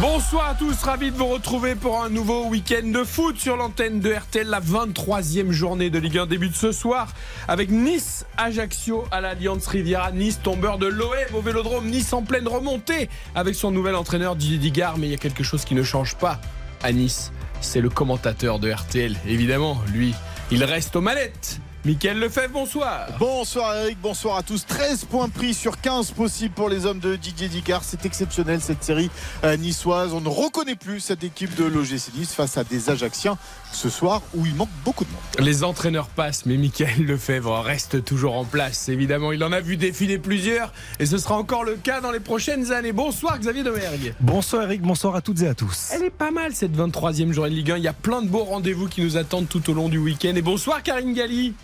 Bonsoir à tous, ravi de vous retrouver pour un nouveau week-end de foot sur l'antenne de RTL. La 23e journée de Ligue 1 débute ce soir avec Nice, Ajaccio à l'Alliance Riviera. Nice tombeur de l'OM au Vélodrome. Nice en pleine remontée avec son nouvel entraîneur Didier Digard. Mais il y a quelque chose qui ne change pas à Nice. C'est le commentateur de RTL. Évidemment, lui, il reste aux manettes. Michael Lefebvre, bonsoir. Bonsoir Eric, bonsoir à tous. 13 points pris sur 15 possibles pour les hommes de Didier Digard. C'est exceptionnel cette série euh, niçoise. On ne reconnaît plus cette équipe de l'OGC Nice face à des Ajacciens ce soir où il manque beaucoup de monde. Les entraîneurs passent, mais Michael Lefebvre reste toujours en place. Évidemment, il en a vu défiler plusieurs et ce sera encore le cas dans les prochaines années. Bonsoir Xavier Domergue. Bonsoir Eric, bonsoir à toutes et à tous. Elle est pas mal cette 23e journée de Ligue 1. Il y a plein de beaux rendez-vous qui nous attendent tout au long du week-end. Et bonsoir Karine Galli.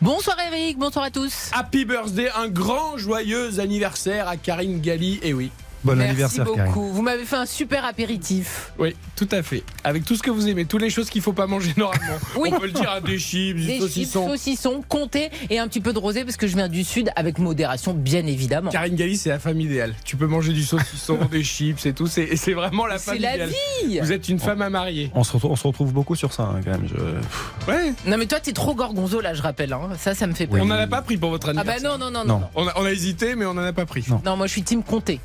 Bonsoir Eric, bonsoir à tous. Happy birthday, un grand joyeux anniversaire à Karine Galli. Et oui, Bon Merci anniversaire beaucoup. Karine. Vous m'avez fait un super apéritif. oui, tout à fait. Avec tout ce que vous aimez, toutes les choses qu'il faut pas manger normalement. Oui. On peut le dire à des chips, du Des chips, saucisson. saucissons, comté et un petit peu de rosé parce que je viens du sud avec modération bien évidemment. Karine Galli, c'est la femme idéale. Tu peux manger du saucisson, des chips et tout. C'est et c'est vraiment la femme C'est la idéale. vie. Vous êtes une femme à marier. On se, retrouve, on se retrouve beaucoup sur ça hein, quand même. Je- Ouais. Non mais toi t'es trop gorgonzola je rappelle. hein. Ça ça me fait peur. On n'en a pas pris pour votre Ah bah anniversaire. non non non non. Non. Non, On a, on a hésité, mais on n'en a pas pris. Non. Non, moi je suis team comté.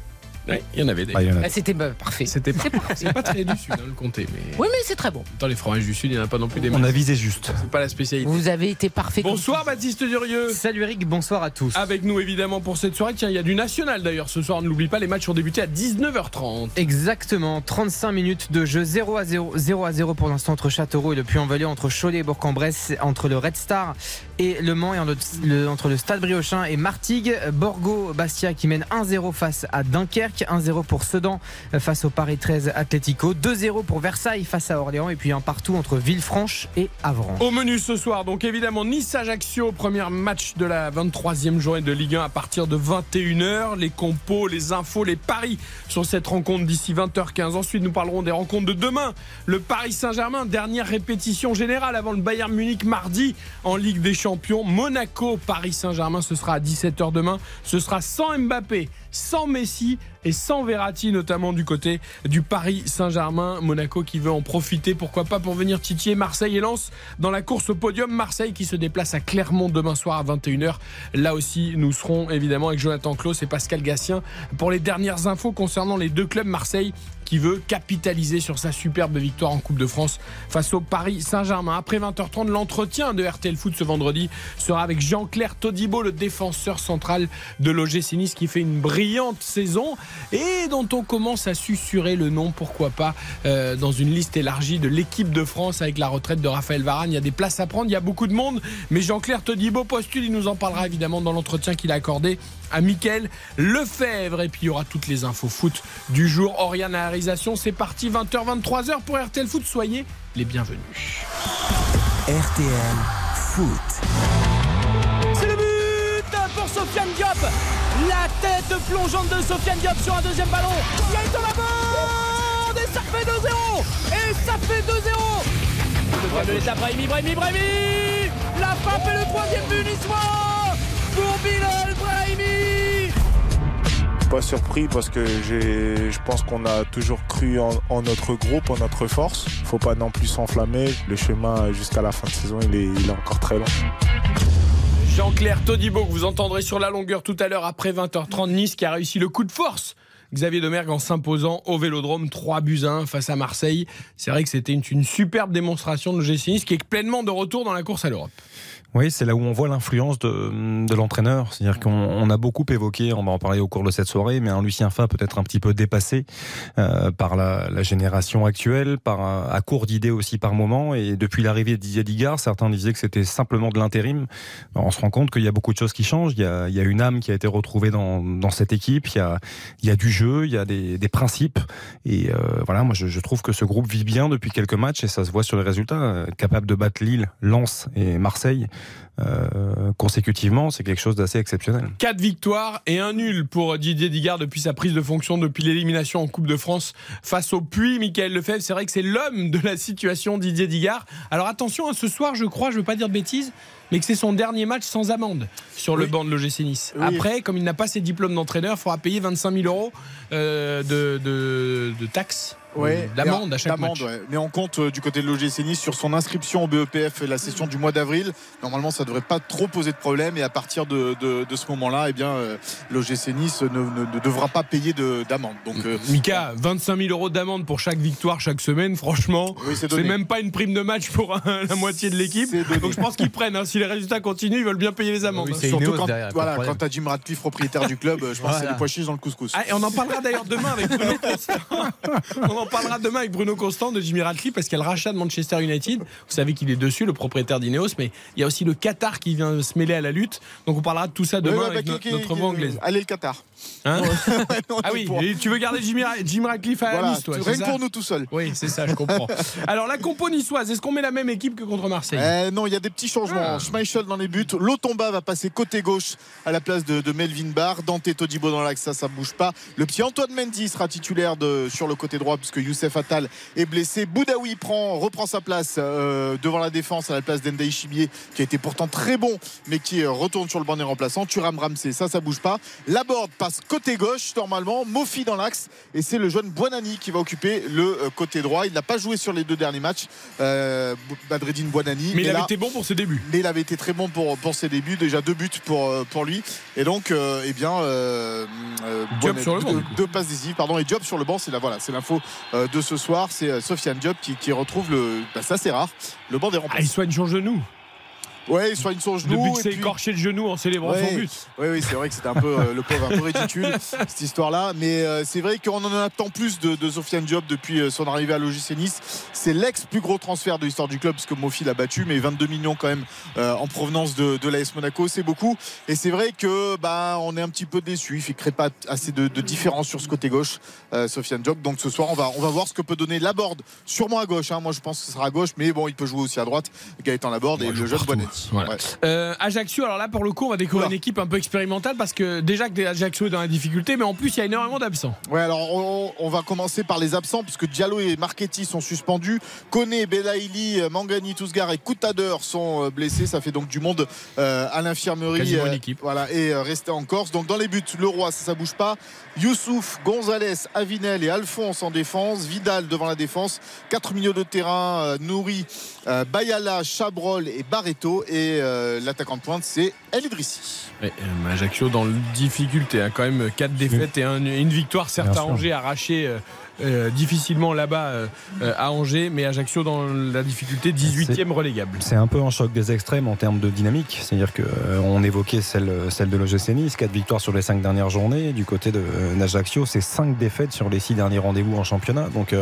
Ouais, il y en avait des. Ah, Ah, C'était bah, parfait. C'était pas. Pas très du sud, hein, le comté, mais. Oui mais c'est très bon. Dans les fromages du sud, il n'y en a pas non plus des on a visé juste. C'est pas la spécialité. Vous avez été parfait. Bonsoir Baptiste Durieux. Salut Eric, bonsoir à tous. Avec nous évidemment pour cette soirée. Tiens, il y a du national d'ailleurs ce soir. Ne l'oublie pas, les matchs ont débuté à 19h30. Exactement, 35 minutes de jeu 0 à 0, 0 à 0 pour l'instant entre Châteauroux et le Puy-en-Velay, entre Cholet et Bourg-en-Bresse, entre le Red Star et Le Mans et entre le Stade Briochin et Martigues. Borgo Bastia qui mène 1-0 face à Dunkerque, 1-0 pour Sedan face au Paris 13 Atlético, 2-0 pour Versailles face à Orléans et puis un partout entre Villefranche et Avran. Au menu ce soir, donc évidemment Nice-Ajaccio, premier match de la 23e journée de Ligue 1 à partir de 21h. Les compos, les infos, les paris sur cette rencontre d'ici 20h15. Ensuite, nous parlerons des rencontres de demain. Le Paris Saint-Germain, dernière répétition générale avant le Bayern Munich mardi en Ligue des Champions. Monaco-Paris Saint-Germain, ce sera à 17h demain. Ce sera sans Mbappé, sans Messi et sans Verratti, notamment du côté du Paris Saint-Germain. Monaco qui veut en profiter, pourquoi pas, pour venir titiller Marseille et Lens dans la course au podium. Marseille qui se déplace à Clermont demain soir à 21h. Là aussi, nous serons évidemment avec Jonathan Klaus et Pascal Gassien pour les dernières infos concernant les deux clubs Marseille qui veut capitaliser sur sa superbe victoire en Coupe de France face au Paris Saint-Germain. Après 20h30, l'entretien de RTL Foot ce vendredi sera avec Jean-Claire Todibo, le défenseur central de l'OGC Nice qui fait une brillante saison et dont on commence à susurrer le nom, pourquoi pas, euh, dans une liste élargie de l'équipe de France avec la retraite de Raphaël Varane. Il y a des places à prendre, il y a beaucoup de monde, mais Jean-Claire Todibo postule, il nous en parlera évidemment dans l'entretien qu'il a accordé à Mickaël Lefebvre. Et puis il y aura toutes les infos foot du jour. Oriane à la réalisation, c'est parti 20h, 23h pour RTL Foot. Soyez les bienvenus. RTL Foot. C'est le but pour Sofiane Diop. La tête plongeante de Sofiane Diop sur un deuxième ballon. Il y a dans la bande et ça fait 2-0. Et ça fait 2-0. Le Brahimi, Brahimi, Brahimi. La frappe et le troisième but niçois pour Bilal Brahimi. pas surpris parce que j'ai- je pense qu'on a toujours cru en, en notre groupe, en notre force. Faut pas non plus s'enflammer. Le chemin jusqu'à la fin de saison, il est, il est encore très long. Jean-Claire Todibo, que vous entendrez sur la longueur tout à l'heure après 20h30, Nice qui a réussi le coup de force. Xavier Domergue en s'imposant au Vélodrome 3 buts à 1 face à Marseille. C'est vrai que c'était une, une superbe démonstration de l'OGC Nice qui est pleinement de retour dans la course à l'Europe. Oui, c'est là où on voit l'influence de, de l'entraîneur. C'est-à-dire qu'on on a beaucoup évoqué, on va en parler au cours de cette soirée, mais un Lucien Favre peut-être un petit peu dépassé euh, par la, la génération actuelle, par à court d'idées aussi par moment. Et depuis l'arrivée de Didier certains disaient que c'était simplement de l'intérim. On se rend compte qu'il y a beaucoup de choses qui changent. Il y a, il y a une âme qui a été retrouvée dans, dans cette équipe. Il y a, il y a du jeu, il y a des, des principes. Et euh, voilà, moi je, je, trouve que ce groupe vit bien depuis quelques matchs et ça se voit sur les résultats. Capable de battre Lille, Lens et Marseille euh, consécutivement, c'est quelque chose d'assez exceptionnel. Quatre victoires et un nul pour Didier Digard depuis sa prise de fonction, depuis l'élimination en Coupe de France face au Puy. Michael Lefebvre, c'est vrai que c'est l'homme de la situation, Didier Digard. Alors attention, hein, ce soir, je crois, je ne veux pas dire de bêtises, mais que c'est son dernier match sans amende sur le banc de l'OGC Nice. Oui. Après, comme il n'a pas ses diplômes d'entraîneur, il faudra payer 25 000 euros euh, de, de, de taxes Ouais, d'amende à chaque match. Ouais. Mais on compte euh, du côté de l'OGC Nice sur son inscription au BEPF la session du mois d'avril. Normalement, ça ne devrait pas trop poser de problème. Et à partir de, de, de ce moment-là, eh bien, euh, l'OGC Nice ne, ne, ne, devra pas payer d'amende. Donc, euh, Mika, 25 000 euros d'amende pour chaque victoire chaque semaine, franchement, oui, c'est même pas une prime de match pour un, la moitié de l'équipe. Donc je pense qu'ils prennent. Hein. Si les résultats continuent, ils veulent bien payer les amendes. Oui, Surtout quand, voilà, quand tu as Jim Radcliffe, propriétaire du club, je pense voilà. que c'est les pois chiches dans le couscous. Ah, et on en parlera d'ailleurs demain avec Bruno on en parlera demain avec Bruno Constant de Jimmy Ratcliffe parce qu'elle rachat de Manchester United. Vous savez qu'il est dessus, le propriétaire d'Ineos, mais il y a aussi le Qatar qui vient se mêler à la lutte. Donc on parlera de tout ça demain ouais, avec notre, notre voix anglaise. Allez le Qatar. Hein non, ah oui, et tu veux garder Jimmy, Jim Ratcliffe à voilà, Nice, toi Rien pour nous tout seul. Oui, c'est ça, je comprends. Alors la compo niçoise, est-ce qu'on met la même équipe que contre Marseille? Euh, Non, il y a des petits changements. Ah. Schmeichel dans les buts, Lotomba va passer côté gauche à la place de, de Melvin Barr, Dante Todibo dans l'axe, ça, ça bouge pas. Le petit Antoine Mendy sera titulaire de, sur le côté droit puisque Youssef Attal est blessé. Boudaoui prend, reprend sa place euh, devant la défense à la place d'Endai Chibier qui a été pourtant très bon mais qui retourne sur le banc des remplaçants. Turam Ramsey, ça, ça bouge pas. Laborde passe côté gauche normalement. Mofi dans l'axe et c'est le jeune Buonani qui va occuper le euh, côté droit. Il n'a pas joué sur les deux derniers matchs. Euh, Buonani. Mais, mais il là, avait été bon pour ses débuts. Mais il avait été très bon pour, pour ses débuts. Déjà deux buts pour, pour lui. Et donc, euh, eh bien, euh, Diop sur le banc, deux, deux, passes décisives, pardon. Et Diop sur le banc, c'est la voilà, c'est l'info de ce soir. C'est Sofiane Diop qui, qui retrouve le, bah, ça c'est rare, le banc des remplaçants. Ah, il soigne son genou. Ouais, il soigne son genou. Depuis c'est puis... écorché le genou en célébrant ouais, son but. Oui, oui, c'est vrai que c'était un peu euh, le pauvre, un peu ridicule cette histoire-là. Mais euh, c'est vrai qu'on en attend plus de, de Sofiane Diop depuis euh, son arrivée à l'OGC Nice. C'est l'ex plus gros transfert de l'histoire du club parce que Mofi l'a battu, mais 22 millions quand même euh, en provenance de, de l'AS Monaco, c'est beaucoup. Et c'est vrai que bah on est un petit peu déçu. Il ne crée pas assez de, de, différence sur ce côté gauche, euh, Sofiane Diop. Donc ce soir, on va on va voir ce que peut donner Laborde, sûrement à gauche. Hein. Moi, je pense que ce sera à gauche, mais bon, il peut jouer aussi à droite. Gaëtan Laborde et le jeune Bonetti. Voilà. Ouais. Euh, Ajaccio, alors là pour le coup, on va découvrir une équipe un peu expérimentale parce que déjà que Ajaccio est dans la difficulté, mais en plus il y a énormément d'absents. Ouais, alors on, on, va commencer par les absents puisque Diallo et Marchetti sont suspendus. Koné, Belaïli, Mangani, Tousgar et Koutader sont blessés. Ça fait donc du monde euh, à l'infirmerie. Euh, équipe. Voilà, et euh, resté en Corse. Donc dans les buts, le roi, ça, ça bouge pas. Youssouf, Gonzalez, Avinel et Alphonse en défense. Vidal devant la défense. Quatre milieux de terrain, euh, Nouri, Bayala, Chabrol et Barreto. Et l'attaquant de pointe, c'est El Idrissi. Euh, Ajaccio dans le difficulté, hein, quand même 4 défaites et un, une victoire certes à Angers arrachée euh, euh, difficilement là-bas euh, à Angers, mais Ajaccio dans la difficulté 18e relégable. C'est un peu un choc des extrêmes en termes de dynamique, c'est-à-dire que euh, on évoquait celle, celle de l'OGC Nice, 4 victoires sur les 5 dernières journées, du côté de d'Ajaccio, c'est 5 défaites sur les 6 derniers rendez-vous en championnat, donc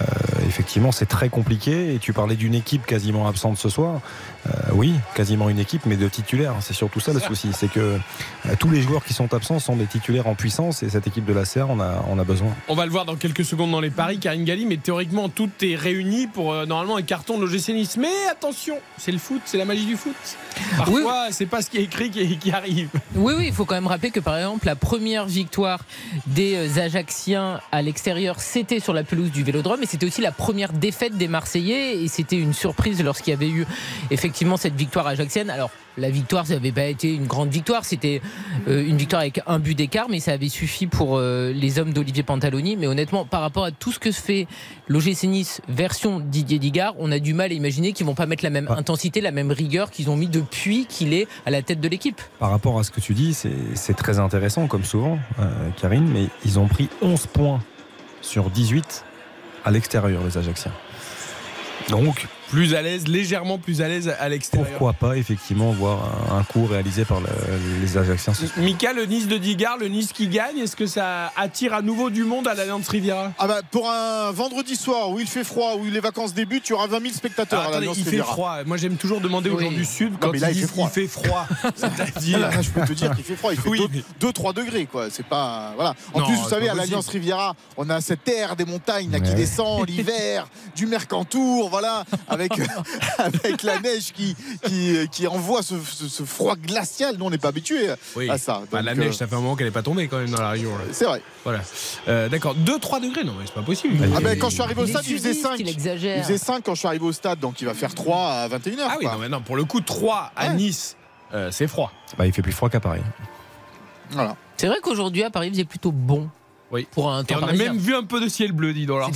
euh, effectivement, c'est très compliqué. Et tu parlais d'une équipe quasiment absente ce soir. Euh, oui, quasiment une équipe, mais de titulaires. C'est surtout ça le souci. C'est que euh, tous les joueurs qui sont absents sont des titulaires en puissance. Et cette équipe de la CR, on a, on a besoin. On va le voir dans quelques secondes dans les paris, Karine Galli. Mais théoriquement, tout est réuni pour euh, normalement un carton de l'OGC Nice. Mais attention, c'est le foot, c'est la magie du foot. Parfois, oui. c'est pas ce qui est écrit qui, qui, arrive. Oui, oui, il faut quand même rappeler que par exemple, la première victoire des Ajacciens à l'extérieur, c'était sur la pelouse du Vélodrome et c'était aussi la première défaite des Marseillais et c'était une surprise lorsqu'il y avait eu effectivement cette victoire ajaxienne. Alors la victoire, ça n'avait pas été une grande victoire, c'était euh, une victoire avec un but d'écart, mais ça avait suffi pour euh, les hommes d'Olivier Pantaloni. Mais honnêtement, par rapport à tout ce que fait l'OGC Nice version Didier Digard, on a du mal à imaginer qu'ils vont pas mettre la même ah. intensité, la même rigueur qu'ils ont mis depuis qu'il est à la tête de l'équipe. Par rapport à ce que tu dis, c'est très intéressant, comme souvent, euh, Karine, mais ils ont pris 11 points sur 18 à l'extérieur, les Ajacciens. Donc, plus à l'aise, légèrement plus à l'aise à l'extérieur. Pourquoi pas effectivement voir un, coup réalisé par le- les Ajacciens. Mika, le Nice de Digard, le Nice qui gagne, est-ce que ça attire à nouveau du monde à l'Alliance Riviera? Ah bah, pour un vendredi soir où il fait froid, où les vacances débutent, il y aura 20 000 spectateurs Ah, à attendez, l'Alliance il fait Riviera. froid. Moi, j'aime toujours demander aux Oui. gens du Sud quand mais là, ils il fait disent froid. qu'il fait froid. C'est-à-dire. Là, je peux te dire qu'il fait froid, il fait Oui, 2-3 degrés quoi. C'est pas voilà. En Non, plus, vous savez, à l'Alliance. Riviera, on a cette air des montagnes là, qui Ouais. descend l'hiver, du Mercantour, voilà, avec avec la neige qui qui, qui envoie ce, ce- ce froid glacial. Nous, on n'est pas habitué Oui. à ça. Bah, la euh, neige, ça fait un moment qu'elle n'est pas tombée quand même dans la région. c'est vrai. Voilà. Euh, D'accord. 2-3 degrés, non, mais c'est pas possible. Ah ben, quand je suis arrivé au Il stade, il faisait sudiste, 5. il Il exagère. faisait 5 quand je suis arrivé au stade, donc il va faire 3 à 21h. Ah oui, non, mais non, pour le coup, 3 à Ouais. Nice, euh, c'est froid. Bah, il fait plus froid qu'à Paris. Voilà. C'est vrai qu'aujourd'hui à Paris, il faisait plutôt bon. Oui. Pour un Et temps on a même vu un peu de ciel bleu, dis donc. Alors,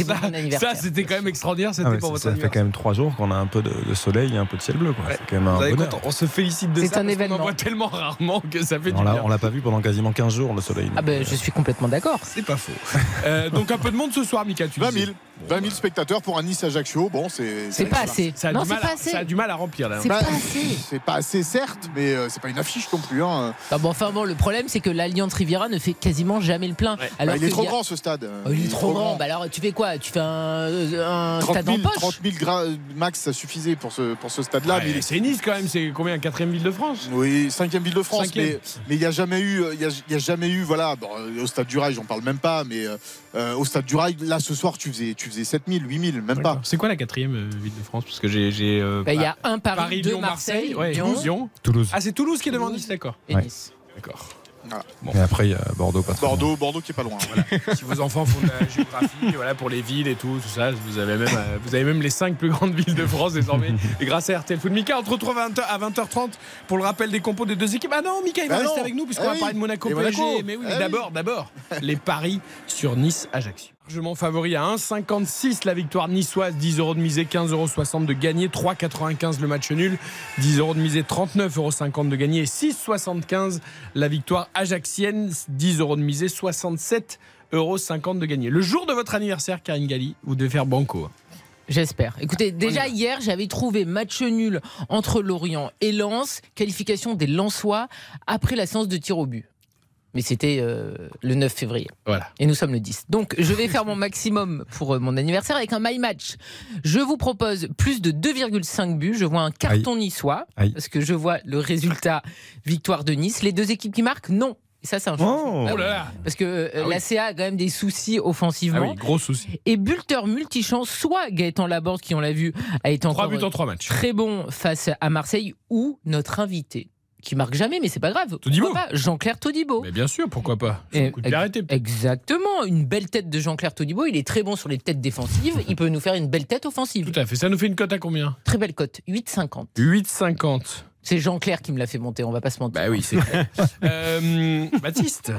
ça, c'était quand même extraordinaire. C'était Ah ouais, pour ça, votre ça fait quand même trois jours qu'on a un peu de, de soleil et un peu de ciel bleu. quoi. Ouais. C'est quand même un bonheur. compte, on se félicite de C'est ça. un parce qu'on en événement. voit tellement rarement que ça fait On du l'a, bien. on l'a pas vu pendant quasiment 15 jours le soleil. Ah ben je suis complètement d'accord. C'est pas faux. Euh, donc un peu de monde ce soir, Mika. Tu 20 disais. 000. 20 000 spectateurs pour un Nice Ajaccio. Bon, c'est. C'est pas assez. Ça a, Non, du c'est mal pas à, assez. ça a du mal à remplir là. C'est Bah, pas assez. C'est pas assez, certes, mais euh, c'est pas une affiche non plus. Hein. Ah bon, enfin bon, le problème c'est que l'Alliance Riviera ne fait quasiment jamais le plein. Ouais. Alors Bah, il est que trop y a- grand ce stade. Oh, il est trop grand. Bah alors tu fais quoi? Tu fais un, un 30 stade en 000, poche? 30 000 gra- max, ça suffisait pour ce, pour ce stade-là. Ouais, mais il est- c'est Nice quand même. C'est combien? Quatrième ville de France? Oui, cinquième ville de France, Cinquième. mais il n'y a jamais eu, euh, il y a, il y a jamais eu, voilà, bon, euh, au stade du Rail, j'en parle même pas, mais euh, euh, au stade du Rail, là ce soir, tu faisais, tu faisais 7000, 8000, même pas. C'est quoi la quatrième euh, ville de France? Parce que j'ai. j'ai, euh, Bah, Il y a un Paris, Paris, deux Lyon, Marseille, ouais, Lyon Lyon. Toulouse. Ah, c'est Toulouse qui est devant Nice, d'accord. et Ouais. Nice. D'accord. Et après, il y a Bordeaux, pas loin. Bordeaux, Bordeaux qui est pas loin. voilà. si vos enfants font de la géographie, voilà, pour les villes et tout, tout ça, vous avez même, euh, vous avez même les cinq plus grandes villes de France désormais. et grâce à RTL Foot. Mika, on te retrouve à 20h à 20h30 pour le rappel des compos des deux équipes. Ah non, Mika, il va Bah rester non. avec nous puisqu'on Eh va oui. parler de Monaco PSG. Mais oui, Eh mais oui. d'abord, d'abord, les paris sur Nice Ajaccio. Largement favori à 1,56 la victoire niçoise, 10 euros de misée, 15,60 euros de gagné, 3,95 le match nul, 10 euros de misée, 39,50 euros de gagné et 6,75 la victoire ajaxienne, 10 euros de misée, 67 euros de gagné. Le jour de votre anniversaire, Karine Galli, vous devez faire banco. J'espère. Écoutez, déjà y va. hier, j'avais trouvé match nul entre Lorient et Lens, qualification des Lensois après la séance de tir au but. Mais c'était euh, le 9 février. Voilà. Et nous sommes le 10. Donc, je vais faire mon maximum pour euh, mon anniversaire avec un my match. Je vous propose plus de 2,5 buts. Je vois un carton niçois. Aïe. Parce que je vois le résultat victoire de Nice. Les deux équipes qui marquent, non. Et ça, c'est un. Oh. Ah Oh là là Parce que euh, Ah oui. la CA a quand même des soucis Ah offensivement. oui, gros souci. Et buteur multichance, soit Gaëtan Laborde, qui on l'a vu, a été 3 encore buts en 3 matchs. très bon face à Marseille, ou notre invité, qui marque jamais, mais c'est pas grave. Todibo. Jean-Claire Todibo. Mais bien sûr, pourquoi pas Et- coup de. Exactement, une belle tête de Jean-Claire Todibo. Il est très bon sur les têtes défensives. Il peut nous faire une belle tête offensive. Tout à fait. Ça nous fait une cote à combien? Très belle cote, 8,50. 8,50. C'est Jean-Claire qui me l'a fait monter, on va pas se mentir. Bah oui, c'est clair. Euh, Baptiste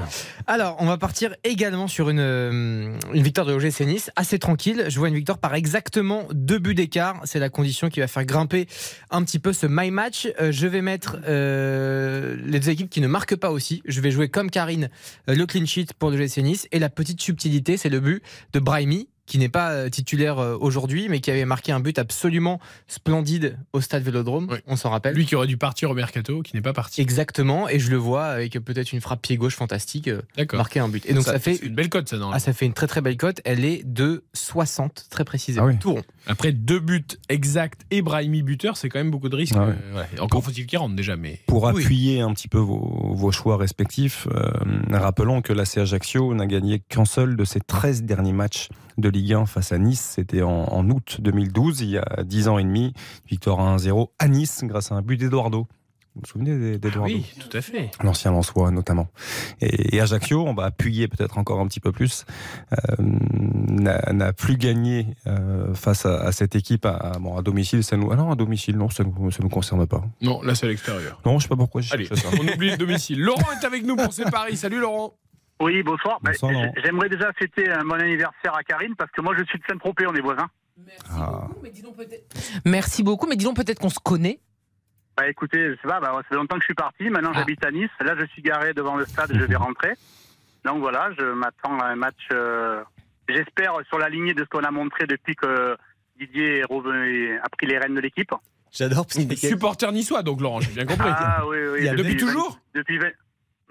Alors, on va partir également sur une, euh, une victoire de l'OGC Nice, assez tranquille. Je vois une victoire par exactement deux buts d'écart. C'est la condition qui va faire grimper un petit peu ce my match. Euh, je vais mettre euh, les deux équipes qui ne marquent pas aussi. Je vais jouer comme Karine le clean sheet pour l'OGC Nice. Et la petite subtilité, c'est le but de Brahimi qui n'est pas euh, titulaire euh, aujourd'hui, mais qui avait marqué un but absolument splendide au stade Vélodrome, Oui. on s'en rappelle. Lui qui aurait dû partir au mercato, qui n'est pas parti. Exactement, et je le vois avec peut-être une frappe pied gauche fantastique, euh, marquer un but. Et donc ça, fait c'est une belle cote, ça, non ah, ça fait une très très belle cote. Elle est de 60, très précisément. Ah oui. Tout rond. Après deux buts exacts et Brahimi buteur, c'est quand même beaucoup de risques. Ah ouais. Encore faut-il qu'il rentre déjà, mais. Pour Oui. appuyer un petit peu vos, vos choix respectifs, euh, rappelons que l'AC Ajaccio n'a gagné qu'un seul de ses 13 derniers matchs de Ligue 1 face à Nice. C'était en, en août 2012, il y a 10 ans et demi. Victoire à 1-0 à Nice grâce à un but d'Eduardo. Vous vous souvenez d'Eduardo oui, tout à fait. L'ancien Lançois notamment. Et, et Ajaccio, on va appuyer peut-être encore un petit peu plus, euh, n'a plus gagné euh, face à, à cette équipe à, bon, à domicile. Ça nous, ah non, à domicile, non, ça nous, ça nous concerne pas. Non, là, c'est à l'extérieur. Non, je sais pas pourquoi Allez, ça. on oublie le domicile. Laurent est avec nous pour ses paris. Salut Laurent. Oui, bonsoir. J- J'aimerais déjà fêter euh, mon anniversaire à Karine parce que moi je suis de Saint-Tropez, on est voisins. Merci Ah. beaucoup, mais dis donc peut-être. Merci beaucoup, mais peut-être qu'on se connaît. Bah écoutez, je sais pas, bah, ça fait longtemps que je suis parti. Maintenant Ah. j'habite à Nice. Là je suis garé devant le stade, je vais rentrer. Donc voilà, je m'attends à un match, euh, j'espère, sur la lignée de ce qu'on a montré depuis que Didier est revenu- a pris les rênes de l'équipe. J'adore Supporter niçois, donc Laurent, j'ai bien compris. Ah oui, oui. Il y a depuis vingt- toujours Depuis vingt-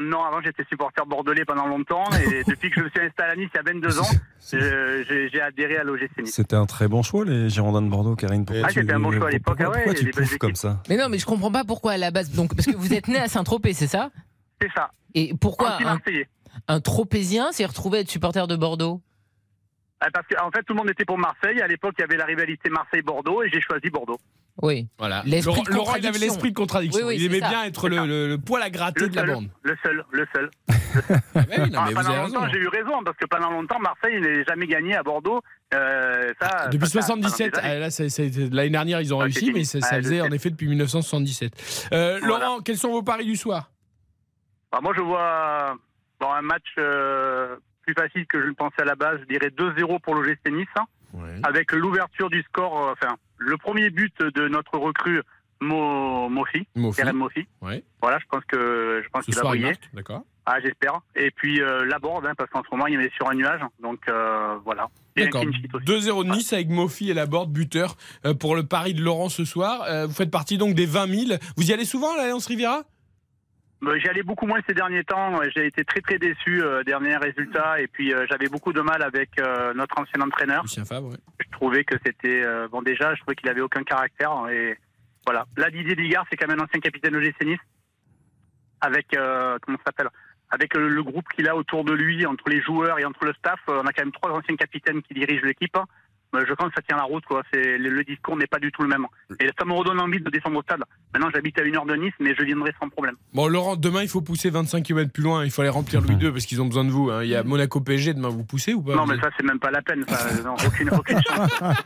Non, avant j'étais supporter bordelais pendant longtemps et depuis que je me suis installé à Nice il y a 22 ans, je- j'ai adhéré à l'OGC Nice. C'était un très bon choix, les Girondins de Bordeaux, Karine. Pourquoi Ah, c'était un bon choix à l'époque, Pourquoi, ah ouais, pourquoi tu pouffes comme ça? Mais non, mais je comprends pas pourquoi à la base. Donc, parce que vous êtes né à Saint-Tropez, c'est ça? C'est ça. Et pourquoi un, un Tropézien s'est retrouvé à être supporter de Bordeaux? Ah, Parce qu'en fait tout le monde était pour Marseille. À l'époque il y avait la rivalité Marseille-Bordeaux et j'ai choisi Bordeaux. Oui. Voilà. L'esprit Laurent, il avait contradiction. l'esprit de contradiction. Oui, oui, il aimait ça. bien être le, le- le poil à gratter Le de la bande. le seul, le seul. Ah, oui, non, mais Ah, vous longtemps j'ai eu raison parce que pendant longtemps Marseille n'est jamais gagné à Bordeaux. Euh, ça, Depuis ça, ça, pendant 77, des années. ah, là, c'est- c'est- l'année dernière ils ont Ah, réussi, mais ça, Ah, faisait en effet depuis 1977. Euh, Voilà. Laurent, quels sont vos paris du soir? Alors, moi, je vois dans un match euh, plus facile que je ne pensais à la base. Je dirais 2-0 pour l'OGC Nice, hein, avec l'ouverture du score. euh, Enfin, le premier but de notre recrue Mo, Mofi, Mofi. Mofi. Ouais. Voilà, je pense que je pense qu'il va briller. d'accord. Ah, j'espère. Et puis euh, la Borde, hein, parce qu'en ce moment, il est sur un nuage. Donc euh, voilà. Et un D'accord. clean sheet aussi. 2-0 de Nice avec Mofi et Laborde, buteur euh, pour le pari de Laurent ce soir. Euh, vous faites partie donc des 20 000. Vous y allez souvent à l'Alliance Riviera? Euh, J'y allais beaucoup moins ces derniers temps. J'ai été très très déçu euh, dernier résultat. Et puis euh, j'avais beaucoup de mal avec euh, notre ancien entraîneur. Lucien Favre, ouais. Je trouvais que c'était euh, bon déjà. Je trouvais qu'il avait aucun caractère. Et voilà. Là, Didier Ligard, c'est quand même un ancien capitaine de l'OGC Nice. Avec euh, comment ça s'appelle? Avec le groupe qu'il a autour de lui, entre les joueurs et entre le staff, on a quand même trois anciens capitaines qui dirigent l'équipe. Euh, je pense que ça tient la route, quoi. C'est le, le discours n'est pas du tout le même. Et ça me redonne envie de descendre au stade. Maintenant, j'habite à une heure de Nice, mais je viendrai sans problème. Bon, Laurent, demain, il faut pousser 25 km plus loin. Il faut aller remplir Louis II parce qu'ils ont besoin de vous. hein. Il y a Monaco PSG demain. Vous poussez ou pas? Non, mais ça, c'est même pas la peine. Ça, non, aucune, aucune chance.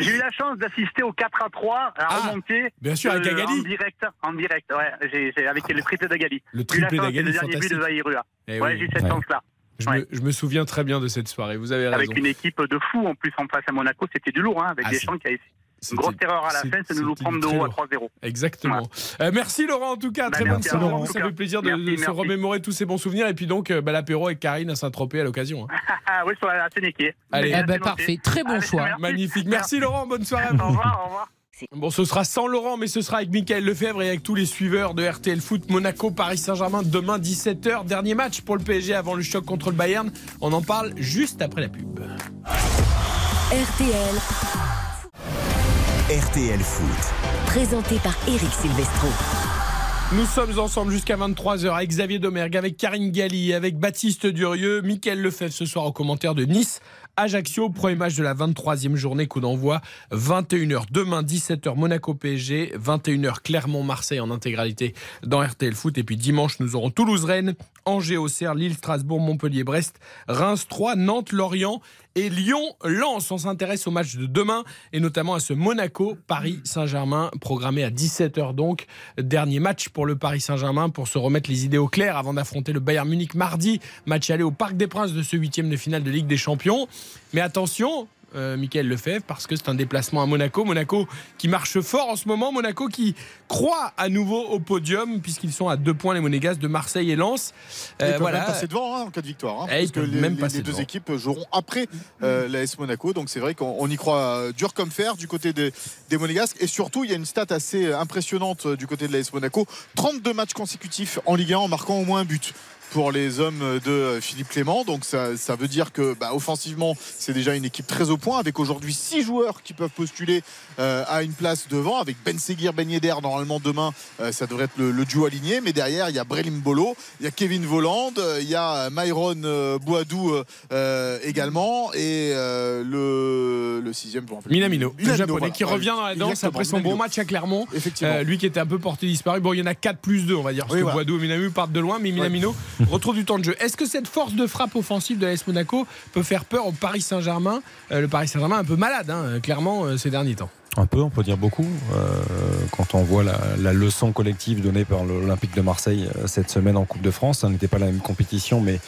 J'ai eu la chance d'assister au 4 à 3 à Ah, remonter. bien sûr, avec euh, Agali. En direct, en direct, ouais. J'ai, j'ai- avec le triplé d'Agali. Le triplé d'Agali, c'est le dernier but de. Zahirua. Eh ouais, oui. j'ai eu cette Ouais. chance-là. Je, Ouais. me, je me souviens très bien de cette soirée. Vous avez raison. Avec une équipe de fous en plus en face à Monaco, c'était du lourd, hein, avec Ah, des champs qui a été. C'était- Une grosse erreur à la fin, c'est de nous prendre de haut à lourd. 3-0. Exactement. Euh, merci Laurent en tout cas, Bah, très merci bonne soirée. Ça fait plaisir de, Merci, de se merci. remémorer tous ces bons souvenirs et puis donc euh, bah, l'apéro avec Karine à Saint-Tropez à l'occasion. hein. Ah oui, sur la Sénéquier. Allez. Eh ben, parfait. Très bon choix. Magnifique. Merci Laurent, bonne soirée à Au revoir, au revoir. Bon, ce sera sans Laurent, mais ce sera avec Michael Lefebvre et avec tous les suiveurs de RTL Foot Monaco Paris Saint-Germain demain 17h. Dernier match pour le PSG avant le choc contre le Bayern. On en parle juste après la pub. RTL, RTL Foot. présenté par Eric Silvestro. Nous sommes ensemble jusqu'à 23h avec Xavier Domergue, avec Karine Galli, avec Baptiste Durieux, Michael Lefebvre ce soir au commentaire de Nice. Ajaccio, premier match de la 23e journée, coup d'envoi. 21h demain 17h Monaco PSG, 21h Clermont-Marseille en intégralité dans RTL Foot. Et puis dimanche nous aurons Toulouse-Rennes, Angers Auxerre, Lille Strasbourg, Montpellier Brest, Reims 3, Nantes Lorient et Lyon Lens. On s'intéresse au match de demain et notamment à ce Monaco Paris Saint-Germain programmé à 17h donc, dernier match pour le Paris Saint-Germain pour se remettre les idées au clair avant d'affronter le Bayern Munich mardi, match aller au Parc des Princes de ce huitième de finale de Ligue des Champions. Mais attention, euh, Michael Lefebvre, parce que c'est un déplacement à Monaco. Monaco qui marche fort en ce moment. Monaco qui croit à nouveau au podium, puisqu'ils sont à deux points, les Monégasques, de Marseille et Lens. Ils Euh, peuvent voilà. même passer devant hein, en cas de victoire. hein, Eh, ils parce que les, même les- passer les deux devant. équipes joueront après euh, l'AS Monaco. Donc c'est vrai qu'on on y croit dur comme fer du côté des, des Monégasques. Et surtout, il y a une stat assez impressionnante euh, du côté de l'AS Monaco 32 matchs consécutifs en Ligue 1 en marquant au moins un but pour les hommes de Philippe Clément. Donc ça, ça veut dire que bah, offensivement, c'est déjà une équipe très au point avec aujourd'hui six joueurs qui peuvent postuler euh, à une place devant avec Ben Seguir, Ben Yedder. Normalement demain, euh, ça devrait être le, le duo aligné. Mais derrière, il y a Brelim Bolo, il y a Kevin Voland, euh, il y a Myron Boadou euh, également et le, le sixième, plus. Minamino, le japonais, voilà. qui revient dans la danse exactement, après son Minamino. bon match à Clermont. Effectivement. Lui qui était un peu porté disparu. Bon, il y en a 4 plus 2, on va dire, parce Oui, que voilà. Boadou et Minamino partent de loin, mais Minamino retrouve du temps de jeu. Est-ce que cette force de frappe offensive de l'AS Monaco peut faire peur au Paris Saint-Germain Euh, Le Paris Saint-Germain un peu malade, hein, clairement, euh, ces derniers temps. Un peu, on peut dire beaucoup. euh, quand on voit la, leçon collective donnée par l'Olympique de Marseille cette semaine en Coupe de France, ça n'était pas la même compétition, mais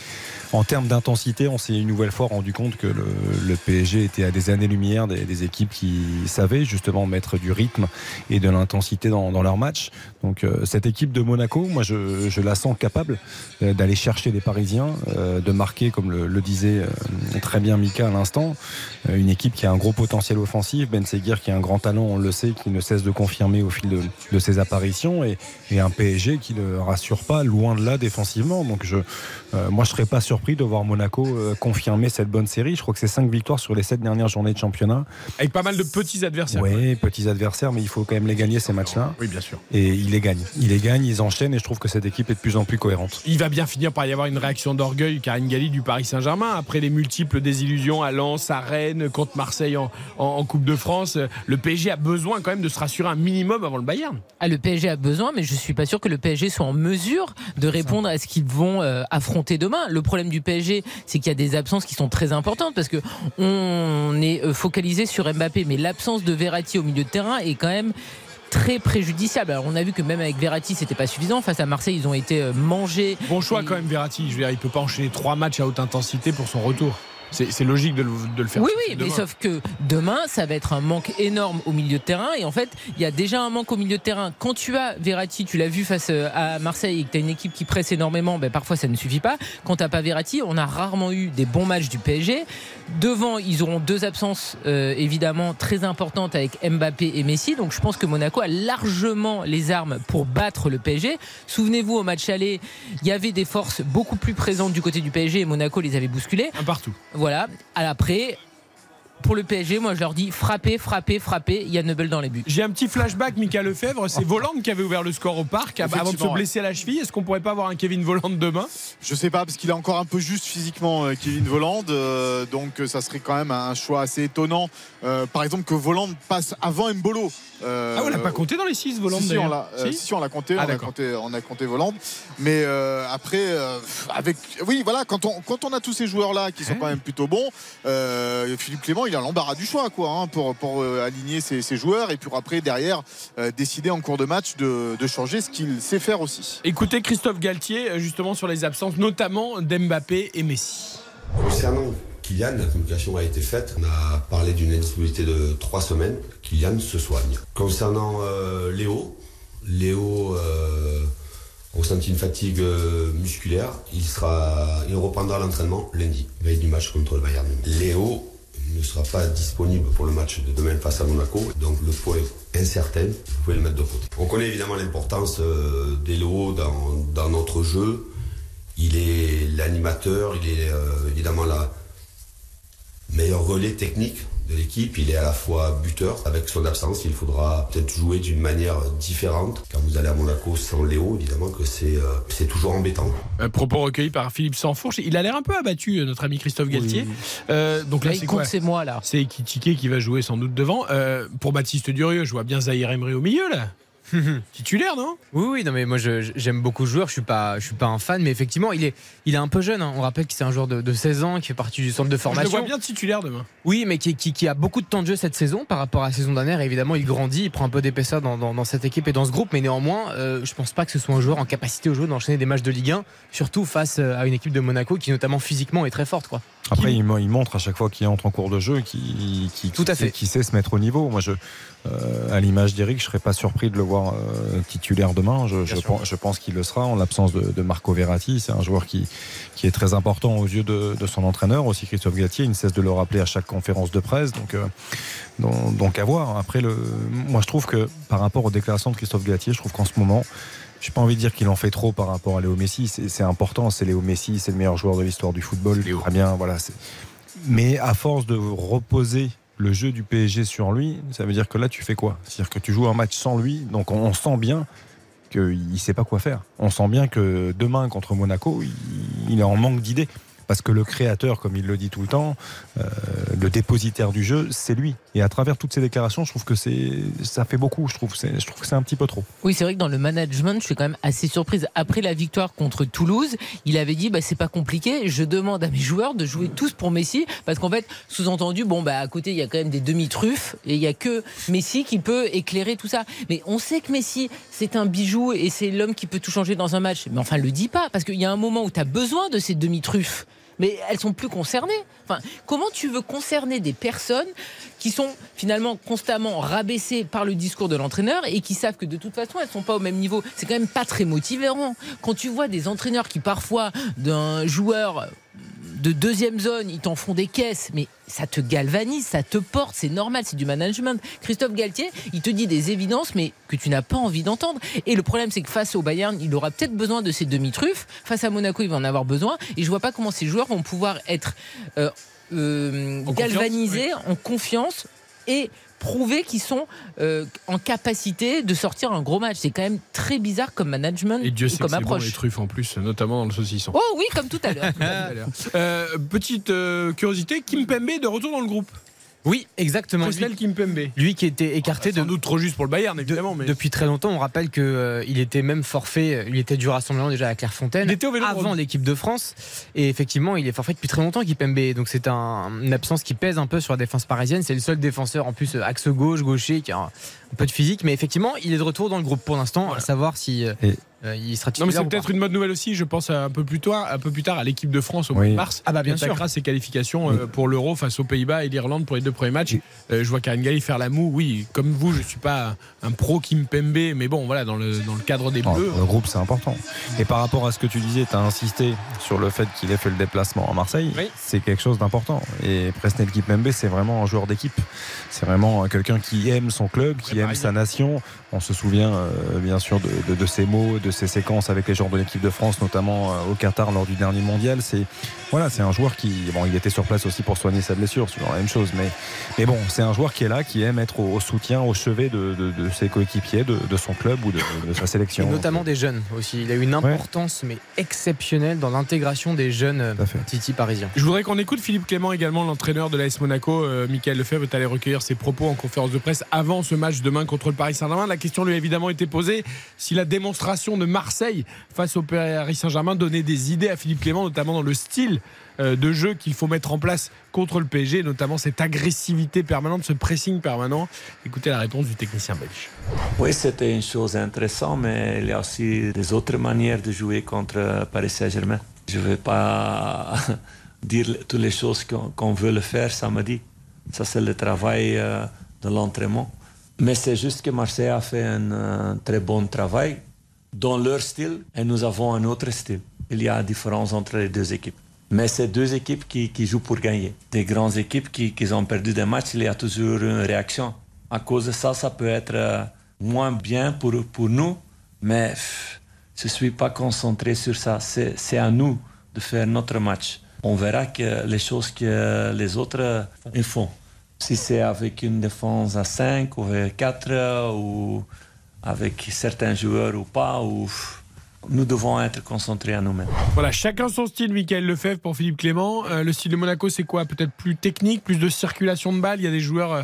en termes d'intensité, on s'est une nouvelle fois rendu compte que le, PSG était à des années-lumière des, des, équipes qui savaient justement mettre du rythme et de l'intensité dans, dans leur match. Donc euh, cette équipe de Monaco, moi je, je la sens capable euh, d'aller chercher les Parisiens, euh, de marquer, comme le, le disait très bien Mika à l'instant, une équipe qui a un gros potentiel offensif, Ben Seguir qui a un grand talent, on le sait, qui ne cesse de confirmer au fil de, de ses apparitions, et, et, un PSG qui ne rassure pas, loin de là défensivement. Donc je, euh, moi je serais pas surpris de voir Monaco confirmer cette bonne série. Je crois que c'est 5 victoires sur les 7 dernières journées de championnat. Avec pas mal de petits adversaires. Oui, petits adversaires, mais il faut quand même les gagner ces matchs-là. Oui, bien sûr. Et les. Ils les gagnent, ils enchaînent, et je trouve que cette équipe est de plus en plus cohérente. Il va bien finir par y avoir une réaction d'orgueil, Karine Galli du Paris Saint-Germain, après les multiples désillusions à Lens, à Rennes, contre Marseille en, en, en, Coupe de France. Le PSG a besoin quand même de se rassurer un minimum avant le Bayern. Ah, le PSG a besoin, mais je suis pas sûr que le PSG soit en mesure de répondre à ce qu'ils vont euh, affronter demain. Le problème du PSG, c'est qu'il y a des absences qui sont très importantes parce que on est euh, focalisé sur Mbappé, mais l'absence de Verratti au milieu de terrain est quand même très préjudiciable. Alors on a vu que même avec Verratti, c'était pas suffisant. Face à Marseille, ils ont été euh, mangés. Bon choix et... quand même Verratti. Je veux dire, il peut pas enchaîner trois matchs à haute intensité pour son retour. C'est logique de le, de le, faire. Oui, oui, demain. mais sauf que demain, ça va être un manque énorme au milieu de terrain. Et en fait, il y a déjà un manque au milieu de terrain. Quand tu as Verratti, tu l'as vu face euh, à Marseille et que tu as une équipe qui presse énormément, ben parfois ça ne suffit pas. Quand tu n'as pas Verratti, on a rarement eu des bons matchs du PSG. Devant, ils auront deux absences euh, évidemment très importantes avec Mbappé et Messi. Donc je pense que Monaco a largement les armes pour battre le PSG. Souvenez-vous, au match aller, il y avait des forces beaucoup plus présentes du côté du PSG et Monaco les avait bousculées. Un partout. Voilà. Après, pour le PSG, moi je leur dis frappez, frappez, frappez. Il y a Nebel dans les buts. J'ai un petit flashback, Mika Lefebvre. C'est Voland qui avait ouvert le score au parc avant de se blesser à la cheville. Est-ce qu'on pourrait pas avoir un Kevin Voland demain? Je sais pas, parce qu'il est encore un peu juste physiquement, euh, Kevin Voland. Euh, donc ça serait quand même un choix assez étonnant. Euh, par exemple, que Voland passe avant Mbolo. Euh, ah, on l'a pas compté dans les 6 Voland si, si, on l'a si, si, on l'a compté, ah, on, a compté, on a compté Voland. Mais euh, après, euh, avec, oui, voilà, quand on, quand on a tous ces joueurs-là qui sont quand même plutôt bons, Philippe Clément, il a l'embarras du choix, quoi, hein, pour, pour aligner ses, ses, joueurs et puis après, derrière, décider en cours de match de, de changer ce qu'il sait faire aussi. Écoutez Christophe Galtier, justement, sur les absences, notamment d'Mbappé et Messi. Concernant Kylian, la communication a été faite. On a parlé d'une indisponibilité de trois semaines. Kylian se soigne. Concernant euh, Léo, Léo euh, ressenti une fatigue euh, musculaire. Il, sera, il reprendra l'entraînement lundi, veille du match contre le Bayern. Léo ne sera pas disponible pour le match de demain face à Monaco. Donc le point incertain, vous pouvez le mettre de côté. On connaît évidemment l'importance d'Elo dans, dans, notre jeu. Il est l'animateur, il est évidemment la meilleur relais technique de l'équipe. Il est à la fois buteur. Avec son absence, il faudra peut-être jouer d'une manière différente. Quand vous allez à Monaco sans Léo, évidemment que c'est euh, c'est toujours embêtant. Un propos recueilli par Philippe Sansfourche. Il a l'air un peu abattu, notre ami Christophe Galtier. Oui. Euh, donc là, là c'est quoi C'est moi là. C'est Ekitike qui va jouer sans doute devant. Euh, pour Baptiste Durieux, je vois bien Zahir Emery au milieu là. Titulaire, non? Oui, oui, non, mais moi j'aime beaucoup le joueur. Je suis pas, je suis pas un fan, mais effectivement, il est, il est un peu jeune. Hein. On rappelle que c'est un joueur de, de, 16 ans qui fait partie du centre de formation. Je le vois bien titulaire demain. Oui, mais qui, qui, qui, a beaucoup de temps de jeu cette saison par rapport à la saison dernière. Et évidemment, il grandit, il prend un peu d'épaisseur dans, dans, dans, cette équipe et dans ce groupe. Mais néanmoins, euh, je pense pas que ce soit un joueur en capacité au jeu d'enchaîner des matchs de Ligue 1, surtout face euh, à une équipe de Monaco qui, notamment physiquement, est très forte, quoi. Après, qui... il, montre à chaque fois qu'il entre en cours de jeu qu'il qui, Tout à fait. Qui sait se mettre au niveau. Moi, je, euh, à l'image d'Eric, je serais pas surpris de le voir euh, titulaire demain. Je, je pense, je pense qu'il le sera en l'absence de, de, Marco Verratti. C'est un joueur qui, qui est très important aux yeux de, de, son entraîneur, aussi Christophe Galtier. Il ne cesse de le rappeler à chaque conférence de presse. Donc, euh, donc, donc, à voir. Après, le, moi, je trouve que par rapport aux déclarations de Christophe Galtier, je trouve qu'en ce moment, j'ai pas envie de dire qu'il en fait trop par rapport à Léo Messi. C'est important. C'est Léo Messi, c'est le meilleur joueur de l'histoire du football. Très bien, voilà. Mais à force de reposer le jeu du PSG sur lui, ça veut dire que là, tu fais quoi? C'est-à-dire que tu joues un match sans lui, donc on, sent bien qu'il ne sait pas quoi faire. On sent bien que demain, contre Monaco, il, il est en manque d'idées. Parce que le créateur, comme il le dit tout le temps, euh, le dépositaire du jeu, c'est lui. Et à travers toutes ces déclarations, je trouve que c'est ça fait beaucoup. Je trouve, je trouve que c'est un petit peu trop. Oui, c'est vrai que dans le management, je suis quand même assez surprise. Après la victoire contre Toulouse, il avait dit bah, c'est pas compliqué. Je demande à mes joueurs de jouer tous pour Messi, parce qu'en fait, sous-entendu, bon bah à côté il y a quand même des demi-truffes et il y a que Messi qui peut éclairer tout ça. Mais on sait que Messi c'est un bijou et c'est l'homme qui peut tout changer dans un match. Mais enfin, le dis pas, parce qu'il y a un moment où tu as besoin de ces demi-truffes mais elles sont plus concernées. Enfin, comment tu veux concerner des personnes qui sont finalement constamment rabaissées par le discours de l'entraîneur et qui savent que de toute façon elles sont pas au même niveau? C'est quand même pas très motivant. Quand tu vois des entraîneurs qui parfois d'un joueur de deuxième zone, ils t'en font des caisses, mais ça te galvanise, ça te porte, c'est normal, c'est du management. Christophe Galtier, il te dit des évidences, mais que tu n'as pas envie d'entendre. Et le problème, c'est que face au Bayern, il aura peut-être besoin de ces demi-truffes. Face à Monaco, il va en avoir besoin. Et je vois pas comment ces joueurs vont pouvoir être euh, euh, En galvanisés, en confiance et prouver qu'ils sont euh, en capacité de sortir un gros match. C'est quand même très bizarre comme management Et Dieu sait que comme c'est bon approche. les truffes en plus, notamment dans le saucisson. Oh oui, comme tout à l'heure. Euh, petite euh, curiosité, Kim Pembe de retour dans le groupe. Oui, exactement. Lui, Kim Pembe. lui qui était écarté Sans de, doute trop juste pour le Bayern, de- évidemment. mais... depuis très longtemps. On rappelle que euh, il était même forfait. euh, Il était du rassemblement déjà à Clairefontaine Il était au Vélodrome. avant l'équipe de France. Et effectivement, il est forfait depuis très longtemps, Kipembe. Donc c'est un- une absence qui pèse un peu sur la défense parisienne. C'est le seul défenseur en plus euh, axe gauche, gaucher, qui a un, un peu de physique. Mais effectivement, il est de retour dans le groupe pour l'instant. À savoir si euh, Et- euh, il sera Non mais c'est peut-être une bonne nouvelle aussi. Je pense un peu plus tard, un peu plus tard à l'équipe de France au mois Oui. de mars. Ah bah, bien attaquera ses qualifications euh, pour l'Euro face aux Pays-Bas et l'Irlande pour les deux premiers matchs. Euh, je vois Karine Galli faire la moue. Oui, comme vous, je suis pas un, pro Kim Pembe, mais bon, voilà, dans le dans le cadre des Non, Bleus. le groupe, c'est important. Et par rapport à ce que tu disais, tu as insisté sur le fait qu'il ait fait le déplacement à Marseille. Oui. C'est quelque chose d'important. Et Presnel Kipembe, c'est vraiment un joueur d'équipe. C'est vraiment quelqu'un qui aime son club, qui aime sa nation. On se souvient euh, bien sûr de, de- de ses mots, de ses séquences avec les joueurs de l'équipe de France, notamment euh, au Qatar lors du dernier mondial. C'est voilà, c'est un joueur qui, bon, il était sur place aussi pour soigner sa blessure, c'est toujours la même chose. Mais, mais bon, c'est un joueur qui est là, qui aime être au, au soutien, au chevet de, de- de ses coéquipiers, de, de son club ou de, de sa Et sélection. notamment des jeunes aussi. Il a eu une importance mais exceptionnelle dans l'intégration des jeunes euh. Titi parisiens. Je voudrais qu'on écoute Philippe Clément également, l'entraîneur de l'AS Monaco. Euh, Michael Lefebvre est allé recueillir ses propos en conférence de presse avant ce match demain contre le Paris Saint-Germain. Question lui a évidemment été posée si la démonstration de Marseille face au Paris Saint-Germain donnait des idées à Philippe Clément, notamment dans le style euh, de jeu qu'il faut mettre en place contre le PSG, notamment cette agressivité permanente, ce pressing permanent. Écoutez la réponse du technicien belge. Oui, c'était une chose intéressante, mais il y a aussi des autres manières de jouer contre Paris Saint-Germain. Je ne vais pas dire toutes les choses qu'on qu'on veut le faire samedi. Ça, c'est le travail euh, de l'entraînement. Mais c'est juste que Marseille a fait un, très bon travail dans leur style et nous avons un autre style. Il y a une différence entre les deux équipes. Mais c'est deux équipes qui, jouent pour gagner. Des grandes équipes qui, ont perdu des matchs, il y a toujours une réaction. À cause de ça, ça peut être euh, moins bien pour, nous, mais je ne suis pas concentré sur ça. C'est à nous de faire notre match. On verra que les choses que les autres euh, font. Si c'est avec une défense à 5 ou à 4 ou avec certains joueurs ou pas, nous devons être concentrés à nous-mêmes. Voilà, chacun son style, Michael Lefebvre pour Philippe Clément. Euh, le style de Monaco, c'est quoi? Peut-être plus technique, plus de circulation de balles. Il y a des joueurs euh,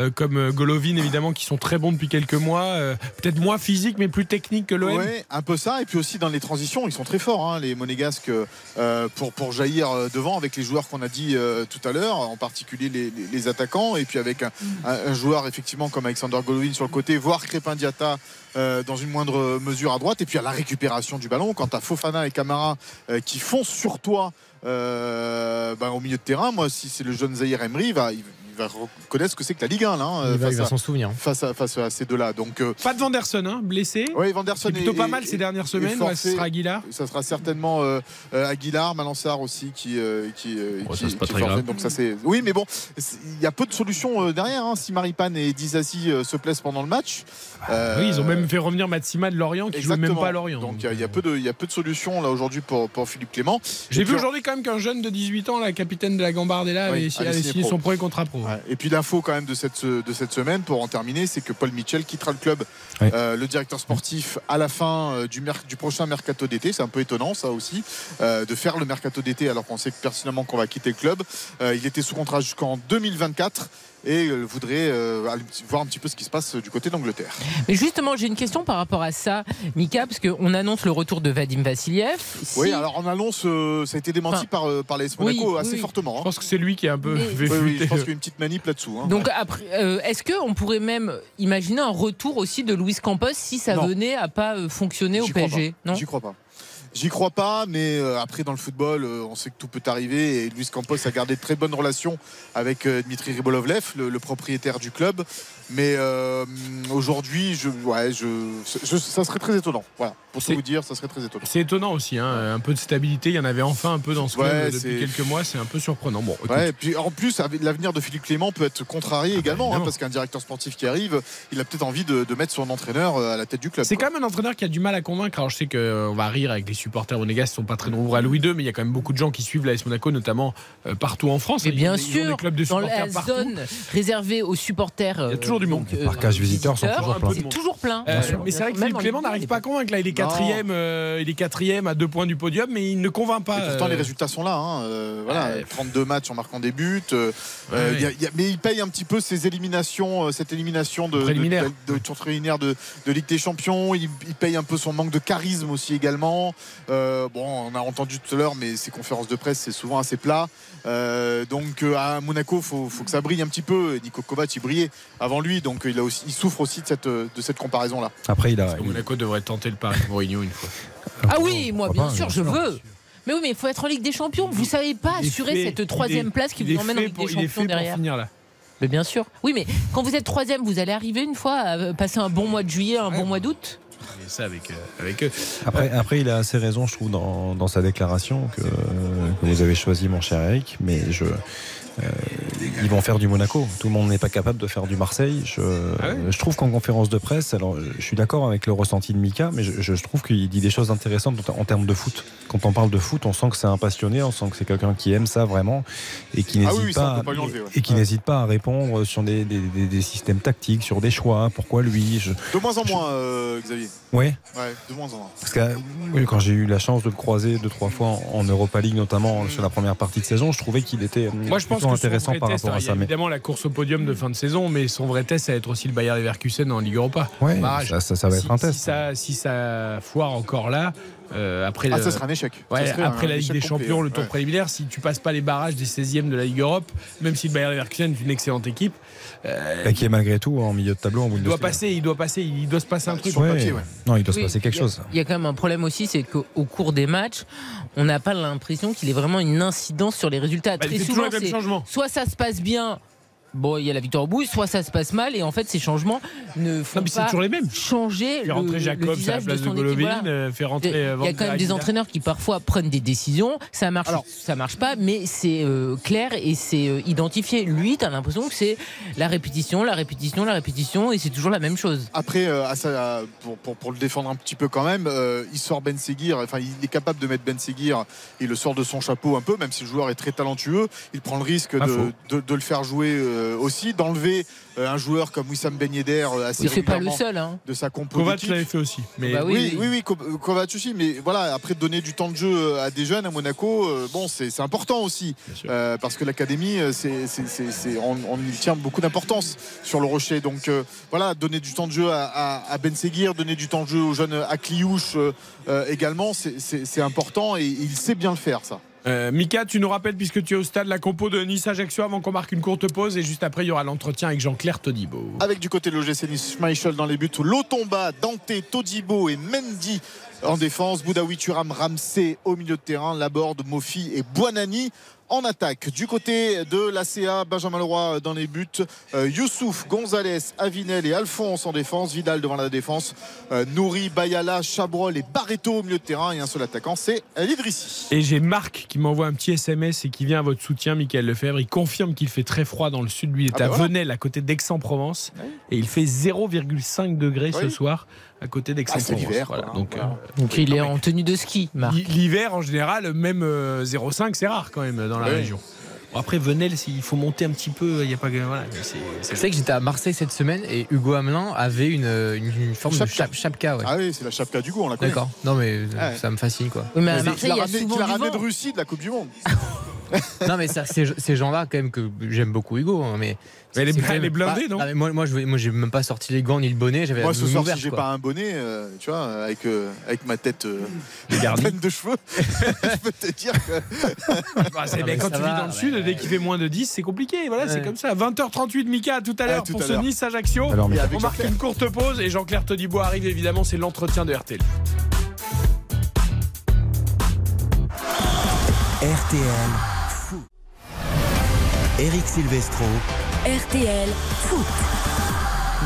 euh, comme euh, Golovin, évidemment, qui sont très bons depuis quelques mois. Euh, Peut-être moins physique, mais plus technique que l'OM. Ouais, un peu ça. Et puis aussi dans les transitions, ils sont très forts, hein, les Monégasques, euh, pour, pour jaillir devant avec les joueurs qu'on a dit euh, tout à l'heure, en particulier les, les- les attaquants. Et puis avec un, un- un joueur, effectivement, comme Alexander Golovin sur le côté, voire Crépin Diata euh, dans une moindre mesure à droite. Et puis à la récupération du ballon, quand tu as Fofana et Camara euh, qui foncent sur toi euh, ben, au milieu de terrain, moi, si c'est le jeune Zahir Emery, il va, il, il va reconnaître ce que c'est que la Ligue 1 là, hein, Il va, face il va à- s'en souvenir. face à, face à ces deux-là. Donc, euh, Pas de Vanderson, hein, blessé. oui, Vanderson plutôt est- pas mal est- ces dernières semaines. Ouais, ce sera Aguilar. Ça sera certainement euh, euh, Aguilar, Malansar aussi qui euh, qui, qui- ça, pas très grave. Donc ça c'est oui, mais bon, il y a peu de solutions euh, derrière. hein. Si Maripane et Dizassi euh, se plaisent pendant le match, euh, Oui, ils ont même fait revenir Matsima de Lorient, qui jouait même pas à Lorient. Donc il y a- il y, a peu de il y a peu de solutions là aujourd'hui pour pour Philippe Clément. J'ai vu aujourd'hui quand même qu'un jeune de 18 ans, la capitaine de la Gambardella, Oui, avait, signé son premier contrat pro. Ouais. Et puis l'info quand même de cette, de cette semaine, pour en terminer, c'est que Paul Mitchell quittera le club, euh, le directeur sportif, à la fin euh, du, mer- du prochain mercato d'été. C'est un peu étonnant ça aussi, euh, de faire le mercato d'été alors qu'on sait pertinemment qu'on va quitter le club. Euh, il était sous contrat jusqu'en 2024 et euh, voudrait euh, aller voir un petit peu ce qui se passe du côté d'Angleterre. Mais justement, j'ai une question par rapport à ça, Mika, parce qu'on annonce le retour de Vadim Vassiliev. Si- Oui, alors en annonce, euh, ça a été démenti Enfin, par, euh, par l'AS Monaco oui, assez oui. fortement. Je hein. pense que c'est lui qui est un peu Mais- Oui, je pense qu'il y a une petite manip là-dessous. hein. Donc après, euh, est-ce qu'on pourrait même imaginer un retour aussi de Luis Campos si ça Non. venait à pas euh, fonctionner au PSG pas. Non? J'y crois pas. J'y crois pas, mais euh, après dans le football, euh, on sait que tout peut arriver. Et Luis Campos a gardé de très bonnes relations avec euh, Dmitri Ribolovlev, le, le propriétaire du club. Mais euh, aujourd'hui, je, ouais, je, je- ça serait très étonnant. Voilà, pour tout vous dire, ça serait très étonnant. C'est étonnant aussi, hein, un peu de stabilité. Il y en avait enfin un peu dans ce club Ouais, depuis quelques mois. C'est un peu surprenant. Bon, Ouais, et puis en plus, l'avenir de Philippe Clément peut être contrarié également, hein, parce qu'un directeur sportif qui arrive, il a peut-être envie de, de mettre son entraîneur euh, à la tête du club. C'est quand même un entraîneur qui a du mal à convaincre. Alors je sais qu'on va rire avec les supporters monégasques, ils sont pas très nombreux à Louis II, mais il y a quand même beaucoup de gens qui suivent l'AS Monaco, notamment euh, partout en France. Mais Ils bien ils ont sûr, des clubs de dans la partout. zone réservée aux supporters. Il y a toujours du monde. Les parcages visiteurs sont toujours pleins. C'est toujours plein. Euh, mais c'est vrai que Philippe Clément n'arrive pas à convaincre. Là, il est quatrième, euh, il est quatrième à deux points du podium, mais il ne convainc pas. Et pourtant, euh, les résultats sont là. hein. Euh, voilà, Ouais. 32 matchs en marquant des buts. euh, Ouais, euh, ouais. il y a- il y a- mais il paye un petit peu ses éliminations, euh, cette élimination de, Préliminaire. de, de tour préliminaire de, de Ligue des Champions. Il, il paye un peu son manque de charisme aussi également. Euh, bon, on a entendu tout à l'heure, mais ses conférences de presse, c'est souvent assez plat. Euh, donc euh, à Monaco, il faut, faut que ça brille un petit peu. Et Nico Kovac, il brillait avant lui, donc il, a aussi, il souffre aussi de cette, de cette comparaison-là. Après, il a. Que Monaco devrait tenter le pari Mourinho une fois. Ah oui, moi, Pourquoi bien pas, sûr, je veux. Mais oui, mais il faut être en Ligue des Champions. Vous savez pas Il assurer fait- cette il troisième est- place qui il vous emmène en Ligue pour- des Il est fait Champions pour derrière. finir là. Mais bien sûr. Oui, mais quand vous êtes troisième, vous allez arriver une fois à euh, passer un bon mois de juillet, un bon mois d'août. Et ça avec, euh, avec eux. Après, après, il a assez raison, je trouve, dans, dans sa déclaration que, que vous avez choisi, mon cher Eric. Mais je, euh, ils vont faire du Monaco. Tout le monde n'est pas capable de faire du Marseille. Je, Ah je trouve qu'en conférence de presse, alors je suis d'accord avec le ressenti de Mika, mais je, je trouve qu'il dit des choses intéressantes en, termes de foot. Quand on parle de foot, on sent que c'est un passionné, on sent que c'est quelqu'un qui aime ça vraiment et qui Ah n'hésite oui, pas, pas lui enlever, ouais. et qui Ouais. n'hésite pas à répondre sur des, des- des- des systèmes tactiques, sur des choix. Pourquoi lui? Je... De moins en moins, euh, Xavier. Ouais. Ouais, de moins en moins. Parce que oui, quand j'ai eu la chance de le croiser deux trois fois en, en Europa League notamment sur la première partie de saison, je trouvais qu'il était euh, Moi, je pense intéressant par test, rapport à y a ça. Mais évidemment la course au podium de fin de saison, mais son vrai test, ça va être aussi le Bayern Leverkusen en Ligue Europa. ouais, Barrage. ça, ça, ça va si, être un si test. ça, si ça foire encore là, euh, après, Ah, le- ça sera un échec. Ça Ouais, serait après un la Ligue des complet, Champions, le tour ouais. préliminaire, si tu passes pas les barrages des 16e de la Ligue Europe, même si le Bayern Leverkusen est une excellente équipe, Et qui est malgré tout en milieu de tableau en il doit passer, il doit passer, il doit se passer un truc. sur Ouais. papier, ouais. Non, il doit se passer quelque a- chose. Il y a quand même un problème aussi, c'est qu'au au cours des matchs, on n'a pas l'impression qu'il ait vraiment une incidence sur les résultats. Bah, Très souvent, c'est soit ça se passe bien. Bon, il y a la victoire au bout, soit ça se passe mal, et en fait, ces changements ne font Non, mais c'est pas toujours les mêmes. changer Fait le, rentrer le Jacobs à la place de de. Golovin, Voilà. euh, Il y a Van quand même des entraîneurs qui parfois prennent des décisions, ça marche, Alors- ça marche pas, mais c'est euh, clair et c'est euh, identifié. Lui, t'as l'impression que c'est la répétition, la répétition, la répétition, et c'est toujours la même chose. Après, euh, à ça, pour, pour- pour le défendre un petit peu quand même, euh, il sort Ben Seguir, enfin il est capable de mettre Ben Seguir, il le sort de son chapeau un peu, même si le joueur est très talentueux, il prend le risque de, de- de le faire jouer euh, aussi, d'enlever euh, un joueur comme Wissam Ben Yedder euh, assez Oui, pas le seul. Hein. de sa compo Kovac l'avait fait aussi. Mais Bah Oui, oui, oui, Ko- Kovac aussi, mais voilà, après donner du temps de jeu à des jeunes à Monaco, euh, bon, c'est important aussi. Euh, parce que l'académie, on, on y tient beaucoup d'importance sur le rocher. Donc euh, voilà, donner du temps de jeu à, à- à Ben Seguir, donner du temps de jeu aux jeunes à Cliouche euh, également, c'est important et il sait bien le faire, ça. Euh, Mika, tu nous rappelles, puisque tu es au stade, la compo de Nice Ajaccio avant qu'on marque une courte pause et juste après, il y aura l'entretien avec Jean-Claire Todibo. Avec du côté de l'OGC Nice, Schmeichel dans les buts, Lotomba, Dante, Todibo et Mendy en défense, Boudaoui, Thuram, Ramsey au milieu de terrain, Laborde, Mofi et Buanani en attaque. Du côté de l'ACA, Benjamin Leroy dans les buts, euh, Youssouf, Gonzalez, Avinel et Alphonse en défense, Vidal devant la défense, euh, Nouri, Bayala, Chabrol et Barreto au milieu de terrain et un seul attaquant, c'est l'Idrissi. Et j'ai Marc qui m'envoie un petit SMS et qui vient à votre soutien, Michael Lefebvre. Il confirme qu'il fait très froid dans le sud. Lui, il est Ah bah à voilà. Venelle, à côté d'Aix-en-Provence. Et il fait 0,5 degrés ce Oui. soir à côté d'Aix-en-Provence. Ah, c'est l'hiver, Voilà. Donc, voilà. euh, Donc il est en tenue de ski, Marc. l'hi- L'hiver, en général, même euh, 0,5, c'est rare quand même dans la Oui. région. Bon, après, Venelle, il faut monter un petit peu. Il y a pas. Voilà, mais c'est- vrai que j'étais à Marseille cette semaine et Hugo Hamelin avait une, une, une forme Chapka. de chap- chapka. ouais. Ah oui, c'est la chapka du coup, on la connaît. D'accord. Non mais euh, Ouais. ça me fascine quoi. Oui, mais à Marseille, il y a ramené, qu'il a ramené de Russie de la Coupe du Monde. non mais ça, ces, ces gens-là quand même que j'aime beaucoup Hugo. hein, mais Mais elle est- c'est quand elle même- est blindée, non ah, mais Moi, moi, je moi, j'ai même pas sorti les gants ni le bonnet. J'avais Moi ce soir, ouverte, si j'ai pas un bonnet, euh, tu vois, avec, euh, avec ma tête euh, pleine de cheveux, je peux te dire que. Bah, c'est Non, bien mais quand tu va, vis dans le sud, dès qu'il fait moins de 10, c'est compliqué. Voilà, c'est comme ça. 20h38, Mika, à tout à l'heure pour ce l'heure. Nice Ajaccio. Alors, Et Mika. avec On marque une courte pause et Jean-Claire Todibo arrive évidemment, c'est l'entretien de RTL. RTL. Eric Silvestro. RTL Foot.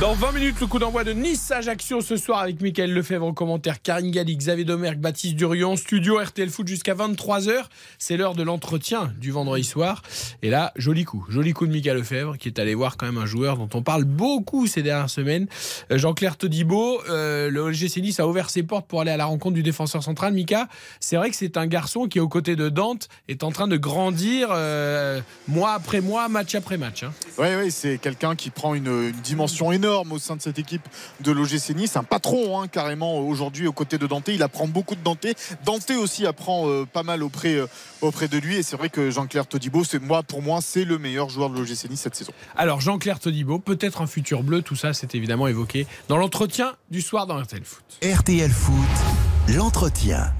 Dans 20 minutes, le coup d'envoi de Nice-Ajaccio ce soir avec Mickaël Lefebvre en commentaire, Karine Galli, Xavier Domergue, Baptiste Durion, studio RTL Foot jusqu'à 23h. C'est l'heure de l'entretien du vendredi soir. Et là, joli coup, joli coup de Mickaël Lefebvre qui est allé voir quand même un joueur dont on parle beaucoup ces dernières semaines. Euh, Jean-Claire Todibo, euh, le LGC Nice a ouvert ses portes pour aller à la rencontre du défenseur central. Mika, c'est vrai que c'est un garçon qui, aux côtés de Dante, est en train de grandir euh, mois après mois, match après match. hein. Oui, oui, c'est quelqu'un qui prend une dimension énorme au sein de cette équipe de l'OGC Nice. Un patron, hein, carrément, aujourd'hui aux côtés de Dante. Il apprend beaucoup de Dante. Dante aussi apprend euh, pas mal auprès, euh, auprès de lui. Et c'est vrai que Jean-Claire Todibo, c'est moi, pour moi, c'est le meilleur joueur de l'OGC Nice cette saison. Alors Jean-Claire Todibo, peut-être un futur bleu, tout ça c'est évidemment évoqué dans l'entretien du soir dans RTL Foot. RTL Foot. L'entretien.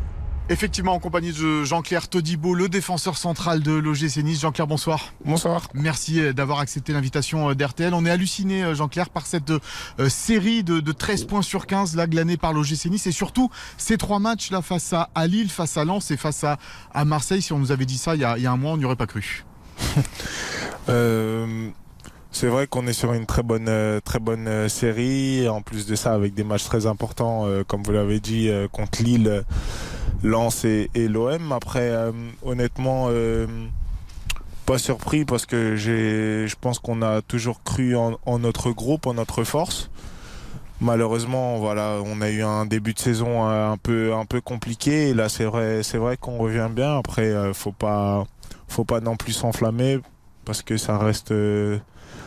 Effectivement, en compagnie de Jean-Claire Todibo, le défenseur central de l'OGC Nice. Jean-Claire, bonsoir. Bonsoir. Merci euh, d'avoir accepté l'invitation euh, d'RTL. On est halluciné, euh, Jean-Claire, par cette série de, de 13 points sur 15 là, glanée par l'OGC Nice et surtout ces trois matchs là face à, à Lille, face à Lens et face à, à Marseille. Si on nous avait dit ça il y a, il y a un mois, on n'y aurait pas cru. Euh, c'est vrai qu'on est sur une très bonne, très bonne série. En plus de ça, avec des matchs très importants, comme vous l'avez dit, contre Lille, Lens et, l'OM. Après, euh, honnêtement, euh, pas surpris parce que je pense qu'on a toujours cru en, notre groupe, en notre force. Malheureusement, voilà, on a eu un début de saison euh, un peu, compliqué. Là, c'est vrai, vrai qu'on revient bien. Après, faut pas, faut pas non plus s'enflammer parce que ça reste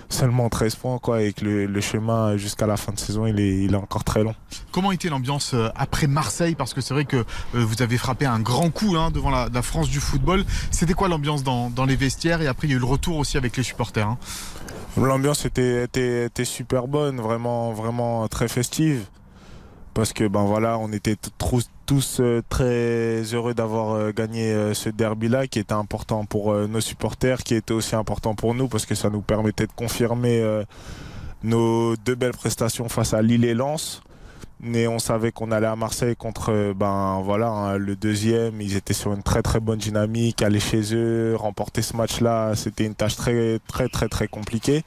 seulement 13 points, quoi, et que le, le chemin jusqu'à la fin de saison, il est, il est encore très long. Comment était l'ambiance euh, après Marseille? Parce que c'est vrai que euh, vous avez frappé un grand coup hein, devant la, la France du football. C'était quoi l'ambiance dans, dans les vestiaires? Et après, il y a eu le retour aussi avec les supporters. hein. L'ambiance était, était, était super bonne, vraiment, vraiment très festive. Parce que ben voilà, on était tous, euh, très heureux d'avoir euh, gagné euh, ce derby-là, qui était important pour nos supporters, qui était aussi important pour nous, parce que ça nous permettait de confirmer nos deux belles prestations face à Lille et Lens. Mais on savait qu'on allait à Marseille contre ben voilà hein, le deuxième. Ils étaient sur une très très bonne dynamique. Aller chez eux, remporter ce match-là, c'était une tâche très très très très compliquée.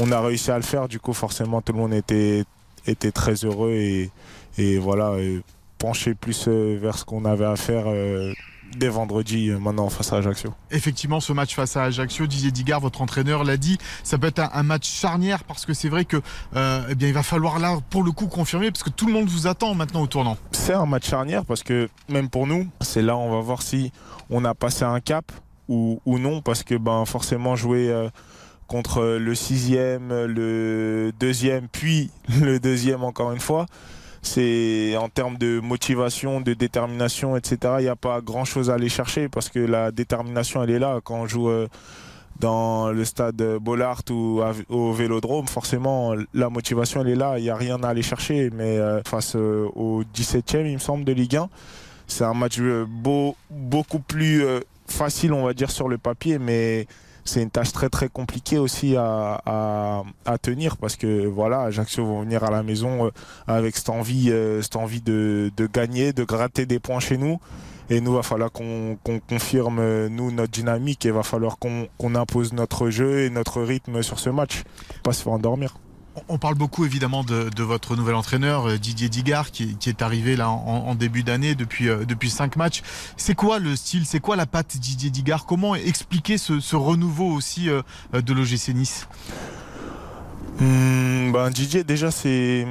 On a réussi à le faire. Du coup, forcément, tout le monde était était très heureux et et voilà et penché plus euh, vers ce qu'on avait à faire euh, dès vendredi euh, maintenant face à Ajaccio. Effectivement, ce match face à Ajaccio, Didier Digard, votre entraîneur, l'a dit, ça peut être un, un match charnière parce que c'est vrai que euh, eh bien, il va falloir là, pour le coup, confirmer parce que tout le monde vous attend maintenant au tournant. C'est un match charnière parce que même pour nous, c'est là on va voir si on a passé un cap ou, ou non parce que ben forcément jouer euh, contre le sixième, le deuxième, puis le deuxième encore une fois. C'est en termes de motivation, de détermination, etc. Il n'y a pas grand chose à aller chercher parce que la détermination, elle est là. Quand on joue euh, dans le stade Bollard ou au Vélodrome, forcément, la motivation, elle est là. Il n'y a rien à aller chercher. Mais euh, face euh, au 17e, il me semble, de Ligue 1, c'est un match beau, beaucoup plus facile, on va dire, sur le papier. Mais c'est une tâche très très compliquée aussi à, à, tenir parce que voilà, Ajaccio vont venir à la maison euh, avec cette envie, euh, de, gagner, de gratter des points chez nous. Et nous, il va falloir qu'on confirme, euh, nous, notre dynamique et il va falloir qu'on qu'on impose notre jeu et notre rythme sur ce match. Pas se faire endormir. On parle beaucoup évidemment de, votre nouvel entraîneur euh, Didier Digard qui, est arrivé là en, début d'année depuis euh, depuis cinq matchs. C'est quoi le style C'est quoi la patte Didier Digard? Comment expliquer ce, renouveau aussi euh, de l'OGC Nice? Hmm, ben, Didier, déjà, c'est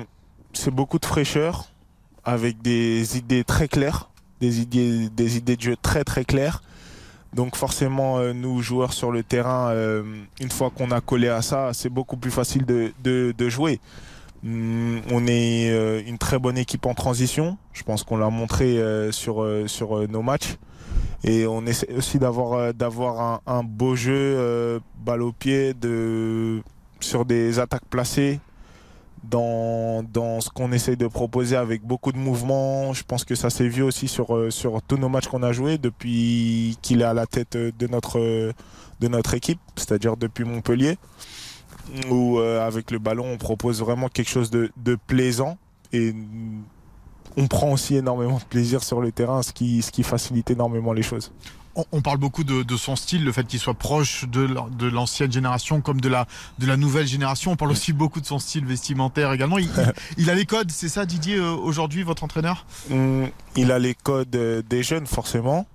c'est beaucoup de fraîcheur avec des idées très claires, des idées, des idées de jeu très très claires. Donc forcément, euh, nous joueurs sur le terrain, euh, une fois qu'on a collé à ça, c'est beaucoup plus facile de, de, de jouer. Hmm, on est euh, une très bonne équipe en transition. Je pense qu'on l'a montré sur, sur nos matchs. Et on essaie aussi d'avoir d'avoir un, un beau jeu, balle au pied, de, sur des attaques placées, dans, dans ce qu'on essaie de proposer avec beaucoup de mouvements. Je pense que ça s'est vu aussi sur, euh, sur tous nos matchs qu'on a joués depuis qu'il est à la tête euh, de notre, euh, de notre équipe, c'est-à-dire depuis Montpellier, où avec le ballon on propose vraiment quelque chose de, de plaisant et on prend aussi énormément de plaisir sur le terrain, ce qui, ce qui facilite énormément les choses. On, parle beaucoup de, son style, le fait qu'il soit proche de, l'ancienne génération comme de la, de la nouvelle génération. On parle aussi beaucoup de son style vestimentaire également. Il, a les codes, c'est ça Didier, euh, aujourd'hui, votre entraîneur? Hum, Il a les codes euh, des jeunes, forcément.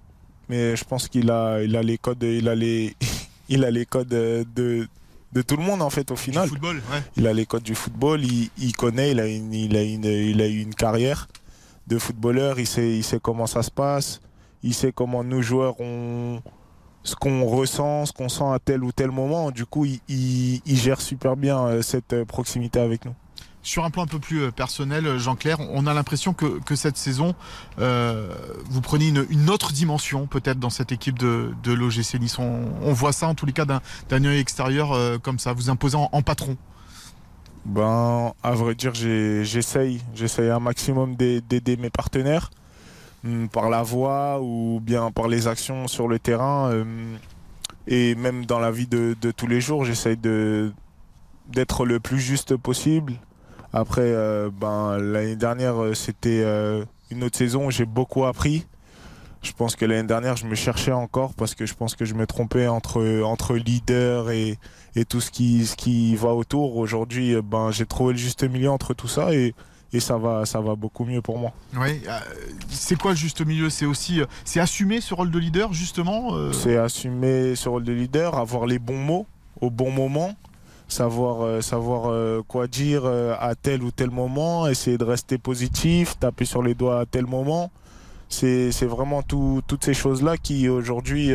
Mais je pense qu'il a, il a les codes, il a les, il a les codes euh, de, de tout le monde en fait au final. football, Il a les codes du football, il, connaît, il a, une, il, a une, il a eu une carrière de footballeur, il sait, il sait comment ça se passe il sait comment nous joueurs on ce qu'on ressent, ce qu'on sent à tel ou tel moment. Du coup, il, gère super bien euh, cette euh, proximité avec nous. Sur un plan un peu plus euh, personnel, Jean-Claire, on a l'impression que, cette saison, vous prenez une, autre dimension peut-être dans cette équipe de, de l'OGC Nice. On, voit ça en tous les cas d'un œil extérieur comme ça, vous imposant en, patron. Ben, à vrai dire, j'essaye, j'essaye un maximum d'aider mes partenaires. Mm, par la voix ou bien par les actions sur le terrain. Euh, et même dans la vie de, tous les jours, j'essaye d'être le plus juste possible. Après, euh, ben, l'année dernière, euh, c'était une autre saison où j'ai beaucoup appris. Je pense que l'année dernière, je me cherchais encore parce que je pense que je me trompais entre, entre leader et, et tout ce qui, ce qui va autour. Aujourd'hui, ben, j'ai trouvé le juste milieu entre tout ça et, et ça va, ça va beaucoup mieux pour moi. Oui, euh, c'est quoi le juste milieu? C'est aussi, euh, c'est assumer ce rôle de leader justement. Euh? C'est assumer ce rôle de leader, avoir les bons mots au bon moment, savoir, savoir quoi dire à tel ou tel moment, essayer de rester positif, taper sur les doigts à tel moment. C'est, vraiment toutes ces choses là qui aujourd'hui,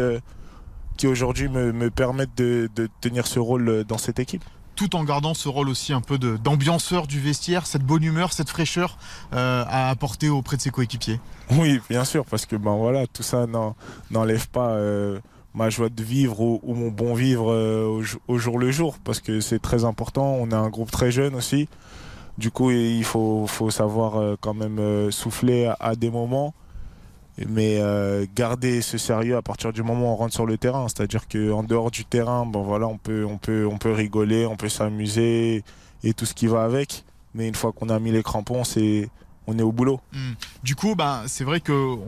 qui aujourd'hui me, me permettent de tenir ce rôle dans cette équipe tout en gardant ce rôle aussi un peu d'ambianceur du vestiaire, cette bonne humeur, cette fraîcheur euh, à apporter auprès de ses coéquipiers. Oui, bien sûr, parce que ben voilà, tout ça n'enlève pas euh, ma joie de vivre ou, mon bon vivre euh, au, jour le jour, parce que c'est très important. On est un groupe très jeune aussi. Du coup, il faut, faut savoir quand même souffler à des moments mais euh, garder ce sérieux à partir du moment où on rentre sur le terrain. C'est-à-dire qu'en dehors du terrain, bon voilà, on peut, on peut, on peut rigoler, on peut s'amuser et tout ce qui va avec. Mais une fois qu'on a mis les crampons, c'est on est au boulot. Hmm. Du coup, bah, c'est vrai qu'on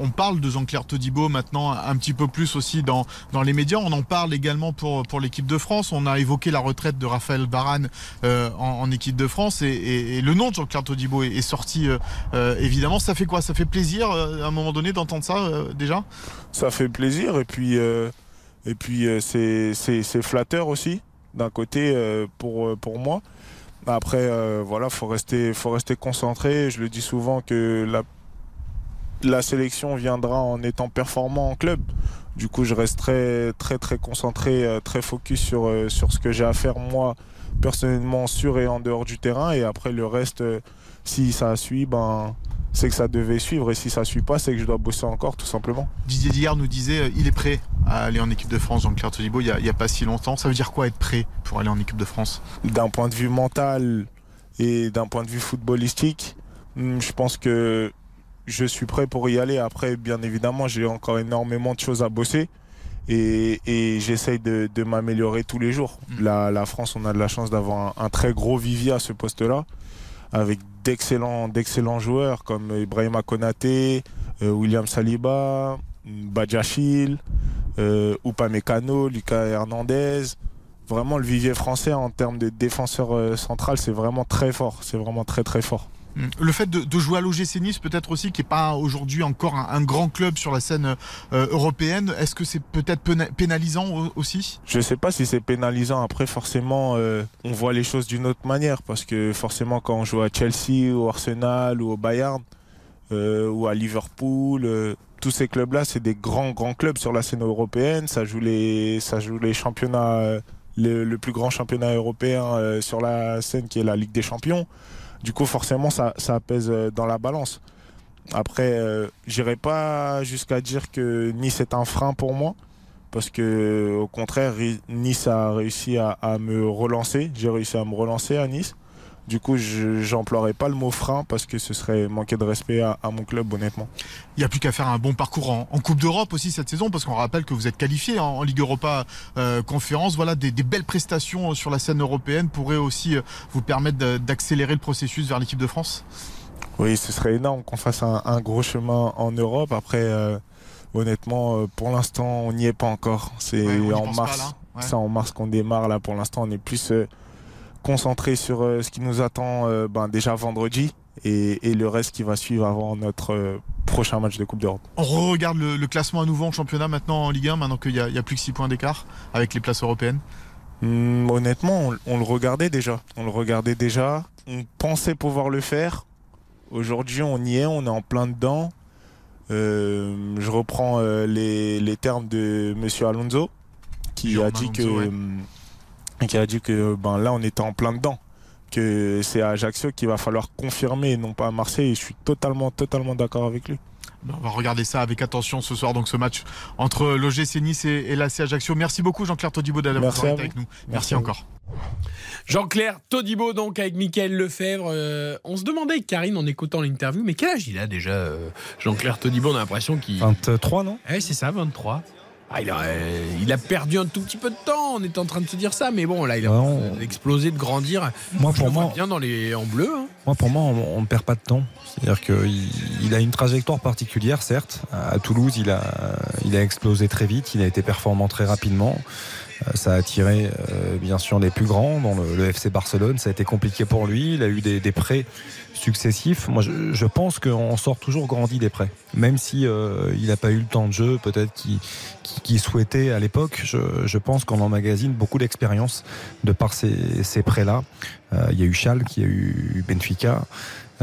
on parle de Jean-Claire Todibo maintenant un petit peu plus aussi dans, dans les médias. On en parle également pour, pour l'équipe de France. On a évoqué la retraite de Raphaël Varane euh, en, équipe de France et, le nom de Jean-Claire Todibo est, sorti euh, euh, évidemment. Ça fait quoi? Ça fait plaisir à un moment donné d'entendre ça déjà? Ça fait plaisir et puis, et puis c'est flatteur aussi d'un côté pour, pour moi. Après, euh, voilà, faut rester, faut rester concentré. Je le dis souvent que la, la sélection viendra en étant performant en club. Du coup, je reste très, très, concentré, euh, très focus sur, euh, sur ce que j'ai à faire moi personnellement sur et en dehors du terrain. Et après, le reste, si ça suit, ben, c'est que ça devait suivre. Et si ça suit pas, c'est que je dois bosser encore, tout simplement. Didier Digard nous disait euh, il est prêt à aller en équipe de France, Jean-Claire Todibo, il n'y a, pas si longtemps. Ça veut dire quoi être prêt pour aller en équipe de France? D'un point de vue mental et d'un point de vue footballistique, hmm, je pense que je suis prêt pour y aller. Après, bien évidemment, j'ai encore énormément de choses à bosser. Et, j'essaye de, m'améliorer tous les jours. Hmm. La, France, on a de la chance d'avoir un, un très gros vivier à ce poste-là avec d'excellents, joueurs comme Ibrahima Konaté, euh, William Saliba, Badiachil, euh, Upamecano, Lucas Hernandez. Vraiment, le vivier français en termes de défenseur euh, central, c'est vraiment très fort. C'est vraiment très très fort. Mm. Le fait de, jouer à l'OGC Nice, peut-être aussi, qui n'est pas aujourd'hui encore un, grand club sur la scène euh, européenne, est-ce que c'est peut-être pénalisant aussi? Je ne sais pas si c'est pénalisant. Après, forcément, euh, on voit les choses d'une autre manière. Parce que forcément, quand on joue à Chelsea, au Arsenal ou au Bayern, euh, ou à Liverpool, tous ces clubs-là, c'est des grands, grands clubs sur la scène européenne. Ça joue les, ça joue les championnats, le, plus grand championnat européen sur la scène qui est la Ligue des Champions. Du coup, forcément, ça, ça pèse euh, dans la balance. Après, euh, j'irai pas jusqu'à dire que Nice est un frein pour moi, parce que au contraire, Nice a réussi à, me relancer. J'ai réussi à me relancer à Nice. Du coup, je n'emploierai pas le mot frein parce que ce serait manquer de respect à, mon club, honnêtement. Il n'y a plus qu'à faire un bon parcours en, Coupe d'Europe aussi cette saison, parce qu'on rappelle que vous êtes qualifié en, Ligue Europa euh, Conférence. Voilà, des, belles prestations sur la scène européenne pourraient aussi euh, vous permettre d'accélérer le processus vers l'équipe de France Oui, ce serait énorme qu'on fasse un, un gros chemin en Europe. Après, euh, honnêtement, euh, pour l'instant, on n'y est pas encore. C'est Ouais, en mars. Ouais. C'est en mars qu'on démarre. Là, pour l'instant, on est plus euh, concentré sur euh, ce qui nous attend euh, ben, déjà vendredi et, et le reste qui va suivre avant notre euh, prochain match de Coupe d'Europe. On regarde le, le classement à nouveau en championnat maintenant en Ligue 1, maintenant qu'il n'y a, plus que 6 points d'écart avec les places européennes. Hum, honnêtement, on, on le regardait déjà. On le regardait déjà. On pensait pouvoir le faire. Aujourd'hui, on y est. On est en plein dedans. Euh, je reprends les, les termes de Monsieur Alonso, qui a dit que, ouais. hum, qui a dit que ben là, on était en plein dedans. Que c'est à Ajaccio qu'il va falloir confirmer, et non pas à Marseille. Et je suis totalement, totalement d'accord avec lui. On va regarder ça avec attention ce soir, donc ce match entre l'OGC Nice et, et l'AC Ajaccio. Merci beaucoup Jean-Claire Todibo d'avoir été avec nous. Merci, encore. Jean-Claire Todibo, donc, avec Michael Lefebvre. Euh, on se demandait, Karine, en écoutant l'interview, mais quel âge il a déjà, euh, Jean-Claire Todibo? On a l'impression qu'il. 23, non? Ouais, c'est ça, 23. Ah, il, a, euh, il a perdu un tout petit peu de temps, on était en train de se dire ça, mais bon, là, il a Non. explosé, de grandir. Moi, Je pour moi, bien dans les, en bleu. hein. Moi, pour moi, on ne perd pas de temps. C'est-à-dire qu'il il a une trajectoire particulière, certes. À Toulouse, il a, il a explosé très vite, il a été performant très rapidement. Euh, Ça a attiré euh, bien sûr les plus grands dans le, le FC Barcelone. Ça a été compliqué pour lui. Il a eu des, des prêts successifs. Moi, je, je pense qu'on sort toujours grandi des prêts, même si euh, il n'a pas eu le temps de jeu, peut-être qu'il souhaitait à l'époque. Je, je pense qu'on emmagasine beaucoup d'expérience de par ces, ces prêts-là. Euh, il y a eu Schalke, il y a eu Benfica.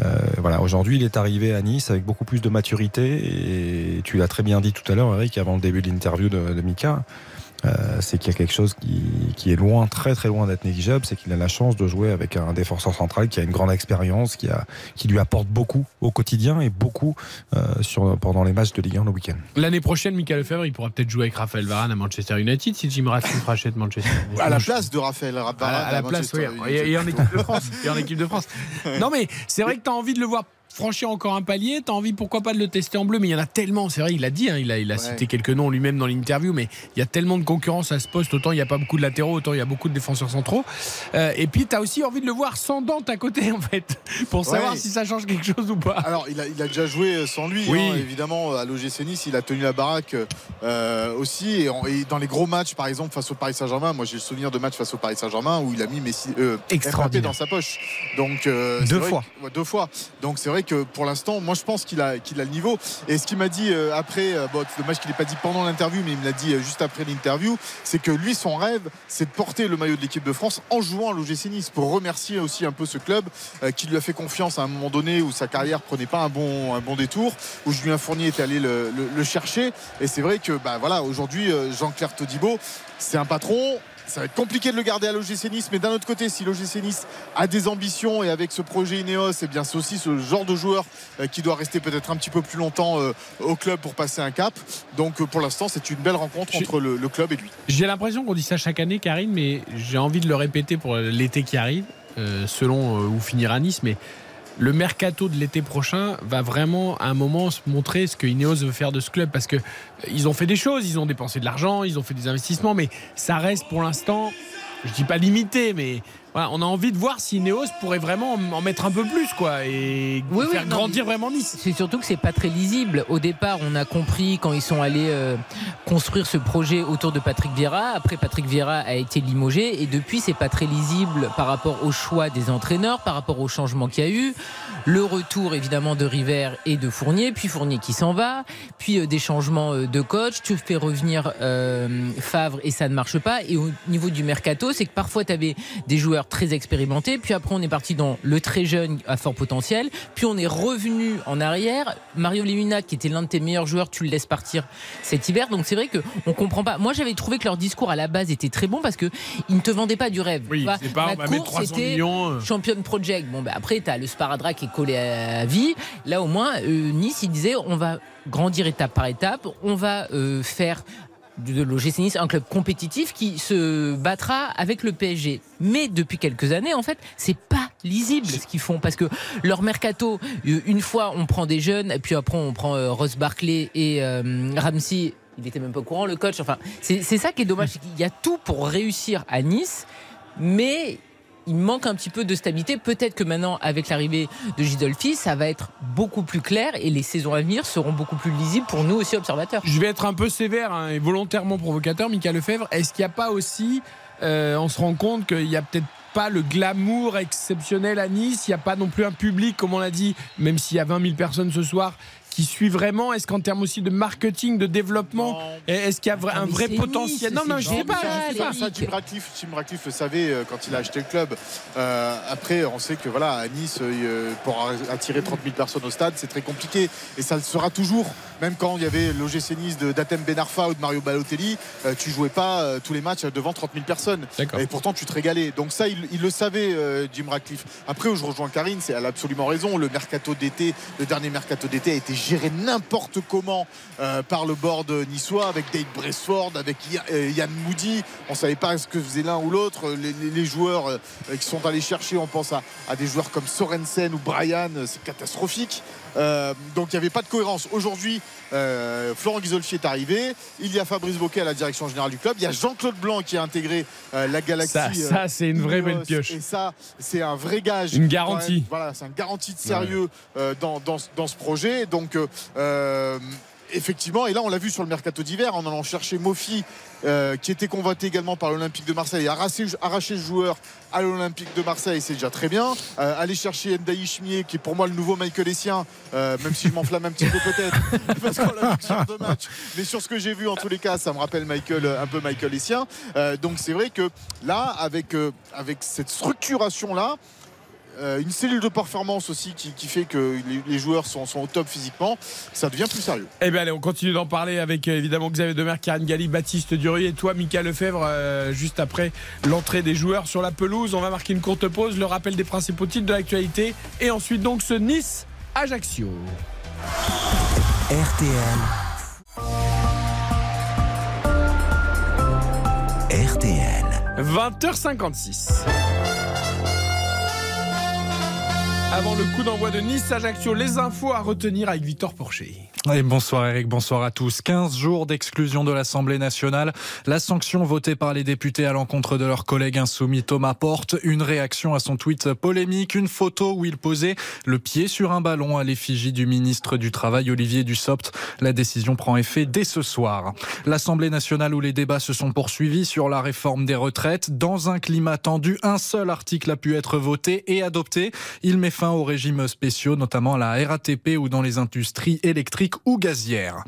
Euh, voilà, aujourd'hui, il est arrivé à Nice avec beaucoup plus de maturité et tu l'as très bien dit tout à l'heure, Eric, avant le début de l'interview de, de Mika. Euh, c'est qu'il y a quelque chose qui, qui est loin, très très loin d'être négligeable, c'est qu'il a la chance de jouer avec un défenseur central qui a une grande expérience, qui, a, qui lui apporte beaucoup au quotidien et beaucoup euh, sur, pendant les matchs de Ligue 1 le week-end. L'année prochaine, Michael Lefebvre, il pourra peut-être jouer avec Raphaël Varane à Manchester United si Jim Ratcliffe rachète Manchester United. À la place de Raphaël Varane à la, à la place, oui. Et, et en équipe de France. Et en équipe de France. Non, mais c'est vrai que tu as envie de le voir franchir encore un palier, tu as envie pourquoi pas de le tester en bleu, mais il y en a tellement, c'est vrai, il a dit, hein, il a, il a Ouais. cité quelques noms lui-même dans l'interview, mais il y a tellement de concurrence à ce poste, autant il n'y a pas beaucoup de latéraux, autant il y a beaucoup de défenseurs centraux. Euh, et puis tu as aussi envie de le voir sans Dante à côté, en fait, pour savoir Ouais. si ça change quelque chose ou pas. Alors, il a, il a déjà joué sans lui, Oui. hein, évidemment, à l'OGC Nice. Il a tenu la baraque euh, aussi. Et, en- et dans les gros matchs, par exemple, face au Paris Saint-Germain, moi j'ai le souvenir de matchs face au Paris Saint-Germain où il a mis Messi, euh, Extraordinaire. dans sa poche. Donc, euh, Deux fois. que- ouais, deux fois. Donc, c'est vrai que pour l'instant, moi je pense qu'il a, a le niveau. Et ce qu'il m'a dit euh, après, euh, c'est dommage qu'il n'ait pas dit pendant l'interview, mais il me l'a dit euh, juste après l'interview, c'est que lui, son rêve, c'est de porter le maillot de l'équipe de France en jouant à l'OGC Nice pour remercier aussi un peu ce club qui lui a fait confiance à un moment donné où sa carrière prenait pas un bon, un bon détour, où Julien Fournier est allé le, le- chercher. Et c'est vrai que bah, voilà, aujourd'hui, Jean-Claire Todibo, c'est un patron. Ça va être compliqué de le garder à l'OGC Nice, mais d'un autre côté, si l'OGC Nice a des ambitions et avec ce projet Ineos, eh bien c'est aussi ce genre de joueur euh, qui doit rester peut-être un petit peu plus longtemps euh, au club pour passer un cap. Donc euh, pour l'instant, c'est une belle rencontre entre le, le club et lui. J'ai l'impression qu'on dit ça chaque année, Karine, mais j'ai envie de le répéter pour l'été qui arrive, euh, selon où finira Nice. Mais le mercato de l'été prochain va vraiment à un moment se montrer ce que Ineos veut faire de ce club. Parce que euh, ils ont fait des choses, ils ont dépensé de l'argent, ils ont fait des investissements, mais ça reste pour l'instant, je dis pas limité, mais voilà, on a envie de voir si Ineos pourrait vraiment en mettre un peu plus, quoi, et Oui, oui, faire non, grandir vraiment Nice. C'est surtout que c'est pas très lisible. Au départ, on a compris quand ils sont allés euh, construire ce projet autour de Patrick Vieira. Après, Patrick Vieira a été limogé et depuis, c'est pas très lisible par rapport au choix des entraîneurs, par rapport au changement qu'il y a eu. Le retour évidemment de River et de Fournier, puis Fournier qui s'en va, puis euh, des changements euh, de coach. Tu fais revenir Favre et ça ne marche pas. Et au niveau du mercato, c'est que parfois tu avais des joueurs très expérimentés, puis après on est parti dans le très jeune à fort potentiel, puis on est revenu en arrière. Mario Lemina, qui était l'un de tes meilleurs joueurs, tu le laisses partir cet hiver. Donc c'est vrai que on comprend pas. Moi j'avais trouvé que leur discours à la base était très bon parce que ils ne te vendaient pas du rêve. Oui, c'est pas, la on course, 300 c'était millions. euh. Champion Project. Bon, ben après, tu as le sparadrap qui est collé à vie. Là, au moins, euh, Nice, il disait on va grandir étape par étape. On va euh, faire de l'OGC Nice un club compétitif qui se battra avec le PSG. Mais depuis quelques années, en fait, c'est pas lisible ce qu'ils font parce que leur mercato, euh, une fois on prend des jeunes, et puis après on prend euh, Ross Barkley et euh, Ramsey. Il était même pas au courant, le coach. Enfin, c'est ça qui est dommage. qu'il y a tout pour réussir à Nice, mais il manque un petit peu de stabilité. Peut-être que maintenant, avec l'arrivée de Gidolfi, ça va être beaucoup plus clair et les saisons à venir seront beaucoup plus lisibles pour nous aussi observateurs. Je vais être un peu sévère hein, et volontairement provocateur, Michael Lefebvre. Est-ce qu'il n'y a pas aussi, euh, on se rend compte qu'il y a peut-être pas le glamour exceptionnel à Nice, il n'y a pas non plus un public, comme on l'a dit, même s'il y a 20 000 personnes ce soir, qui suit vraiment? Est-ce qu'en termes aussi de marketing, de développement, est-ce qu'il y a vra- un vrai potentiel? Non, non, je sais pas. je sais pas. Ça, Jim Ratcliffe, Jim Ratcliffe le savait euh, quand il a acheté le club. Euh, après, on sait que voilà, à Nice, euh, pour attirer 30 000 personnes au stade, c'est très compliqué. Et ça le sera toujours. Même quand il y avait l'OGC Nice de d'Atem Benarfa ou de Mario Balotelli, euh, tu jouais pas euh, tous les matchs devant 30 000 personnes. Et pourtant, tu te régalais. Donc ça, il, il le savait, euh, Jim Ratcliffe. Après, où je rejoins Karine, c'est elle a absolument raison. Le mercato d'été, le dernier mercato d'été a été géré n'importe comment euh, par le board niçois avec Dave Bressford, avec euh, Yann Moody. On savait pas ce que faisait l'un ou l'autre. Les, joueurs euh, qui sont allés chercher, on pense à, des joueurs comme Sorensen ou Brian, c'est catastrophique. Euh, donc il n'y avait pas de cohérence. Aujourd'hui, euh, Florent Ghisolfi est arrivé. Il y a Fabrice Boquet à la direction générale du club. Il y a Jean-Claude Blanc qui a intégré euh, la Galaxie. Ça, ça, c'est une vraie belle pioche. Et ça, c'est un vrai gage. Une garantie. Même. Voilà, c'est une garantie de sérieux dans, dans, ce- dans ce projet. Donc, effectivement, et là, on l'a vu sur le mercato d'hiver, en allant chercher Mofi, euh, qui était convoité également par l'Olympique de Marseille, arracher, arracher le joueur à l'Olympique de Marseille, c'est déjà très bien. Euh, aller chercher Ndaï Chimier, qui est pour moi le nouveau Michael Essien, euh, même si je m'enflamme un petit peu peut-être, parce qu'on l'a vu sur deux matchs. Mais sur ce que j'ai vu, en tous les cas, ça me rappelle Michael, un peu Michael Essien. Euh, donc c'est vrai que là, avec, euh, avec cette structuration-là, euh, une cellule de performance aussi qui, qui fait que les, les joueurs sont, sont au top physiquement, ça devient plus sérieux. Eh bien allez, on continue d'en parler avec euh, évidemment Xavier Demer, Karine Galli, Baptiste Durier et toi, Mika Lefebvre, euh, juste après l'entrée des joueurs sur la pelouse. On va marquer une courte pause, le rappel des principaux titres de l'actualité et ensuite donc ce Nice-Ajaccio. RTL. RTL. 20h56. Avant le coup d'envoi de Nice-Ajaccio, les infos à retenir avec Victor Porcher. Bonsoir Eric, bonsoir à tous. 15 jours d'exclusion de l'Assemblée nationale. La sanction votée par les députés à l'encontre de leur collègue insoumis Thomas Porte. Une réaction à son tweet polémique. Une photo où il posait le pied sur un ballon à l'effigie du ministre du Travail Olivier Dussopt. La décision prend effet dès ce soir. L'Assemblée nationale où les débats se sont poursuivis sur la réforme des retraites. Dans un climat tendu, un seul article a pu être voté et adopté. Il met fin aux régimes spéciaux, notamment à la RATP ou dans les industries électriques ou gazières.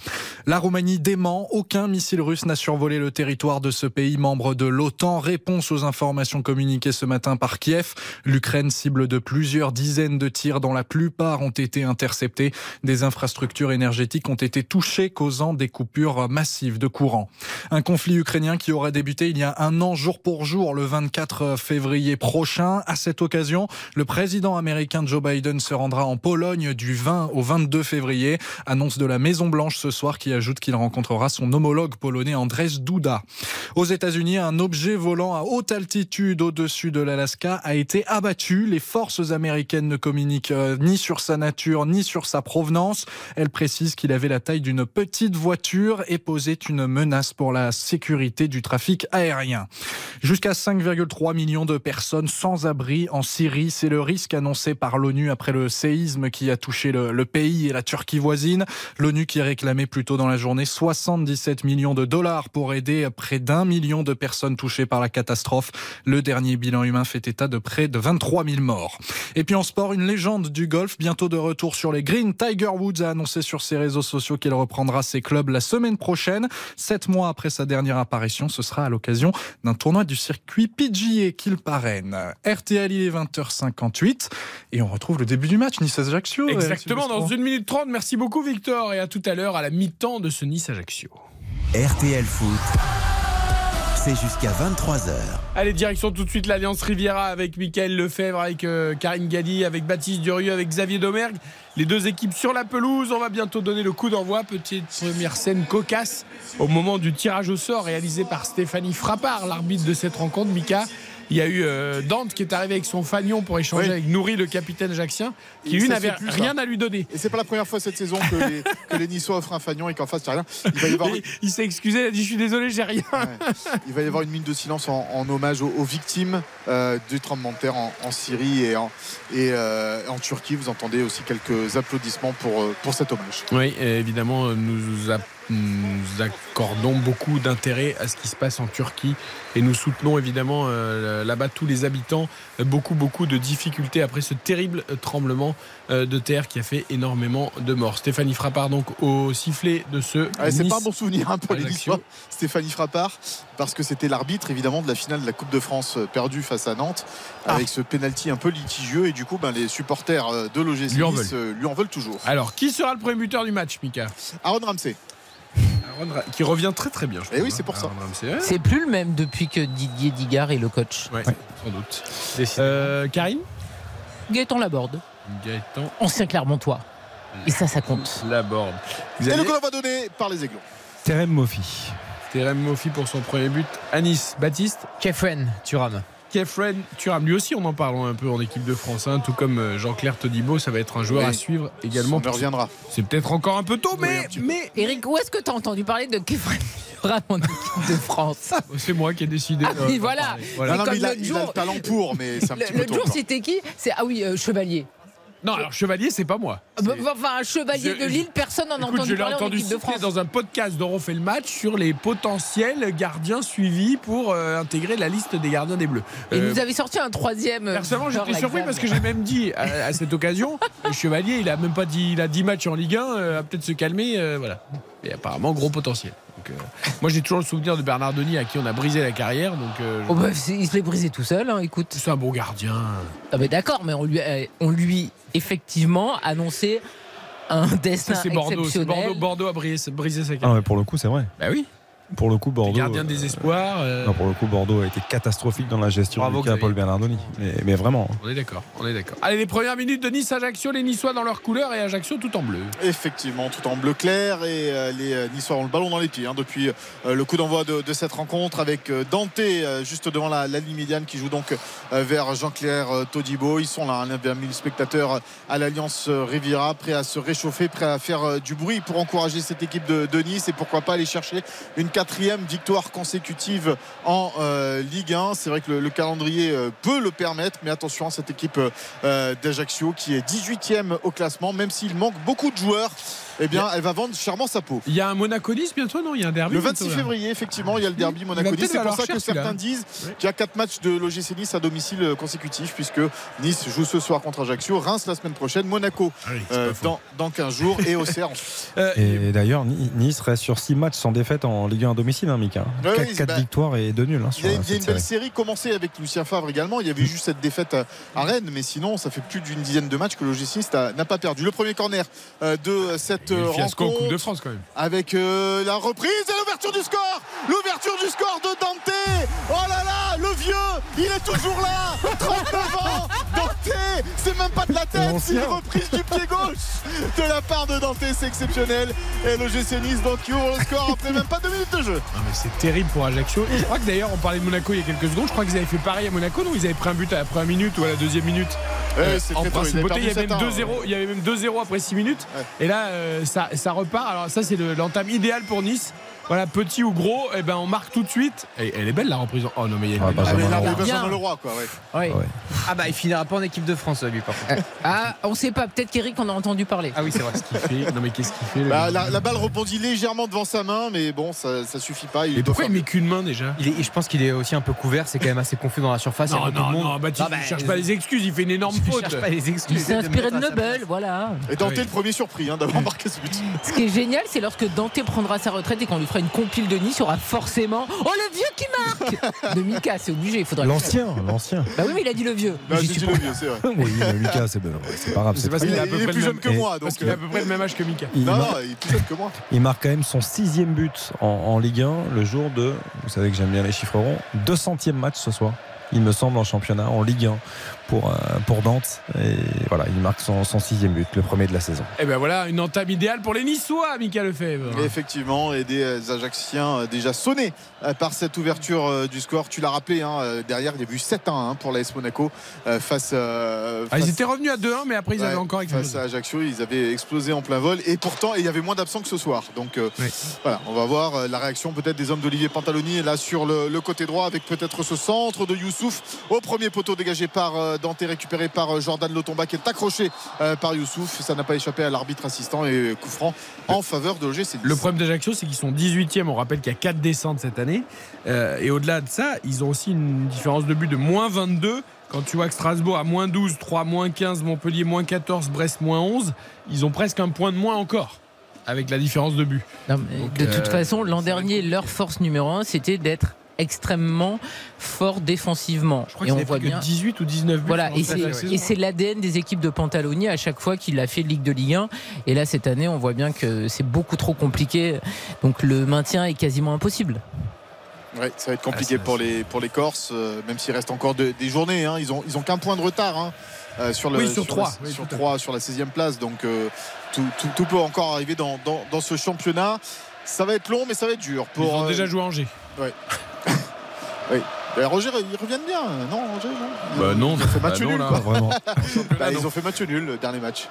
La Roumanie dément, aucun missile russe n'a survolé le territoire de ce pays membre de l'OTAN. Réponse aux informations communiquées ce matin par Kiev. L'Ukraine cible de plusieurs dizaines de tirs dont la plupart ont été interceptés. Des infrastructures énergétiques ont été touchées, causant des coupures massives de courant. Un conflit ukrainien qui aurait débuté il y a un an jour pour jour, le 24 février prochain. À cette occasion, le président américain Joe Biden se rendra en Pologne du 20 au 22 février. Annonce de la Maison Blanche ce soir qui ajoute qu'il rencontrera son homologue polonais Andrzej Duda. Aux États-Unis, un objet volant à haute altitude au-dessus de l'Alaska a été abattu. Les forces américaines ne communiquent euh, ni sur sa nature ni sur sa provenance. Elles précisent qu'il avait la taille d'une petite voiture et posait une menace pour la sécurité du trafic aérien. Jusqu'à 5,3 millions de personnes sans abri en Syrie, c'est le risque annoncé par l'ONU après le séisme qui a touché le pays et la Turquie voisine. L'ONU qui réclamait plus tôt dans la journée 77 millions de dollars pour aider près d'un million de personnes touchées par la catastrophe. Le dernier bilan humain fait état de près de 23 000 morts. Et puis en sport, une légende du golf, bientôt de retour sur les greens. Tiger Woods a annoncé sur ses réseaux sociaux qu'il reprendra ses clubs la semaine prochaine. Sept mois après sa dernière apparition, ce sera à l'occasion d'un tournoi du circuit PGA qu'il parraine. RTL, il est 20h58 et on retrouve le début du match Nice-Ajaccio. Exactement, dans une minute trente. Merci beaucoup Victor et à tout à l'heure à la mi-temps de ce Nice-Ajaccio. RTL Foot. C'est jusqu'à 23h. Allez, direction tout de suite l'Alliance Riviera avec Michael Lefebvre, avec euh, Karine Galli, avec Baptiste Durieux, avec Xavier Domergue. Les deux équipes sur la pelouse. On va bientôt donner le coup d'envoi. Petite première scène cocasse au moment du tirage au sort réalisé par Stéphanie Frappard, l'arbitre de cette rencontre. Mika, Il y a eu euh, Dante qui est arrivé avec son fanion pour échanger Oui. avec Nourri, le capitaine ajaxien, qui Et lui n'avait ça. rien à lui donner. Et c'est pas la première fois cette saison que les, que les Niçois offrent un fagnon et qu'en face, il n'y a rien. Il va y avoir, Et il s'est excusé, il a dit Je suis désolé, j'ai rien. il va y avoir une minute de silence en, en hommage aux, aux victimes euh, du tremblement de terre en, en Syrie et, en, et euh, en Turquie. Vous entendez aussi quelques applaudissements pour, pour cet hommage. Oui, évidemment, nous, a- nous accordons beaucoup d'intérêt à ce qui se passe en Turquie et nous soutenons évidemment euh, là-bas tous les habitants. Beaucoup, beaucoup de difficultés après ce terrible euh, tremblement euh, de terre qui a fait énormément de morts. Stéphanie Frappard, donc, au sifflet de ce. Ah, c'est pas un bon souvenir hein, pour les. Niçois. Stéphanie Frappard, parce que c'était l'arbitre évidemment de la finale de la Coupe de France perdue face à Nantes, Ah. avec ce penalty un peu litigieux. Et du coup, ben, les supporters de l'OGC Lui Nice lui en veulent toujours. Alors, qui sera le premier buteur du match, Mika? Aaron Ramsey. Aaron Ra- Qui revient très très bien. je Eh trouve, oui, c'est hein, pour ça. Ramsey. Ouais, C'est plus le même depuis que Didier Digard est le coach. ouais, sans doute. Euh, Karine Gaëtan Laborde, Gaëtan ancien Clermontois. Et ça, ça compte. Laborde. Et le goal va donné par les Aiglons. Terem Mofi. Terem Mofi pour son premier but. Anis Baptiste. Kefren, Turam. Kefren Turam, lui aussi on en parle un peu en équipe de France, hein, tout comme euh, Jean-Claire Todibo, ça va être un joueur Oui. à suivre également. On reviendra. C'est peut-être encore un peu tôt, mais, mais Eric, où est-ce que tu as entendu parler de Kefren Turam en équipe de France c'est moi qui ai décidé. Ah euh, voilà. parler. Ah Voilà. non, il, a, l'autre il a jour- le talent pour, mais c'est un petit peu L'autre tôt. jour, c'était qui? C'est Ah oui, euh, Chevalier. Non, alors Chevalier, c'est pas moi. Ah bah, Enfin, un chevalier Je- de Lille, personne n'en a entendu l'ai parler en entendu équipe de citer France. dans un podcast dont on fait le match sur les potentiels gardiens suivis pour euh, intégrer la liste des gardiens des Bleus. Et Euh, nous avait sorti un troisième. euh, Personnellement, j'étais surpris parce que j'ai même dit à, à cette occasion, le Chevalier, il a même pas dit, il a 10 matchs en Ligue 1, euh, à peut-être se calmer, euh, voilà. Et apparemment, gros potentiel. Donc, euh, moi, j'ai toujours le souvenir de Bernard Denis à qui on a brisé la carrière, donc euh, Oh bah, il se l'est brisé tout seul, hein, écoute. c'est un bon gardien. Ah bah d'accord, mais on lui, a- on lui effectivement annoncé un destin Ça, c'est Bordeaux. exceptionnel. Bordeaux, Bordeaux a brisé, brisé sa Ah, carrière. mais pour le coup, c'est vrai. Bah oui, Pour le coup, Bordeaux. gardien euh, des espoirs. euh, non, pour le coup, Bordeaux a été catastrophique dans la gestion Bravo, du cas. Paul Bernardoni. Mais, mais vraiment. On est d'accord, on est d'accord. Allez, les premières minutes de Nice Ajaccio, les Niçois dans leur couleur et Ajaccio tout en bleu. Effectivement, tout en bleu clair et euh, les Niçois ont le ballon dans les pieds hein, depuis euh, le coup d'envoi de, de cette rencontre avec Dante juste devant la, la ligne médiane qui joue donc vers Jean-Claire Todibo. Ils sont là, hein, 20 000 spectateurs à l'Alliance Riviera, prêts à se réchauffer, prêts à faire du bruit pour encourager cette équipe de, de Nice et pourquoi pas aller chercher une quatrième victoire consécutive en euh, Ligue 1. C'est vrai que le, le calendrier euh, peut le permettre, mais attention à cette équipe euh, d'Ajaccio qui est 18e au classement, même s'il manque beaucoup de joueurs. Eh bien, elle va vendre chèrement sa peau. Il y a un Monaco-Nice bientôt, non? Il y a un derby Le bientôt, 26 là. février, effectivement, il y a le derby Monaco-Nice. peut-être C'est pour ça que certains disent Oui. qu'il y a 4 matchs de l'OGC Nice à domicile euh, consécutifs, puisque Nice joue ce soir contre Ajaccio, Reims la semaine prochaine, Monaco Ah oui, euh, dans, dans 15 jours et Auxerre ensuite. Euh, Et d'ailleurs, Ni- Nice reste sur 6 matchs sans défaite en Ligue 1 à domicile, hein, Mika. Ouais, 4, oui, bah, victoires et 2 nuls. hein, Il y a, y une belle série. série commencée avec Lucien Favre également. Il y avait juste cette défaite à, à Rennes, mais sinon, ça fait plus d'une dizaine de matchs que l'OGC Nice n'a pas perdu. Le premier corner de cette eu euh, en Coupe de France quand même. avec euh, la reprise et l'ouverture du score l'ouverture du score de Dante oh là là le vieux il est toujours là 39 ans Dante c'est même pas de la tête c'est une reprise du pied gauche de la part de Dante c'est exceptionnel et le GC Nice donc qui ouvre le score après même pas deux minutes de jeu Non, mais c'est terrible pour Ajaccio. Je crois que d'ailleurs, on parlait de Monaco il y a quelques secondes. Je crois qu'ils avaient fait pareil à Monaco. Non, ils avaient pris un but à la première minute ou à la deuxième minute. Ouais, Euh, c'est en principauté, il y avait même 7-1, 2-0. Il y avait même 2-0 après 6 minutes. Ouais. Et là, euh, ça, ça repart. Alors ça, c'est le- l'entame idéale pour Nice. Voilà, petit ou gros, et ben on marque tout de suite. Et elle est belle la reprise. Oh non mais il y a Ah. Benjamin Leroy quoi ouais. Ouais. Ah bah il finira pas en équipe de France lui par contre. Ah, on sait pas, peut-être qu'Eric en a entendu parler. Ah oui c'est vrai. Qu'est-ce qu'il fait Non mais qu'est-ce qu'il fait le Bah, la, la balle rebondit légèrement devant sa main mais bon ça, ça suffit pas il Et pourquoi il met qu'une main déjà Il est, je pense qu'il est aussi un peu couvert, c'est quand même assez confus dans la surface. il y a Non, non, non, Baptiste, bah, il cherche pas les excuses, il fait une énorme faute. cherche pas les excuses. Il s'est de inspiré de Nobel, voilà. et Dante oui. le premier surpris hein, d'avoir marqué ce but Ce qui est génial, c'est lorsque Dante prendra sa retraite et qu'on lui fera une compile de Nice, il y aura forcément Oh le vieux qui marque De Mika, c'est obligé, il faudra le faire. L'ancien, l'ancien. Bah oui, mais il a dit le vieux. Dit le vieux c'est vrai oui, mais c'est pas grave. C'est pas- Il qu'il est- a à peu il est près plus le jeune même- que moi Parce donc qu'il a à euh, peu près le même âge que Mika. il, non non il est plus jeune que moi il marque quand même son sixième but en, en Ligue 1 le jour de, vous savez que j'aime bien les chiffres ronds, 200e match ce soir. il me semble, en championnat, en Ligue 1 pour, euh, pour Nantes. Et voilà, il marque son, son sixième but, le premier de la saison. Et ben voilà, une entame idéale pour les Niçois, Michael Lefebvre. Et effectivement, et des euh, Ajacciens euh, déjà sonnés par cette ouverture du score. Tu l'as rappelé, hein, derrière, il y a eu 7 1 hein, pour l'AS Monaco euh, face, euh, Ah, ils face- étaient revenus à 2-1, mais après ils Ouais, avaient encore face explosé. à Ajaccio, ils avaient explosé en plein vol et pourtant il y avait moins d'absents que ce soir. Donc euh, voilà, on va voir la réaction peut-être des hommes d'Olivier Pantaloni là sur le, le côté droit avec peut-être ce centre de Youssouf au premier poteau dégagé par euh, Dante, récupéré par euh, Jordan Lotomba qui est accroché euh, par Youssouf. Ça n'a pas échappé à l'arbitre assistant et coup franc en faveur de l'OGC. Le problème d'Ajaccio, c'est qu'ils sont 18e. On rappelle qu'il y a 4 descentes cette année. Euh, et au-delà de ça, ils ont aussi une différence de but de moins 22. Quand tu vois que Strasbourg a moins 12, 3, moins 15, Montpellier moins 14, Brest moins 11, ils ont presque un point de moins encore avec la différence de but. Non, mais Donc, de toute euh, façon, l'an dernier, leur force numéro un, c'était d'être extrêmement fort défensivement. Je crois et on voit bien. 18 ou 19 buts. Voilà, et la c'est saison. et c'est l'ADN des équipes de Pantaloni à chaque fois qu'il a fait Ligue de Ligue 1. Et là, cette année, on voit bien que c'est beaucoup trop compliqué. Donc le maintien est quasiment impossible. Ouais, ça va être compliqué Ah, pour, les, pour les Corses, euh, même s'il reste encore de- des journées. hein. Ils ont, ils ont qu'un point de retard hein, euh, sur, le, Oui, sur la-. Oui, sur, tout à trois, sur la 16e place. Donc euh, tout, tout- tout peut encore arriver dans, dans- dans ce championnat. Ça va être long, mais ça va être dur. Ils Pour, ont euh, déjà joué à Angers. Ouais. Oui. Ben, Roger, ils reviennent bien, non, Roger non Ils Bah ont- non, ils ont fait bah match non, nul. là. vraiment. Bah, ils ont fait match nul le dernier match.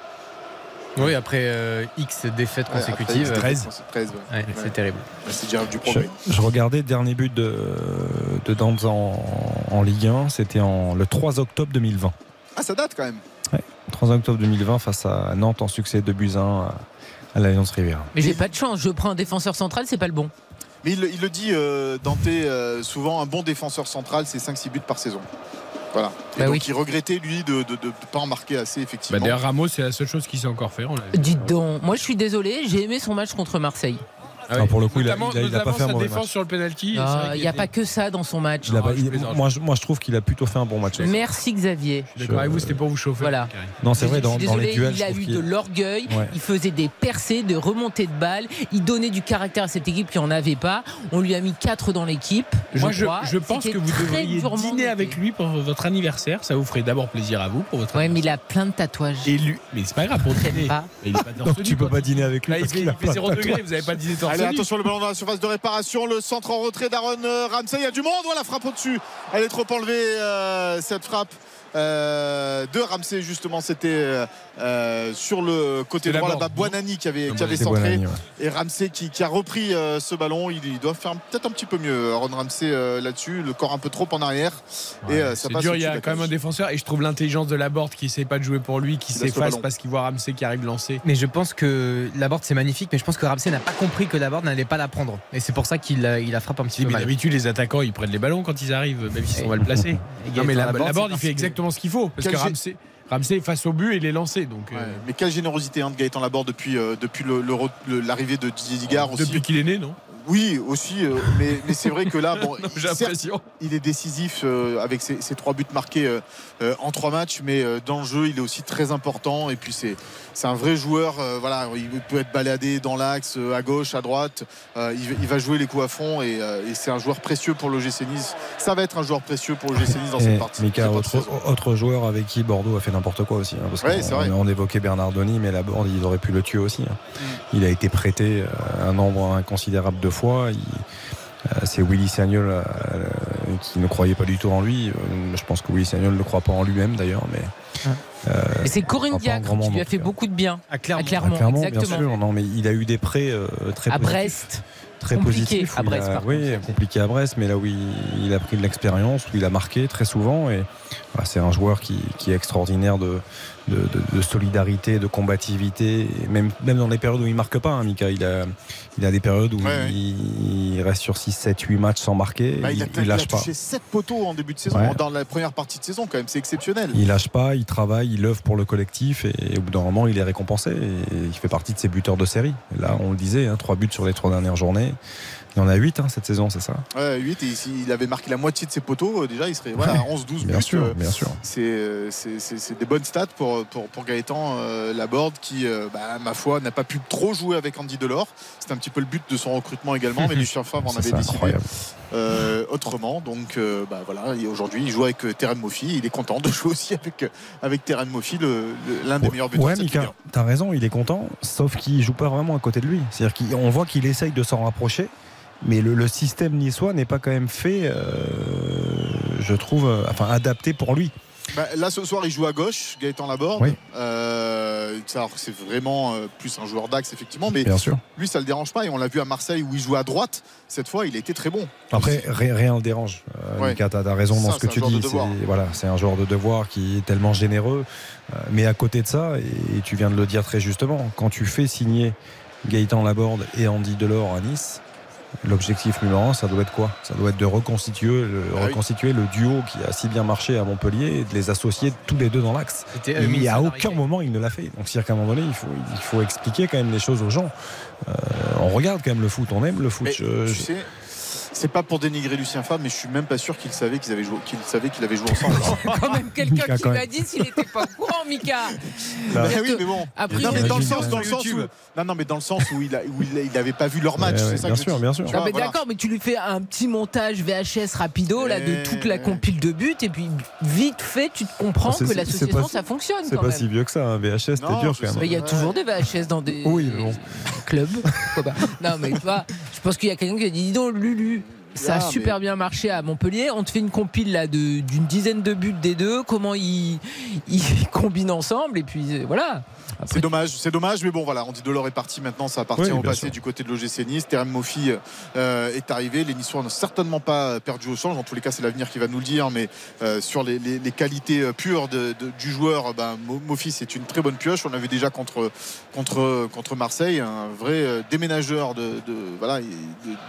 Oui, après euh, X défaites Ouais, consécutives. après, 13. c'est 13, ouais. Ouais, Ouais. C'est terrible. Bah, C'est Gérald Je, Duprogé. je regardais le dernier but de, de Danz en, en Ligue 1, c'était en, le 3 octobre 2020. Ah, ça date quand même. 3 octobre 2020 face à Nantes en succès de buts 1 à, à l'Alliance Rivière. Mais j'ai pas de chance. Je prends un défenseur central, c'est pas le bon. Mais il, le- il le dit, euh, Dante, euh, souvent, un bon défenseur central, c'est 5-6 buts par saison. Voilà. Et Bah donc, oui. il regrettait, lui, de ne pas en marquer assez, Bah, effectivement. D'ailleurs, Ramos, c'est la seule chose qu'il sait encore faire. Dites donc, moi je suis désolé, j'ai aimé son match contre Marseille. Ah Ah, pour le coup, il a- Notamment- il a- il a pas fait un mauvais défense match. sur le penalty. Ah, Il n'y a pas que ça dans son match. Il pas- moi, je, moi, je trouve qu'il a plutôt fait un bon match. Merci Xavier. D'accord avec vous, c'était pour vous chauffer. Voilà. Non, c'est vrai, dans, les duels, il a eu de l'orgueil, Ouais. il faisait des percées, de remontées de balles, il donnait du caractère à cette équipe qui en avait pas. On lui a mis 4 dans l'équipe. Moi, je, je, crois. je pense que vous devriez dîner avec lui pour votre anniversaire. Ça vous ferait d'abord plaisir à vous pour votre Ouais, mais il a plein de tatouages. Et lui, mais c'est pas grave pour dîner. tu peux pas dîner avec lui il fait, qu'il a il fait plein 0 de degré, vous avez pas dîné Allez, attention, le ballon dans la surface de réparation, le centre en retrait d'Aaron euh, Ramsey. Il y a du monde, voilà, frappe au-dessus. Elle est trop enlevée, euh, cette frappe. Euh, de Ramsey justement c'était euh, euh, sur le côté droit la là-bas Buonani qui avait, qui centré. ouais. et Ramsey qui, qui a repris euh, ce ballon. Il, il doit faire peut-être un petit peu mieux Aaron Ramsey euh, là-dessus. Le corps un peu trop en arrière. Et euh, ça C'est passe dur, il y a la quand même un défenseur. Et je trouve l'intelligence de la board qui essaie pas de jouer pour lui, qui s'efface parce qu'il voit Ramsey qui arrive lancé. Mais je pense que Laborde c'est magnifique, mais je pense que Ramsey n'a pas compris que Laborde n'allait pas la prendre. Et c'est pour ça qu'il a, il a frappé un petit peu Mais d'habitude, les attaquants ils prennent les ballons quand ils arrivent, même s'ils sont mal placés. Non, mais la, la il fait exactement ce qu'il faut parce Quel que Ramsey, Ramsey face au but il est lancé. Donc, euh, mais quelle générosité hein, de Gaëtan Laborde depuis, euh, depuis le le- l'arrivée de Didier Digard aussi. depuis qu'il est né, non? Oui, aussi, euh, mais, mais c'est vrai que là, bon, J'ai certes, l'impression. il est décisif euh, avec ses, ses trois buts marqués euh, en trois matchs, mais euh, dans le jeu, il est aussi très important. Et puis c'est c'est un vrai joueur. euh, voilà, il peut être baladé dans l'axe, à gauche, à droite. Euh, il, il va jouer les coups à fond et, euh, et c'est un joueur précieux pour l'OGC Nice. Ça va être un joueur précieux pour l'OGC Nice dans Et cette partie. Mika, cette autre, joueur avec qui Bordeaux a fait n'importe quoi aussi. hein, parce Ouais, qu'on- c'est vrai. on, on évoquait Bernardoni, mais la Borde, ils auraient pu le tuer aussi. hein. Mm. Il a été prêté un nombre inconsidérable de fois. Il- euh, c'est Willy Sagnol euh, qui ne croyait pas du tout en lui. Euh, Je pense que Willy Sagnol ne le croit pas en lui-même d'ailleurs, mais. euh, c'est Corinne Diacre qui lui a fait beaucoup de bien. À Clermont. À Clermont, clairement, bien exactement. sûr. Non, mais il a eu des prêts euh, très À positifs. Brest. très Compliqué positif. à Brest, a- par oui, compliqué à Brest, mais là où il, il a pris de l'expérience, où il a marqué très souvent. Et c'est un joueur qui, qui est extraordinaire de, de, de- de solidarité, de combativité. Et même, même dans les périodes où il marque pas, hein, Mika, il a, il a des périodes où Ouais, il, il reste sur 6, 7, 8 matchs sans marquer. Bah, il, il, a, il il a lâche pas. touché 7 poteaux en début de saison, Ouais. dans la première partie de saison quand même, c'est exceptionnel. Il lâche pas, il travaille, il œuvre pour le collectif et, au bout d'un moment, il est récompensé. Et il fait partie de ses buteurs de série. Là, on le disait, hein, trois buts sur les trois dernières journées. Il y en a 8 cette saison, c'est ça Ouais, 8 et s'il avait marqué la moitié de ses poteaux, euh, déjà il serait voilà, Ouais, 11-12 buts. Bien sûr, euh, bien sûr. C'est euh, c'est- c'est- c'est des bonnes stats pour, pour, pour Gaëtan euh, Laborde qui, euh, bah, ma foi, n'a pas pu trop jouer avec Andy Delors. C'était un petit peu le but de son recrutement également, mais Lucien Favre en Ça, avait c'est décidé. euh, autrement. Donc bah, voilà, et aujourd'hui il joue avec Terem Moffi. Il est content de jouer aussi avec, avec Terem Moffi, le- le- l'un des meilleurs buteurs Ouais, Mika, t'as raison, il est content, sauf qu'il joue pas vraiment à côté de lui. C'est-à-dire qu'on voit qu'il essaye de s'en rapprocher, mais le, le système niçois n'est pas quand même fait, euh, je trouve, euh, enfin adapté pour lui. Bah, là ce soir il joue à gauche, Gaëtan Laborde. Oui. Euh, c'est vraiment euh, plus un joueur d'axe effectivement, mais Bien sûr. lui ça le dérange pas et on l'a vu à Marseille où il joue à droite. Cette fois il était très bon. Après, ri- rien ne le dérange. Euh, Ouais. T'as raison dans ce que tu dis. C'est devoir. voilà, c'est un joueur de devoir qui est tellement généreux. Euh, mais à côté de ça, et tu viens de le dire très justement, quand tu fais signer Gaëtan Laborde et Andy Delors à Nice, l'objectif numéro un, ça doit être quoi? Ça doit être de reconstituer le, Ah oui. reconstituer le duo qui a si bien marché à Montpellier et de les associer tous les deux dans l'axe. Euh, mis à aucun moment il ne l'a fait. Donc c'est-à-dire qu'à un moment donné, il faut, il faut expliquer quand même les choses aux gens. Euh, on regarde quand même le foot, on aime le foot. Mais Je- tu je- sais, c'est pas pour dénigrer Lucien Favre, mais je suis même pas sûr qu'il savait qu'ils avaient joué, qu'il savait qu'il avait joué ensemble. quand même quelqu'un Mika, qui quand lui a même. dit s'il n'était pas au courant, Mika. Bah oui, mais bon. non, mais dans le sens, dans le sur sens où, non, non, mais dans le sens où il, a, où il, a- il avait pas vu leur match. Ouais, c'est ouais, ça bien que je sûr, bien sûr. Tu Non, vois, mais voilà. d'accord, mais tu lui fais un petit montage VHS rapido là de toute la compile de buts et puis vite fait tu te comprends C'est- que l'association c'est pas- ça fonctionne C'est quand pas même. si vieux que ça, un VHS, c'était dur je quand même. Mais il y a toujours des VHS dans des clubs. Non, mais tu vois, je pense qu'il y a quelqu'un qui a dit dis donc, Lulu. Ça a Ah, super bien marché à Montpellier. On te fait une compile là de- d'une dizaine de buts des deux. Comment ils, ils combinent ensemble? Et puis euh, voilà. C'est dommage, c'est dommage, mais bon voilà, on dit Delors est parti maintenant, ça appartient Oui, au passé sûr. du côté de l'OGC Nice. Terem Moffi euh, est arrivé, les Niçois n'ont certainement pas perdu au change, en tous les cas c'est l'avenir qui va nous le dire, mais euh, sur les, les- les qualités euh, pures de- de- du joueur, ben, Mo- Moffi c'est une très bonne pioche, on l'a vu déjà contre, contre, contre Marseille, un vrai déménageur de, de- voilà,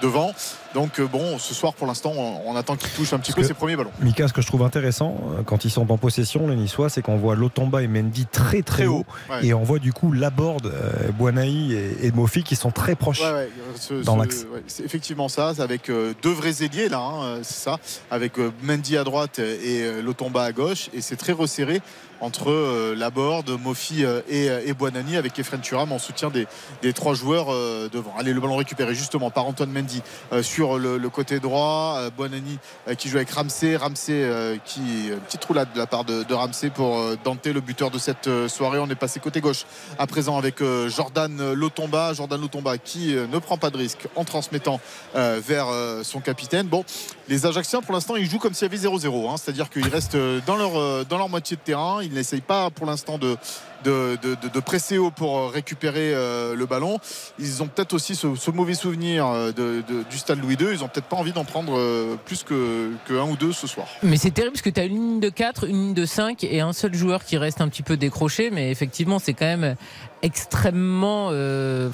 devant. Donc bon, ce soir pour l'instant on, on attend qu'il touche un petit Parce peu ses premiers ballons. Mika, ce que je trouve intéressant, quand ils sont en possession, les Niçois, c'est qu'on voit Lotomba et Mendy très très, haut. Ouais. Et on voit du coup Laborde, euh, Boinaï et, et Mofi qui sont très proches. Ouais, ouais, ce- dans l'axe. ouais, c'est effectivement ça, c'est avec euh, deux vrais ailiers là, hein, euh, c'est ça, avec euh, Mendy à droite et euh, Lotomba à gauche, et c'est très resserré entre euh, Laborde, Mofi euh, et, euh, et Buonanni avec Efren Turam en soutien des, des trois joueurs euh, devant. Allez, le ballon récupéré justement par Antoine Mendy sur le, côté droit, euh, qui joue avec Ramsey, Ramsey qui une petite roulade de la part de, Ramsey pour Dante, le buteur de cette soirée. On est passé côté gauche à présent avec Jordan Lotomba, Jordan Lotomba qui ne prend pas de risque en transmettant vers son capitaine. Bon, les Ajacciens pour l'instant ils jouent comme s'il y avait 0-0, hein. c'est-à-dire qu'ils restent dans leur, dans leur moitié de terrain, ils n'essayent pas pour l'instant de, de, de- de- de presser haut pour euh, récupérer euh, le ballon. Ils ont peut-être aussi ce, ce mauvais souvenir euh, de- de- du stade Louis II, ils ont peut-être pas envie d'en prendre euh, plus que, que un ou deux ce soir. Mais c'est terrible parce que tu as une ligne de 4, une ligne de 5 et un seul joueur qui reste un petit peu décroché. Mais effectivement, c'est quand même extrêmement euh,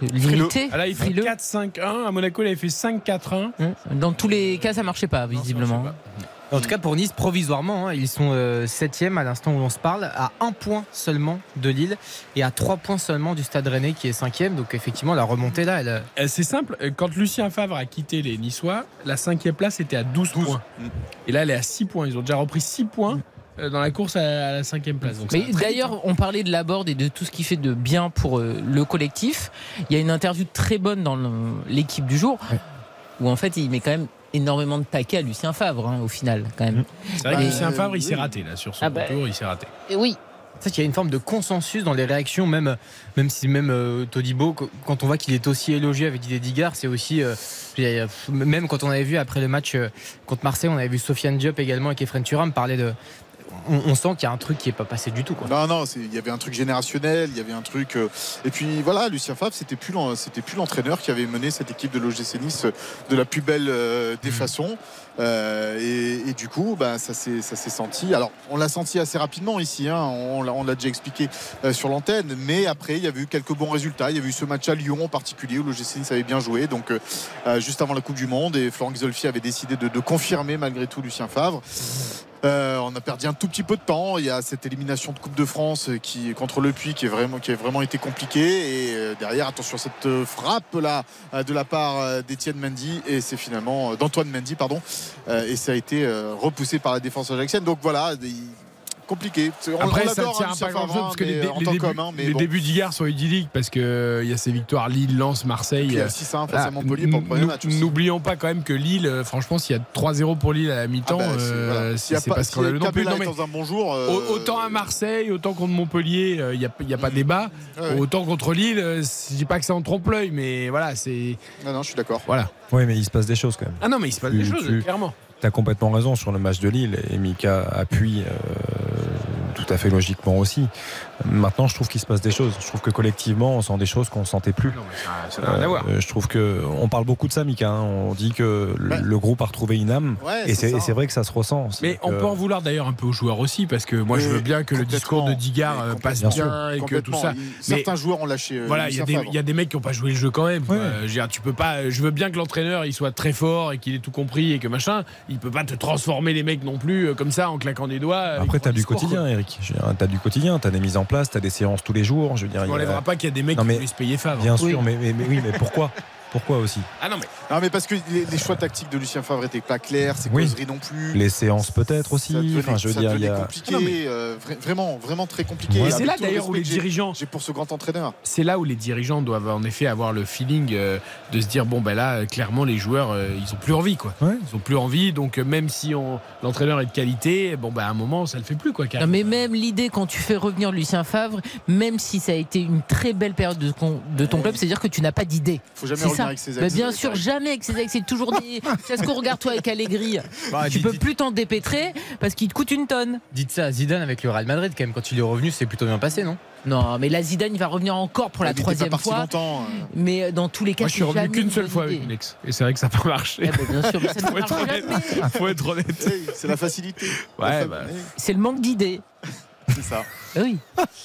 limité. Ah là, il fait frileux. 4-5-1. À Monaco, il avait fait 5-4-1. Dans tous les cas, ça marchait pas, visiblement. En tout cas, pour Nice, provisoirement, hein, ils sont 7e à l'instant où l'on se parle, à un point seulement de Lille et à 3 points seulement du Stade Rennais qui est 5e. Donc, effectivement, la remontée là, elle. euh, Euh, C'est simple, euh, quand Lucien Favre a quitté les Niçois, la cinquième place était à 12, points. Mm. Et là, elle est à 6 points. Ils ont déjà repris 6 points euh, dans la course à la cinquième place. Donc, Mais vite, hein. d'ailleurs, on parlait de la board et de tout ce qui fait de bien pour euh, le collectif. Il y a une interview très bonne dans l'équipe du jour où en fait il met quand même énormément de paquets à Lucien Favre hein, au final quand même. C'est vrai que Et- Lucien Favre, il s'est raté là sur son Ah bah- retour, il s'est raté. Et oui. En fait, il y a une forme de consensus dans les réactions, même, même si même euh, Todibo, qu- quand on voit qu'il est aussi élogié avec Didier Digard, c'est aussi. euh, même quand on avait vu après le match euh, contre Marseille, on avait vu Sofiane Diop également avec Efren Turam parler de. On, on sent qu'il y a un truc qui est pas passé du tout. Quoi. Non, non, il y avait un truc générationnel, il y avait un truc. euh, et puis voilà, Lucien Favre, c'était plus l'entraîneur qui avait mené cette équipe de l'OGC Nice euh, de la plus belle euh, des façons. Euh, et, et du coup, bah, ça s'est senti. Alors, on l'a senti assez rapidement ici. hein, on l'a déjà expliqué euh, sur l'antenne. Mais après, il y avait eu quelques bons résultats. Il y avait eu ce match à Lyon en particulier où l'OGC Nice avait bien joué. Donc, euh, juste avant la Coupe du Monde, et Florent Xolfi avait décidé de, de confirmer malgré tout Lucien Favre. Euh, on a perdu un tout petit peu de temps. Il y a cette élimination de Coupe de France qui contre le Puy qui est vraiment a vraiment été compliquée. Et euh, derrière, attention cette frappe là euh, de la part d'Étienne Mendy et c'est finalement d'Antoine Mendy pardon. Et ça a été repoussé par la défense ajaxienne. Donc voilà. Compliqué. On, Après, on ça tient hein, pas grand chose parce que les, en les débuts, qu'homme, hein, mais les bon. débuts d'hier sont idylliques parce qu'il y a ces victoires Lille, Lens, Marseille. Puis, il y a euh, 6-1 face à Montpellier pour le premier nous- match aussi. N'oublions pas quand même que Lille, euh, franchement, s'il y a 3-0 pour Lille à la mi-temps, Ah bah, c'est- euh, c'est pas- pas scandaleux non plus. Dans un bon jour. euh, Autant à Marseille, autant contre Montpellier, il n'y a, y a pas débat. Autant contre Lille, euh, je dis pas que c'est en trompe-l'œil, mais voilà, c'est. Non, non, je suis d'accord. Voilà. Oui, mais il se passe des choses quand même. Ah non, mais il se passe des choses, tu- clairement. Tu as complètement raison sur le match de Lille et Mika appuie euh, tout à fait logiquement aussi. Maintenant, je trouve qu'il se passe des choses. Je trouve que collectivement, on sent des choses qu'on ne sentait plus. ça n'a rien à voir. Euh, je trouve que on parle beaucoup de ça, Mika. hein. On dit que le- le groupe a retrouvé une âme, Ouais, et c'est ça. vrai que ça se ressent. Mais on peut en vouloir d'ailleurs un peu aux joueurs aussi, parce que moi je veux bien que le discours de Digard euh, passe Bien et que tout ça. Il- Mais Certains joueurs ont lâché. euh, voilà, il y, a des- y a des mecs qui n'ont pas joué le jeu quand même. Euh, je veux dire, tu peux pas. Je veux bien que l'entraîneur il soit très fort et qu'il ait tout compris et que machin. Il peut pas te transformer les mecs non plus euh, comme ça en claquant des doigts. Après, ton tu as du discours, quotidien. Eric. T'as du quotidien, tu as des mises en place, tu as des séances tous les jours. Je veux dire, il y a- pas qu'il y a des mecs Non, qui mais- voulaient se payer Favre. Bien Oui. sûr, mais, mais- mais oui, mais pourquoi? Pourquoi aussi Ah non mais. Non, mais parce que les, les choix tactiques de Lucien Favre étaient pas clairs, ses Oui. causeries non plus. Les séances peut-être aussi. Ça devenait, Enfin, je veux ça dire, il y devenait a. compliqué, Ah non, mais- euh, vra- vraiment, vraiment très compliqué. C'est là d'ailleurs où les dirigeants. J'ai pour ce grand entraîneur. C'est là où les dirigeants doivent en effet avoir le feeling euh, de se dire bon ben là euh, clairement les joueurs euh, ils ont plus envie quoi. Ils ont plus envie donc même si on- l'entraîneur est de qualité bon ben à un moment ça le fait plus quoi. Non, mais même l'idée quand tu fais revenir Lucien Favre, même si ça a été une très belle période de, ton- de ton club, c'est-à-dire que tu n'as pas d'idée. Faut jamais C'est ça. avec ses Bah, ex. bien sûr, jamais avec ses ex. C'est toujours dit. C'est ce qu'on regarde toi avec Allegri. Bah, tu peux plus t'en dépêtrer parce qu'il te coûte une tonne. Dites ça à Zidane avec le Real Madrid, quand même, quand il est revenu, c'est plutôt bien passé, non? Non, mais la Zidane, il va revenir encore pour la Il pas troisième fois. longtemps, euh. Mais euh, dans tous les cas, Moi je suis revenu qu'une une seule fois avec une ex et c'est vrai que ça peut marcher. Eh ben, bien sûr, mais ça ne faut, être honnête. jamais. faut être honnête. C'est la facilité. Ouais, bah. C'est le manque d'idées. C'est ça. Oui.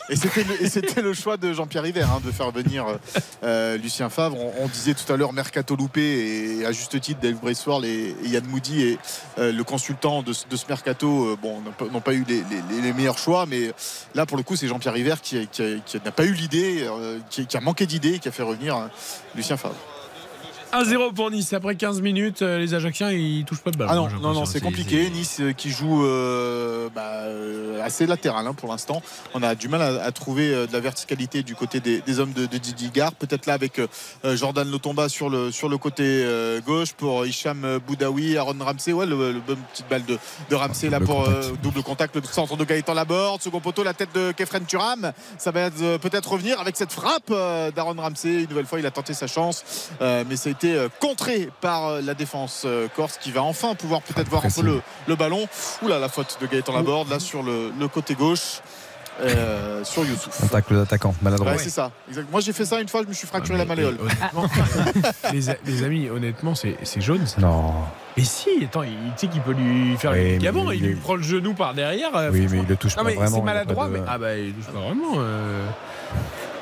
Et c'était le, choix de Jean-Pierre River hein, de faire venir euh, euh, Lucien Favre. On, on disait tout à l'heure mercato loupé et à juste titre Dave Bracewell et, et Yann Moody et euh, le consultant de, ce- de ce mercato euh, bon, n'ont pas- eu les, les- les meilleurs choix, mais là pour le coup c'est Jean-Pierre River qui, n'a pas eu l'idée, qui, qui a manqué d'idée et qui a fait revenir Lucien Favre. 1-0 pour Nice après 15 minutes euh, les Ajacciens ils touchent pas de balle. Ah non, non, c'est compliqué. Nice euh, qui joue euh, bah, assez latéral hein, pour l'instant. On a du mal à, à trouver de la verticalité du côté des, des hommes de, de Didier Gare. Peut-être là avec euh, Jordan Lotomba sur le, sur le côté euh, gauche pour Hicham Boudaoui, Aaron Ramsey. Ouais, le, le bonne petite balle de, de Ramsey là Double pour contact. euh, double contact. Le centre de Gaëtan Laborde, second poteau, la tête de Kefren Turam. Ça va peut-être revenir avec cette frappe d'Aaron Ramsey. Une nouvelle fois, il a tenté sa chance, euh, mais ça a été euh, contré par euh, la défense euh, corse qui va enfin pouvoir peut-être voir un peu le, le ballon. Oula, la faute de Gaëtan Laborde là sur le, le côté gauche. euh, sur Youssouf. Tacle d'attaquant, maladroit. Ouais, c'est ça. Exact. Moi j'ai fait ça une fois, je me suis fracturé la malléole. Honnêtement, les, amis, honnêtement, c'est c'est jaune. ça. Non. Et si, attends, il, tu sais qu'il peut lui faire Oui, un mais médicament, il lui prend le genou par derrière. Oui, mais il le touche Non, pas mais vraiment. c'est maladroit, de- mais ah bah il touche pas vraiment. euh.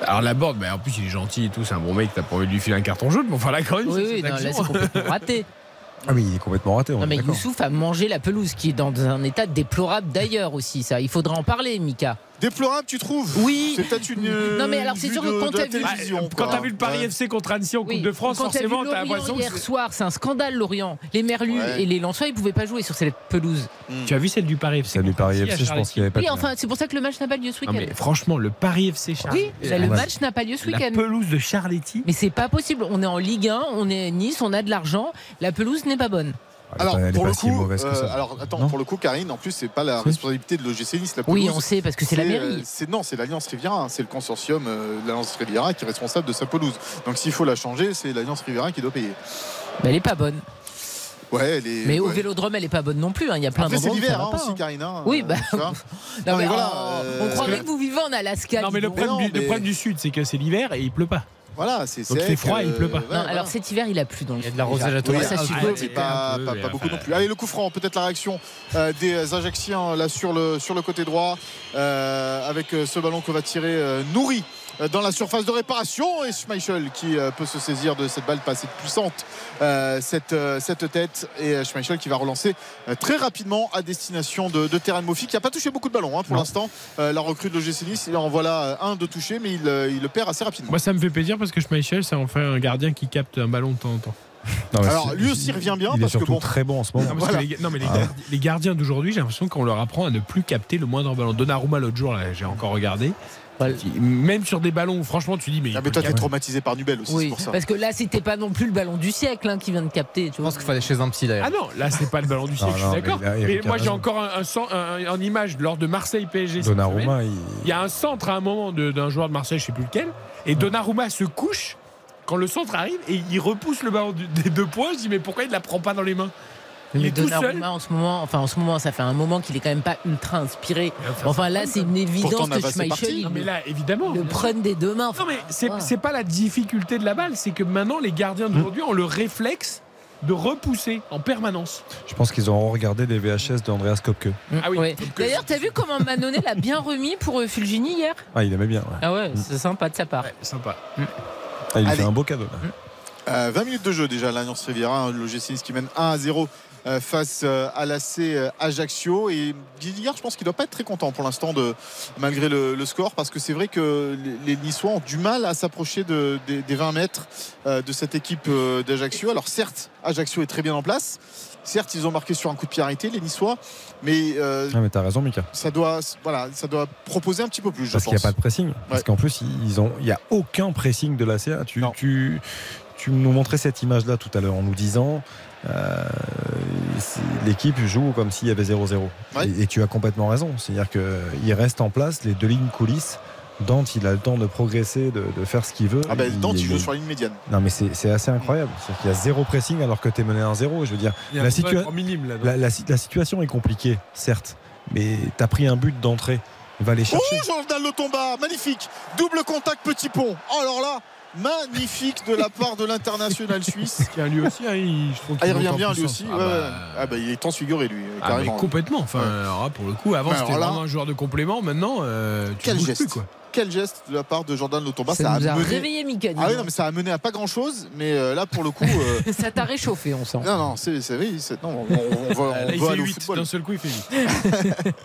Alors la board, bah, en plus il est gentil et tout, c'est un bon mec, t'as pas envie de lui filer un carton jaune, mais enfin là quand même, Oui, oui, non, là c'est complètement raté. Ah oui, il est complètement raté. on Non, mais. Youssouf a mangé la pelouse, qui est dans un état déplorable d'ailleurs aussi. Ça, il faudra en parler, Mika. Déplorable, tu trouves Oui. C'est peut-être une. euh, Non, mais alors, c'est sûr que de- quand la t'as vu- Bah, Quand t'as vu le Paris Ouais. FC contre Annecy en Coupe de France, Quand t'as vu forcément t'as l'impression hier soir, c'est un scandale, Lorient. Les Merlus Ouais. et les Lensois, ils pouvaient pas jouer sur cette pelouse. Tu as vu celle du Paris FC Celle du Paris FC, je pense qu'il n'y avait pas Oui, de- enfin, c'est pour ça que le match n'a pas lieu ce week-end. mais franchement, le Paris FC Charles. Oui, le match n'a pas lieu ce La week-end. pelouse de Charletti. Mais c'est pas possible. On est en Ligue 1, on est à Nice, on a de l'argent. La pelouse n'est pas bonne. Alors, est pour pas le si coup, mauvaise que euh, alors attends, Non pour le coup, Karine, en plus, c'est pas la responsabilité de l'OGC Nice, la Oui, pelouse. on sait parce que c'est la euh, mairie. c'est non, c'est l'Alliance Riviera, hein, c'est le consortium euh, de l'Alliance Riviera qui est responsable de sa pelouse. Donc s'il faut la changer, c'est l'Alliance Riviera qui doit payer. Mais elle est pas bonne. Ouais, elle est. Mais au. Vélodrome, elle est pas bonne non plus. hein. Il y a plein Après, c'est l'hiver hein, aussi. Karine. hein, Oui, euh, bah. Non, Non, mais mais voilà, euh, on croirait que- que vous vivez en Alaska. Non, mais le problème, du, le problème du Sud, c'est que c'est l'hiver et il pleut pas. Voilà, c'est Donc il fait froid et il pleut pas. euh, Non, ouais, alors voilà. cet hiver, il a plu dans le Il y a de l'arrosage à Oui, Ouais, les ça suffit. pas, pas- pas beaucoup non plus. Allez, le coup franc, peut-être la réaction euh, des Ajacciens là sur le, sur le côté droit euh, avec ce ballon que va tirer euh, euh, dans la surface de réparation et Schmeichel qui euh, peut se saisir de cette balle pas assez puissante euh, cette, euh, cette tête et euh, Schmeichel qui va relancer euh, très rapidement à destination de, de Terrain Mofi qui n'a pas touché beaucoup de ballons hein, pour l'instant Euh, la recrue de l'OGC Nice il en voilà euh, un de touché mais il, euh, il le perd assez rapidement Moi, ça me fait plaisir parce que Schmeichel, c'est enfin un gardien qui capte un ballon de temps en temps. Non, mais Alors lui aussi revient bien il est parce que surtout bon. très bon en ce moment. Non, parce que les, non, mais les, Ah. les gardiens d'aujourd'hui, j'ai l'impression qu'on leur apprend à ne plus capter le moindre ballon. Donnarumma l'autre jour, là, j'ai encore regardé. Même sur des ballons où franchement tu dis mais. il Ah, peut mais toi t'es traumatisé par Nubel aussi, c'est Oui, pour ça. parce que là, c'était pas non plus le ballon du siècle hein, qui vient de capter. Je pense qu'il fallait chez un psy d'ailleurs. Ah non, là c'est pas le ballon du siècle, Non, je suis d'accord. mais moi j'ai encore un, image lors de Marseille PSG. Donnarumma, il- Il y a un centre à un moment de- d'un joueur de Marseille, je sais plus lequel, et Donnarumma se couche quand le centre arrive et il repousse le ballon du- des deux points. Je dis mais pourquoi il ne la prend pas dans les mains? Mais est tout seul. Donnarumma en ce moment, enfin en ce moment, ça fait un moment qu'il est quand même pas ultra inspiré. Enfin là, c'est une évidence que Schmeichel, Non, mais là, évidemment. le prenne des deux mains. Non, mais c'est c'est pas la difficulté de la balle, c'est que maintenant les gardiens d'aujourd'hui ont le réflexe de repousser en permanence. Je pense qu'ils ont regardé les VHS d'Andreas Kopke. Ah oui. Ouais. D'ailleurs, t'as vu comment Manonnet l'a bien remis pour euh, Fulgini hier? Ah, il aimait bien. ouais. Ah ouais, c'est sympa de sa part. sympa. Ah, il Allez. fait un beau cadeau. là. Euh, 20 minutes de jeu déjà, l'Alliance Riviera, hein, le GC qui mène 1 à 0 euh, face euh, à l'AC euh, Ajaccio. Et Guilligard, je pense qu'il doit pas être très content pour l'instant, de, malgré le, le score, parce que c'est vrai que les, Niçois ont du mal à s'approcher de- des, des 20 mètres euh, de cette équipe euh, d'Ajaccio. Alors certes, Ajaccio est très bien en place. Certes, ils ont marqué sur un coup de pied arrêté, les Niçois, mais euh, Ah, mais t'as raison, Mika. ça doit, voilà, ça doit proposer un petit peu plus. je Parce qu'il n'y a pas de pressing. Parce qu'en plus, ils ont, il n'y a aucun pressing de la CA. Tu, tu, tu nous montrais cette image-là tout à l'heure en nous disant euh, l'équipe joue comme s'il y avait 0-0. Ouais. Et, et tu as complètement raison. C'est-à-dire qu'il reste en place les deux lignes coulisses. Dante, il a le temps de progresser, de, de faire ce qu'il veut. Ah ben, Dante, il joue sur la ligne médiane. Non, mais c'est c'est assez incroyable. C'est qu'il y a zéro pressing alors que tu es mené 1-0. Je veux dire, situa- minime là. la situation est compliquée, certes. Mais tu as pris un but d'entrée. Va les chercher. Oh, Jordan Le Tomba, magnifique. Double contact, petit pont. Oh, alors là, magnifique de la part de l'international suisse. Tiens, lui aussi, hein, il, je trouve Ah, il revient bien lui aussi. Ah ouais, bah, ouais. Ah bah, il est transfiguré lui, ah, mais complètement. Enfin, Ouais. alors là, pour le coup, avant Mais c'était là- vraiment un joueur de complément. Maintenant, euh, tu Quel geste plus quoi. Quel geste de la part de Jordan Le Tomba. Ça, a nous a mené- réveillé dis Ah oui, non, mais ça a mené à pas grand chose. Mais euh, là, pour le coup. euh, Ça t'a réchauffé, on sent. Non, non, c'est, c'est, oui, c'est- non, on, on va, Là, on il va fait aller au 8. football. D'un seul coup, il fait 8.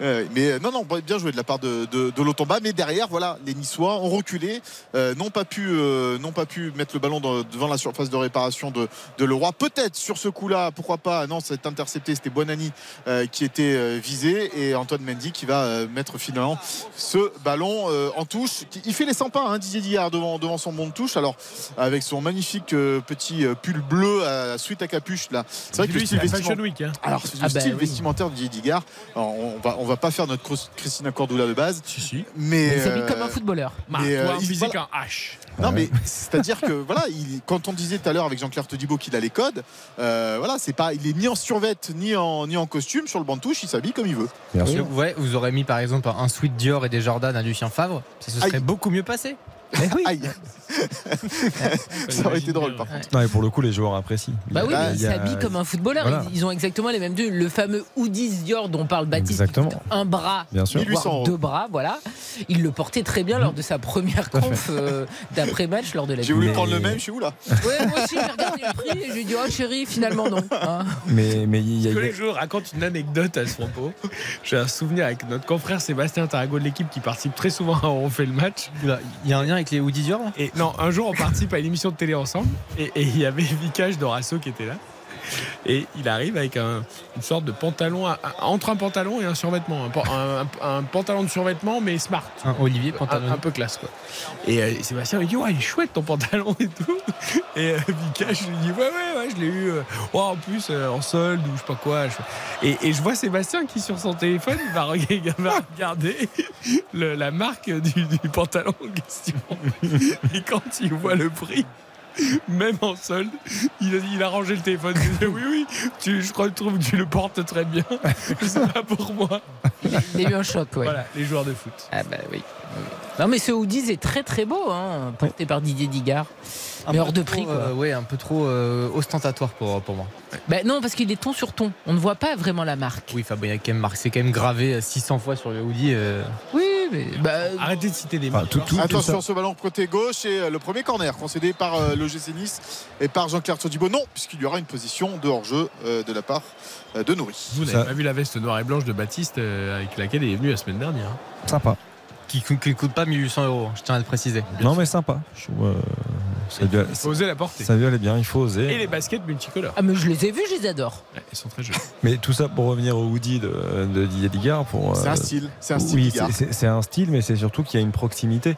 Ouais, mais euh, non, non, bien joué de la part de, de, de Lotomba. Mais derrière, voilà, les Niçois ont reculé, euh, n'ont pas pu, euh, n'ont pas pu mettre le ballon dans- devant la surface de réparation de, de Leroy. Peut-être sur ce coup-là, pourquoi pas. Non, c'est intercepté. C'était Bonani euh, qui était euh, visé et Antoine Mendy qui va euh, mettre finalement ce ballon euh, en touche. Il fait les 100 pas, hein, Didier Dillard devant, devant son bon de touche. Alors avec son magnifique euh, petit euh, pull bleu à suite à capuche là. C'est vrai que Lui, le c'est style vestimentaire- Week. hein. alors, le Ah bah style oui. vestimentaire de Didier alors, on va, on va pas faire notre Christina Cordula de base, Si, si. mais. Il s'habille euh, comme un footballeur. Mais, euh, il- visé voilà. qu'un H. Non, mais c'est-à-dire que, voilà, il- quand on disait tout à l'heure avec Jean-Claire Todibo qu'il a les codes, euh, voilà, c'est pas, il est ni en survette, ni en, ni en costume sur le banc de touche, il s'habille comme il veut. Bien sûr. ouais, vous aurez mis par exemple un sweat Dior et des Jordan à Lucien Favre, ça se serait Aïe. beaucoup mieux passé. Aïe Ça aurait été drôle, par contre. Non, et pour le coup, les joueurs apprécient. Bah oui, mais il ils a- s'habillent comme un footballeur. Voilà. Ils, ils ont exactement les mêmes deux. Le fameux Hoodies Dior dont parle Baptiste. Exactement. Un bras, Bien sûr. 1800 voire euros. deux bras, voilà. Il le portait très bien lors de sa première conf euh, d'après-match lors de la J'ai voulu Mais- prendre le même chez vous là. Ouais, moi aussi, j'ai regardé le prix et j'ai dit, oh chérie, finalement non. Hein. Mais, mais il y a- Tous les jours, raconte une anecdote à ce propos? J'ai un souvenir avec notre confrère Sébastien Tarago de l'équipe qui participe très souvent à On fait le match. Il y a un lien avec les hoodies Dior Et non, un jour, on participe à une émission de télé ensemble et il y avait Vicage Dorasso qui était là. Et il arrive avec un- une sorte de pantalon, à- entre un pantalon et un survêtement. Un, pan- un- un pantalon de survêtement, mais smart. Un Olivier pantalon. un peu classe, quoi. Et euh, Sébastien me dit Ouais, il est chouette ton pantalon et tout. Et euh, Vicage lui dit Ouais, ouais, ouais, je l'ai eu. euh, ouais, en plus, euh, en solde ou je sais pas quoi. Je- Et, et je vois Sébastien qui, sur son téléphone, va regarder, va regarder le- la marque du, du pantalon en question. Et quand il voit le prix, même en solde, il a, il a rangé le téléphone. Il dit, oui, oui, tu, je crois, trouve que tu le portes très bien. C'est pas pour moi. Il a eu un choc, ouais. Voilà, les joueurs de foot. Ah bah oui. Non mais ce hoodies est très très beau, hein, porté par Didier Digard. Un Mais hors de prix, quoi. euh, ouais, un peu trop euh, ostentatoire pour, pour moi. Bah non, parce qu'il est ton sur ton. On ne voit pas vraiment la marque. Oui, enfin, bon, il y a quand même marqué- c'est quand même gravé 600 fois sur le hoodie. euh. Oui, mais bah, Arrêtez de citer des Enfin, marques. tout- tout- tout Attention, ça- ce ballon côté gauche et euh, le premier corner concédé par euh, le GC Nice et par Jean-Claire Todibo. Non, puisqu'il y aura une position de hors-jeu euh, de la part euh, de Nourri. Vous n'avez pas vu la veste noire et blanche de Baptiste euh, avec laquelle il est venu la semaine dernière. Sympa. Qui ne coûte pas 1800 euros, je tiens à le préciser. Non, mais sympa. Je trouve, euh, Ça lui, Il faut oser la porter. ça allait bien, il faut oser. Et les baskets multicolores. Ah, mais je les ai vus, je les adore. Ouais, ils sont très jolis. Mais tout ça pour revenir au Woody de, de Didier Digard. Pour, C'est un euh, style, c'est un style Oui, c'est un style, mais c'est surtout qu'il y a une proximité.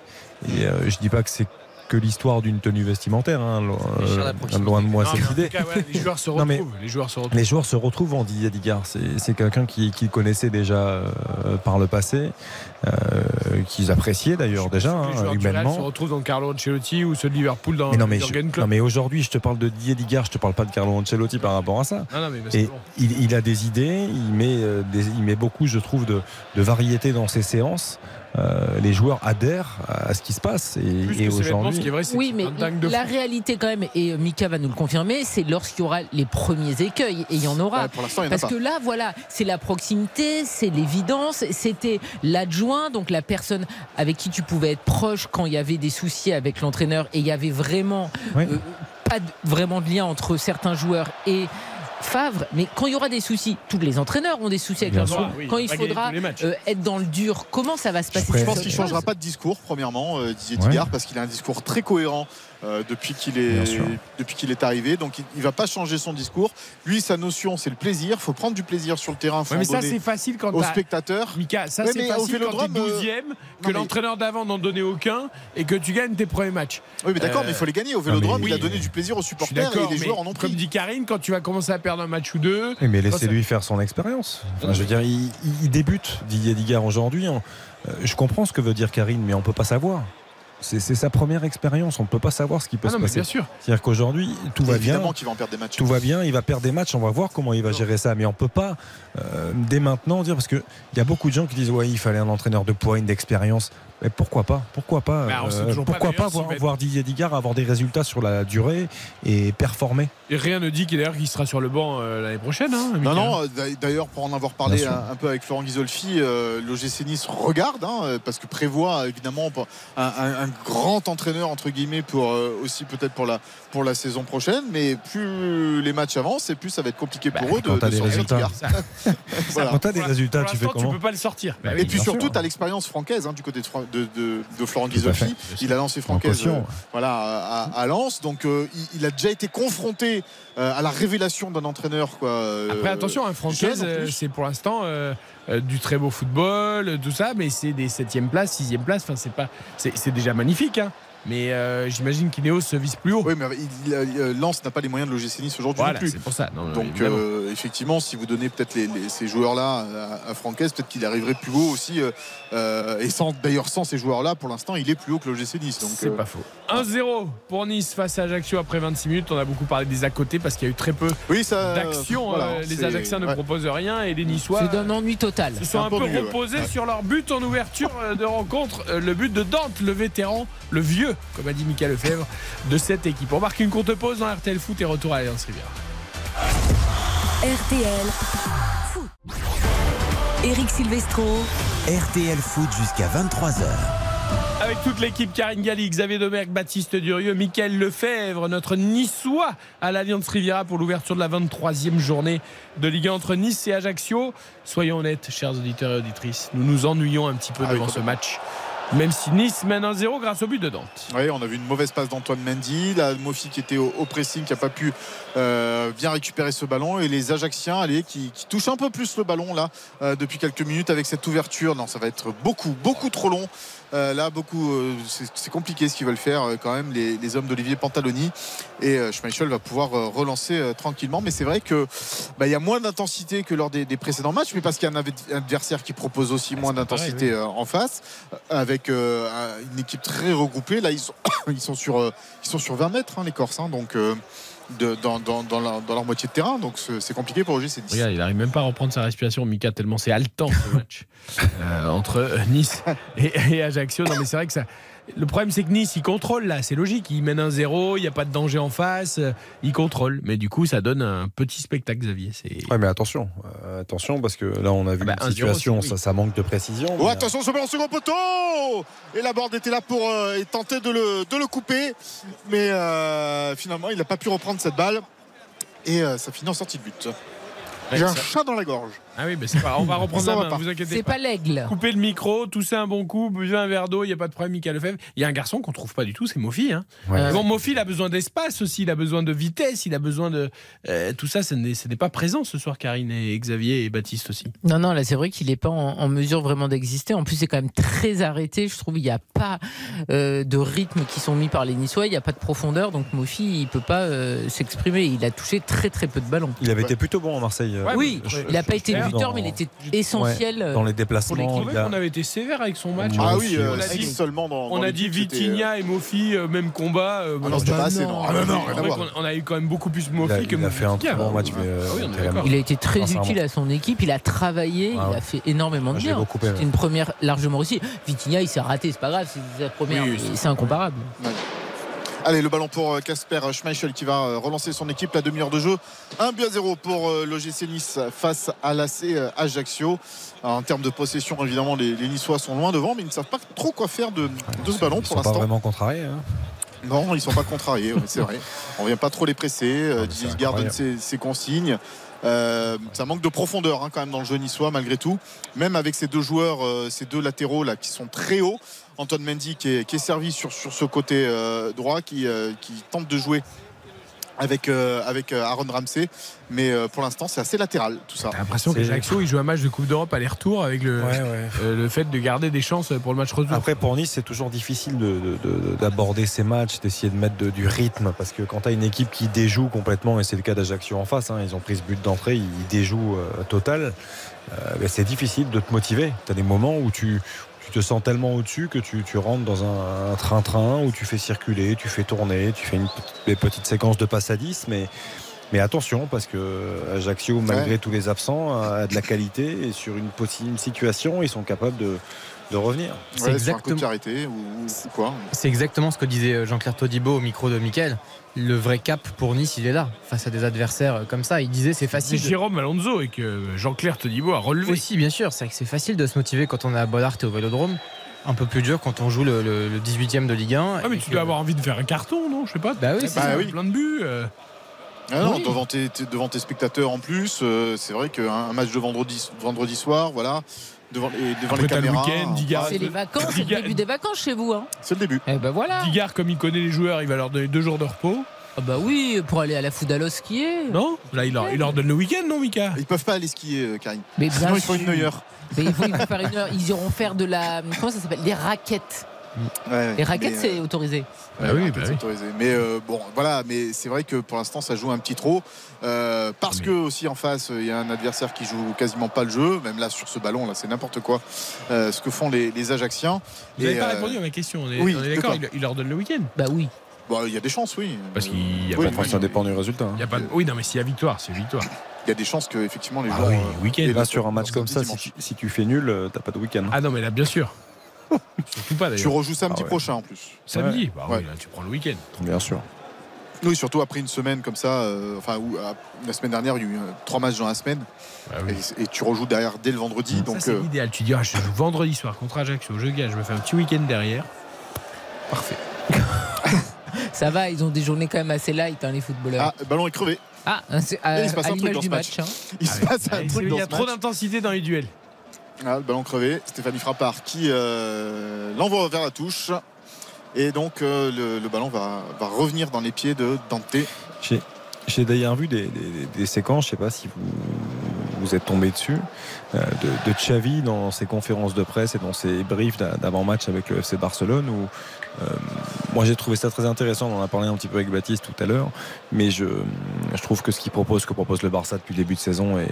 Et euh, je dis pas que c'est que l'histoire d'une tenue vestimentaire. hein, lo- Mais cher, la euh, loin de moi Non, cette idée. tout cas, ouais, les joueurs se Non, mais- retrouvent. Les joueurs se retrouvent. Les joueurs se retrouvent en Didier Digard. C'est quelqu'un qui, qui connaissait déjà euh, par le passé, euh, qu'ils appréciaient d'ailleurs déjà, les hein, joueurs du Real se humainement. retrouvent dans Carlo Ancelotti ou ceux de Liverpool dans Mais non, le mais, je- Jurgen non, mais aujourd'hui, je te parle de Didier Digard, je te parle pas de Carlo Ancelotti par rapport à ça. Non, non, mais bah, c'est Et bon. il, il a des idées, il met, euh, des- il met beaucoup, je trouve, de, de variété dans ses séances. Euh, les joueurs adhèrent à ce qui se passe. Et, et aujourd'hui, qui est vrai, c'est Oui, que mais la fou. réalité quand même, et Mika va nous le confirmer, c'est lorsqu'il y aura les premiers écueils, et il y en aura. Ouais, pour l'instant, il n'y en a Parce pas. que là, voilà, c'est la proximité, c'est l'évidence, c'était l'adjoint, donc la personne avec qui tu pouvais être proche quand il y avait des soucis avec l'entraîneur, et il y avait vraiment Oui. euh, pas de- vraiment de lien entre certains joueurs et Favre, mais quand il y aura des soucis, tous les entraîneurs ont des soucis avec. Ah oui, Quand il faudra euh, être dans le dur, comment ça va se passer Je pense qu'il ne changera pas de discours, premièrement, euh, Didier Ouais. Parce qu'il a un discours très cohérent euh, depuis qu'il est, depuis qu'il est arrivé. Donc il ne va pas changer son discours. Lui, sa notion, c'est le plaisir. Il faut prendre du plaisir sur le terrain. faut Ouais, mais ça, c'est facile quand aux t'as. spectateurs. Mika, ça Ouais, c'est au facile quand t'es Vélodrome, euh, 12ème, que mais- l'entraîneur d'avant n'en donnait aucun et que tu gagnes tes premiers matchs. Oui, mais d'accord, Euh, mais il faut les gagner. Au Vélodrome, mais- il a donné du plaisir aux supporters et les mais joueurs en ont comme pris. dit Karine, quand tu vas commencer à perdre un match ou deux, Oui, mais laissez-lui faire son expérience. Enfin, je veux dire, il, il débute Didier Digard aujourd'hui. Euh, Je comprends ce que veut dire Karine, mais on peut pas savoir. C'est sa première expérience. On ne peut pas savoir ce qui peut Ah se passer. bien sûr. C'est-à-dire qu'aujourd'hui, tout va bien. Évidemment qu'il va en perdre des matchs. Tout va bien, il va perdre des matchs, on va voir comment il va gérer ça. Mais on peut pas euh, dès maintenant dire parce que il y a beaucoup de gens qui disent ouais il fallait un entraîneur de poigne, d'expérience. Mais pourquoi pas Pourquoi pas Bah, on sait euh, pas, Pourquoi pas, s'il voir, Didier Digard avoir des résultats sur la durée et performer Et rien ne dit qu'il d'ailleurs qu'il sera sur le banc euh, l'année prochaine. Hein, Non, non, euh, d'a- d'ailleurs, pour en avoir parlé un, un peu avec Florent Ghisolfi, euh, l'OGC Nice regarde, hein, euh, parce que prévoit évidemment un, un- un grand entraîneur, entre guillemets, pour euh, aussi peut-être pour la, pour la saison prochaine. Mais plus les matchs avancent, et plus ça va être compliqué pour eux de, quand t'as de des sortir résultats. Voilà. Quand tu as des résultats, pour tu fais l'instant, comment tu peux pas le sortir. Bah Et oui, puis surtout, tu as l'expérience francaise hein, du côté de, Fra- de- de- de Florent fait. Il a lancé francaise euh, voilà, à, à Lens. Donc, euh, il, il a déjà été confronté euh, à la révélation d'un entraîneur. Quoi, euh, Après, attention, un Francaise, c'est pour l'instant euh, euh, du très beau football, tout ça, mais c'est des 7e places, 6e places. Enfin, c'est pas, c'est c'est déjà magnifique. hein. Mais euh, j'imagine qu'Ineos se vise plus haut. Oui, mais il, il- euh, Lens n'a pas les moyens de l'OGC Nice aujourd'hui voilà, non plus. c'est pour ça. Non, Donc euh, effectivement, si vous donnez peut-être les- les- ces joueurs-là à, à Francaise, peut-être qu'il arriverait plus haut aussi. euh, euh, et sans d'ailleurs sans ces joueurs-là, pour l'instant, il est plus haut que l'OGC Nice. Donc c'est euh, pas faux. 1-0 pour Nice face à Ajaccio après 26 minutes. On a beaucoup parlé des à côté parce qu'il y a eu très peu oui, ça. d'action. voilà, Euh, les Ajacciens ne proposent rien et les Niçois C'est d'un ennui total. se sont un un peu peu mieux, ouais. reposés Ouais. sur leur but en ouverture euh, de rencontre. Euh, Le but de Dante, le vétéran, le vieux, comme a dit Michael Lefebvre, de cette équipe. On marque une courte pause dans RTL Foot et retour à Alliance Rivière. RTL Foot. Eric Silvestro. RTL Foot jusqu'à 23h. Avec toute l'équipe, Karine Galli, Xavier Domergue, Baptiste Durieux, Michael Lefebvre, notre Niçois à l'Alliance Riviera pour l'ouverture de la 23e journée de Ligue 1 entre Nice et Ajaccio. Soyons honnêtes, chers auditeurs et auditrices, nous nous ennuyons un petit peu Ah oui, devant ce match. Même si Nice mène 1-0 grâce au but de Dante. Oui, on a vu une mauvaise passe d'Antoine Mendy. La Mofi qui était au, pressing, qui n'a pas pu euh, bien récupérer ce ballon. Et les Ajacciens, allez, qui, qui touchent un peu plus le ballon là euh, depuis quelques minutes avec cette ouverture. Non, ça va être beaucoup, beaucoup trop long. Euh, là, beaucoup, euh, c'est compliqué ce qu'ils veulent faire euh, quand même les, les hommes d'Olivier Pantaloni. Et Schmeichel va pouvoir relancer tranquillement. Mais c'est vrai que bah, il y a moins d'intensité que lors des, des précédents matchs, mais parce qu'il y a un adv- un adversaire qui propose aussi moins pas pareil, d'intensité en face, avec un- une équipe très regroupée. Là, ils sont, ils sont sur, ils sont sur 20 mètres, hein, les Corses, hein, donc de- dans, dans- dans leur, dans leur moitié de terrain. Donc c'est compliqué pour OGC Nice. Regarde, il arrive même pas à reprendre sa respiration, Mika, tellement c'est haletant ce match euh, entre Nice et, et Ajaccio. Non, mais c'est vrai que ça. Le problème, c'est que Nice, il contrôle là, c'est logique. Il mène un 0 il n'y a pas de danger en face, il contrôle. Mais du coup, ça donne un petit spectacle, Xavier. Ouais, mais attention, euh, attention parce que là on a vu Ah bah, une 1-0, situation, ça, ça manque de précision. Oh, mais, attention, ce ballon au second poteau Et la borde était là pour euh, tenter de le, de le couper. Mais euh, finalement, il n'a pas pu reprendre cette balle. Et euh, ça finit en sortie de but. J'ai un chat dans la gorge. Ah oui, mais c'est pas. On va reprendre Ça la main, pas. vous inquiétez C'est pas. pas l'aigle. Coupez le micro, toussez un bon coup, buvez un verre d'eau, il n'y a pas de problème, Michael Lefebvre. Il y a un garçon qu'on trouve pas du tout, c'est Mofi. Hein. Ouais. Mais Bon, Mofi, il a besoin d'espace aussi, il a besoin de vitesse, il a besoin de. euh, tout ça, ce n'est pas présent ce soir, Karine et Xavier et Baptiste aussi. Non, non, là c'est vrai qu'il n'est pas en, en mesure vraiment d'exister. En plus, c'est quand même très arrêté. Je trouve il n'y a pas euh, de rythme qui sont mis par les Niçois. Il n'y a pas de profondeur. Donc Mofi, il peut pas euh, s'exprimer. Il a touché très très peu de ballons. Il avait été plutôt bon à Marseille. euh, oui, je- il n'a pas été buteur, mais il était essentiel. ouais, dans les Pour déplacements. les il a- on avait été sévère avec son match. Ah oui, euh, on a six dit- seulement dans. On dans a dit c'était, Vitinha et Mofi, euh, même combat. euh, Ah non, c'était bah pas assez, non. non. Ah non, non, on a eu quand même beaucoup plus Il Mofi que il a fait un Vitinha. très bon match, mais euh, Ah. Il a été très utile à son équipe. Il a travaillé. Il a fait énormément de bien. C'était une première largement réussie. Vitinha, il s'est raté. C'est pas grave. C'est sa première. C'est incomparable. Allez, le ballon pour euh, Casper Schmeichel qui va euh, relancer son équipe la demi-heure de jeu. 1 but à 0 pour euh, l'OGC Nice face à l'AC Ajaccio. Alors, en termes de possession, évidemment, les, les Niçois sont loin devant, mais ils ne savent pas trop quoi faire de, de ce ballon Ils pour sont pas l'instant. vraiment contrariés. hein. Non, ils sont pas contrariés, c'est vrai. On vient pas trop les presser. donne incroyable. ses, ses consignes. Euh, ça manque de profondeur hein, quand même dans le jeu niçois malgré tout. Même avec ces deux joueurs, euh, ces deux latéraux là qui sont très hauts. Antoine Mendy qui est, qui est servi sur, sur ce côté euh, droit, qui, euh, qui tente de jouer avec, euh, avec Aaron Ramsey. Mais euh, pour l'instant, c'est assez latéral tout ça. T'as l'impression qu'Ajaccio, il joue un match de Coupe d'Europe aller-retour avec le, Ouais, ouais. euh, le fait de garder des chances pour le match retour. Après, pour Nice, c'est toujours difficile de- de- de- d'aborder ces matchs, d'essayer de mettre de- du rythme. Parce que quand tu as une équipe qui déjoue complètement, et c'est le cas d'Ajaccio en face, hein, ils ont pris ce but d'entrée, ils déjouent euh, total, euh, ben, c'est difficile de te motiver. Tu as des moments où tu, tu te sens tellement au-dessus que tu, tu rentres dans un train-train où tu fais circuler, tu fais tourner, tu fais une, petite- des petites séquences de passe à 10, mais. Mais attention, parce que Ajaccio, malgré tous les absents, a de la qualité et sur une, possi- une situation, ils sont capables de, de revenir. C'est Ouais, exactement- pied arrêté ou, ou quoi. C'est exactement ce que disait Jean-Claire Todibo au micro de Mickaël. Le vrai cap pour Nice, il est là, face à des adversaires euh, comme ça. Il disait c'est C'est facile. de- Jérôme Alonso et que Jean-Claire Todibo a relevé. Aussi, bien sûr, c'est vrai que c'est facile de se motiver quand on est à Bollard et au Vélodrome. Un peu plus dur quand on joue le, le- le 18e de Ligue 1. Ah, mais tu que- dois avoir envie de faire un carton, non? Je sais pas. Bah oui, c'est Bah ça. oui. Plein de buts. euh. Ah non, Oui. devant, tes, tes- devant tes spectateurs en plus, euh, c'est vrai qu'un un match de vendredi, vendredi soir, voilà, devant, et devant Après, les caméras. week-end, Digard. C'est les vacances, c'est le début des vacances chez vous. Hein. C'est le début. Eh ben voilà. Digard, comme il connaît les joueurs, il va leur donner deux jours de repos. Ah bah oui, pour aller à la Foudalo skier. Non Là, il leur, il leur donne le week-end, non, Mika Ils peuvent pas aller skier, euh, Karine. Mais bien Sinon, il faut sûr. une heure. Mais il faut, il faut faire une heure. Ils iront faire de la. Comment ça s'appelle? Les raquettes. Les raquettes, mais, c'est euh, autorisé. Bah Ouais, oui, raquettes, bah c'est oui. autorisé. Mais euh, bon, voilà, mais c'est vrai que pour l'instant, ça joue un petit trop. Euh, parce que aussi en face, il y a un adversaire qui joue quasiment pas le jeu. Même là, sur ce ballon, là, c'est n'importe quoi. euh, ce que font les, les Ajacciens. Vous n'avez Et, pas répondu à ma question. On est, oui, on est de d'accord, il, il leur donne le week-end. Bah oui. bon, il y a des chances, oui. Parce qu'il y a Oui, pas de ça dépend du résultat. hein. il y a pas de- Oui, non, mais s'il y a victoire, c'est victoire. Il y a des chances que effectivement les Ah joueurs. oui, week-end. et Là, sur un match comme ça, si tu, si tu fais nul, t'as pas de week-end. Ah non, mais là, bien sûr. Surtout pas Tu rejoues samedi Ah ouais. prochain en plus. Samedi, bah Ouais. oui, là, tu prends le week-end. Bien sûr. Oui, surtout après une semaine comme ça. euh, enfin, où, euh, la semaine dernière, il y a eu euh, trois matchs dans la semaine. Bah oui. Et, et tu rejoues derrière dès le vendredi. Ça, donc, c'est euh, l'idéal. Tu dis, ah, je joue vendredi soir contre Ajaccio, je gagne, je me fais un petit week-end derrière. Parfait. Ça va, ils ont des journées quand même assez light, hein, les footballeurs. ah, le ballon est crevé. Ah, c'est à, il se passe un truc dans ce match. match. hein. Il se passe un Ah, il y a trop d'intensité dans les duels. Ah, le ballon crevé. Stéphanie Frappard qui euh, l'envoie vers la touche. Et donc, euh, le, ballon va, revenir dans les pieds de Dante. J'ai d'ailleurs vu des, séquences, je sais pas si vous, êtes tombé dessus, euh, de, de dans ses conférences de presse et dans ses briefs d'a- d'avant-match avec le FC Barcelone moi j'ai trouvé ça très intéressant, on en a parlé un petit peu avec Baptiste tout à l'heure, mais je, trouve que ce qu'il propose, ce que propose le Barça depuis le début de saison est,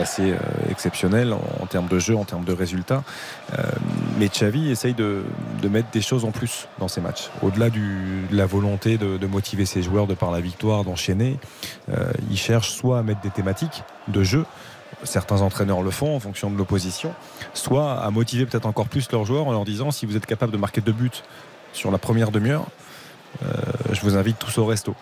assez euh, exceptionnel en, termes de jeu, en termes de résultats. Euh, mais Xavi essaye de, mettre des choses en plus dans ses matchs. Au-delà de la volonté de, de motiver ses joueurs de par la victoire, d'enchaîner, euh, il cherche soit à mettre des thématiques de jeu, certains entraîneurs le font en fonction de l'opposition, soit à motiver peut-être encore plus leurs joueurs en leur disant si vous êtes capable de marquer deux buts sur la première demi-heure, euh, je vous invite tous au resto.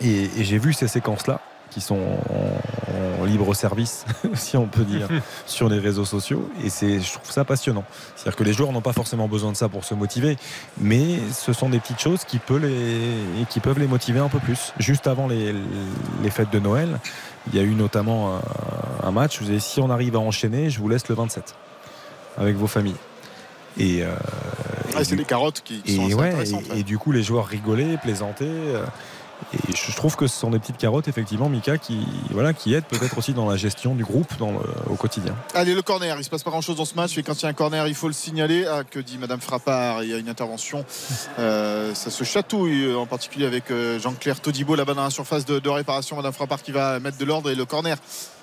Et, et j'ai vu ces séquences-là qui sont en, en libre service, si on peut dire, sur les réseaux sociaux. Et c'est, je trouve ça passionnant. C'est-à-dire que les joueurs n'ont pas forcément besoin de ça pour se motiver, mais ce sont des petites choses qui, peuvent les, qui peuvent les motiver un peu plus. Juste avant les, les fêtes de Noël, il y a eu notamment un, un match. Vous avez si on arrive à enchaîner, je vous laisse le 27 avec vos familles. Et, euh, Ah, c'est des carottes qui, qui sont et, ouais, intéressantes. et, et du coup, les joueurs rigolaient, plaisantaient. euh, Et je trouve que ce sont des petites carottes, effectivement, Mika, qui, voilà, qui aident peut-être aussi dans la gestion du groupe dans le- au quotidien. Allez, le corner, il se passe pas grand chose dans ce match, mais quand il y a un corner, il faut le signaler. Ah, que dit Madame Frappard Il y a une intervention. Euh, ça se chatouille, en particulier avec Jean-Claire Todibo là-bas dans la surface de, de réparation. Madame Frappard qui va mettre de l'ordre et le corner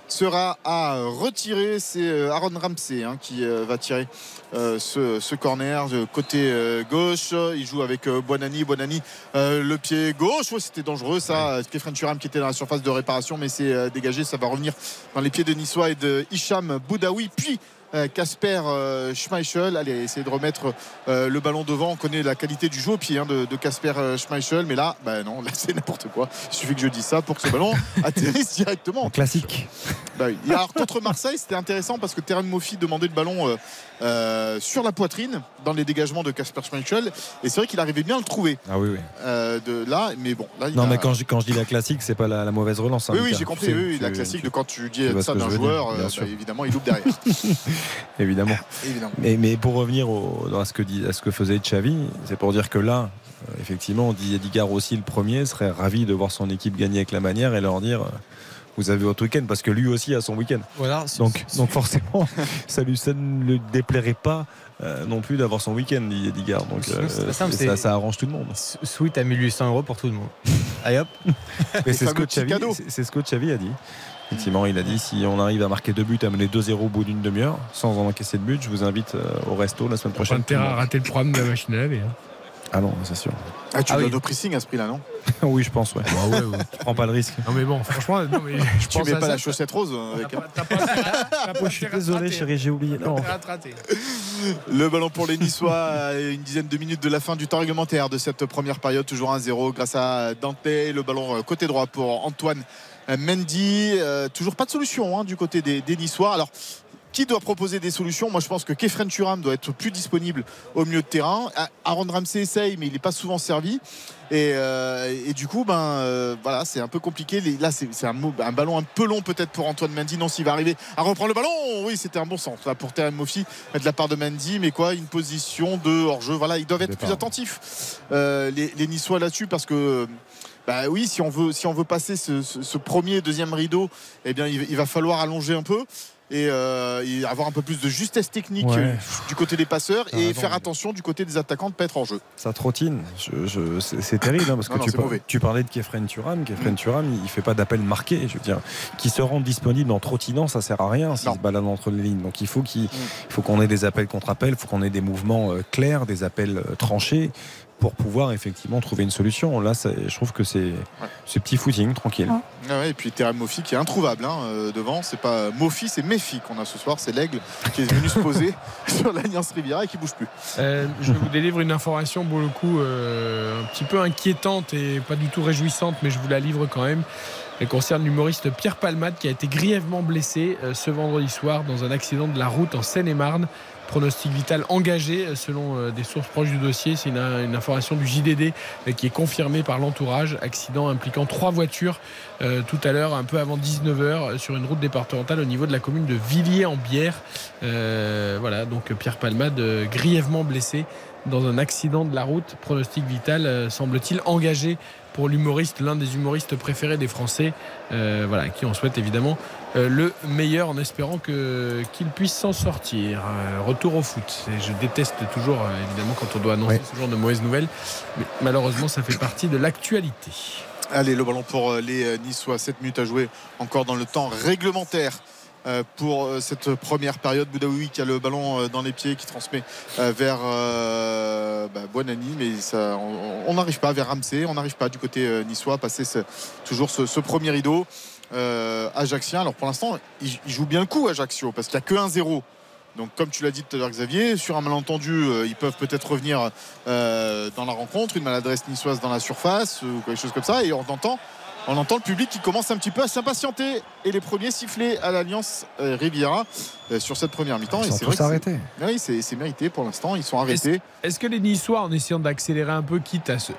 sera à retirer. C'est euh, Aaron Ramsey hein, qui euh, va tirer euh, ce, ce corner de côté euh, gauche. Il joue avec euh, Buonani. Buonani, le pied gauche. C'était dangereux ça. Kefren Turam qui était dans la surface de réparation, mais c'est dégagé. Ça va revenir dans les pieds de Niçois et de Hicham Boudaoui. Puis Casper euh, Schmeichel. Allez, essayer de remettre euh, le ballon devant. On connaît la qualité du jeu au pied hein, de, Casper euh, Schmeichel, mais là, bah non, là c'est n'importe quoi. Il suffit que je dise ça pour que ce ballon atterrisse directement. En classique. Bah oui. Alors contre Marseille, c'était intéressant parce que Terem Moffi demandait le ballon euh, sur la poitrine dans les dégagements de Casper Schmeichel, et c'est vrai qu'il arrivait bien à le trouver Ah oui, oui. euh, de là. Mais bon, là, il Non, a- mais quand je, quand je dis la classique, c'est pas la, la mauvaise relance. hein, oui, oui, j'ai compris. Tu Oui, sais, oui, la classique tu- de quand tu dis ça d'un dire, joueur, euh, bah, évidemment, il loupe derrière. Évidemment. Évidemment. Mais, mais pour revenir au- à, ce que, dit- à ce que faisait Xavi, c'est pour dire que là, effectivement, Didier Digard aussi, le premier, serait ravi de voir son équipe gagner avec la manière et leur dire vous avez votre week-end, parce que lui aussi a son week-end. Voilà, Donc, donc forcément, ça, lui, ça ne le déplairait pas euh, non plus d'avoir son week-end, Didier Digard. Donc euh, pas simple, ça, ça arrange tout le monde. Sweet à 1800 euros pour tout le monde. Allez hop. Mais c'est ce, que Xavi- ce que a dit. Effectivement, il a dit si on arrive à marquer deux buts, à mener 2-0 au bout d'une demi-heure, sans en encaisser de but, je vous invite euh, au resto la semaine Pas prochaine. intérêt à rater le programme de la machine à laver. hein. Ah non, c'est sûr. Ah, tu Ah donnes oui. au pressing à ce prix-là, non oui, je pense, ouais. Tu prends pas le risque. Non mais bon, franchement, non, mais je Tu pense mets pas ça, la chaussette rose avec. T'as pas t'as pas Je suis désolé, chérie, j'ai oublié. Non. Le ballon pour les Niçois à une dizaine de minutes de la fin du temps réglementaire de cette première période, toujours 1-0 grâce à Dante. Le ballon euh, côté droit pour Antoine Mendy. Euh, toujours pas de solution hein, du côté des, des Niçois. Alors, qui doit proposer des solutions Moi, je pense que Kefren Turam doit être plus disponible au milieu de terrain. A- Aaron Ramsey essaye, mais il n'est pas souvent servi. Et, euh, et du coup, ben euh, voilà, c'est un peu compliqué. Là, c'est un, un ballon un peu long peut-être pour Antoine Mendy. Non, s'il va arriver à reprendre le ballon, oui, c'était un bon sens là, pour Terem Moffi de la part de Mendy. Mais quoi, une position de hors-jeu. Voilà, ils doivent être plus attentifs euh, les, les Niçois là-dessus parce que. Bah oui, si on veut, si on veut passer ce, ce- ce premier deuxième rideau, eh bien, il, il va falloir allonger un peu et, euh, et avoir un peu plus de justesse technique Ouais. du côté des passeurs T'as et faire attention du côté des attaquants de pas être en jeu. Ça trottine. Je- je- c'est terrible hein, parce que Non, tu, par- parlais de Kefren Turam. Kefren Turam, il fait pas d'appel marqué. Je veux dire, qui se rend disponible en trottinant, ça sert à rien s'il se balade entre les lignes. Donc il faut qu'il il faut qu'on ait des appels contre appels, il faut qu'on ait des mouvements euh, clairs, des appels euh, tranchés pour pouvoir effectivement trouver une solution. Là, ça- je trouve que c'est c'est petit footing, tranquille. Ah ouais, et puis Terem Moffi qui est introuvable hein, euh, devant. C'est pas Moffi, c'est Méfi qu'on a ce soir. C'est l'aigle qui est venu se poser sur l'Alliance Riviera et qui bouge plus. Euh, je vous délivre une information pour le coup euh, un petit peu inquiétante et pas du tout réjouissante, mais je vous la livre quand même. Elle concerne l'humoriste Pierre Palmade qui a été grièvement blessé euh, ce vendredi soir dans un accident de la route en Seine-et-Marne. Pronostic vital engagé euh, selon euh, des sources proches du dossier. C'est une, information du JDD euh, qui est confirmée par l'entourage. Accident impliquant trois voitures tout à l'heure, un peu avant 19h, sur une route départementale au niveau de la commune de Villiers-en-Bière. Voilà, donc Pierre Palmade grièvement blessé dans un accident de la route. Pronostic vital, semble-t-il, engagé pour l'humoriste, l'un des humoristes préférés des Français, euh, voilà, à qui on souhaite évidemment euh, le meilleur en espérant que qu'il puisse s'en sortir. Euh, retour au foot. Et je déteste toujours, euh, évidemment, quand on doit annoncer ce genre de mauvaises nouvelles, mais malheureusement, ça fait partie de l'actualité. Allez, le ballon pour les Niçois. 7 minutes à jouer encore dans le temps réglementaire. Euh, Pour euh, cette première période, Boudaoui qui a le ballon euh, dans les pieds, qui transmet vers euh, bah, Buonani, mais on- n'arrive pas vers Ramsey, on n'arrive pas du côté niçois à passer ce- toujours ce, premier rideau. Euh, Ajaxien, alors pour l'instant, il, joue bien le coup Ajaccio, parce qu'il n'y a que 1-0. Donc comme tu l'as dit tout à l'heure Xavier, sur un malentendu, ils peuvent peut-être revenir dans la rencontre, une maladresse niçoise dans la surface ou quelque chose comme ça, et on entend, on entend le public qui commence un petit peu à s'impatienter et les premiers sifflets à l'Alliance euh, Riviera euh, sur cette première mi-temps. Ils sont c'est vrai tous que c'est- arrêtés. Oui, c'est mérité pour l'instant, ils sont arrêtés. Est-ce que les Niçois, en essayant d'accélérer un peu, quitte à se se-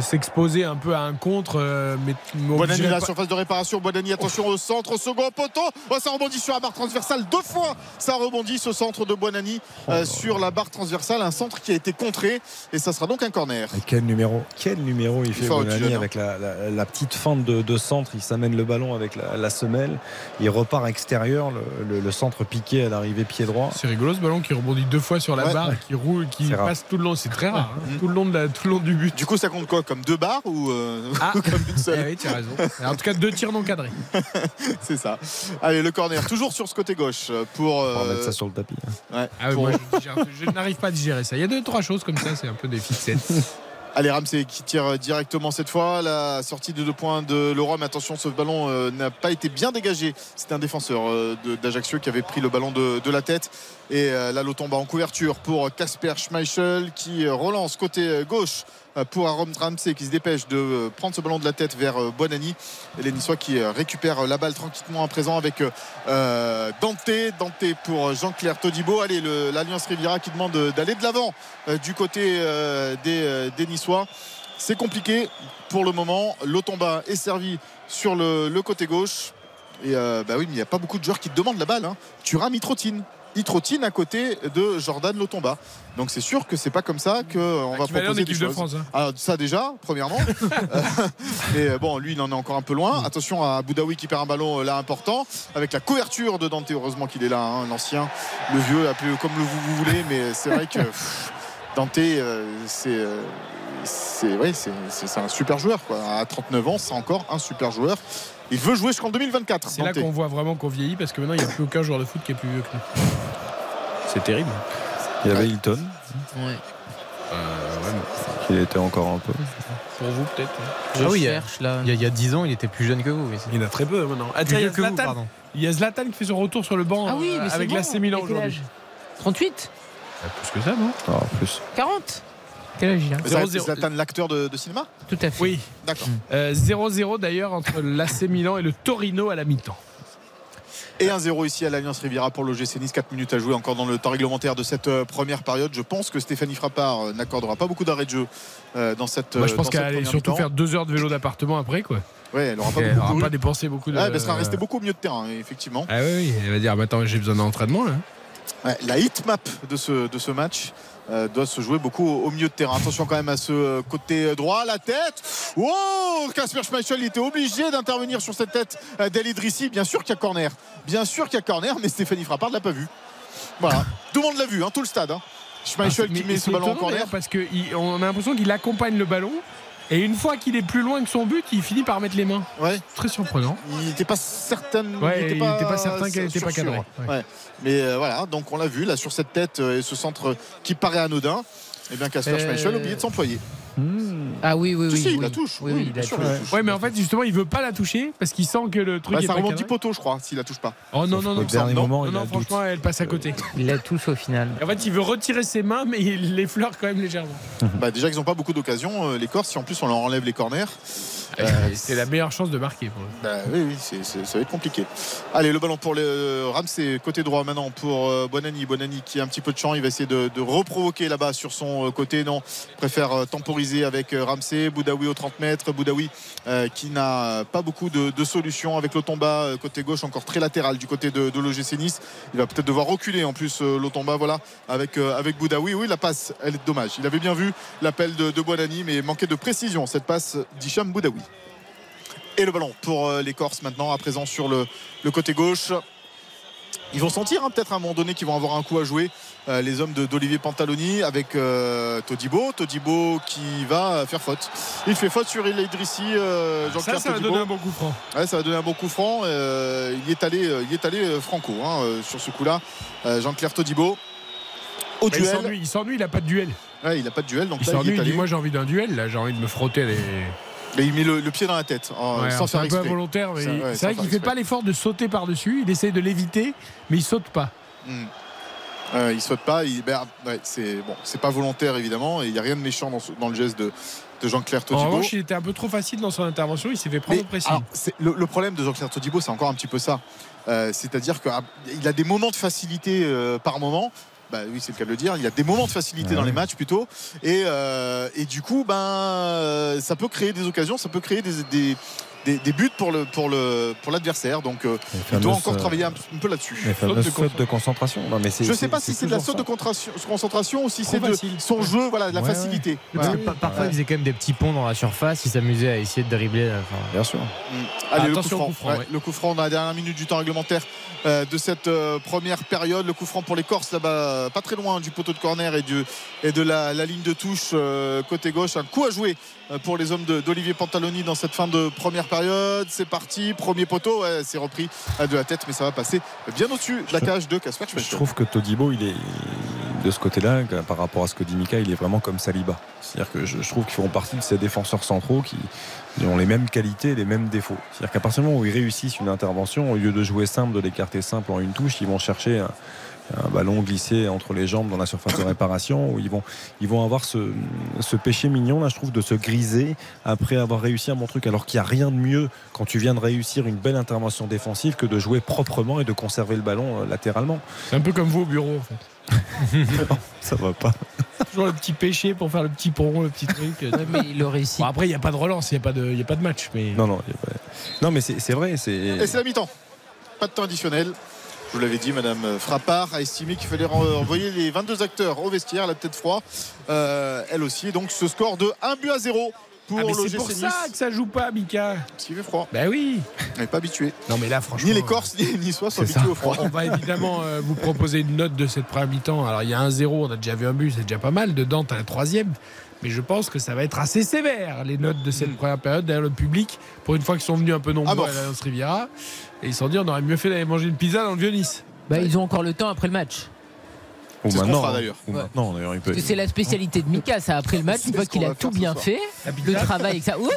s'exposer un peu à un contre. euh, mais Bonani la pas- surface de réparation. Bonani, attention au centre, au second poteau. Oh, ça rebondit sur la barre transversale. Deux fois, ça rebondit ce centre de Bonani euh, sur la barre transversale. Un centre qui a été contré et ça sera donc un corner. Et quel numéro Quel numéro il fait Bonani chose, avec la, la- la petite fente de, de centre? Il s'amène le ballon avec la, la semelle. Il repart extérieur. Le, le- le centre piqué à l'arrivée pied droit. C'est rigolo ce ballon qui rebondit deux fois sur la Ouais. barre, et qui roule, qui rare. passe tout le long. C'est très rare. hein. Tout le long de la, tout le long du but. Du coup, ça compte quoi Comme deux barres ou, euh, Ah. ou comme une Eh seule oui, tu as raison. En tout cas, deux tirs non cadrés. C'est ça. Allez, le corner, toujours sur ce côté gauche pour. On va euh, mettre ça sur le tapis. ouais, Ah oui, pour- moi, je, digère- je n'arrive pas à digérer ça. Il y a deux, trois choses comme ça, c'est un peu des fixettes. Allez, Ramsey qui tire directement cette fois. La sortie de deux points de Leroy, mais attention, ce ballon euh, n'a pas été bien dégagé. C'était un défenseur euh, d'Ajaccio qui avait pris le ballon de, de la tête. Et euh, là, l'eau tombe en couverture pour Casper Schmeichel qui euh, relance côté euh, gauche euh, pour Aaron Ramsey qui se dépêche de euh, prendre ce ballon de la tête vers euh, Bonani. Et les Niçois qui euh, récupèrent la balle tranquillement à présent avec euh, euh, Dante. Dante pour Jean-Claire Todibo. Allez, le- l'Alliance Riviera qui demande euh, d'aller de l'avant euh, du côté euh, des, euh, des Niçois. C'est compliqué pour le moment. L'Otomba est servi sur le, le côté gauche. Et euh, bah oui, mais il n'y a pas beaucoup de joueurs qui demandent la balle. Hein. Thuram, il trottine. Il trottine à côté de Jordan Lotomba. Donc c'est sûr que c'est pas comme ça qu'on va Qui va proposer des équipe de choses. France. hein. Alors ça déjà, premièrement. Euh, Mais euh, bon, lui, il en est encore un peu loin. Attention à Boudaoui qui perd un ballon euh, là important. Avec la couverture de Dante, heureusement qu'il est là, hein, l'ancien, le vieux, appelez-le comme le vous, vous voulez. Mais c'est vrai que pff, Dante, euh, c'est... euh, c'est ouais, un super joueur. Quoi. À 39 ans, c'est encore un super joueur. Il veut jouer jusqu'en 2024. C'est là qu'on voit vraiment qu'on vieillit parce que maintenant, il n'y a plus aucun joueur de foot qui est plus vieux que nous. C'est terrible. Il y avait Hilton. Ouais. Il était encore un peu. Pour vous, peut-être. Ah oui, il y a- cherche là. il y, a, il y a 10 ans, il était plus jeune que vous. Il y en a très peu maintenant. Ah, tiens, il y a vieux que vous, Zlatan. pardon. Il y a Zlatan qui fait son retour sur le banc Ah oui, euh, mais avec bon. l'AC Milan aujourd'hui. âge 38 Plus que ça, non? Ah, plus. 40 Quel âge il a Zlatan, 0-0. Zlatan, l'acteur de, de cinéma Tout à fait. Oui. D'accord. Euh, 0-0 d'ailleurs entre l'AC Milan et le Torino à la mi-temps. Et 1-0 ici à l'Alliance Riviera pour l'OGC Nice. 4 minutes à jouer encore dans le temps réglementaire de cette euh, première période. Je pense que Stéphanie Frappard euh, n'accordera pas beaucoup d'arrêts de jeu euh, dans cette Moi, je euh, pense qu'elle allait surtout faire deux heures de vélo d'appartement après, quoi. Ouais, elle aura pas elle n'aura couru. pas dépensé beaucoup de. Ouais, elle sera restée beaucoup au milieu de terrain, effectivement. Ah oui, elle va dire bah, attends, j'ai besoin d'entraînement là. Ouais, la hit map de ce, de ce match euh, doit se jouer beaucoup au, au milieu de terrain. Attention quand même à ce euh, côté droit, la tête. Oh Casper Schmeichel il était obligé d'intervenir sur cette tête euh, d'El Idrissi. Bien sûr qu'il y a corner. Bien sûr qu'il y a corner, mais Stéphanie Frappard ne l'a pas vu. Voilà. Tout le monde l'a vu, hein, tout le stade. hein. Schmeichel Ah, qui met ce ballon en corner. parce qu'on a l'impression qu'il accompagne le ballon et une fois qu'il est plus loin que son but, il finit par mettre les mains. Ouais. Très surprenant. Il n'était pas certain. Ouais, il était pas certain qu'elle était sûr, pas cadrée. Ouais. Mais euh, voilà, donc on l'a vu là sur cette tête euh, et ce centre qui paraît anodin. Eh bien, Casper Euh, Schmeichel a oublié de s'employer. Ah oui, oui, Si, oui. si, il oui. la touche. Oui, il la touche. Ouais, mais en fait, justement, il veut pas la toucher parce qu'il sent que le truc Bah, est ça remonte. 10 poteaux, je crois, s'il la touche pas. Oh non, non, non. Non, moment, non, non, franchement, elle passe à côté. Il la touche au final. En fait, il veut retirer ses mains, mais il l'effleure quand même légèrement. Bah, déjà, ils n'ont pas beaucoup d'occasions, euh, les Corses. Si en plus on leur enlève les corners, Euh, C'est la meilleure chance de marquer pour eux. bah, oui, oui, ça va être compliqué. Allez, le ballon pour le Ramsey, côté droit maintenant pour euh, Bonani. Bonani qui a un petit peu de champ, il va essayer de, de reprovoquer là-bas sur son euh, côté. Non, préfère euh, avec euh, Ramsey. Boudaoui au 30 mètres. Boudaoui euh, qui n'a pas beaucoup de, de solutions avec l'Otomba euh, côté gauche, encore très latéral du côté de, de l'OGC Nice. Il va peut-être devoir reculer en plus l'Otomba, voilà, avec, avec Boudaoui. Oui, la passe, elle est dommage. Il avait bien vu l'appel de, de Bonani, mais manquait de précision cette passe d'Hicham Boudaoui. Et le ballon pour les Corses maintenant, à présent sur le, côté gauche. Ils vont sentir hein, peut-être à un moment donné qu'ils vont avoir un coup à jouer, les hommes d'Olivier Pantaloni avec euh, Todibo. Todibo qui va faire faute. Il fait faute sur Idrissi, euh, Ça, Jean-Claire ça va Todibo. donner un bon coup franc. Ouais, ça va donner un bon coup franc. Euh, il y est allé, euh, il est allé euh, franco hein, euh, sur ce coup-là. Euh, Jean-Claire Todibo. Au il duel. s'ennuie, il s'ennuie, il a pas de duel. Ouais, il n'a pas de duel, donc Il s'ennuie, il dit moi j'ai envie d'un duel, là j'ai envie de me frotter les. Mais il met le, le pied dans la tête, en- Ouais, sans alors, c'est faire un peu involontaire, mais Ça, ouais, c'est vrai faire qu'il fait exprès. pas l'effort de sauter par-dessus, il essaye de l'éviter, mais il saute pas. Hmm. Euh, il saute pas. Il, ben, ouais, c'est bon, c'est pas volontaire évidemment. Et il n'y a rien de méchant dans, ce- dans le geste de, de Jean-Claire En Todibo. revanche, il était un peu trop facile dans son intervention, il s'est fait prendre au pressing. le, le problème de Jean-Claire Todibo, c'est encore un petit peu ça. Euh, C'est-à-dire qu'il a des moments de facilité euh, par moment. bah oui, c'est le cas de le dire. Il y a des moments de facilité Ouais. dans les matchs plutôt. Et, euh, et du coup, ben, ça peut créer des occasions, ça peut créer des, des, des- des buts pour le pour le pour l'adversaire. Donc, euh, il doit fameuses, encore euh, travailler un, un peu là-dessus. Les fameuses fautes de concentration. Non, mais c'est- Je sais c'est- pas si c'est de la saute de concentration, concentration ou si c'est de son jeu, voilà, de la Ouais, facilité. Parce Voilà. que pa- parfois, il faisait quand même des petits ponts dans la surface. Il s'amusait à essayer de dribbler. Enfin, Bien sûr. Allez, le, coup franc. au coup franc, Ouais, ouais. le coup franc dans la dernière minute du temps réglementaire euh, de cette euh, première période. Le coup franc pour les Corses là-bas, euh, pas très loin du poteau de corner et, du, et de la, la ligne de touche euh, côté gauche. Un coup à jouer euh, pour les hommes de- d'Olivier Pantaloni dans cette fin de première période. C'est parti, premier poteau, ouais, c'est repris de la tête, mais ça va passer bien au-dessus de la cage de Casper Je trouve que Todibo, il est de ce côté-là, par rapport à ce que dit Mika, il est vraiment comme Saliba. C'est-à-dire que je, trouve qu'ils font partie de ces défenseurs centraux qui, qui ont les mêmes qualités et les mêmes défauts. C'est-à-dire qu'à partir du moment où ils réussissent une intervention, au lieu de jouer simple, de l'écarter simple en une touche, ils vont chercher un, un ballon glissé entre les jambes dans la surface de réparation, où ils vont, ils vont avoir ce, ce péché mignon, là, je trouve, de se griser après avoir réussi un bon truc, alors qu'il n'y a rien de mieux quand tu viens de réussir une belle intervention défensive que de jouer proprement et de conserver le ballon euh, latéralement. C'est un peu comme vous au bureau en fait. Ça va pas. Toujours le petit péché pour faire le petit pont, le petit truc. mais il le réussit. Bon, après, il n'y a pas de relance, il n'y a, pas de- il y a pas de match. Mais... Non, non, il y a pas- non mais c'est c'est vrai. C'est Et c'est la mi-temps. Pas de temps additionnel. Je vous l'avais dit, Madame Frappard a estimé qu'il fallait envoyer les 22 acteurs au vestiaire, la tête froide. Euh, elle aussi. Et donc ce score de 1 but à 0 pour Ah, c'est pour Nice. ça que ça joue pas, Mika. Parce qu'il fait froid. Ben oui. On n'est pas habitué. Non, mais là, franchement. Ni les Corses, ni les Niçois sont ça. habitués au froid. On va évidemment euh, vous proposer une note de cette première mi-temps. Alors il y a un 0 on a déjà vu un but, c'est déjà pas mal. De Dante à la troisième. Mais je pense que ça va être assez sévère, les notes de cette première période. D'ailleurs, le public, pour une fois qu'ils sont venus un peu nombreux Ah bon. à l'Alliance Riviera, et ils se sont dit on aurait mieux fait d'aller manger une pizza dans le Vieux-Nice. Bah, ils ont encore le temps après le match. Ou C'est maintenant, fera, d'ailleurs. ou maintenant, d'ailleurs, il peut. Parce que c'est la spécialité de Mika, ça après le match, une fois qu'il a tout bien fait, le travail avec ça, oup,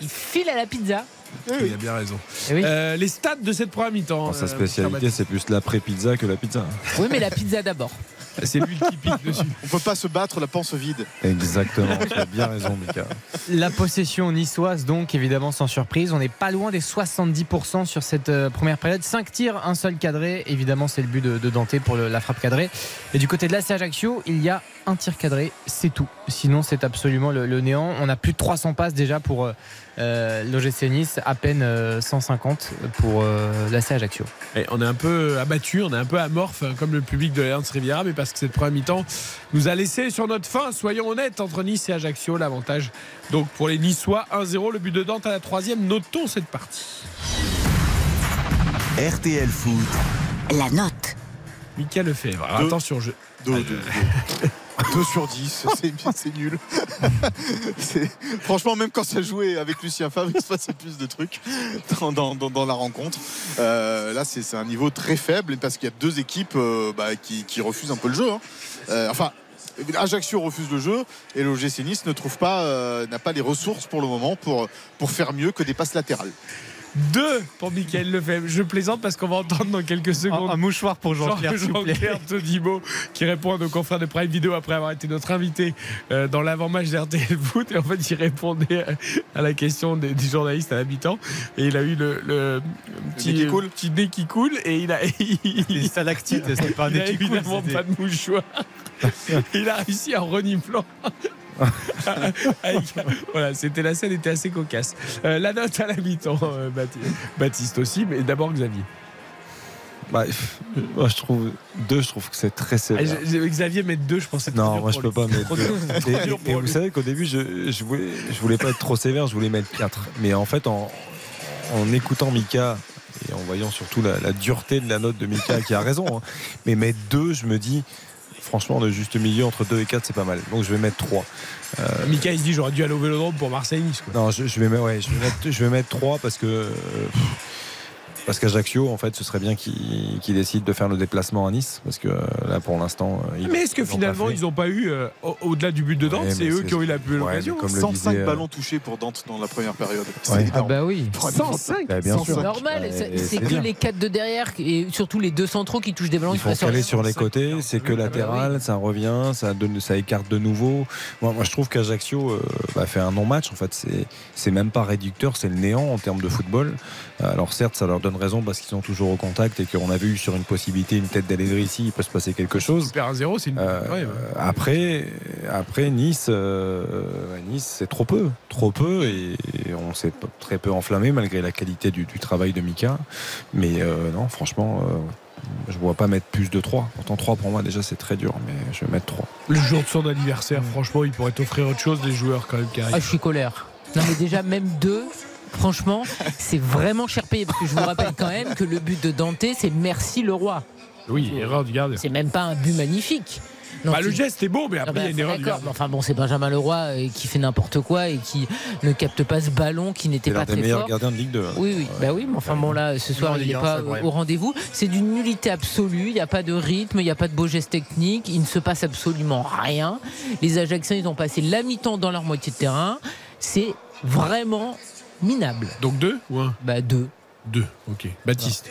il file à la pizza. Il a bien raison. Eh oui. Euh, les stats de cette première mi-temps. Sa euh, spécialité, c'est plus l'après-pizza que la pizza. Oui, mais la pizza d'abord. c'est lui qui pique dessus. On peut pas se battre la panse vide. Exactement, tu as bien raison, Mika. La possession niçoise, donc évidemment sans surprise. On n'est pas loin des 70% sur cette euh, première période. 5 tirs, un seul cadré. Évidemment, c'est le but de, de Dante pour le- la frappe cadrée. Et du côté de l'AC Ajaccio, il y a un tir cadré, c'est tout. Sinon, c'est absolument le, néant. On a plus de 300 passes déjà pour euh, euh l'OGC Nice, à peine euh, 150 pour euh, l'AC Ajaccio. On est un peu abattu, on est un peu amorphe, hein, comme le public de Ernst Riviera, mais parce que cette première mi-temps nous a laissé sur notre fin. Soyons honnêtes, entre Nice et Ajaccio, l'avantage. Donc pour les Niçois, 1-0, le but de Dante à la troisième. Notons cette partie. RTL Foot. La note. Mika Lefebvre. Alors, attention, je. Ah, 2 sur 10, c'est nul. franchement, même quand ça jouait avec Lucien Favre, il se passait plus de trucs dans, la rencontre. Euh, là, c'est un niveau très faible parce qu'il y a deux équipes euh, bah, qui, refusent un peu le jeu. Hein. Euh, enfin, Ajaccio refuse le jeu et le Nice pas, n'a pas les ressources pour le moment pour faire mieux que des passes latérales. Deux pour Michael Lefebvre. Je plaisante parce qu'on va entendre dans quelques secondes. Un, mouchoir pour Jean-Pierre, plaît. Jean-Pierre Todibo qui répond à nos confrères de Prime Vidéo après avoir été notre invité euh, dans l'avant-match d'RTL Foot et en fait il répondait à- à la question des, des journalistes à l'habitant et il a eu le, le petit, nez qui coule. petit nez qui coule et il a Les stalactites, c'est pas un il a nez qui coule, évidemment pas de mouchoir il a réussi en reniflant Avec- voilà, c'était la scène était assez cocasse. Euh, la note à la mi-temps, euh, Bapti- Baptiste aussi, mais d'abord Xavier. Bah, moi, je trouve deux, je trouve que c'est très Ah, sévère. j'ai- Xavier mettre deux, je pensais. Non, moi je peux pas mettre deux. Et, et vous lui. savez qu'au début, je, je, voulais, je voulais pas être trop sévère, je voulais mettre 4. Mais en fait, en, en écoutant Mika et en voyant surtout la, la dureté de la note de Mika, qui a raison, hein, mais mettre 2, je me dis, franchement, le juste milieu entre 2 et 4, c'est pas mal. Donc je vais mettre 3. Mika, il se dit j'aurais dû aller au vélodrome pour Marseille-Nice. Non, je, je vais, mettre- ouais, je, vais mettre, je vais mettre 3 parce que. euh, parce qu'Ajaccio, en fait, ce serait bien qu'il qu'il décide de faire le déplacement à Nice. Parce que euh, là, pour l'instant. euh, ils- Mais est-ce que finalement ils n'ont pas eu, euh, au- au-delà du but de Dante, Ouais, c'est eux qui ont eu la plus Ouais, comme le 105 disait, euh, ballons touchés pour Dante dans la première période. C'est Ouais. Ah énorme. bah oui. Pour un 105 Bah, bien sûr. C'est normal, c'est- que bien. les quatre de derrière et surtout les deux centraux qui touchent des ballons. Ils font caler les- sur les côtés, c'est que latéral, ça revient, ça, donne, ça écarte de nouveau. Moi, moi je trouve qu'Ajaccio euh, bah, fait un non-match. En fait, c'est, même pas réducteur, c'est le néant en termes de football. Alors certes, ça leur donne bonne raison, parce qu'ils sont toujours au contact et qu'on a vu sur une possibilité, une tête ici, il peut se passer quelque chose. Super 1-0, c'est une. Euh, après, après Nice, euh, Nice c'est trop peu, trop peu et on s'est très peu enflammé malgré la qualité du, travail de Mika. Mais euh, non, franchement. je vois pas mettre plus de 3. Pourtant 3 pour moi déjà c'est très dur, mais je vais mettre 3. Le jour de son anniversaire, franchement, il pourrait offrir autre chose des joueurs quand même qui Ah, je suis colère. Non mais déjà même 2 franchement, c'est vraiment cher payé parce que je vous rappelle quand même que le but de Dante, c'est merci le roi. Oui, erreur du gardien. C'est même pas un but magnifique. bah, Le geste est beau, mais après, il y a une erreur du. Enfin bon, c'est Benjamin Leroy euh, qui fait n'importe quoi et qui ne capte pas ce ballon qui n'était pas très fort. gardien de Ligue 2. Hein. Oui, oui, bah oui, mais enfin bon, là, ce soir, il n'est pas au rendez-vous. C'est d'une nullité absolue. Il n'y a pas de rythme, il n'y a pas de beau geste technique. Il ne se passe absolument rien. Les Ajaxiens, ils ont passé la mi-temps dans leur moitié de terrain. C'est vraiment minable. Donc deux ou un? Bah deux. Deux, ok. Baptiste.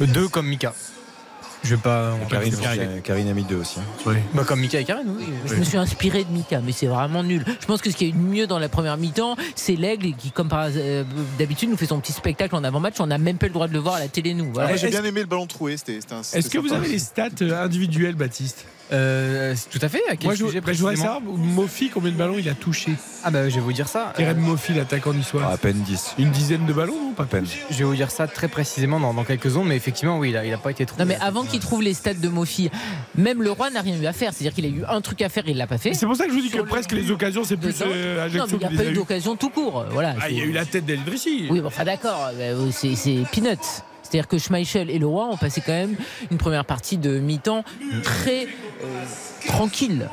Deux comme Mika. Je vais pas. Karine, Karine, a mis deux aussi. Hein. Oui. Bah, comme Mika et Karine, oui. Je me suis inspiré de Mika, mais c'est vraiment nul. Je pense que ce qui est mieux dans la première mi-temps, c'est l'aigle qui, comme euh, d'habitude, nous fait son petit spectacle en avant-match. On n'a même pas le droit de le voir à la télé, nous. J'ai bien aimé le ballon troué. Est-ce que vous avez les stats euh, individuelles, Baptiste? Euh, tout à fait. À quel Moi, je, bah, je voudrais savoir, Mofi, combien de ballons il a touché Ah, bah, je vais vous dire ça. Thierry Mofi, l'attaquant niçois. à peine 10. Une dizaine de ballons, non Pas à peine. Je vais vous dire ça très précisément dans, quelques secondes, mais effectivement, oui, il n'a il a pas été trouvé. Non, mais avant qu'il trouve les stats de Mofi, même le roi n'a rien eu à faire. C'est-à-dire qu'il a eu un truc à faire, il l'a pas fait. C'est pour ça que je vous dis que presque les occasions, c'est plus euh, Non, mais il n'y a pas eu d'occasion tout court. Voilà, ah, il y a eu la tête d'Eldrissi. Oui, enfin d'accord, euh, c'est peanuts. C'est-à-dire que Schmeichel et Leroy ont passé quand même une première partie de mi-temps très euh, tranquille.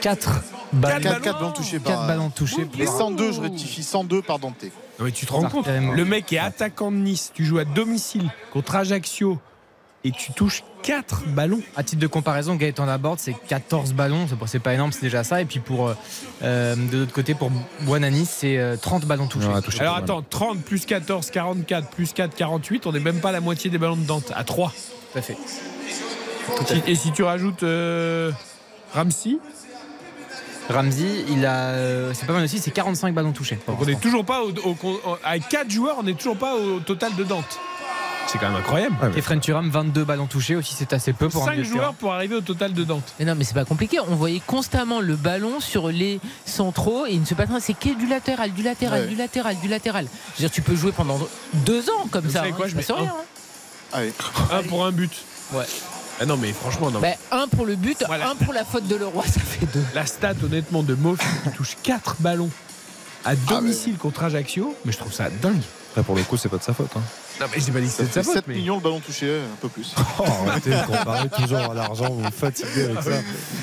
4 ballons, 4, ballons touchés. 4 ballons touchés. Les 102, je rectifie, 102 par Dante. mais tu te rends compte, le mec est attaquant de Nice, tu joues à domicile contre Ajaccio, et tu touches 4 ballons. À titre de comparaison, Gaëtan Laborde, c'est 14 ballons. C'est pas énorme, c'est déjà ça. Et puis pour euh, euh, de l'autre côté, pour Buonani, c'est 30 euh, ballons touchés. Alors attends, 30 plus 14, 44, plus 4, 48. On n'est même pas à la moitié des ballons de Dante, à 3. Tout à fait. Et si tu rajoutes Ramsey Ramsey, il a, c'est pas mal aussi, c'est 45 ballons touchés. Donc on n'est toujours pas au, avec 4 joueurs, on n'est toujours pas au total de Dante. C'est quand même incroyable. Et Fren Thuram, 22 ballons touchés aussi, c'est assez peu pour 5 joueurs pour arriver au total de Dante. Mais non, mais c'est pas compliqué. On voyait constamment le ballon sur les centraux et il ne se passe rien. C'est que du latéral, du latéral, du latéral, du latéral. Je veux dire, tu peux jouer pendant deux ans comme ça. Hein, quoi, je mets rien. Hein. Allez. Un pour un but. Ouais. Ah non, mais franchement, non. Bah, un pour le but, un pour la faute de Leroy, ça fait deux. La stat, honnêtement, de Mofi qui touche 4 ballons à ah, domicile contre Ajaccio, mais je trouve ça dingue. Après, pour le coup, c'est pas de sa faute. Hein. Non, mais j'ai pas dit que c'était de sa faute. 7 millions le ballon touché, un peu plus. Oh, arrêtez de comparer toujours à l'argent, vous me fatiguez avec ça.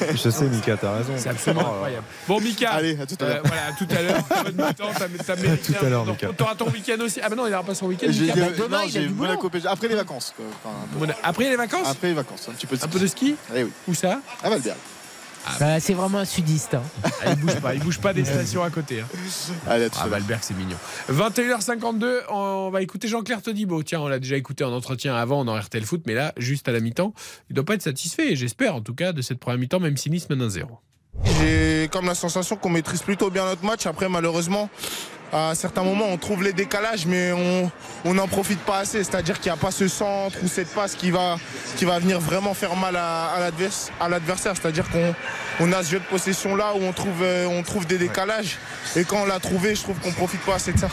Je sais, Mika, t'as raison. C'est absolument oh, incroyable. Bon, Mika. Allez, à tout à l'heure. Euh, voilà, à tout à l'heure. à tout à l'heure, Mika. T'auras ton week-end aussi. Ah, bah non, il n'aura pas son week-end. Bah, demain, il a du Monaco Après les vacances. Après les vacances Après les vacances, un petit peu de ski. Un peu de ski Eh oui. Où ça À Valberg. Ah, bah, c'est vraiment un sudiste. Hein. Ah, il bouge pas, il bouge pas des stations à côté. Hein. Allez, ah, Valberg, c'est mignon. 21h52, on va écouter Jean-Claire Todibo. Tiens, on l'a déjà écouté en entretien avant dans RTL Foot, mais là, juste à la mi-temps, il doit pas être satisfait, j'espère en tout cas, de cette première mi-temps, même si Nice mène un 0 J'ai comme la sensation qu'on maîtrise plutôt bien notre match. Après, malheureusement, à certains moments, on trouve les décalages, mais on n'en profite pas assez. C'est-à-dire qu'il n'y a pas ce centre ou cette passe qui va, qui va venir vraiment faire mal à, à l'adversaire. C'est-à-dire qu'on on a ce jeu de possession là où on trouve, euh, on trouve des décalages. Et quand on l'a trouvé, je trouve qu'on ne profite pas assez de ça.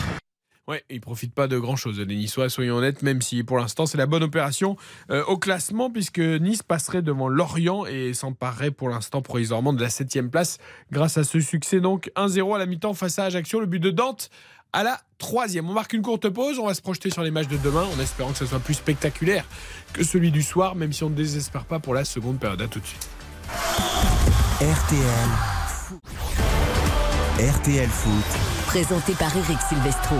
Ouais, il profite pas de grand chose, les Niçois, soyons honnêtes, même si pour l'instant c'est la bonne opération euh, au classement, puisque Nice passerait devant Lorient et s'emparerait pour l'instant provisoirement de la 7 place grâce à ce succès. Donc 1-0 à la mi-temps face à Ajaccio, le but de Dante à la troisième. On marque une courte pause, on va se projeter sur les matchs de demain en espérant que ce soit plus spectaculaire que celui du soir, même si on ne désespère pas pour la seconde période. À tout de suite. RTL RTL Foot. Présenté par Eric Silvestro.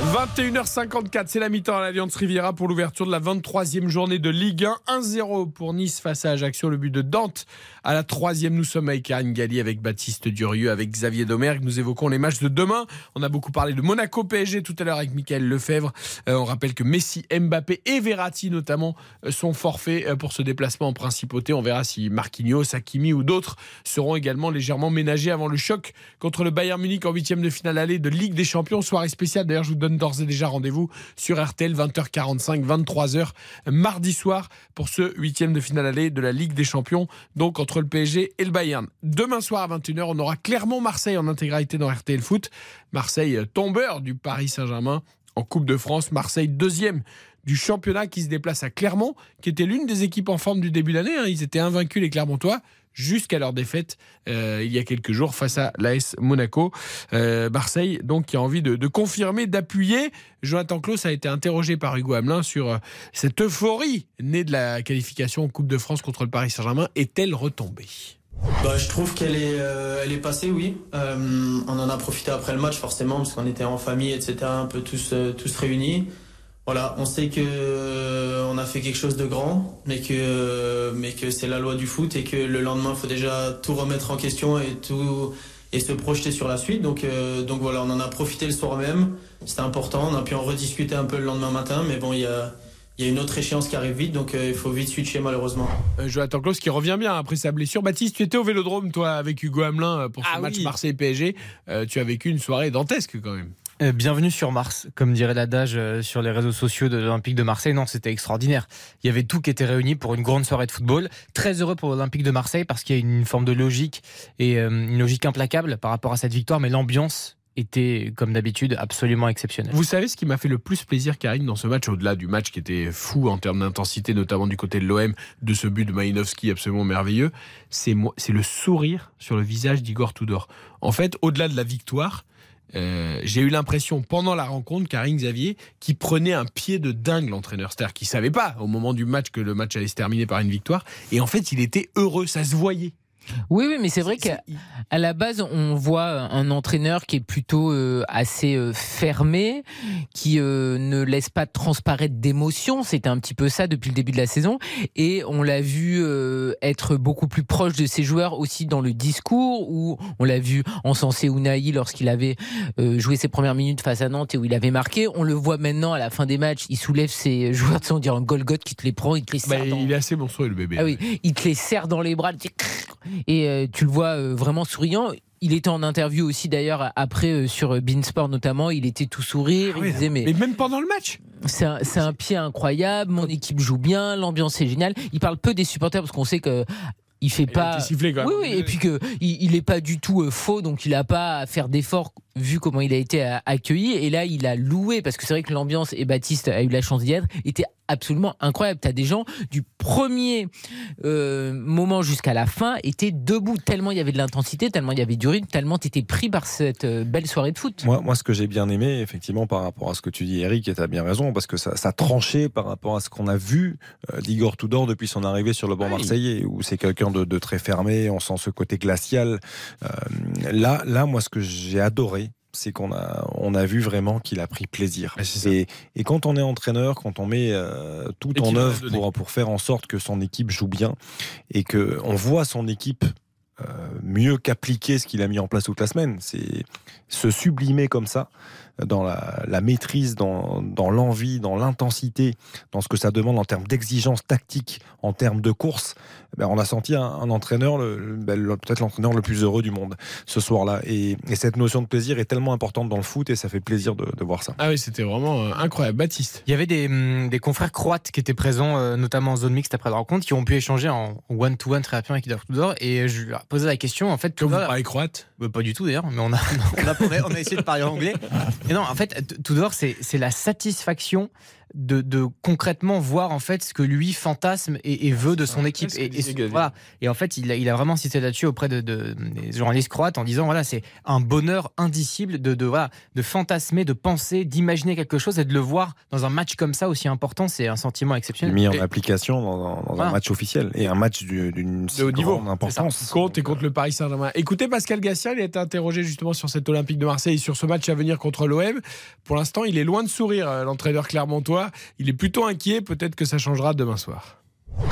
21h54, c'est la mi-temps à l'Alliance Riviera pour l'ouverture de la 23e journée de Ligue 1. 1-0 pour Nice face à Ajaccio, le but de Dante. À la troisième, nous sommes avec Karine Galli, avec Baptiste Durieux, avec Xavier Domergue. Nous évoquons les matchs de demain. On a beaucoup parlé de Monaco PSG tout à l'heure avec Michael Lefebvre. Euh, on rappelle que Messi, Mbappé et Verratti notamment euh, sont forfaits euh, pour ce déplacement en principauté. On verra si Marquinhos, Hakimi ou d'autres seront également légèrement ménagés avant le choc contre le Bayern Munich en huitième de finale aller de Ligue des Champions. Soirée spéciale. D'ailleurs, je vous donne d'ores et déjà rendez-vous sur RTL 20h45, 23h mardi soir pour ce huitième de finale aller de la Ligue des Champions, donc entre le PSG et le Bayern. Demain soir à 21h, on aura clairement Marseille en intégralité dans RTL Foot. Marseille tombeur du Paris Saint-Germain en Coupe de France. Marseille deuxième du championnat qui se déplace à Clermont, qui était l'une des équipes en forme du début d'année. Hein. Ils étaient invaincus les Clermontois jusqu'à leur défaite euh, il y a quelques jours face à l'AS Monaco. Euh, Marseille, donc, qui a envie de, confirmer, d'appuyer. Jonathan Klaus a été interrogé par Hugo Hamelin sur euh, cette euphorie née de la qualification en Coupe de France contre le Paris Saint-Germain. Est-elle retombée? Bah, je trouve qu'elle est, elle est passée, oui. On en a profité après le match, forcément, parce qu'on était en famille, etc., un peu tous, tous réunis. Voilà, on sait que euh, on a fait quelque chose de grand, mais que, euh, mais que c'est la loi du foot et que le lendemain, il faut déjà tout remettre en question et tout et se projeter sur la suite. Donc, euh, donc voilà, on en a profité le soir même. C'était important. On a pu en rediscuter un peu le lendemain matin, mais bon, il y a il y a une autre échéance qui arrive vite, donc euh, il faut vite switcher malheureusement. Euh, Jonathan Klaus qui revient bien après sa blessure. Baptiste, tu étais au Vélodrome toi avec Hugo Hamelin pour ce Ah match oui. Marseille-PSG. Euh, tu as vécu une soirée dantesque quand même. Euh, Bienvenue sur Mars, comme dirait l'adage euh, sur les réseaux sociaux de l'Olympique de Marseille. Non, c'était extraordinaire. Il y avait tout qui était réuni pour une grande soirée de football. Très heureux pour l'Olympique de Marseille parce qu'il y a une forme de logique et euh, une logique implacable par rapport à cette victoire, mais l'ambiance était, comme d'habitude, absolument exceptionnelle. Vous savez ce qui m'a fait le plus plaisir, Karine, dans ce match, au-delà du match qui était fou en termes d'intensité, notamment du côté de l'OM, de ce but de Maïnovski absolument merveilleux, c'est le sourire sur le visage d'Igor Tudor. En fait, au-delà de la victoire, euh, j'ai eu l'impression pendant la rencontre, Karine Xavier, qui prenait un pied de dingue l'entraîneur. C'est-à-dire qu'il savait pas au moment du match que le match allait se terminer par une victoire. Et en fait, il était heureux, ça se voyait. Oui, oui, mais c'est vrai qu'à à la base, on voit un entraîneur qui est plutôt euh, assez euh, fermé, qui euh, ne laisse pas transparaître d'émotion. C'était un petit peu ça depuis le début de la saison. Et on l'a vu euh, être beaucoup plus proche de ses joueurs aussi dans le discours, où on l'a vu encenser Unai lorsqu'il avait euh, joué ses premières minutes face à Nantes et où il avait marqué. On le voit maintenant à la fin des matchs, il soulève ses joueurs, tu sais, on dirait un Golgoth qui te les prend, il te les Bah, serre dans- il est assez monstrueux, le bébé. ah oui, il te les serre dans les bras, il te et euh, tu le vois euh, vraiment souriant. Il était en interview aussi d'ailleurs après euh, sur Beansport notamment. Il était tout sourire. il disait mais, mais même pendant le match, c'est un, pied incroyable. Mon équipe joue bien, l'ambiance est géniale. Il parle peu des supporters parce qu'on sait que il fait pas. été sifflé, quand même. Oui, oui, et puis que il, il est pas du tout euh, faux, donc il a pas à faire d'efforts vu comment il a été euh, accueilli. Et là, il a loué parce que c'est vrai que l'ambiance et Baptiste a eu la chance d'y être était absolument incroyable. T'as des gens du premier euh, moment jusqu'à la fin étaient debout tellement il y avait de l'intensité, tellement il y avait du rythme, tellement t'étais pris par cette euh, belle soirée de foot. Moi, moi, ce que j'ai bien aimé, effectivement, par rapport à ce que tu dis, Eric, et tu as bien raison, parce que ça, ça tranchait par rapport à ce qu'on a vu d'Igor Tudor depuis son arrivée sur le banc Oui. marseillais, où c'est quelqu'un de, de très fermé, on sent ce côté glacial. Euh, là, là, moi, ce que j'ai adoré, c'est qu'on a, on a vu vraiment qu'il a pris plaisir. Et, et quand on est entraîneur, quand on met euh, tout Et en œuvre pour faire en sorte que son équipe joue bien, et que on voit son équipe euh, mieux qu'appliquer ce qu'il a mis en place toute la semaine. C'est se sublimer comme ça, dans la, la maîtrise, dans, dans l'envie, dans l'intensité, dans ce que ça demande en termes d'exigence tactique, en termes de course. Ben, on a senti un, un entraîneur, le- le- ben, le- peut-être l'entraîneur le plus heureux du monde ce soir-là. Et, et cette notion de plaisir est tellement importante dans le foot et ça fait plaisir de, de voir ça. Ah oui, c'était vraiment euh, incroyable. Baptiste. Il y avait des, hum, des confrères croates qui étaient présents, euh, notamment en zone mixte après la rencontre, qui ont pu échanger en one-to-one très rapidement avec Idar Tudor. Et je lui ai posé la question, en fait, Comme vous Tudor- parlez croate? Bah, pas du tout d'ailleurs, mais on a, on a, on a- on a essayé de parler anglais. Non, en fait, T- Tudor, c'est c'est la satisfaction de, de concrètement voir en fait ce que lui fantasme et, et veut de son équipe. ce que Et, voilà. et en fait, il a, il a vraiment insisté là-dessus auprès de, de- des journalistes croates en disant voilà, c'est un bonheur indicible de, de, voilà, de fantasmer, de penser, d'imaginer quelque chose et de le voir dans un match comme ça aussi important. C'est un sentiment exceptionnel. Mis en Et- application dans, dans- dans un match officiel et un match du- d'une si de haut niveau. grande importance. Contre et contre le Paris Saint-Germain. Écoutez, Pascal Gassien, il a été interrogé justement sur cet Olympique de Marseille et sur ce match à venir contre l'OM. Pour l'instant, il est loin de sourire, euh, l'entraîneur clermontois. Il est plutôt inquiet. Peut-être que ça changera demain soir.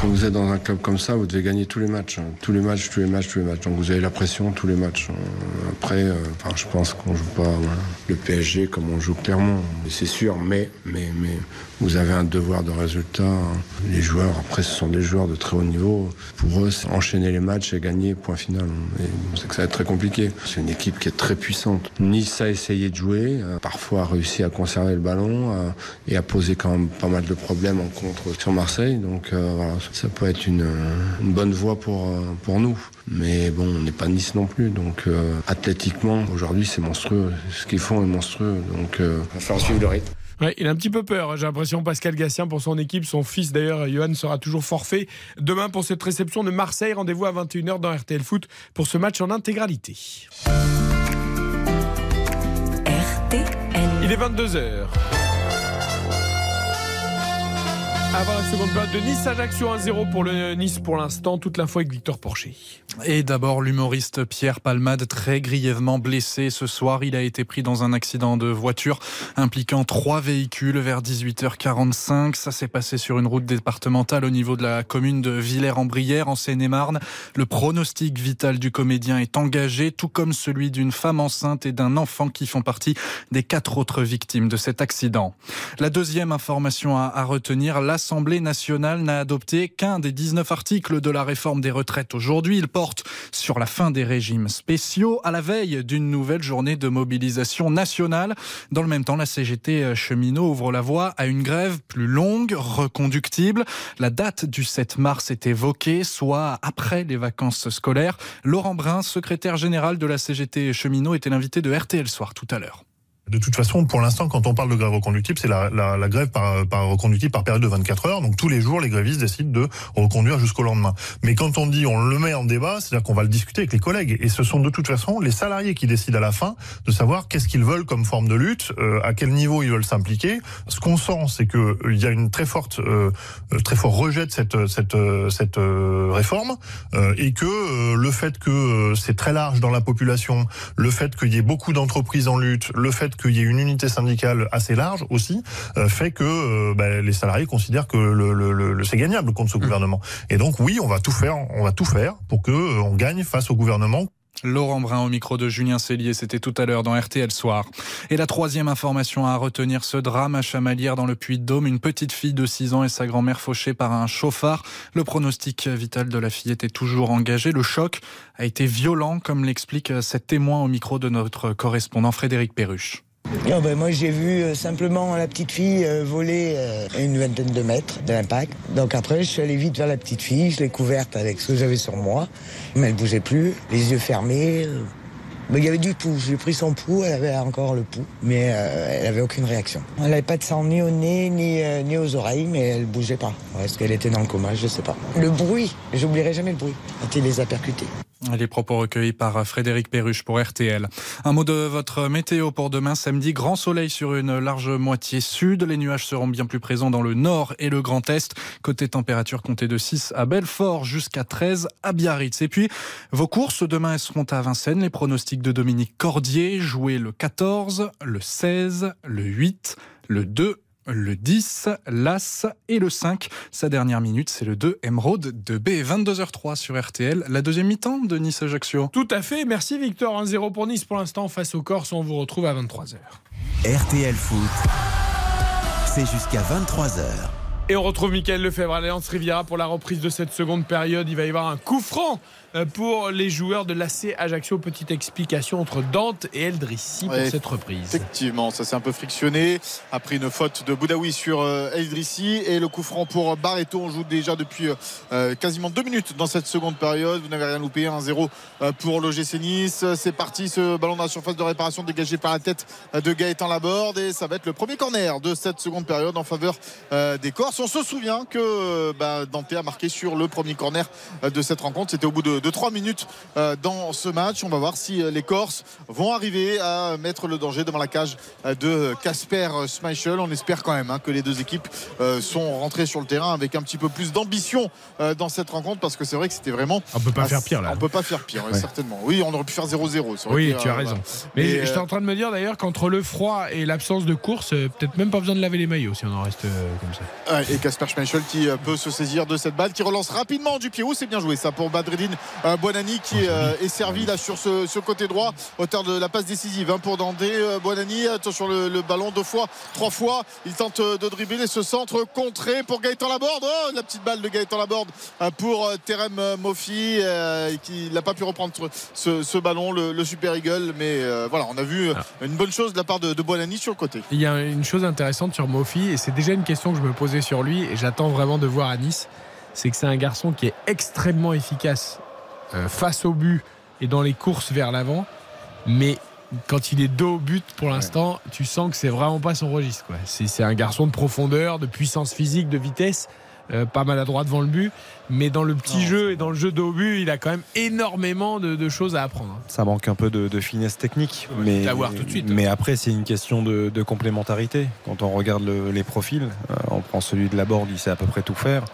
Quand vous êtes dans un club comme ça, vous devez gagner tous les matchs. hein. Tous les matchs, tous les matchs, tous les matchs. Donc vous avez la pression tous les matchs. Euh, Après, euh, enfin, je pense qu'on joue pas le PSG comme on joue Clermont. C'est sûr, mais, mais, mais vous avez un devoir de résultat. hein. Les joueurs, après, ce sont des joueurs de très haut niveau. Pour eux, c'est enchaîner les matchs et gagner, point final. Et on sait que ça va être très compliqué. C'est une équipe qui est très puissante. Nice a essayé de jouer, euh, parfois a réussi à conserver le ballon euh, et a posé quand même pas mal de problèmes en contre sur Marseille. Donc euh, voilà, ça peut être une, bonne voie pour, pour nous. Mais bon, on n'est pas Nice non plus. Donc athlétiquement, aujourd'hui, c'est monstrueux. Ce qu'ils font est monstrueux. Donc euh, il va falloir suivre le rythme. Ouais, il a un petit peu peur, j'ai l'impression, Pascal Gassien, pour son équipe. Son fils, d'ailleurs, Johan, sera toujours forfait. Demain, pour cette réception de Marseille, rendez-vous à 21h dans RTL Foot pour ce match en intégralité. Il est 22h. Avant la seconde période de Nice-Ajaccio 1-0 pour le Nice pour l'instant. Toute l'info avec Victor Porcher. Et d'abord, l'humoriste Pierre Palmade, très grièvement blessé ce soir. Il a été pris dans un accident de voiture impliquant trois véhicules vers 18h45. Ça s'est passé sur une route départementale au niveau de la commune de Villers-en-Brière, en Seine-et-Marne. Le pronostic vital du comédien est engagé, tout comme celui d'une femme enceinte et d'un enfant qui font partie des quatre autres victimes de cet accident. La deuxième information à, à retenir, l'Assemblée nationale n'a adopté qu'un des 19 articles de la réforme des retraites aujourd'hui. Il porte sur la fin des régimes spéciaux à la veille d'une nouvelle journée de mobilisation nationale. Dans le même temps, la CGT cheminot ouvre la voie à une grève plus longue, reconductible. La date du 7 mars est évoquée, soit après les vacances scolaires. Laurent Brun, secrétaire général de la CGT cheminot, était l'invité de RTL Soir tout à l'heure. De toute façon, pour l'instant, quand on parle de grève reconductible, c'est la, la, la, grève par, par reconductible par période de 24 heures. Donc tous les jours, les grévistes décident de reconduire jusqu'au lendemain. Mais quand on dit on le met en débat, c'est-à-dire qu'on va le discuter avec les collègues. Et ce sont de toute façon les salariés qui décident à la fin de savoir qu'est-ce qu'ils veulent comme forme de lutte, euh, à quel niveau ils veulent s'impliquer. Ce qu'on sent, c'est que euh, y a une très forte, euh, très fort rejet de cette cette cette réforme et que le fait que c'est très large dans la population, le fait qu'il y ait beaucoup d'entreprises en lutte, le fait qu'il y ait une unité syndicale assez large aussi, euh, fait que euh, bah, les salariés considèrent que le, le, le, c'est gagnable contre ce gouvernement. Et donc oui, on va tout faire, on va tout faire pour que euh, on gagne face au gouvernement. Laurent Brun au micro de Julien Cellier, c'était tout à l'heure dans RTL Soir. Et la troisième information à retenir, ce drame à Chamalières dans le Puy-de-Dôme, une petite fille de 6 ans et sa grand-mère fauchée par un chauffard. Le pronostic vital de la fille était toujours engagé. Le choc a été violent, comme l'explique cet témoin au micro de notre correspondant Frédéric Perruche. Ben moi j'ai vu euh, simplement la petite fille euh, voler euh, une vingtaine de mètres de l'impact. Donc après je suis allé vite vers la petite fille, je l'ai couverte avec ce que j'avais sur moi. Mais elle bougeait plus, les yeux fermés. Mais il y avait du pouls, j'ai pris son pouls, elle avait encore le pouls, mais elle avait aucune réaction. Elle n'avait pas de sang ni au nez, ni, aux oreilles, mais elle bougeait pas. Est-ce qu'elle était dans le coma? Je sais pas. Le bruit, j'oublierai jamais le bruit, quand il les a percutés. Les propos recueillis par Frédéric Perruche pour RTL. Un mot de votre météo pour demain samedi. Grand soleil sur une large moitié sud. Les nuages seront bien plus présents dans le nord et le grand est. Côté température, comptez de 6 à Belfort jusqu'à 13 à Biarritz. Et puis, vos courses demain seront à Vincennes. Les pronostics de Dominique Cordier. Jouer le 14, le 16, le 8, le 2 le 10, l'As et le 5. Sa dernière minute, c'est le 2, Emeraude de B. 22h03 sur RTL. La deuxième mi-temps de Nice-Ajaccio. Tout à fait. Merci Victor. 1-0 pour Nice pour l'instant face aux Corses. On vous retrouve à 23h. RTL Foot, c'est jusqu'à 23h. Et on retrouve Mickaël Lefebvre à l'Alliance Riviera pour la reprise de cette seconde période. Il va y avoir un coup franc pour les joueurs de l'AC Ajaccio. Petite explication entre Dante et Eldrissi pour Ouais, cette reprise. Effectivement, ça s'est un peu frictionné après une faute de Boudaoui sur euh, Eldrissi et le coup franc pour Barreto. On joue déjà depuis euh, quasiment deux minutes dans cette seconde période. Vous n'avez rien loupé, 1-0 euh, pour l'OGC Nice. C'est parti, ce ballon dans la surface de réparation dégagé par la tête de Gaëtan Laborde et ça va être le premier corner de cette seconde période en faveur euh, des Corses. On se souvient que euh, bah, Dante a marqué sur le premier corner euh, de cette rencontre. C'était au bout de, de 3 minutes euh, dans ce match. On va voir si euh, les Corses vont arriver à mettre le danger devant la cage euh, de Casper Schmeichel. On espère quand même hein, que les deux équipes sont rentrées sur le terrain avec un petit peu plus d'ambition dans cette rencontre parce que c'est vrai que c'était vraiment. On peut pas assez- faire pire, là. On peut pas faire pire, ouais, certainement. Oui, on aurait pu faire 0-0. ça aurait Oui, été, tu as raison. Mais Et, j'étais en train de me dire d'ailleurs qu'entre le froid et l'absence de course, peut-être même pas besoin de laver les maillots si on en reste comme ça. Et Casper Schmeichel qui peut se saisir de cette balle, qui relance rapidement du pied haut. C'est bien joué ça pour Badreddine euh, Bonani qui euh, est servi là sur ce, ce côté droit, auteur de la passe décisive hein, pour Dandé. Euh, Bonani, attention le, le ballon deux fois, trois fois. Il tente euh, de dribbler ce centre contré pour Gaëtan Laborde. Oh, la petite balle de Gaëtan Laborde euh, pour euh, Terem euh, euh, qui n'a pas pu reprendre ce, ce ballon, le, le Super Eagle. Mais euh, voilà, on a vu euh, une bonne chose de la part de, de Bonani sur le côté. Il y a une chose intéressante sur Mofi, et c'est déjà une question que je me posais sur lui, et j'attends vraiment de voir à Nice, c'est que c'est un garçon qui est extrêmement efficace euh, face au but et dans les courses vers l'avant, mais quand il est dos au but pour l'instant, tu sens que c'est vraiment pas son registre. c'est un garçon de profondeur, de puissance physique, de vitesse. euh, pas maladroit devant le but, mais dans le petit jeu et dans le jeu au but, il a quand même énormément de, de choses à apprendre. hein. Ça manque un peu de, de finesse technique, mais, l'avoir tout de suite. mais après c'est une question de, de complémentarité. Quand on regarde le- les profils, euh, on prend celui de la board, il sait à peu près tout faire.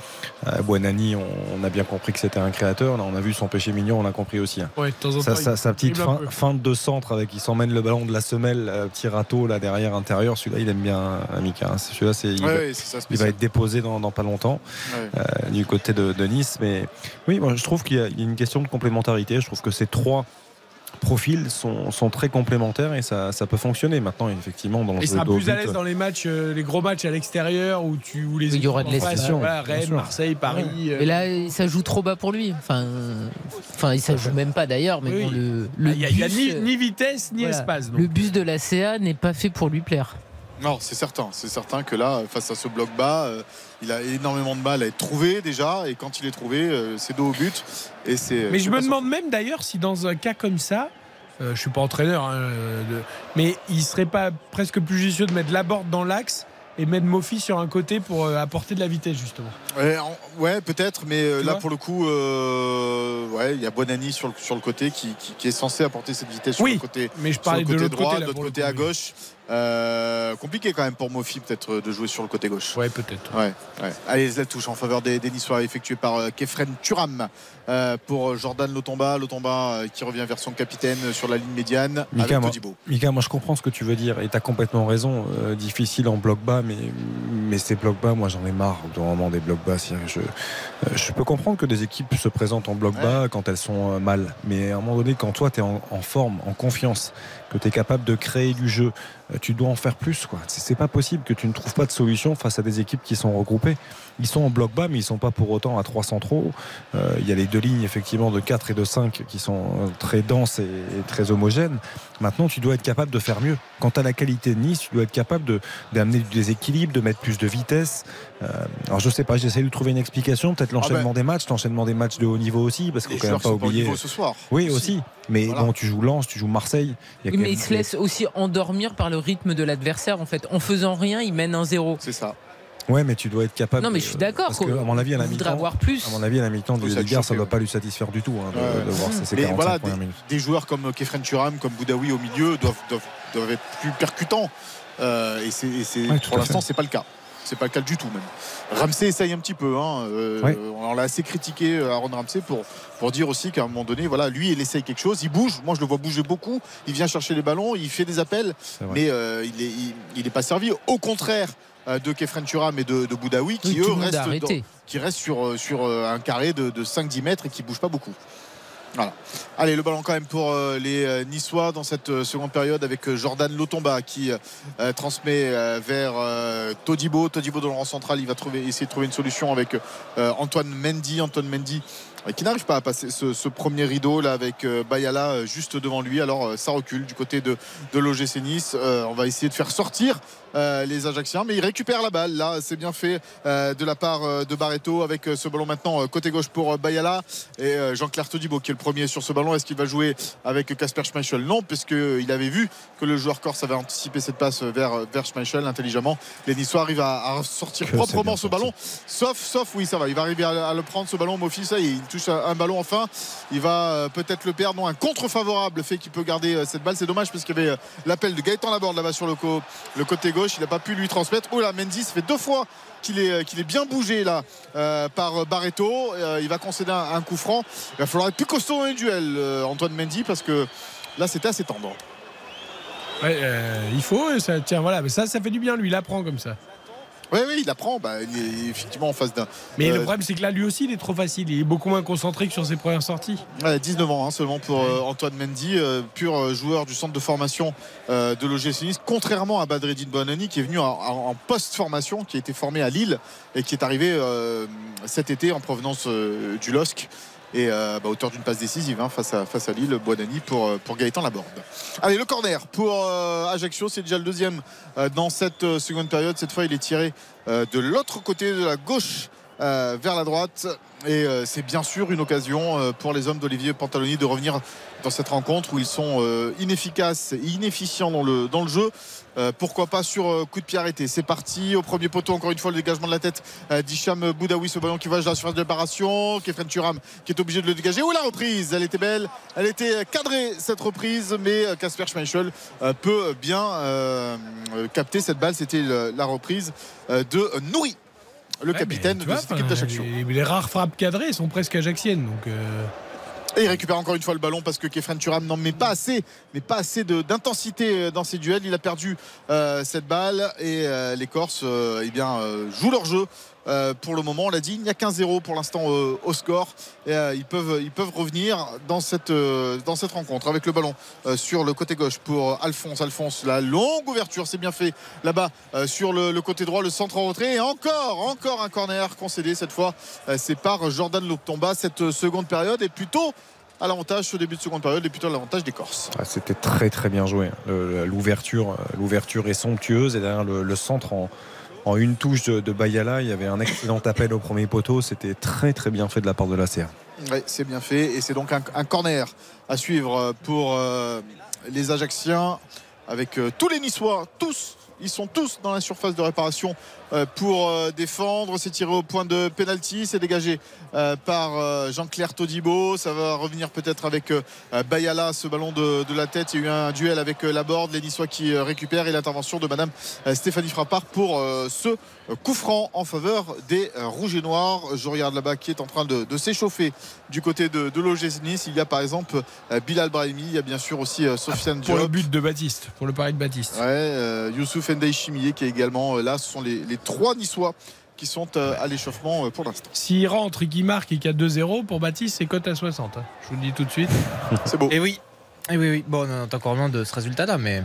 Euh, Buonani, on, on a bien compris que c'était un créateur. Là, on a vu son péché mignon, on l'a compris aussi. hein. Ouais, de temps en Sa, temps, sa- petite fin, de centre avec il s'emmène le ballon de la semelle, euh, petit râteau là derrière intérieur. Celui-là, il aime bien Amika. hein. Celui-là, c'est il, Ouais, va- ouais, ça, il va être déposé dans, dans pas longtemps Ouais. euh, du côté de, de Nice. Mais oui, moi, je trouve qu'il y, a il y a une question de complémentarité. Je trouve que ces trois profils sont, sont très complémentaires et ça, ça peut fonctionner. Maintenant, effectivement, dans le Et jeu sera plus à l'aise dans les matchs, euh, les gros matchs à l'extérieur où tu où les Il y aura de l'espace. voilà, Rennes, sûr. Marseille, Paris. euh, Mais là, ça joue trop bas pour lui. Enfin, enfin, ça joue même pas d'ailleurs. Mais Oui. bon, le, le il n'y a, il y a bus, ni, euh, ni vitesse ni voilà. espace. donc. Le bus de la CA n'est pas fait pour lui plaire. Non, c'est certain. C'est certain que là, face à ce bloc bas, euh, il a énormément de mal à être trouvé déjà. Et quand il est trouvé, euh, c'est dos au but. Et c'est. Mais c'est je me demande même d'ailleurs si dans un cas comme ça, euh, je suis pas entraîneur, hein, euh, de- mais il serait pas presque plus judicieux de mettre la borde dans l'axe et mettre Mofi sur un côté pour euh, apporter de la vitesse justement. Ouais, peut-être, mais euh, là pour le coup, euh, ouais, il y a Bonani sur le, sur le côté qui, qui- qui est censé apporter cette vitesse sur Oui, le côté, mais je sur le côté droit, côté, de l'autre côté à oui. Euh, compliqué quand même pour Mofi peut-être de jouer sur le côté gauche. Ouais, peut-être. Ouais, ouais. Allez, la touche en faveur des, des Niçois effectuée par euh, Kefren Turam euh, pour Jordan Lotomba. Lotomba euh, qui revient vers son capitaine sur la ligne médiane Mika, avec moi, Todibo. Mika, moi je comprends ce que tu veux dire et tu as complètement raison. Euh, difficile en bloc bas, mais, mais ces blocs bas, moi j'en ai marre de vraiment des blocs bas. Je, euh, je peux comprendre que des équipes se présentent en bloc bas quand elles sont euh, mal, mais à un moment donné, quand toi tu es en, en forme, en confiance, que tu es capable de créer du jeu, euh, tu dois en faire plus. quoi. C'est pas possible que tu ne trouves pas de solution face à des équipes qui sont regroupées. Ils sont en bloc bas, mais ils sont pas pour autant à 3 centraux. Euh, Il y a les deux lignes effectivement de 4 et de 5 qui sont euh, très denses et, et très homogènes. Maintenant, tu dois être capable de faire mieux. Quant à la qualité de Nice, tu dois être capable de- d'amener du déséquilibre, de mettre plus de vitesse. Euh, alors je sais pas, j'essaie de trouver une explication. Peut-être l'enchaînement des matchs, l'enchaînement des matchs de haut niveau aussi, parce qu'il Les faut quand même pas oublier. niveau ce soir. Oui aussi. Mais Voilà. bon, tu joues Lens, tu joues Marseille. Il y a Oui, quand mais même- il se laisse aussi endormir par le rythme de l'adversaire en fait. En faisant rien, il mène un zéro. C'est ça. Ouais, mais tu dois être capable. Non, mais je suis d'accord, Parce que, à mon avis, à la mi-temps, avoir plus. à mon avis, à la mi-temps du Faut Ligue 1, ça s'achauffer, doit pas lui satisfaire du tout hein, de, Ouais, de voir ces, ces Mais 45 voilà, des, joueurs comme Kefren Turam, comme Boudaoui au milieu doivent, doivent, doivent être plus percutants. Euh, et c'est, Ouais, pour l'instant, c'est pas le cas. C'est pas le cas du tout même. Ramsey essaye un petit peu. Hein. Euh, Ouais. On l'a assez critiqué euh, Aaron Ramsey pour, pour dire aussi qu'à un moment donné, voilà, lui, il essaye quelque chose. Il bouge. Moi, je le vois bouger beaucoup. Il vient chercher les ballons. Il fait des appels. Mais euh, il n'est il, il est pas servi. Au contraire euh, de Kefren Turam et de, de Boudaoui qui Oui, eux restent, dans- qui restent sur, euh, sur euh, un carré de, de 5-10 mètres et qui bougent pas beaucoup. Voilà. Allez, le ballon quand même pour euh, les euh, Niçois dans cette euh, seconde période avec euh, Jordan Lotomba qui euh, transmet euh, vers euh, Todibo. Todibo dans le rang central, il va trouver, essayer de trouver une solution avec euh, Antoine Mendy. Antoine Mendy euh, qui n'arrive pas à passer ce, ce premier rideau là avec euh, Bayala euh, juste devant lui. Alors euh, ça recule du côté de, de l'OGC Nice. Euh, on va essayer de faire sortir euh, les Ajacciens, mais il récupère la balle. Là, c'est bien fait euh, de la part de Barreto avec ce ballon maintenant côté gauche pour Bayala et Jean-Claire Todibo qui est le premier sur ce ballon. Est-ce qu'il va jouer avec Casper Schmeichel? Non, puisqu'il avait vu que le joueur corse avait anticipé cette passe vers, vers Schmeichel intelligemment. Les Niçois arrivent à, à sortir Que proprement ce sorti. ballon. Sauf, sauf, oui, ça va. Il va arriver à, à le prendre ce ballon. Mofi, ça, y est, il touche un, ballon enfin. Il va euh, peut-être le perdre. Non, un contre favorable fait qu'il peut garder euh, cette balle. C'est dommage parce qu'il y avait euh, l'appel de Gaëtan Laborde là-bas sur le, côté gauche. Il n'a pas pu lui transmettre. Oh là, Mendy, ça fait deux fois qu'il est, est bien bougé là par Barreto. Il va concéder un, un coup franc. Il va falloir être plus costaud dans les duels, Antoine Mendy, parce que là, c'était assez tendre. Il faut, ça, tiens, voilà, mais ça, ça fait du bien, lui, il apprend comme ça. Oui, oui, il apprend. Bah, il est effectivement en face d'un. Mais euh, le problème, c'est que là, lui aussi, il est trop facile. Il est beaucoup moins concentré que sur ses premières sorties. Ouais, 19 ans hein, seulement pour euh, Antoine Mendy, euh, pur euh, joueur du centre de formation euh, de l'OGC Nice, contrairement à Badreddine Bonani qui est venu en, post-formation, qui a été formé à Lille et qui est arrivé euh, cet été en provenance euh, du LOSC. Et euh, bah, auteur d'une passe décisive hein, face, à, face à Lille, Bonani pour, euh, pour Gaëtan Laborde. Allez, le corner pour euh, Ajaccio, c'est déjà le deuxième euh, dans cette seconde période. Cette fois, il est tiré de l'autre côté de la gauche vers la droite. Et euh, c'est bien sûr une occasion euh, pour les hommes d'Olivier Pantaloni de revenir dans cette rencontre où ils sont euh, inefficaces et inefficients dans le, dans le jeu. Pourquoi pas sur coup de pied arrêté C'est parti au premier poteau, encore une fois le dégagement de la tête euh, d'Hicham Boudaoui, ce ballon qui va à la surface de réparation. Kefren Turam qui est obligé de le dégager. Oh la reprise? Elle était belle, elle était cadrée cette reprise, mais Kasper Schmeichel peut bien capter cette balle. C'était la reprise de Nouri le Ouais, capitaine de vois, cette équipe d'Ajaccio. Les, les rares frappes cadrées sont presque ajaxiennes. Donc, euh, Et il récupère encore une fois le ballon parce que Kefren Turam n'en met pas assez, mais pas assez d'intensité euh, dans ses duels. Il a perdu euh, cette balle et euh, les Corses eh bien, jouent leur jeu. Euh, pour le moment, on l'a dit, il n'y a qu'un 0 pour l'instant euh, au score. Et, euh, ils, peuvent, ils peuvent revenir dans cette, dans cette rencontre avec le ballon sur le côté gauche pour Alphonse. Alphonse, la longue ouverture, c'est bien fait là-bas sur le, côté droit, le centre en retrait. Et encore, encore un corner concédé. Cette fois, c'est par Jordan Loptomba. Cette seconde période est plutôt à l'avantage, ce début de seconde période, est plutôt à l'avantage des Corses. Ah, C'était très très bien joué. Le- L'ouverture, l'ouverture est somptueuse et derrière le centre en, en une touche de, Bayala, il y avait un excellent appel au premier poteau. C'était très très bien fait de la part de la CR. Oui, c'est bien fait. Et c'est donc un, corner à suivre pour euh, les Ajacciens avec euh, tous les Niçois, tous. Ils sont tous dans la surface de réparation pour euh, défendre. C'est tiré au point de pénalty. C'est dégagé euh, par euh, Jean-Claire Todibo. Ça va revenir peut-être avec euh, Bayala, ce ballon de, de la tête. Il y a eu un duel avec euh, Laborde, les Niçois qui euh, récupèrent et l'intervention de Madame euh, Stéphanie Frappard pour euh, ce euh, coup franc en faveur des euh, Rouges et Noirs. Je regarde là-bas qui est en train de, de s'échauffer du côté de, de l'OGC Nice. Il y a par exemple euh, Bilal Brahimi. Il y a bien sûr aussi euh, Sofiane pour le Diop. but de Baptiste, pour le pari de Baptiste. Ouais, euh, Youssouf Chimier qui est également euh, là. Ce sont les, les trois Niçois qui sont euh, à l'échauffement euh, pour l'instant. S'il rentre et qu'il marque et qu'il y a 2-0, pour Baptiste, c'est cote à 60. hein. Je vous le dis tout de suite. C'est beau. Et oui. Et oui, oui. Bon, on est encore loin de ce résultat-là, mais.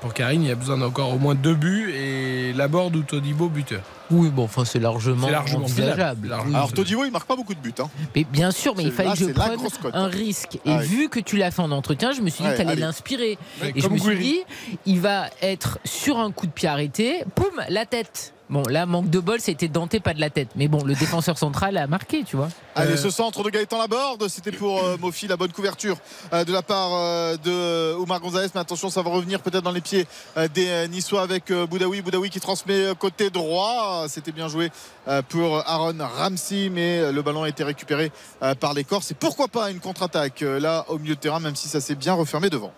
Pour Karine, il y a besoin d'encore au moins deux buts et Laborde ou Todibo buteur. Oui, bon, enfin, c'est largement, C'est largement envisageable. Alors Todibo, il marque pas beaucoup de buts. hein. Mais bien sûr, mais il fallait là, que je prenne un risque. Et Ah oui. vu que tu l'as fait en entretien, je me suis dit que tu allais l'inspirer. Et je me suis dit, il va être sur un coup de pied arrêté, poum, la tête. Bon, là, manque de bol, c'était denté, pas de la tête. Mais bon, le défenseur central a marqué, tu vois. Allez, Euh, ce centre de Gaëtan Laborde, c'était pour euh, Mofi, la bonne couverture euh, de la part euh, de Omar Gonzalez. Mais attention, ça va revenir peut-être dans les pieds euh, des euh, Niçois avec euh, Boudaoui. Boudaoui qui transmet euh, côté droit. C'était bien joué euh, pour Aaron Ramsey, mais euh, le ballon a été récupéré euh, par les Corses. Et pourquoi pas une contre-attaque euh, là au milieu de terrain, même si ça s'est bien refermé devant.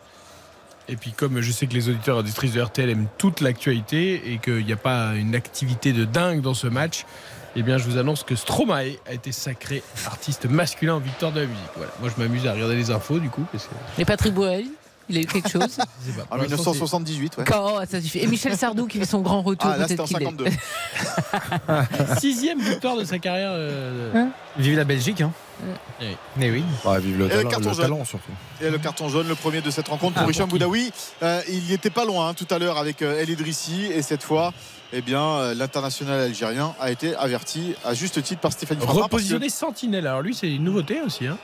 Et puis comme je sais que les auditeurs et auditrices de RTL aiment toute l'actualité et qu'il n'y a pas une activité de dingue dans ce match, eh bien je vous annonce que Stromae a été sacré artiste masculin en victoire de la musique. Voilà. Moi je m'amuse à regarder les infos du coup. Parce. Et Patrick Bruel, il a eu quelque chose. En Pour l'instant, 1978, ouais. Quand, ça suffit. Et Michel Sardou qui fait son grand retour. Ah, là, c'était en qu'il est- 52. c'est Sixième victoire de sa carrière. euh, Hein Vive la Belgique, hein. Oui. Mais oui. Ouais, vive le, Et le talent, carton le jaune. talent, surtout. Et le carton jaune, le premier de cette rencontre Ah, pour Hicham pour qui Boudaoui. Euh, il n'y était pas loin hein, tout à l'heure avec euh, El Idrissi. Et cette fois, eh bien, l'international algérien a été averti à juste titre par Stéphanie Frappard. Repositionné Sentinelle. Alors lui c'est une nouveauté aussi. Hein.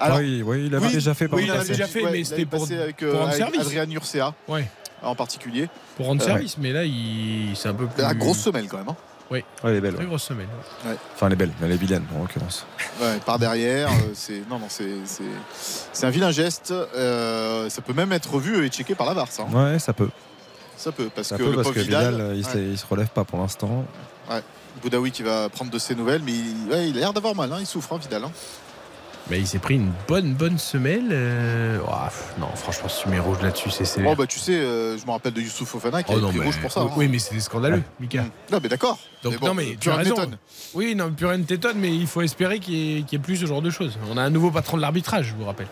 Alors, oui, oui, il avait oui, déjà fait par oui, il avait déjà fait, ouais, mais c'était pour- pour euh, rendre avec service. Adrien Urcea Ouais. en particulier. Pour rendre Euh, service, mais là il... c'est un peu plus. La grosse semelle quand même. hein. Oui. Ouais, elle est belle. Très grosse semaine. Enfin, elle est belle. Elle est vilaine, en l'occurrence. Ouais, par derrière, euh, c'est non non c'est c'est c'est un vilain geste. Euh, ça peut même être vu et checké par la VAR, ça. hein. Ouais, ça peut. Ça peut parce Ça que peut le parce pauvre que Vidal, Vidal, il, il se relève pas pour l'instant. Ouais. Boudaoui qui va prendre de ses nouvelles, mais il, ouais, il a l'air d'avoir mal. hein. Il souffre, hein, Vidal. Mais il s'est pris une bonne bonne semelle. euh, non, franchement, si tu mets rouge là-dessus, c'est sévère. Oh bah tu sais, euh, je me rappelle de Youssouf Fofana qui Oh a non, pris mais- rouge pour ça. oui, hein. Oui, mais c'était scandaleux, Mika. Non mais d'accord. Donc Mais bon, non mais tu as raison. Oui, non, plus rien ne t'étonne, mais il faut espérer qu'il ait, qu'il y ait plus ce genre de choses. On a un nouveau patron de l'arbitrage, je vous rappelle.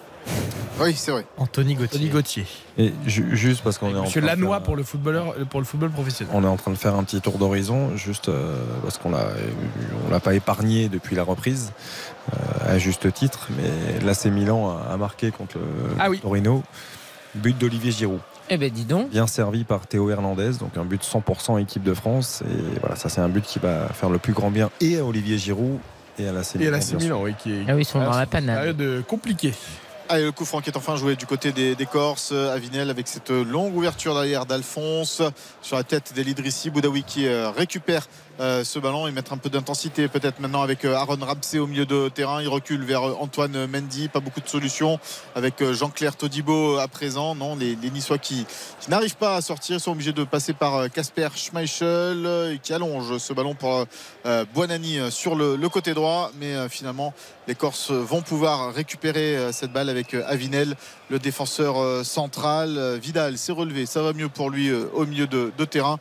Oui, c'est vrai. Anthony Gauthier. Anthony Gauthier. Et ju- juste parce qu'on est en Monsieur train de Lannoy faire- pour le footballeur, pour le football professionnel. On est en train de faire un petit tour d'horizon, juste euh, parce qu'on l'a, on l'a pas épargné depuis la reprise, euh, à juste titre. Mais l'AC Milan a, marqué contre le Ah oui. Torino. But d'Olivier Giroud. Eh ben dis donc. Bien servi par Théo Hernandez, donc un but 100% équipe de France. Et voilà, ça c'est un but qui va faire le plus grand bien et à Olivier Giroud et à l'AC Et Milan. c'est bien sûr. Milan, oui, qui est. Ah oui, ils sont dans la panade. Période euh, compliquée. Allez, le coup franc qui est enfin joué du côté des, des Corses. Avinel avec cette longue ouverture derrière d'Alphonse sur la tête d'Elidrissi. Boudaoui qui euh, récupère euh, ce ballon et mettre un peu d'intensité peut-être maintenant avec euh, Aaron Ramsey au milieu de terrain. Il recule vers euh, Antoine Mendy. Pas beaucoup de solutions avec Jean-Claire Todibo à présent. Non, les, Niçois qui, n'arrivent pas à sortir sont obligés de passer par Casper Schmeichel qui allonge ce ballon pour euh, Buonanni euh, sur le, côté droit. Mais finalement, les Corses vont pouvoir récupérer cette balle avec Avinel, le défenseur central. Vidal s'est relevé, ça va mieux pour lui au milieu de, terrain.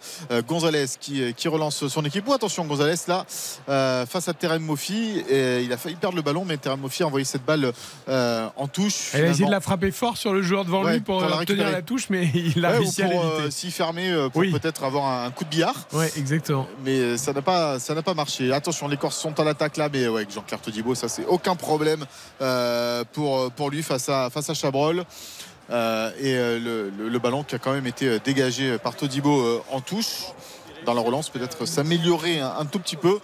Gonzalez qui relance son équipe. Attention, Gonzalez là, euh, face à Terem Moffi. Et il a failli perdre le ballon, mais Terem Moffi a envoyé cette balle euh, en touche. Elle a essayé de la frapper fort sur le joueur devant Ouais, lui pour, pour la obtenir récupérer. la touche, mais il a ouais, ou réussi à pour l'éviter. euh, s'y fermer euh, pour Oui. peut-être avoir un, un coup de billard. Ouais, exactement. Mais euh, ça n'a pas, ça n'a pas marché. Attention, les Corses sont à l'attaque là, mais ouais, avec Jean-Claire Todibo, ça c'est aucun problème euh, pour, pour lui face à, face à Chabrol. Euh, et euh, le, le- le ballon qui a quand même été euh, dégagé par Todibo euh, en touche. Dans la relance, peut-être s'améliorer un, un tout petit peu.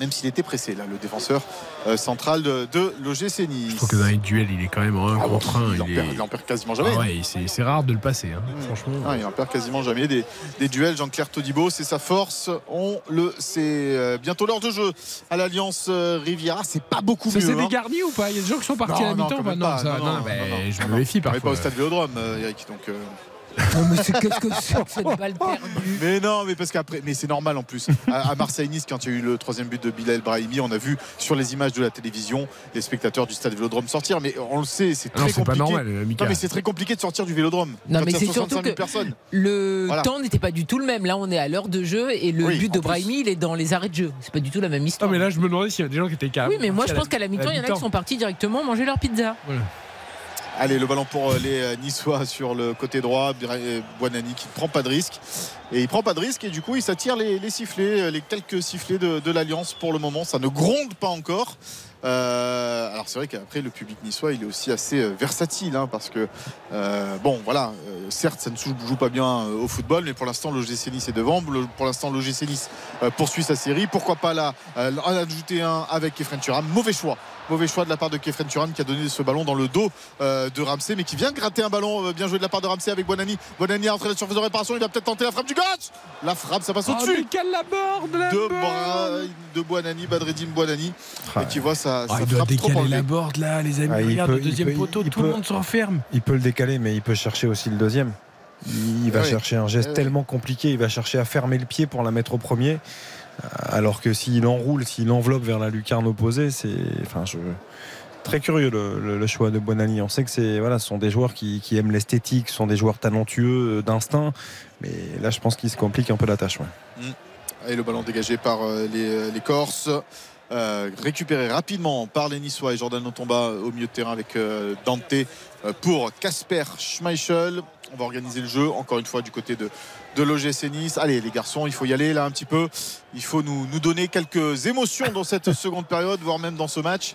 Même s'il était pressé, là, le défenseur euh, central de, de l'OGC Nice. Je trouve que dans les duels, il est quand même en 1 Ah bon, contre 1. il en perd- il en perd quasiment jamais. Ah ouais, c'est c'est rare de le passer, hein, franchement. Ah, il en perd quasiment jamais des, des duels. Jean-Claire Todibo, c'est sa force. On le sait. Euh, Bientôt l'heure de jeu à l'Alliance euh, Riviera. C'est pas beaucoup Ça mieux. s'est hein. dégarni ou pas? Il y a des gens qui sont partis Non, à la mi-temps Non, ça- Non, non, non, mais non, je me méfie On est pas parfois. au stade Vélodrome, Eric. Donc, euh, Non, mais c'est- qu'est-ce que c'est que cette balle perdue? Mais non, mais parce qu'après, mais c'est normal en plus. À, à Marseille-Nice, quand il y a eu le troisième but de Bilal Brahimi, on a vu sur les images de la télévision les spectateurs du stade Vélodrome sortir. Mais on le sait, c'est Non, très c'est pas compliqué. normal, euh, Mika. non, mais c'est très compliqué de sortir du Vélodrome. Non, quand mais a c'est 65 surtout 000 que personnes. le Voilà. temps n'était pas du tout le même. Là, on est à l'heure de jeu et le Oui, but de. Brahimi, il est dans les arrêts de jeu. C'est pas du tout la même histoire. Non, mais là, je me demandais s'il y avait des gens qui étaient calmes. oui, mais moi, je pense qu'à la mi-temps, il y en a qui sont partis directement manger leur pizza. Allez, le ballon pour euh, les euh, Niçois sur le côté droit. Euh, Buonanni qui ne prend pas de risque. Et il prend pas de risque et du coup, il s'attire les, sifflets, les quelques sifflets de, l'Alliance pour le moment. Ça ne gronde pas encore. Alors c'est vrai qu'après le public niçois il est aussi assez versatile hein, parce que bon voilà certes ça ne joue pas bien au football mais pour l'instant l'OGC Nice est devant pour l'instant l'OGC Nice poursuit sa série pourquoi pas là en ajouter un avec Kefren Turam mauvais choix mauvais choix de la part de Kefren Turam qui a donné ce ballon dans le dos euh, de Ramsey mais qui vient gratter un ballon euh, bien joué de la part de Ramsey avec Bonani Bonani a entré la surface de réparation il va peut-être tenter la frappe du gauche la frappe ça passe Oh, au-dessus mais quelle la borde, la de, de Boanani, Badreddine Boanani, et qui voit sa, Ah, il doit frappe trop décaler la borde là, les amis. Ah, il Regarde peut- le deuxième peut- poteau, il tout le peut- monde se referme. Il peut le décaler, mais il peut chercher aussi le deuxième. Il va Ouais. chercher un geste Ouais, ouais. tellement compliqué, il va chercher à fermer le pied pour la mettre au premier. Euh, Alors que s'il enroule, s'il enveloppe vers la lucarne opposée, c'est. Très curieux le, choix de Bonani. On sait que c'est voilà, ce sont des joueurs qui, aiment l'esthétique, sont des joueurs talentueux euh, d'instinct, mais là je pense qu'il se complique un peu la tâche. ouais. Et le ballon dégagé par euh, les, les Corses. euh, récupéré rapidement par les Niçois et Jordan Notomba au milieu de terrain avec euh, Dante euh, pour Casper Schmeichel. On va organiser le jeu encore une fois du côté de, de l'OGC Nice. Allez les garçons, il faut y aller là un petit peu. Il faut nous, nous donner quelques émotions dans cette seconde période, voire même dans ce match.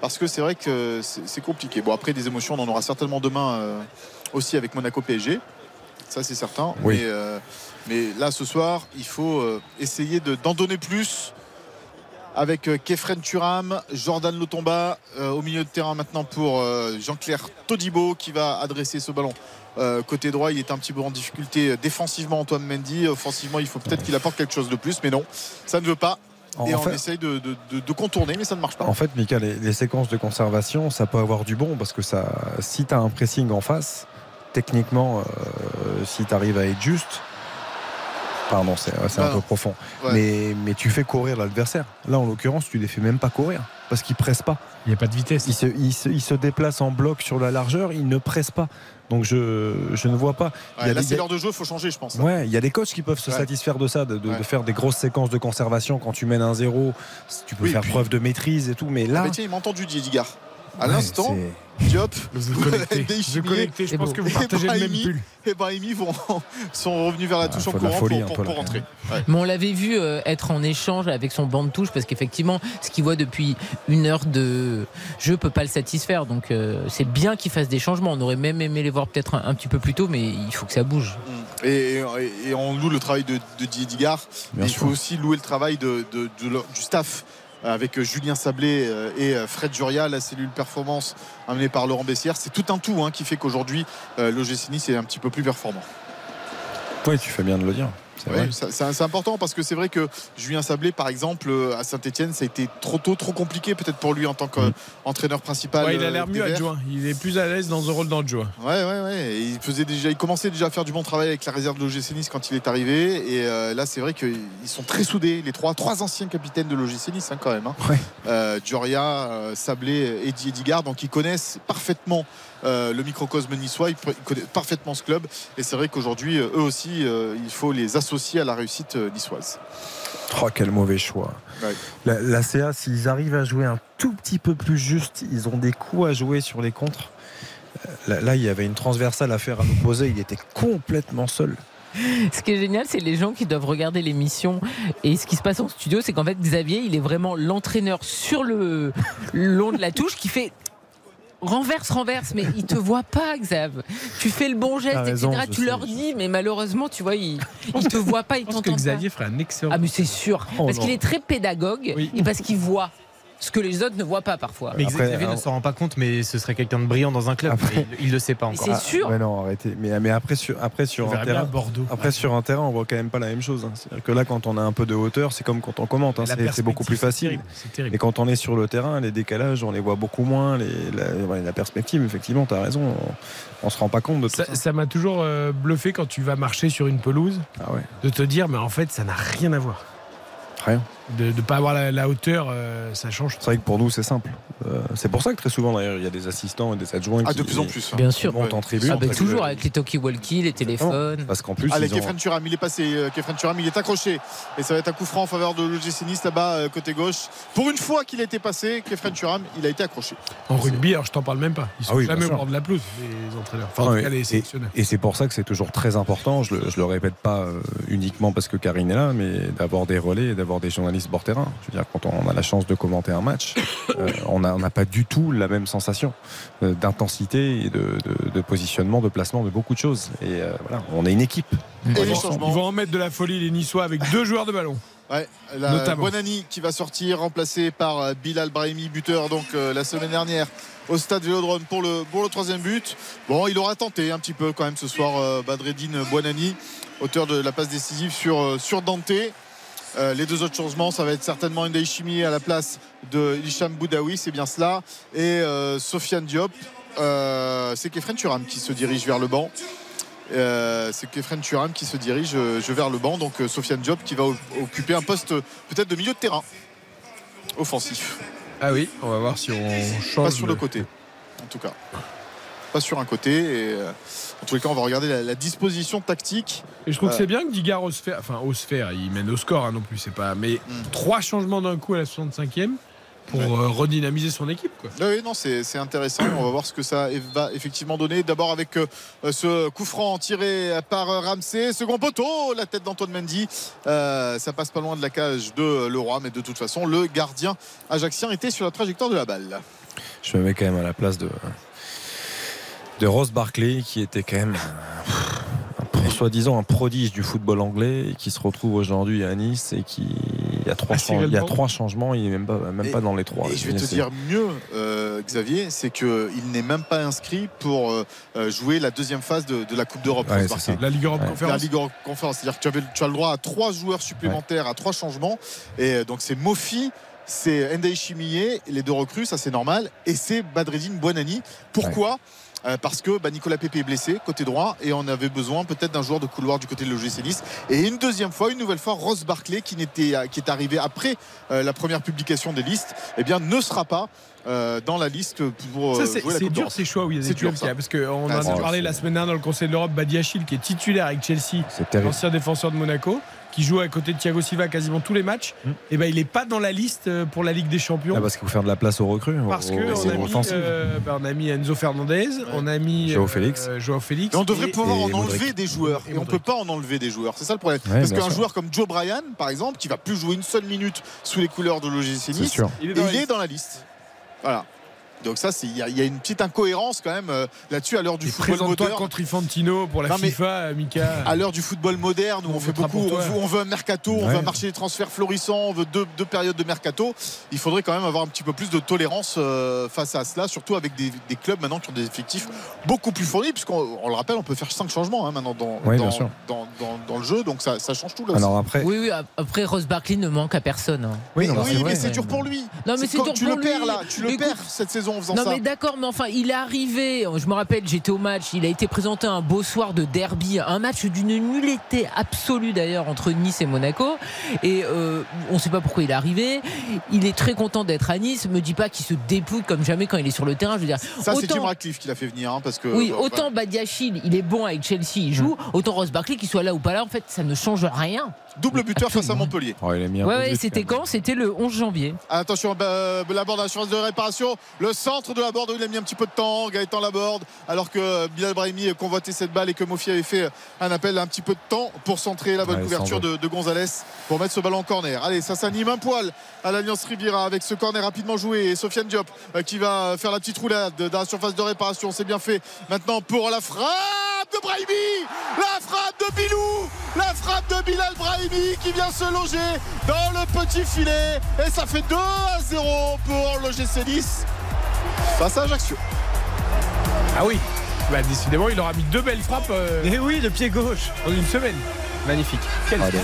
Parce que c'est vrai que c'est compliqué. Bon après des émotions, on en aura certainement demain euh, aussi avec Monaco PSG. Ça c'est certain. Oui. Mais, euh, mais là ce soir, il faut euh, essayer de- d'en donner plus avec Kefren Turam, Jordan Lotomba euh, au milieu de terrain maintenant pour euh, Jean-Claire Todibo qui va adresser ce ballon. Euh, côté droit, il est un petit peu en difficulté euh, défensivement Antoine Mendy. Offensivement, il faut peut-être qu'il apporte quelque chose de plus, mais non, ça ne veut pas. En Et on fait- essaye de, de- de- de contourner, mais ça ne marche pas. En fait, Mika, les, les séquences de conservation, ça peut avoir du bon parce que ça, si tu as un pressing en face, techniquement, euh, si tu arrives à être juste, pardon, c'est c'est un Ah. peu profond, Ouais. mais, mais tu fais courir l'adversaire. Là, en l'occurrence, tu les fais même pas courir parce qu'ils pressent pas. Il n'y a pas de vitesse. Ils se, ils, se, ils se déplacent en bloc sur la largeur, ils ne pressent pas. Donc je, je ne vois pas. Il y a là, des- c'est l'heure de jeu, il faut changer, je pense. Ouais, il y a des coachs qui peuvent se Ouais. satisfaire de ça, de, de- de Ouais. faire des grosses séquences de conservation quand tu mènes un zéro. Tu peux Oui, faire puis- preuve de maîtrise et tout, mais Ah, là, mais tiens, il m'a entendu, Didier Digard. À Ouais, l'instant, Diop, Vous connectez, Ndeye vous Chimier connectez, je et pense que vous partagez le même Brahimi- pull. Et Brahimi vont, sont revenus vers la touche en courant folie pour, pour- pour rentrer. Ouais. Mais on l'avait vu euh, être en échange avec son banc de touche parce qu'effectivement, ce qu'il voit depuis une heure de jeu peut pas le satisfaire. Donc euh, c'est bien qu'il fasse des changements. On aurait même aimé les voir peut-être un, un petit peu plus tôt, mais il faut que ça bouge. Et, et- et on loue le travail de, de Didier Digard, mais il sûr. faut aussi louer le travail de, de- de leur- du staff avec Julien Sablé euh, et euh, Fred Juria, la cellule performance amenée par Laurent Bessière. C'est tout un tout hein, qui fait qu'aujourd'hui, euh, l'OGC Nice est un petit peu plus performant. Oui, tu fais bien de le dire. C'est. Oui, important parce que c'est vrai que Julien Sablé, par exemple, euh, à Saint-Etienne, ça a été trop tôt, trop compliqué peut-être pour lui en tant qu'entraîneur principal. Ouais, il a euh, l'air des mieux adjoint. Il est plus à l'aise dans un rôle d'adjoint. Ouais, ouais, ouais. Et il faisait déjà, il commençait déjà à faire du bon travail avec la réserve de l'OGC Nice quand il est arrivé. Et euh, là, c'est vrai qu'ils sont très soudés, les trois, trois anciens capitaines de l'OGC Nice, hein, quand même. hein. Euh, Dioria, euh, Sablé, Eddie Edigard, donc ils connaissent parfaitement. Euh, le microcosme niçois, ils connaissent parfaitement ce club et c'est vrai qu'aujourd'hui, euh, eux aussi, euh, il faut les associer à la réussite euh, niçoise. Oh, quel mauvais choix. Ouais. La, la CA, s'ils arrivent à jouer un tout petit peu plus juste, ils ont des coups à jouer sur les contres. Là, là, il y avait une transversale à faire à l'opposé, il était complètement seul. Ce qui est génial, c'est les gens qui doivent regarder l'émission. Et ce qui se passe en studio, c'est qu'en fait, Xavier, il est vraiment l'entraîneur sur le long de la touche qui fait. Renverse, renverse, mais il te voit pas, Xav. Tu fais le bon geste, raison, etc. Tu sais, leur dis, mais malheureusement, tu vois, il, il te voit pas, il Je pense que pas. Xavier ferait un excellent. Ah, mais c'est sûr. Oh parce qu'il est très pédagogue et parce qu'il voit ce que les autres ne voient pas parfois. Mais Xavier ne s'en rend pas compte, mais ce serait quelqu'un de brillant dans un club. mais il, il le sait pas encore. c'est sûr. Ah, mais non, arrêtez. Mais, mais après sur, après sur un terrain, à Bordeaux. après sur un terrain, on voit quand même pas la même chose. hein. C'est-à-dire que là, quand on a un peu de hauteur, c'est comme quand on commente. hein. C'est- beaucoup plus facile. terrible. Et quand on est sur le terrain, les décalages, on les voit beaucoup moins. Les, la, perspective, effectivement, tu as raison. On, on se rend pas compte de tout ça. Ça ça m'a toujours euh, bluffé quand tu vas marcher sur une pelouse Ah ouais. de te dire, mais en fait, ça n'a rien à voir. Rien. De ne pas avoir la, la hauteur, euh, ça change. C'est vrai que pour nous, c'est simple. Euh, c'est pour ça que très souvent, d'ailleurs, il y a des assistants et des adjoints Ah, qui de plus en plus. Bien sûr. montent en tribune. Ah, bah, parce toujours avec les talkie-walkie, les téléphones. Parce qu'en plus, Allez, ont- Kefren Turam, il est passé. euh, Kefren Turam, il est accroché. Et ça va être un coup franc en faveur de l'OGC Nice là-bas, côté gauche. Pour une fois qu'il a été passé, Kefren Turam, il a été accroché. En rugby, alors je t'en parle même pas. Ils sont Ah oui, jamais au bord de la pelouse, les entraîneurs. Enfin, en tout oui, cas, les et- sélectionneurs. Et, c'est pour ça que c'est toujours très important, je le, je le répète pas uniquement parce que Karine est là, mais d'avoir des relais et d'avoir des journalistes bord terrain. Je veux dire, quand on a la chance de commenter un match, euh, on n'a on pas du tout la même sensation euh, d'intensité et de, de- de positionnement, de placement, de beaucoup de choses. Et euh, voilà, on est une équipe. Et les Ils vont en mettre de la folie, les Niçois, avec deux joueurs de ballon. Ouais, la Notamment. Bonani qui va sortir, remplacé par Bilal Brahimi, buteur donc euh, la semaine dernière au stade Vélodrome pour le, pour le troisième but. Bon, il aura tenté un petit peu quand même ce soir euh, Badreddine Bonani, auteur de la passe décisive sur, euh, sur Dante. Euh, les deux autres changements, ça va être certainement Chimi à la place de Hicham Boudaoui, c'est bien cela. Et euh, Sofiane Diop, euh, c'est Kefren Turam qui se dirige vers le banc. Euh, c'est Kefren Turam qui se dirige vers le banc. Donc Sofiane Diop qui va occuper un poste peut-être de milieu de terrain offensif. Ah oui, on va voir si on change. Pas sur le côté, en tout cas. Pas sur un côté. Et en tous les cas, on va regarder la, la disposition tactique. Et je trouve que Euh, c'est bien que Digard ose faire, enfin ose faire, il mène au score hein, non plus, c'est pas. Mais Hmm. trois changements d'un coup à la 65e pour euh, redynamiser son équipe. Quoi. Oui, oui, non, c'est c'est intéressant. On va voir ce que ça va effectivement donner. D'abord avec euh, ce coup franc tiré par euh, Ramsey. Second poteau, la tête d'Antoine Mendy. Euh, ça passe pas loin de la cage de Leroy, mais de toute façon, le gardien ajaxien était sur la trajectoire de la balle. Je me mets quand même à la place de, de Ross Barkley, qui était quand même soi-disant un prodige du football anglais et qui se retrouve aujourd'hui à Nice et qui il y a trois, chan- Cyril il y a Bond. trois changements, il est même pas, même Et- pas dans les trois. Et je vais te dire mieux, euh, Xavier, c'est qu'il n'est même pas inscrit pour euh, euh, jouer la deuxième phase de, de la Coupe d'Europe. Ouais. La Ligue Europe Ouais. Conférence. La Ligue Europe Conférence. C'est-à-dire que tu, avais- tu as le droit à trois joueurs supplémentaires, à trois changements. Et donc c'est Mofi. C'est Ndei Chimier, les deux recrues, ça c'est normal. Et c'est Badreddine Buonani. Pourquoi? Euh, parce que bah, Nicolas Pepe est blessé côté droit et on avait besoin peut-être d'un joueur de couloir du côté de l'OGC Nice. Et une deuxième fois une nouvelle fois Ross Barclay qui, n'était, qui est arrivé après euh, la première publication des listes eh bien ne sera pas euh, dans la liste pour Ça, euh, c'est jouer la c'est dur ces choix où il y a des C'est dur, a- parce qu'on Ah, en c'est a parlé la semaine dernière dans le Conseil de l'Europe Badiachil qui est titulaire avec Chelsea ancien défenseur de Monaco qui joue à côté de Thiago Silva quasiment tous les matchs, et ben il est pas dans la liste euh, pour la Ligue des Champions. Ah, parce qu'il faut faire de la place aux recrues. Parce aux- que aux on a, mis, euh, ben, on a mis Enzo Fernandez, on a mis Joao euh, Félix. Joao Félix. Mais on devrait et- pouvoir et en Modric. enlever des joueurs. Et, on peut pas en enlever des joueurs. C'est ça le problème. Ouais, Parce qu'un joueur comme Joe Bryan, par exemple, qui va plus jouer une seule minute sous les couleurs de l'OGC Nice. Il est et dans la il est liste. dans la liste. Voilà. Donc ça, c'est- il y, a- il y a une petite incohérence quand même euh, là-dessus à l'heure du Et football moderne. contre Infantino pour la Non, FIFA, Mika. À l'heure du football moderne où on, fait beaucoup, on veut, on veut un mercato, on veut un marché des transferts florissant, on veut deux, deux périodes de mercato. Il faudrait quand même avoir un petit peu plus de tolérance euh, face à cela, surtout avec des, des clubs maintenant qui ont des effectifs beaucoup plus fournis, puisqu'on on le rappelle, on peut faire cinq changements hein, maintenant dans, Oui, bien dans, sûr. dans- dans- dans le jeu, donc ça, ça change tout là. Alors après, Oui, oui, après Ross Barkley ne manque à personne. hein. oui, non, oui, c'est mais c'est dur pour lui. Non, mais c'est dur tu pour le lui. perds là, tu le perds cette saison en faisant Non ça. mais d'accord, mais enfin, il est arrivé. Je me rappelle, j'étais au match. Il a été présenté un beau soir de derby, un match d'une nullité absolue d'ailleurs entre Nice et Monaco. Et euh, on ne sait pas pourquoi il est arrivé. Il est très content d'être à Nice. Me dis pas qu'il se dépouille comme jamais quand il est sur le terrain. Je veux dire, Ça, c'est Jim Ratcliffe qui l'a fait venir, hein, parce que. oui, euh, autant Badiachil, il est bon avec Chelsea, il joue. Autant Ross Barkley, qu'il soit là ou pas là, en fait, ça ne change rien. Double buteur face à Montpellier. Oh, il a mis un Ouais, ouais, c'était quand? C'était le 11 janvier. Attention, bah, la borde à la surface de réparation. Le centre de la borde où il a mis un petit peu de temps. Gaëtan Laborde, alors que Bilal Brahimi convoitait cette balle et que Mofi avait fait un appel un petit peu de temps pour centrer la bonne Ouais, couverture de, de Gonzalez pour mettre ce ballon en corner. Allez, ça s'anime un poil à l'Alliance Riviera avec ce corner rapidement joué. Et Sofiane Diop euh, qui va faire la petite roulade dans la surface de réparation. C'est bien fait maintenant pour la frappe de Brahimi La frappe de Bilou La frappe de Bilal Brahimi qui vient se loger dans le petit filet. Et ça fait 2 à 0 pour l'OGC Nice face à Ajaccio. Ah oui. Bah, décidément, il aura mis deux belles frappes euh, Et oui, le pied gauche. en une semaine. Magnifique. Quelle Ah, elle, est,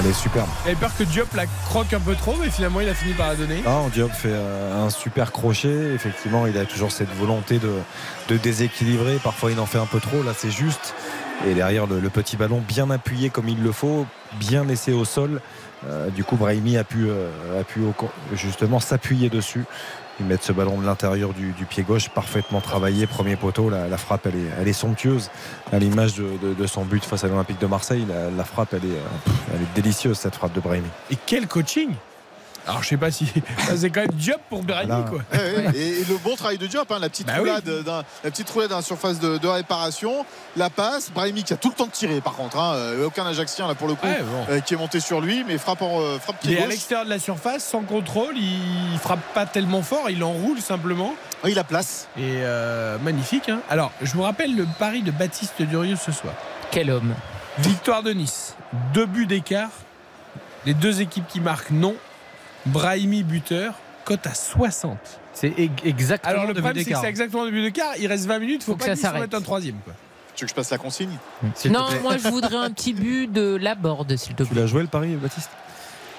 elle est superbe. Il avait peur que Diop la croque un peu trop, mais finalement, il a fini par la donner. Non, Diop fait euh, un super crochet. Effectivement, il a toujours cette volonté de, de déséquilibrer. Parfois, il en fait un peu trop. Là, c'est juste. Et derrière, le, le petit ballon bien appuyé comme il le faut, bien laissé au sol. Euh, du coup, Brahimi a pu, euh, justement s'appuyer dessus. Et mettre ce ballon de l'intérieur du, pied gauche parfaitement travaillé, premier poteau. La, frappe, elle est, elle somptueuse. À l'image de, son but face à l'Olympique de Marseille, la, frappe, elle est, euh, elle est délicieuse cette frappe de Brahimi. Et quel coaching Alors, je sais pas si. C'est quand même Diop pour Brahimi, Voilà. quoi. Et, et le bon travail de Diop, hein, la petite Bah oui. roulade, dans, la petite roulade dans la surface de, de réparation, la passe, Brahimi qui a tout le temps de tirer par contre, hein, euh, aucun Ajaxien là pour le coup Ouais, bon. euh, qui est monté sur lui, mais frappe en euh, frappe Il à l'extérieur de la surface, sans contrôle, il frappe pas tellement fort, il enroule simplement. Oui, la place. Et euh, magnifique. hein. Alors, je vous rappelle le pari de Baptiste Durieux ce soir. Quel homme. Victoire de Nice. Deux buts d'écart. Les deux équipes qui marquent non. Brahimi buteur. Cote à 60. C'est e- exactement Alors le de but problème c'est que c'est exactement le but d'écart. Il reste 20 minutes. Faut, Faut que pas ça qu'ils s'en s'arrête. un troisième. Quoi. Tu veux que je passe la consigne? Non, moi je voudrais un petit but de la borde, s'il te Tu plaît. l'as joué le pari, Baptiste?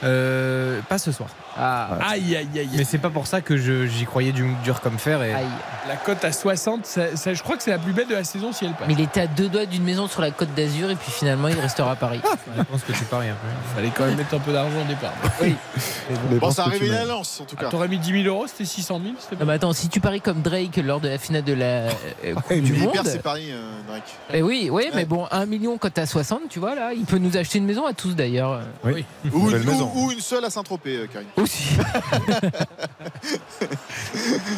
Euh, pas ce soir. Ah, Aïe aïe aïe. Mais c'est pas pour ça que je- j'y croyais du, dur comme fer. Et... aïe. La cote à 60, ça- ça- je crois que c'est la plus belle de la saison si elle passe. Mais il était à deux doigts d'une maison sur la côte d'Azur et puis finalement il restera à Paris. Je pense que tu paries un peu. Il fallait quand même mettre un peu d'argent au départ. Oui. Bon, ça a réveillé la lance en tout Ah, cas. T'aurais mis 10 000 euros, c'était 600 000. c'était Non, mais attends, si tu paries comme Drake lors de la finale de la euh, Coupe Il du Monde. perd ses paris, euh, Drake. Eh oui, oui, Ouais. mais bon, 1 million quand t'as 60, tu vois là, il peut nous acheter une maison à tous d'ailleurs. Oui. Ou Nouvelle une, maison. Ou- ou une seule à Saint-Tropez, euh, Karine. Aussi.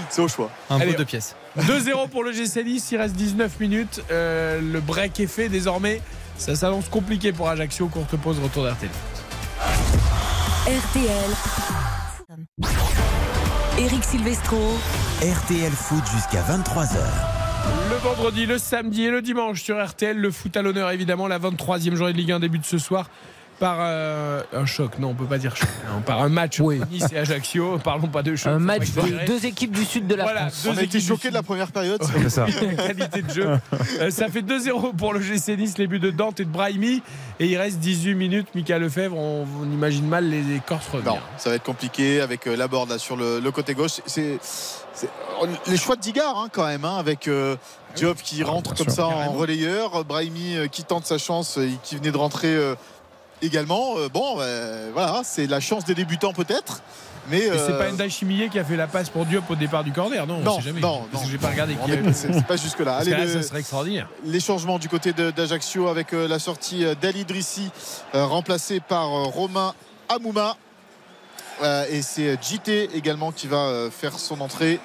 C'est au choix. Un Allez, pot de pièces. 2-0 pour le GC Nice, il reste 19 minutes. Euh, le break est fait désormais. Ça s'annonce compliqué pour Ajaccio. Courte pause, retour d'RTL. RTL. Eric Silvestro. RTL Foot jusqu'à 23h. Le vendredi, le samedi et le dimanche sur RTL, le foot à l'honneur évidemment, la 23e journée de Ligue 1 débute ce soir par euh, un choc, non on peut pas dire choc, non, par un match Oui. Nice et Ajaccio, parlons pas de choc. Un match exagérer. deux équipes du sud de la Voilà, France. deux On a été choqués de la première période. C'est ça. qualité de jeu. Euh, ça fait 2-0 pour le GC Nice, les buts de Dante et de Brahimi. Et il reste 18 minutes. Mika Lefebvre, on, on imagine mal les, les Corses revenir. Non, ça va être compliqué avec euh, la borde là sur le, le côté gauche. C'est les choix de Digard hein, quand même, hein, avec euh, Diop qui rentre bien comme sûr. ça en Carrément. relayeur, Brahimi qui tente sa chance, euh, qui venait de rentrer également. Euh, bon, euh, voilà, c'est la chance des débutants peut-être. Mais c'est euh, pas Enda Chimillé qui a fait la passe pour Diop au départ du corner, non, on Non, sait jamais. non, Parce non. que j'ai pas regardé qui est- c'est pas jusque-là. Parce Allez, là, le- ça serait extraordinaire. les changements du côté d'Ajaccio avec euh, la sortie euh, d'Ali Drissi euh, remplacé par euh, Romain Amouma Euh, et c'est euh, JT également qui va euh, faire son entrée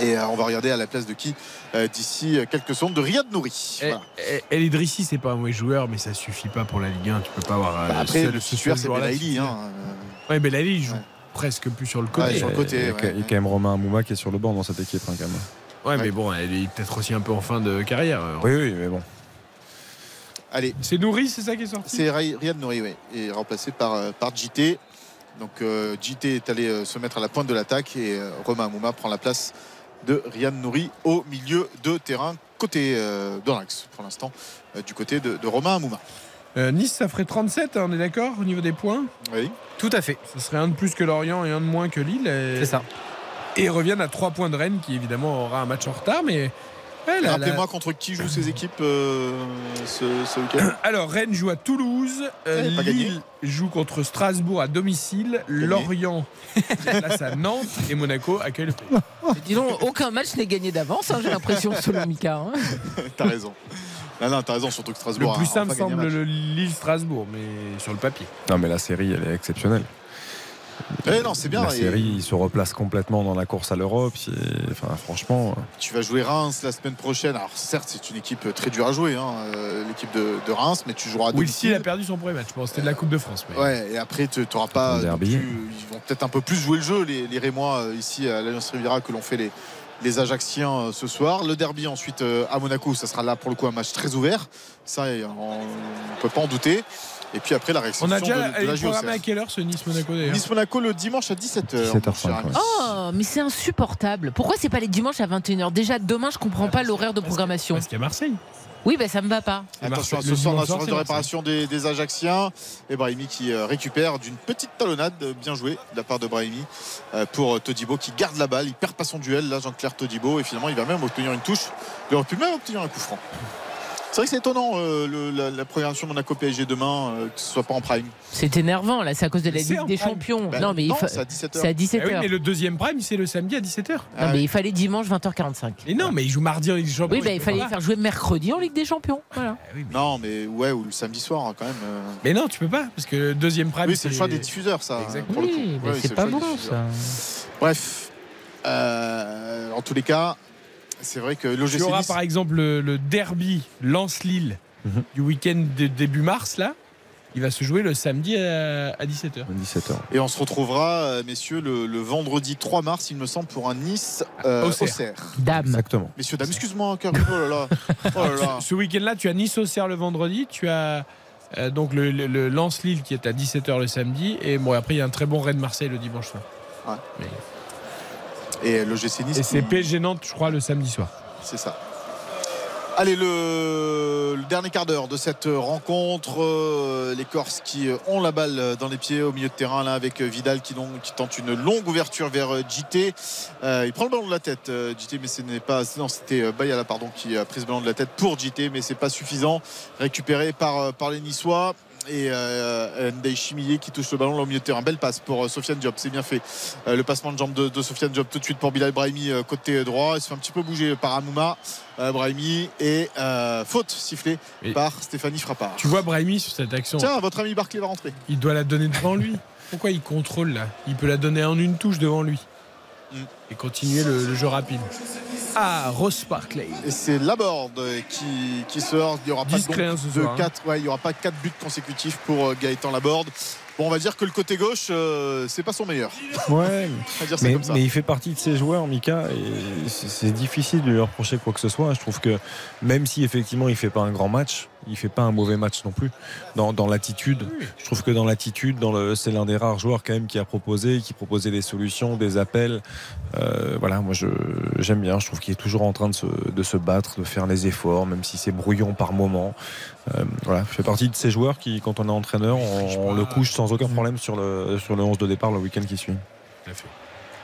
et euh, on va regarder à la place de qui euh, d'ici euh, quelques secondes de Riyad Nouri Et- Voilà. et- El Idrissi, c'est pas un mauvais joueur, mais ça suffit pas pour la Ligue 1. Tu peux pas avoir. euh, Bah, après seul- le seul c'est Belaïli hein. Ouais, Belaïli il joue presque plus sur le côté. Ouais, sur le côté, Il y a- ouais, il y a quand même Romain Amouma qui est sur le banc dans cette équipe, hein, quand même. Ouais, mais bon, elle est peut-être aussi un peu en fin de carrière. Oui, oui, mais bon. Allez. C'est Nouri, c'est ça qui est sorti? C'est Riyad Nouri, oui, et remplacé par, par JT. Donc euh, JT est allé se mettre à la pointe de l'attaque et Romain Amouma prend la place de Riyad Nouri au milieu de terrain, côté euh, dans l'axe pour l'instant, euh, du côté de, de Romain Amouma. Euh, Nice, ça ferait 37, hein, on est d'accord, au niveau des points? Oui. Tout à fait. Ce serait un de plus que Lorient et un de moins que Lille. et- C'est ça. Et ils reviennent à 3 points de Rennes, qui évidemment aura un match en retard, mais. Ouais, Rappelez-moi la- contre qui jouent ces équipes euh, ce, ce week-end Alors, Rennes joue à Toulouse, euh. Lille joue contre Strasbourg à domicile, Lorient place à Nantes et Monaco accueille le pays. Dis donc, aucun match n'est gagné d'avance, hein, j'ai l'impression, selon Mika. hein. T'as raison. Non, non, t'as raison, surtout que Le Strasbourg a plus simple semble le Lille-Strasbourg, mais sur le papier. Non, mais la série, elle est exceptionnelle. Eh non, c'est bien. La et série, il se replace complètement dans la course à l'Europe. et- Enfin, franchement. euh, Tu vas jouer Reims la semaine prochaine. Alors certes, c'est une équipe très dure à jouer, hein, euh, l'équipe de, de Reims, mais tu joueras à Will domicile. Steele a perdu son premier match. Bon, c'était de la Coupe de France. Mais... Ouais, et après, tu n'auras pas. Plus- ils vont peut-être un peu plus jouer le jeu, les, les Rémois, euh, ici à l'Alliance Riviera, que l'ont fait les, les Ajacciens euh, ce soir. Le derby ensuite à Monaco, ça sera là pour le coup un match très ouvert. Ça, on ne peut pas en douter. Et puis après, la réaction On a de, déjà de elle la est programmée à quelle heure ce Nice-Monaco d'ailleurs Nice-Monaco le dimanche à 17h. 17h05, ouais. Oh, mais c'est insupportable. Pourquoi c'est pas les dimanches à 21h Déjà, demain, je comprends pas l'horaire de programmation. Parce qu'il y a Marseille. Oui, ben ça me va pas. Attention ce soir, dimanche la soir, séance c'est de réparation des, des Ajacciens. Et Brahimi qui euh, récupère d'une petite talonnade, euh, bien joué de la part de Brahimi, euh, pour Todibo qui garde la balle. Il perd pas son duel, là, Jean-Claire Todibo. Et finalement, il va même obtenir une touche. Il aurait pu même obtenir un coup franc. C'est vrai que c'est étonnant euh, le- la, la programmation Monaco PSG demain, euh, que ce soit pas en prime. C'est énervant, là, c'est à cause de la Ligue des prime. Champions. Bah, non, mais il non, fa- c'est à 17h. C'est à 17h. Ah oui, mais le deuxième prime, c'est le samedi à 17h. Non, Ah mais oui. il fallait dimanche 20h45. Et non, mais il joue mardi en Ligue des Champions. Oui, ben il fallait pas. faire jouer mercredi en Ligue des Champions. Voilà. Non, mais ouais, ou le samedi soir hein, quand même. euh. Mais non, tu peux pas, parce que le deuxième prime. Oui, c'est le choix des diffuseurs, ça. Exactement. pour le coup. Oui, mais Ouais, c'est pas bon ça. Bref, euh, en tous les cas, c'est vrai que Il l'OGC y aura par exemple le, le derby Lens-Lille Mhm. du week-end de début mars, là. Il va se jouer le samedi à, 17h. 17h. Et on se retrouvera, euh, messieurs, le, le vendredi 3 mars, il me semble, pour un Nice euh, Auxerre. Auxerre. Dame. Exactement. Messieurs, dames, excuse-moi, Karim. Oh là là. Oh là là. Ce week-end-là, tu as Nice-Auxerre le vendredi, tu as euh, donc le, le- le Lens-Lille qui est à 17h le samedi, et bon, après, il y a un très bon Rennes-Marseille le dimanche soir. Et l'OGC Nice. Et c'est PSG Nantes, je crois, le samedi soir. C'est ça. Allez, le, le dernier quart d'heure de cette rencontre. euh, les Corses qui euh, ont la balle dans les pieds au milieu de terrain, là, avec euh, Vidal qui, donc- qui tente une longue ouverture vers JT. Euh, il prend le ballon de la tête, JT, mais ce n'est pas. Non, c'était Bayala, pardon, qui a pris ce ballon de la tête pour JT, mais c'est pas suffisant. Récupéré par, par les Niçois. Et euh, Ndai Chimillé qui touche le ballon là au milieu de terrain. Belle passe pour euh, Sofiane Diop, c'est bien fait. Euh, le passement de jambe de, de Sofiane Diop tout de suite pour Bilal Brahimi euh, côté droit. Il se fait un petit peu bouger par Amouma euh, Brahimi et euh, faute sifflée Et- par Stéphanie Frappard. Tu vois Brahimi sur cette action, Tiens, votre ami Barclay va rentrer. il doit la donner devant lui. Pourquoi il contrôle là? Il peut la donner en une touche devant lui. Mm. Et continuer le, le jeu rapide. Ah, Ross Barclay. Et c'est Laborde qui, qui sort. Il n'y aura pas Discret, donc hein, de hein. ouais, il y aura pas quatre buts consécutifs pour euh, Gaëtan Laborde. Bon, on va dire que le côté gauche, euh, c'est pas son meilleur. Ouais. Dire Mais, comme ça. mais il fait partie de ces joueurs, Mika, et c'est c'est difficile de lui reprocher quoi que ce soit. Je trouve que même si effectivement il fait pas un grand match, il fait pas un mauvais match non plus. Dans, dans l'attitude, je trouve que dans l'attitude, dans le, c'est l'un des rares joueurs quand même qui a proposé, qui proposait des solutions, des appels. Euh, voilà, moi je j'aime bien. Je trouve qu'il est toujours en train de se, de se battre, de faire les efforts, même si c'est brouillon par moment. Euh, voilà, je fais partie de ces joueurs qui, quand on est entraîneur, on, on le couche sans aucun problème sur le sur le 11 de départ le week-end qui suit.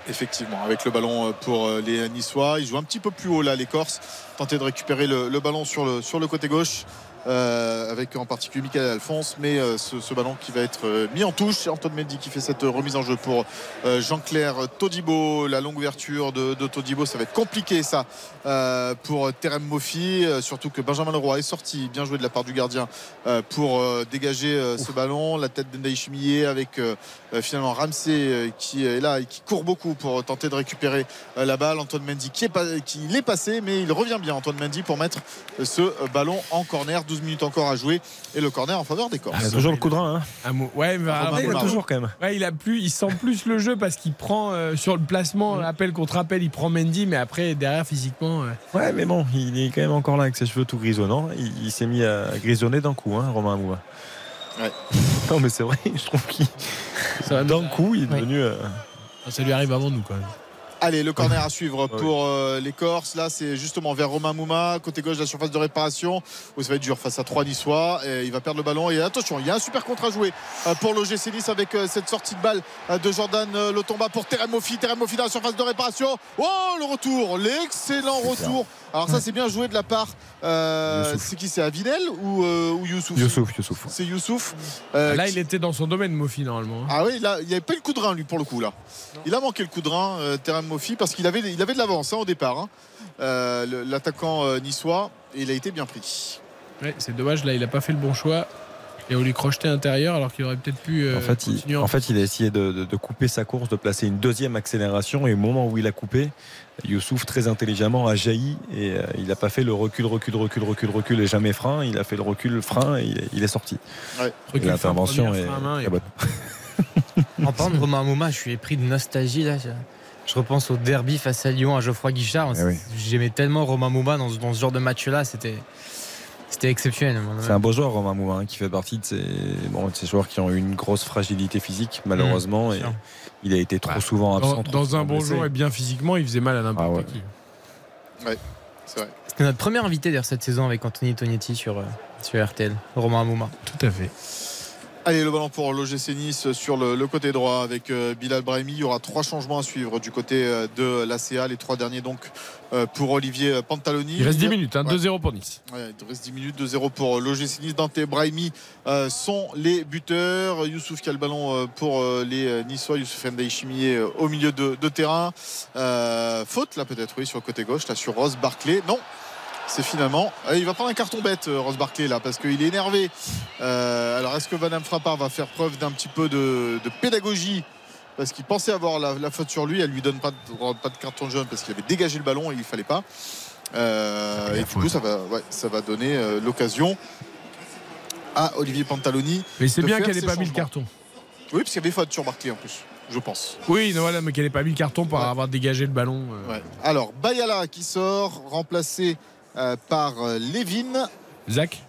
Effectivement, avec le ballon euh, pour les Niçois. Ils jouent un petit peu plus haut là, les Corses. Tenter de récupérer le, le ballon sur le, sur le côté gauche euh, avec en particulier Michael Alphonse. Mais euh, ce, ce ballon qui va être euh, mis en touche. C'est Antoine Mendy qui fait cette remise en jeu pour euh, Jean-Claire Todibo. La longue ouverture de, de Todibo, ça va être compliqué ça pour Terem Moffi. surtout que Benjamin Leroy est sorti. Bien joué de la part du gardien pour dégager ce ballon. La tête d'Endaï Chimillé avec finalement Ramsey euh, qui est là et qui court beaucoup pour tenter de récupérer euh, la balle. Antoine Mendy qui est, pas, qui l'est passé, mais il revient bien, Antoine Mendy, pour mettre euh, ce euh, ballon en corner. 12 minutes encore à jouer et le corner en faveur des Corses. Il a toujours le coup de rein. Hein. Mot. Ouais, mais il a ouais. toujours quand même. Ouais, il a plus, il sent plus le jeu parce qu'il prend euh, sur le placement, appel contre appel, il prend Mendy, mais après derrière physiquement. euh, Ouais, mais bon, il est quand même encore là avec ses cheveux tout grisonnants. Il, il s'est mis à grisonner d'un coup, hein, Romain Mouma. Ouais. Non, mais c'est vrai, je trouve qu'il. D'un coup, il est devenu. euh, Ça lui arrive avant nous quand même. Allez, le corner à suivre pour euh, les Corses. Là, c'est justement vers Romain Mouma, côté gauche de la surface de réparation, où ça va être dur face à trois Niçois. Et il va perdre le ballon. Et attention, il y a un super contre à jouer euh, pour l'OGC Nice avec euh, cette sortie de balle de Jordan Lotomba pour. Terem Moffi dans la surface de réparation. Oh, le retour, l'excellent retour. Alors ça, c'est bien joué de la part. euh, c'est qui C'est Avinel ou, euh, ou Youssouf? Youssouf, Youssouf. C'est Youssouf. euh, Là, qui- il était dans son domaine, Mofi, normalement. hein. ah oui, là, il n'y avait pas eu le coup de rein, lui, pour le coup, là. Il a manqué le coup de rein, euh, Terem Parce qu'il avait, il avait de l'avance hein, au départ, hein. Euh, l'attaquant euh, niçois, et il a été bien pris. Ouais, c'est dommage, là, il a pas fait le bon choix. Et on lui crochetait intérieur alors qu'il aurait peut-être pu. euh, En fait, il, continuer en fait, il a essayé de, de- de couper sa course, de placer une deuxième accélération. Et au moment où il a coupé, Youssouf, très intelligemment, a jailli. Et euh, il n'a pas fait le recul, recul, recul, recul, recul et jamais frein. Il a fait le recul, frein et il, il est sorti. Ouais. L'intervention est première frein à main et- très bonne. En parlant de Romain Mouma, je suis pris de nostalgie là. Je, repense au derby face à Lyon à Geoffroy Guichard. Eh oui. J'aimais tellement Romain Mouma dans, ce- dans ce genre de match-là. C'était, c'était exceptionnel. C'est un beau joueur, Romain Mouma, hein, qui fait partie de ces, bon, de ces joueurs qui ont eu une grosse fragilité physique, malheureusement. Mmh, et il a été trop Bah, souvent absent. Dans, un bon jour et bien physiquement, il faisait mal à n'importe Ah ouais. qui. Ouais, c'est vrai. C'était notre premier invité d'ailleurs cette saison avec Anthony Tonietti sur, euh, sur RTL, Romain Mouma. Tout à fait. Allez, le ballon pour l'OGC Nice sur le, le côté droit avec euh, Bilal Brahimi. Il y aura trois changements à suivre du côté euh, de l'ACA. Les trois derniers donc euh, pour Olivier Pantaloni. Il reste 10 minutes, hein, Ouais. 2-0 pour Nice. Ouais, il reste 10 minutes, 2-0 pour l'OGC Nice. Dante et Brahimi euh, sont les buteurs. Youssouf qui a le ballon euh, pour euh, les euh, Niçois. Youssouf Ndiaye Chimier euh, au milieu de, de terrain. Euh, faute là peut-être, oui, sur le côté gauche, là sur Rose Barclay. Non. C'est finalement. Ah, il va prendre un carton bête, euh, Rose Barclay, là, parce qu'il est énervé. Euh, alors, est-ce que Vanham Frappard va faire preuve d'un petit peu de, de pédagogie? Parce qu'il pensait avoir la, la faute sur lui. Elle lui donne pas de, pas de carton jaune parce qu'il avait dégagé le ballon et il fallait pas. Euh, et du coup, ça va, ouais, ça va donner euh, l'occasion à Olivier Pantaloni. Mais c'est bien qu'elle n'ait pas mis le carton. Oui, parce qu'il y avait faute sur Barclay en plus, je pense. Oui, non, voilà, mais qu'elle n'ait pas mis le carton pour avoir dégagé le ballon. euh. Ouais. Alors, Bayala qui sort, remplacé euh, par euh, Levin. Zach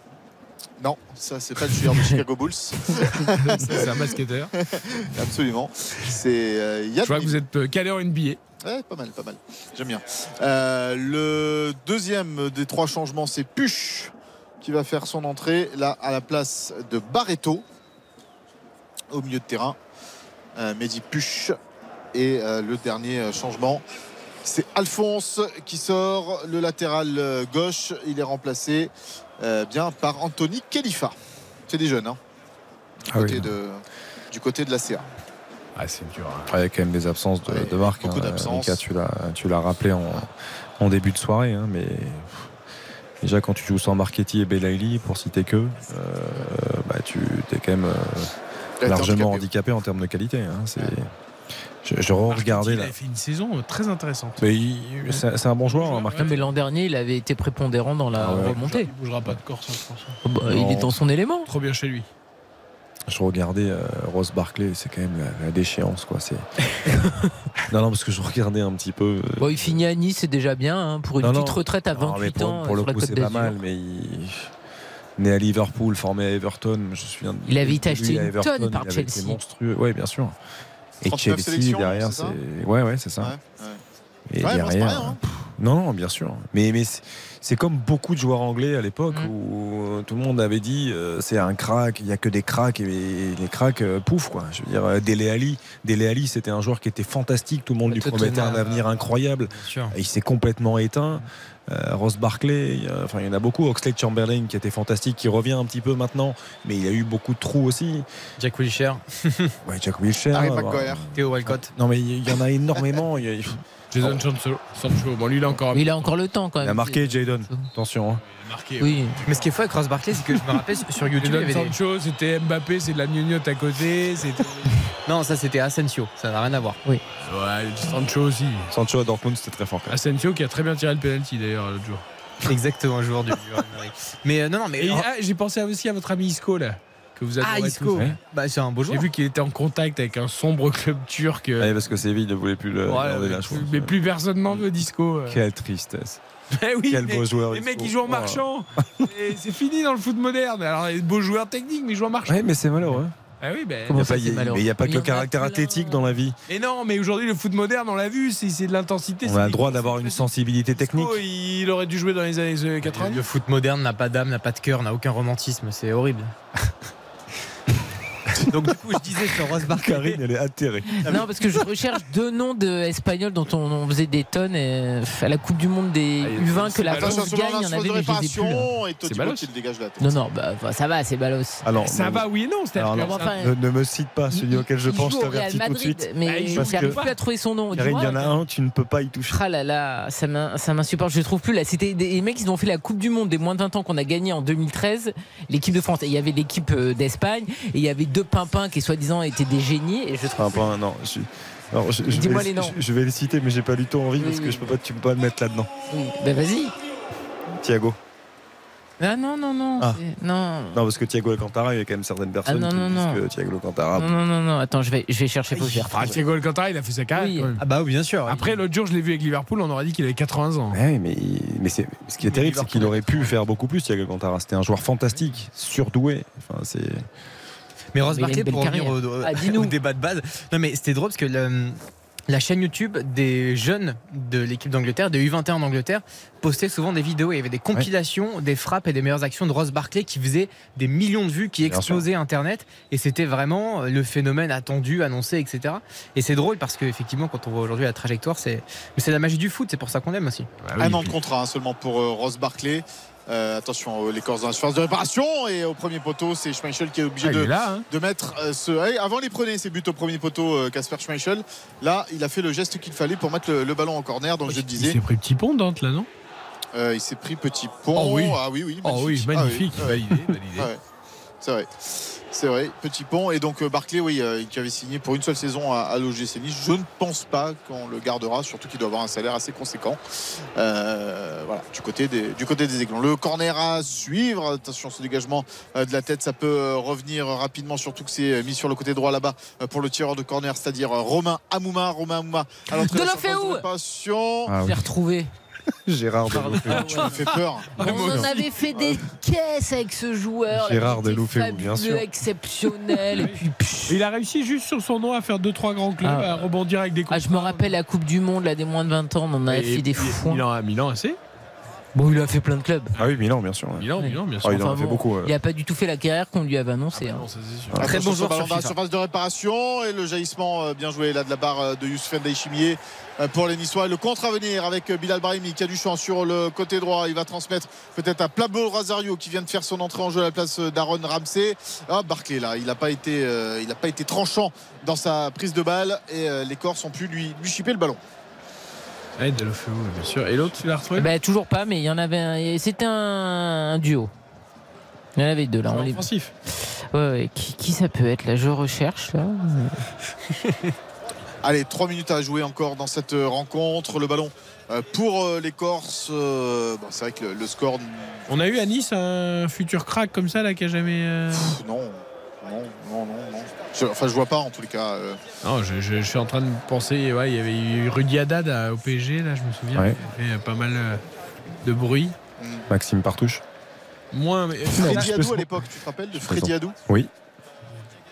Non, ça c'est pas le joueur de Chicago Bulls. C'est un basketteur. Absolument. C'est euh, Je vois que vous êtes calé en NBA. Ouais, pas mal, pas mal. J'aime bien. Euh, le deuxième des trois changements, c'est Puch qui va faire son entrée là à la place de Barreto au milieu de terrain. Euh, Mehdi Puch. Et le dernier changement, c'est Alphonse qui sort le latéral euh, gauche. Il est remplacé euh, bien par Anthony Khalifa. C'est des jeunes, hein, du, Ah côté oui. de, du côté de la CA. Ah, c'est dur. hein. Il y a quand même des absences de, Ouais, de marque. beaucoup hein. d'absences. Mika, tu l'as, tu l'as rappelé en, en début de soirée, hein, mais déjà quand tu joues sans Marchetti et Belaïli, pour citer que, euh, bah, tu es quand même euh, largement handicapé. handicapé en termes de qualité. hein. C'est, je, je regardais Il là. avait fait une saison euh, très intéressante. Mais il- c'est, un bon joueur, hein, Marchetti. Non, mais l'an dernier, il avait été prépondérant dans la Ah ouais. remontée. Il bougera pas de Corse, hein, François. Oh, bah, il Non. est dans son élément. Trop bien chez lui. Je regardais euh, Ross Barclay, c'est quand même la, la déchéance, quoi. C'est... non, non, parce que je regardais un petit peu. euh, Bon, il finit à Nice, c'est déjà bien. hein, pour une Non, petite non. retraite à Non, mais 28 pour, ans pour le sur coup, c'est pas mal, mais il... né à Liverpool, formé à Everton, je me souviens. de- Il avait été acheté une Everton, tonne par il Chelsea. monstrueux, oui, bien sûr. Et 39 Chelsea derrière, c'est ouais, ouais, c'est ça. Ouais, ouais. Et bon, derrière, rien, hein. pff, non, non, bien sûr. Mais mais c'est- comme beaucoup de joueurs anglais à l'époque Mm. où euh, tout le monde avait dit euh, c'est un crack, il y a que des cracks et les cracks euh, pouf quoi. Je veux dire euh, Dele Alli, Dele Alli c'était un joueur qui était fantastique, tout le monde lui promettait un avenir incroyable. Et il s'est complètement éteint. Euh, Ross Barkley, il y a- enfin il y en a beaucoup. Oxlade Chamberlain qui était fantastique, qui revient un petit peu maintenant, mais il y a eu beaucoup de trous aussi. Jack Wilshere. Ouais, Jack Wilshere. Harry Maguire. Théo Walcott. Non mais il y en a énormément. Il, y a- il Jason Sancho. Sancho. Bon, lui, il a encore. Il a encore le temps quand même. a marqué Jadon. Attention. hein. marqué. Oui. Mais ce qui est fou avec Ross Barkley, c'est que je me rappelle sur YouTube, il y Jadon avait des- Sancho, c'était Mbappé, c'est de la gnognotte à côté. C'était. Non, ça c'était Asensio, ça n'a rien à voir. Oui. Ouais, Sancho aussi. Sancho à Dortmund, c'était très fort. quand même. Asensio qui a très bien tiré le penalty d'ailleurs l'autre jour. Exactement, joueur du. Mais euh, non, non, mais. Ah, j'ai pensé aussi à votre ami Isco là. Que vous ah, Isco, tous. bah, c'est un beau J'ai joueur. vu qu'il était en contact avec un sombre club turc. euh, Ouais, parce que Séville ne voulait plus le ouais, là, mais, pense. plus, mais plus personne n'en veut d'Isco. euh. Quelle tristesse. Mais oui, Quel mais beau joueur, Les mecs, ils jouent en Oh. marchand. Et c'est fini dans le foot moderne. Alors, les beaux joueurs techniques, mais ils jouent en marchand. Ouais, mais c'est malheureux. Ah oui, ben. Ça, y a- mais il n'y a pas que le caractère plein. athlétique dans la vie. Mais non, mais aujourd'hui, le foot moderne, on l'a vu, c'est c'est de l'intensité. On a le droit d'avoir une sensibilité technique. Il aurait dû jouer dans les années euh, 90. Le foot moderne n'a pas d'âme, n'a pas de cœur, n'a aucun romantisme, c'est horrible. Donc du coup, je disais sur Ross Barkley. Karine, elle est atterrée. Non, parce que je recherche deux noms de espagnols dont on, on faisait des tonnes et, à la Coupe du Monde des Ah, U20 que la France gagne. Il y en avait, mais je plus. qui le dégage la tête. Non, non, bah, bah, ça va, c'est Balos. Alors, Ça ne- va, oui et non. C'est-à-dire Alors, que non, Enfin, ne, ne me cite pas celui auquel je pense, je t'avertis tout de Madrid, suite. mais parce j'arrive plus à trouver son nom. Karine, il y en a un, tu ne peux pas y toucher. Ah là là, ça m'in- ça m'insupporte, je le trouve plus là. C'était des les mecs, ils ont fait la Coupe du Monde des moins de 20 ans qu'on a gagné en 2013, l'équipe de France. Et il y avait l'équipe euh, d'Espagne, et il y avait deux pimpins qui soi-disant étaient des génies. Et je trouve. Pas- non, je, alors, je, je Dis-moi vais, les noms. je, je vais les citer, mais j'ai pas du tout envie Oui, parce que oui. je peux pas, tu peux pas le mettre là-dedans. Oui, bah vas-y. Thiago. Ah non, non, non. Ah. Non. Non, parce que Thiago Alcantara, il y a quand même certaines personnes non, qui non, disent non. que Thiago Alcantara. Non, non, non, non. Attends, je vais, je vais chercher. Je les Ah. Thiago Alcantara, il a fait sa carrière Oui. Ah bah oui, bien sûr. Après, l'autre jour, je l'ai vu avec Liverpool, on aurait dit qu'il avait 80 ans. Ouais, mais, mais c'est, ce qui est terrible, c'est qu'il aurait pu faire beaucoup plus, Thiago Alcantara. C'était un joueur fantastique, surdoué. Enfin, c'est. Mais une belle pour revenir au, Ah, au débat de base, non mais c'était drôle parce que le- la chaîne YouTube des jeunes de l'équipe d'Angleterre, des U21 d'Angleterre, postait souvent des vidéos. Il y avait des compilations des frappes et des meilleures actions de Ross Barkley qui faisaient des millions de vues, qui explosaient Internet. Et c'était vraiment le phénomène attendu, annoncé, etc. Et c'est drôle parce qu'effectivement, quand on voit aujourd'hui la trajectoire, c'est mais c'est la magie du foot. C'est pour ça qu'on l'aime aussi. Ah oui, Un an de contrat hein, seulement pour euh, Ross Barkley. Euh, attention, euh, les Corses dans la surface de réparation. Et au premier poteau, c'est Schmeichel qui est obligé Ah, il de, est là, hein. de mettre euh, ce. Allez, avant, les prenait ses buts au premier poteau, Casper Schmeichel. Là, il a fait le geste qu'il fallait pour mettre le, le ballon en corner. Donc, je Il disais, s'est pris petit pont, Dante, là, non? Euh, il s'est pris petit pont. Oh oui. Ah oui, oui. Oh oui, magnifique. magnifique. Ah oui. Validé, validé. Ah ouais. C'est vrai. C'est vrai, petit pont. Et donc euh, Barclay, oui, euh, qui avait signé pour une seule saison à, à l'OGC Nice. Je ne pense pas qu'on le gardera, surtout qu'il doit avoir un salaire assez conséquent. Euh, voilà, du côté des, du côté des Aiglons. Le corner à suivre. Attention, ce dégagement de la tête, ça peut revenir rapidement, surtout que c'est mis sur le côté droit là-bas pour le tireur de corner, c'est-à-dire Romain Amouma. Romain Amouma l'entrée De la la réparation. Ah oui. retrouvé. Gérard. Deloufeu. Ah. Tu me fais peur. On en avait fait des caisses avec ce joueur. là, Gérard Deloufeu, bien sûr. exceptionnel. et puis, pff, Il a réussi juste sur son nom à faire 2-3 grands clubs, Ah. à rebondir avec des ah, je me rappelle la Coupe du Monde là, des moins de 20 ans, on en a Et- fait des et foins. Milan, Milan assez Bon, il a fait plein de clubs. Ah oui, Milan, bien sûr. ouais. Milan, Ouais. Milan, bien sûr. Ah, il en a Enfin fait bon, beaucoup. ouais. Il a pas du tout fait la carrière qu'on lui avait annoncé. Ah, hein. sûr. Très bon joueur ballon sur la surface de réparation et le jaillissement euh, bien joué là de la barre euh, de Youssef Chimier pour les Niçois. Le contre à venir avec euh, Bilal Brahimi qui a du champ sur le côté droit. Il va transmettre peut-être à Pablo Rosario qui vient de faire son entrée en jeu à la place euh, d'Aaron Ramsey. Ah, Barclay là, il n'a pas été, euh, il n'a pas été tranchant dans sa prise de balle et euh, les Corses ont pu lui, lui chipper le ballon. Deulofeu, bien sûr. Et l'autre, tu l'as retrouvé? Bah, toujours pas, mais il y en avait un. C'était un, un duo. Il y en avait deux là. On les... offensif. ouais, ouais. Qui, qui ça peut être là? Je recherche là. Allez, 3 minutes à jouer encore dans cette euh, rencontre. Le ballon euh, pour euh, les Corses. bon, c'est vrai que le, score. On a eu à Nice un futur crack comme ça, là, qui a jamais. pff, non, non, non, non, non. Je- enfin, je vois pas en tous les cas. euh, Non, je, je- je suis en train de penser. Ouais, il y avait eu Rudy Haddad à- au PSG, là, je me souviens. Ouais. Il a fait pas mal euh, de bruit. Maxime Partouche. Moins. mais- Freddy Adou à l'époque, tu te rappelles de Freddy. Adou Oui.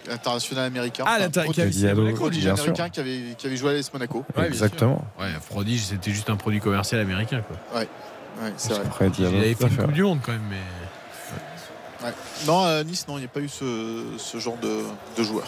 International américain. Ah, sûr. américain qui avait, qui avait joué à l'AS Monaco. Ouais, Exactement. Ouais, Prodige, c'était juste un produit commercial américain, quoi. Ouais, c'est vrai. Il avait fait une. Coupe du Monde quand même, mais. Ouais. Non, à Nice, non, il n'y a pas eu ce, ce genre de, de joueur.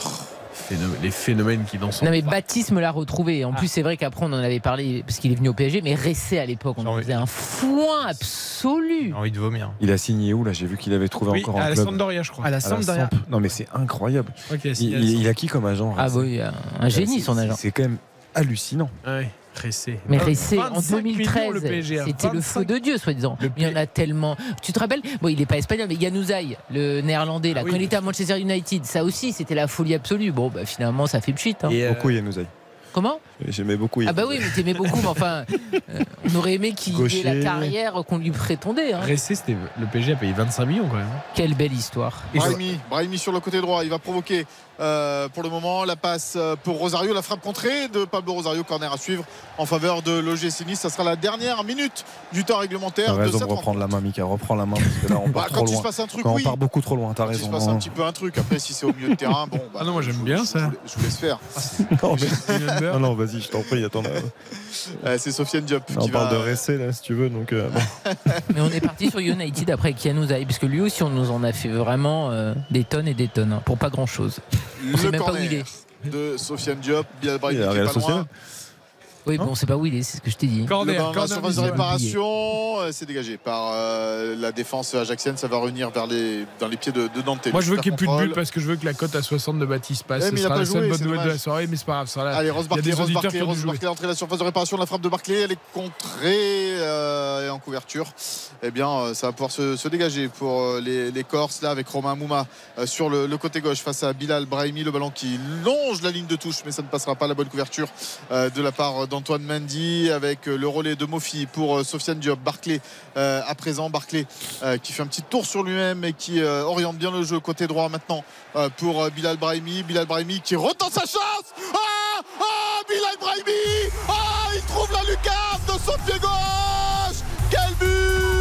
Phénomène- les phénomènes qui dansent. Non mais Baptiste me l'a retrouvé. En plus c'est vrai qu'après on en avait parlé parce qu'il est venu au PSG, mais Ressé à l'époque on en faisait un foin absolu. J'ai envie de vomir. Il a signé où là? J'ai vu qu'il avait trouvé Oui, encore à un la club. Sampdoria, je crois. À la À la Sampdoria. Samp. Non mais c'est incroyable. Il, a qui comme agent? Ah oui, un génie C'est- son agent. C'est quand même hallucinant. Ouais, Ressé. Mais Vingt- Ressé, en 25 millions, 2013, le PSG, hein. c'était le 25 feu de Dieu, soi-disant. Il y en a tellement. Tu te rappelles Bon, il n'est pas espagnol, mais Yanouzaï, le néerlandais, là, Ah oui, quand il était à Manchester United, ça aussi, c'était la folie absolue. Bon, bah, finalement, ça fait pchit. hein. Et, euh, Beaucoup Yanouzaï. Comment? J'aimais beaucoup Ah, bah oui, mais t'aimais beaucoup, mais enfin, euh, on aurait aimé qu'il y ait la carrière qu'on lui prétendait. hein. Ressé, c'était le PSG a payé 25 millions quand même. Quelle belle histoire. Brahimi, Brahimi sur le côté droit, il va provoquer euh, pour le moment la passe euh, pour Rosario, la frappe contrée de Pablo Rosario, corner à suivre en faveur de l'OGC Nice. Ça sera la dernière minute du temps T'as réglementaire de raison de reprendre la main, Mika. Reprends la main parce que là on Bah, part quand trop il se loin. passe un truc, Quand oui. on part beaucoup trop loin, t'as Il se raison. passe un petit peu un truc. Après, si c'est au milieu de terrain, bon. Bah, Ah non, moi j'aime bien je- ça. Je, vous- je vous laisse faire. Non, mais- non, non, vas-y, je t'en prie, attends. Euh, c'est Sofiane Diop On qui parle va. de Ressé là, si tu veux. Donc, euh, bon. Mais on est parti sur United après avec Yanouzaï, parce que lui aussi, on nous en a fait vraiment euh, des tonnes et des tonnes, hein, pour pas grand-chose. On sait Le même pas où il corner est. de Sofiane Diop, Il est pas loin. Oui, bon, on sait pas où il est, c'est ce que je t'ai dit. Le Corner, dans la corner surface de réparation, euh, c'est dégagé par euh, la défense ajaxienne. Ça va revenir vers les, dans les pieds de, de Dante. Moi je veux qu'il n'y ait plus de but parce que je veux que la cote à 60 de Baptiste passe. Eh, Ce mais il a sera pas la seule joué, bonne c'est nouvelle de la soirée, mais c'est pas grave. ça là. Allez, Rose Il y a Barclay, des Rose Barclay, Rose jouer. Barclay, entrée de la surface de réparation, la frappe de Barclay, elle est contrée euh, et en couverture. Eh bien, euh, ça va pouvoir se, se dégager pour euh, les, les Corses là avec Romain Mouma euh, sur le, le côté gauche face à Bilal Brahimi, le ballon qui longe la ligne de touche, mais ça ne passera pas la bonne couverture euh, de la part d'Antoine Mendy avec euh, le relais de Mofi pour euh, Sofiane Diop. Barclay euh, à présent, Barclay qui fait un petit tour sur lui-même et qui oriente bien le jeu côté droit maintenant pour Bilal Brahimi. Bilal Brahimi qui retente sa chance. Ah Ah Bilal Brahimi Ah Il trouve la lucarne de son pied gauche Quel but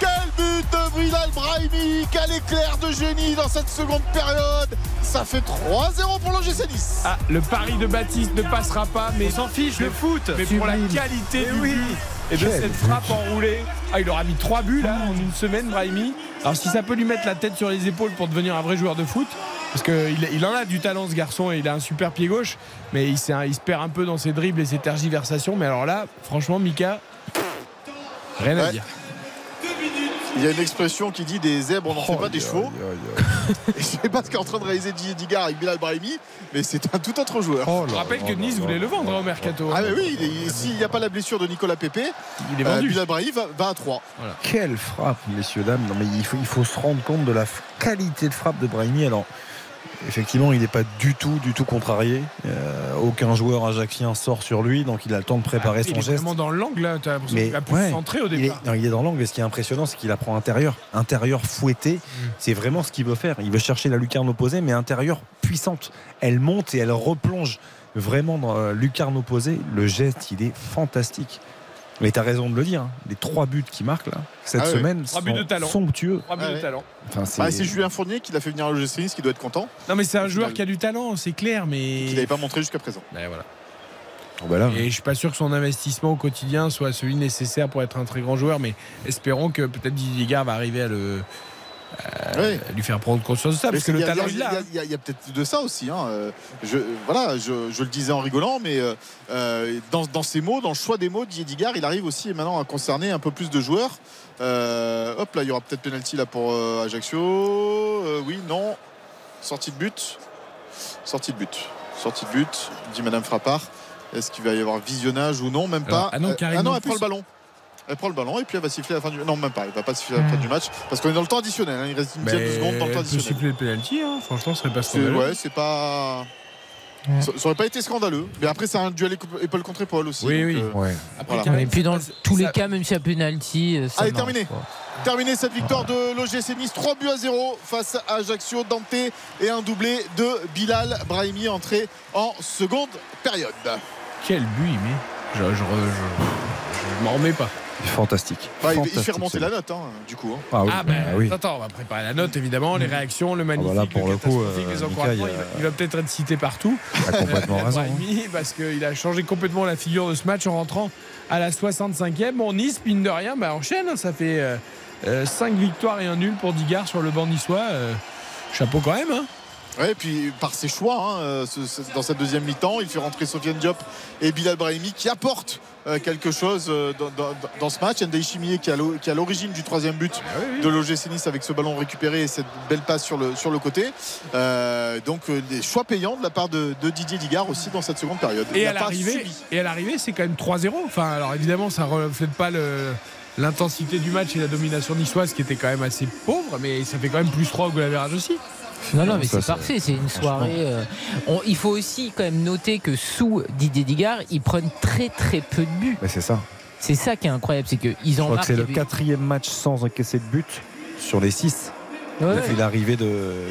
Quel but de Bilal Brahimi Quel éclair de génie dans cette seconde période Ça fait 3-0 pour l'OGC Nice. Ah, le pari de Baptiste ne passera pas, mais. On s'en fiche, le foot. Mais pour la qualité Eh du oui. but et de Quel cette but. frappe enroulée. Ah, il aura mis 3 buts là en une semaine, Brahimi. Alors si ça peut lui mettre la tête sur les épaules pour devenir un vrai joueur de foot, parce qu'il il en a du talent ce garçon et il a un super pied gauche, mais il, se perd un peu dans ses dribbles et ses tergiversations. Mais alors là, franchement, Mika, rien à Ouais. dire. Il y a une expression qui dit des zèbres, on n'en fait Oh, pas des chevaux. aïe, aïe. Et je sais pas ce qu'est en train de réaliser Didier Digard avec Bilal Brahimi, mais c'est un tout autre joueur. Oh Je rappelle que Nice là voulait là le vendre hein, au mercato. Ah hein. mais oui, s'il n'y a pas la blessure de Nicolas Pépé, Il est euh, vendu. Bilal Brahimi va, va à 3. Quelle frappe, messieurs, dames. Non, mais il faut, il faut se rendre compte de la qualité de frappe de Brahimi. Alors, effectivement, il n'est pas du tout, du tout contrarié. Euh, aucun joueur ajaxien sort sur lui, donc il a le temps de préparer Ah, son il est geste. vraiment dans l'angle là, t'as l'impression Mais qu'il a pu ouais, centrer au Il est, non, il est dans l'angle. Et ce qui est impressionnant, c'est qu'il apprend intérieur, intérieur fouetté. Mm. C'est vraiment ce qu'il veut faire. Il veut chercher la lucarne opposée, mais intérieur puissante. Elle monte et elle replonge vraiment dans la lucarne opposée. Le geste, il est fantastique. Mais tu as raison de le dire. hein. Les trois buts qu'il marque là cette Ah ouais. semaine Trois sont buts de talent. somptueux. Trois buts Ah de ouais. talent. Enfin, c'est- Bah, c'est Julien Fournier qui l'a fait venir à l'OGC Nice qui doit être content, Non mais c'est un joueur qui a du talent, c'est clair, mais. qu'il n'avait pas montré jusqu'à présent. Ben voilà. Oh, bah là, Et je suis pas sûr que son investissement au quotidien soit celui nécessaire pour être un très grand joueur, mais espérons que peut-être Didier Gard va arriver à le À lui faire prendre conscience de ça, Mais parce que le il y a- talent il il y a- l'a. il y a- il y a, il y a peut-être de ça aussi. hein. Euh, Je, voilà, je, je le disais en rigolant, mais euh, euh, dans, dans ses mots, dans le choix des mots, Didier Digard, il arrive aussi maintenant à concerner un peu plus de joueurs. Euh, hop, là, il y aura peut-être penalty là pour euh, Ajaccio. Euh, oui, non. Sortie de but. Sortie de but. Sortie de but, dit Madame Frappard. Est-ce qu'il va y avoir visionnage ou non? Même Alors, pas. ah non, Euh, ah non, non elle prend le ballon. Elle prend le ballon et puis elle va siffler à la fin du Non, même pas. Elle va pas siffler à la fin du match parce qu'on est dans le temps additionnel. hein. Il reste une dizaine de secondes dans le temps elle peut additionnel. siffler le penalty, hein. franchement, ce serait pas scandaleux. ouais, c'est pas. Ça, ça aurait pas été scandaleux. Mais après, c'est un duel épaule contre épaule aussi. Oui, donc, oui. euh, ouais. Après, Voilà. Et puis dans ça- tous les ça- cas, même y a penalty, euh, ça Allez, terminé. quoi. Terminé cette victoire de l'OGC Nice, 3 buts à 0 face à Ajaccio, Dante et un doublé de Bilal Brahimi entré en seconde période. Quel but il met Je, je, je, je m'en remets pas. Fantastique. Bah, il- fait remonter la note, hein, du coup. hein. Ah oui, Ah ben, ah oui. attends, on va préparer la note évidemment, les réactions, le magnifique, bah là, pour le coup, catastrophique, euh, les Mika, encouragements. il a- Il va, peut-être être cité partout. Il a complètement Euh, raison, hein. Parce qu'il a changé complètement la figure de ce match en rentrant à la 65e. Bon, Nice, mine de rien, bah, enchaîne. hein, ça fait 5 victoires et un nul pour Digard sur le banc niçois. Euh, chapeau quand même. Hein. Ouais, et puis par ses choix, hein, euh, ce- ce- dans cette deuxième mi-temps, il fait rentrer Sofiane Diop et Bilal Brahimi qui apportent euh, quelque chose euh, dans, dans- dans ce match. Ndai Chimier qui est à l'origine du troisième but Ah de l'OGC Nice avec ce ballon récupéré et cette belle passe sur le, sur le côté. Euh, donc des choix payants de la part de, de Didier Digard aussi dans cette seconde période. Et à l'arrivée, et à l'arrivée, c'est quand même 3-0. Enfin, alors évidemment, ça reflète pas le- l'intensité du match et la domination niçoise qui était quand même assez pauvre, mais ça fait quand même plus 3 au goal average aussi. Non, non, mais c'est parfait. C'est une soirée. euh, on- il faut aussi quand même noter que sous Didier Digard, ils prennent très très peu de buts. Mais c'est ça. C'est ça qui est incroyable, c'est qu'ils Je en crois que marquent. c'est le quatrième match sans encaisser de but sur les six Ouais, depuis ouais. l'arrivée de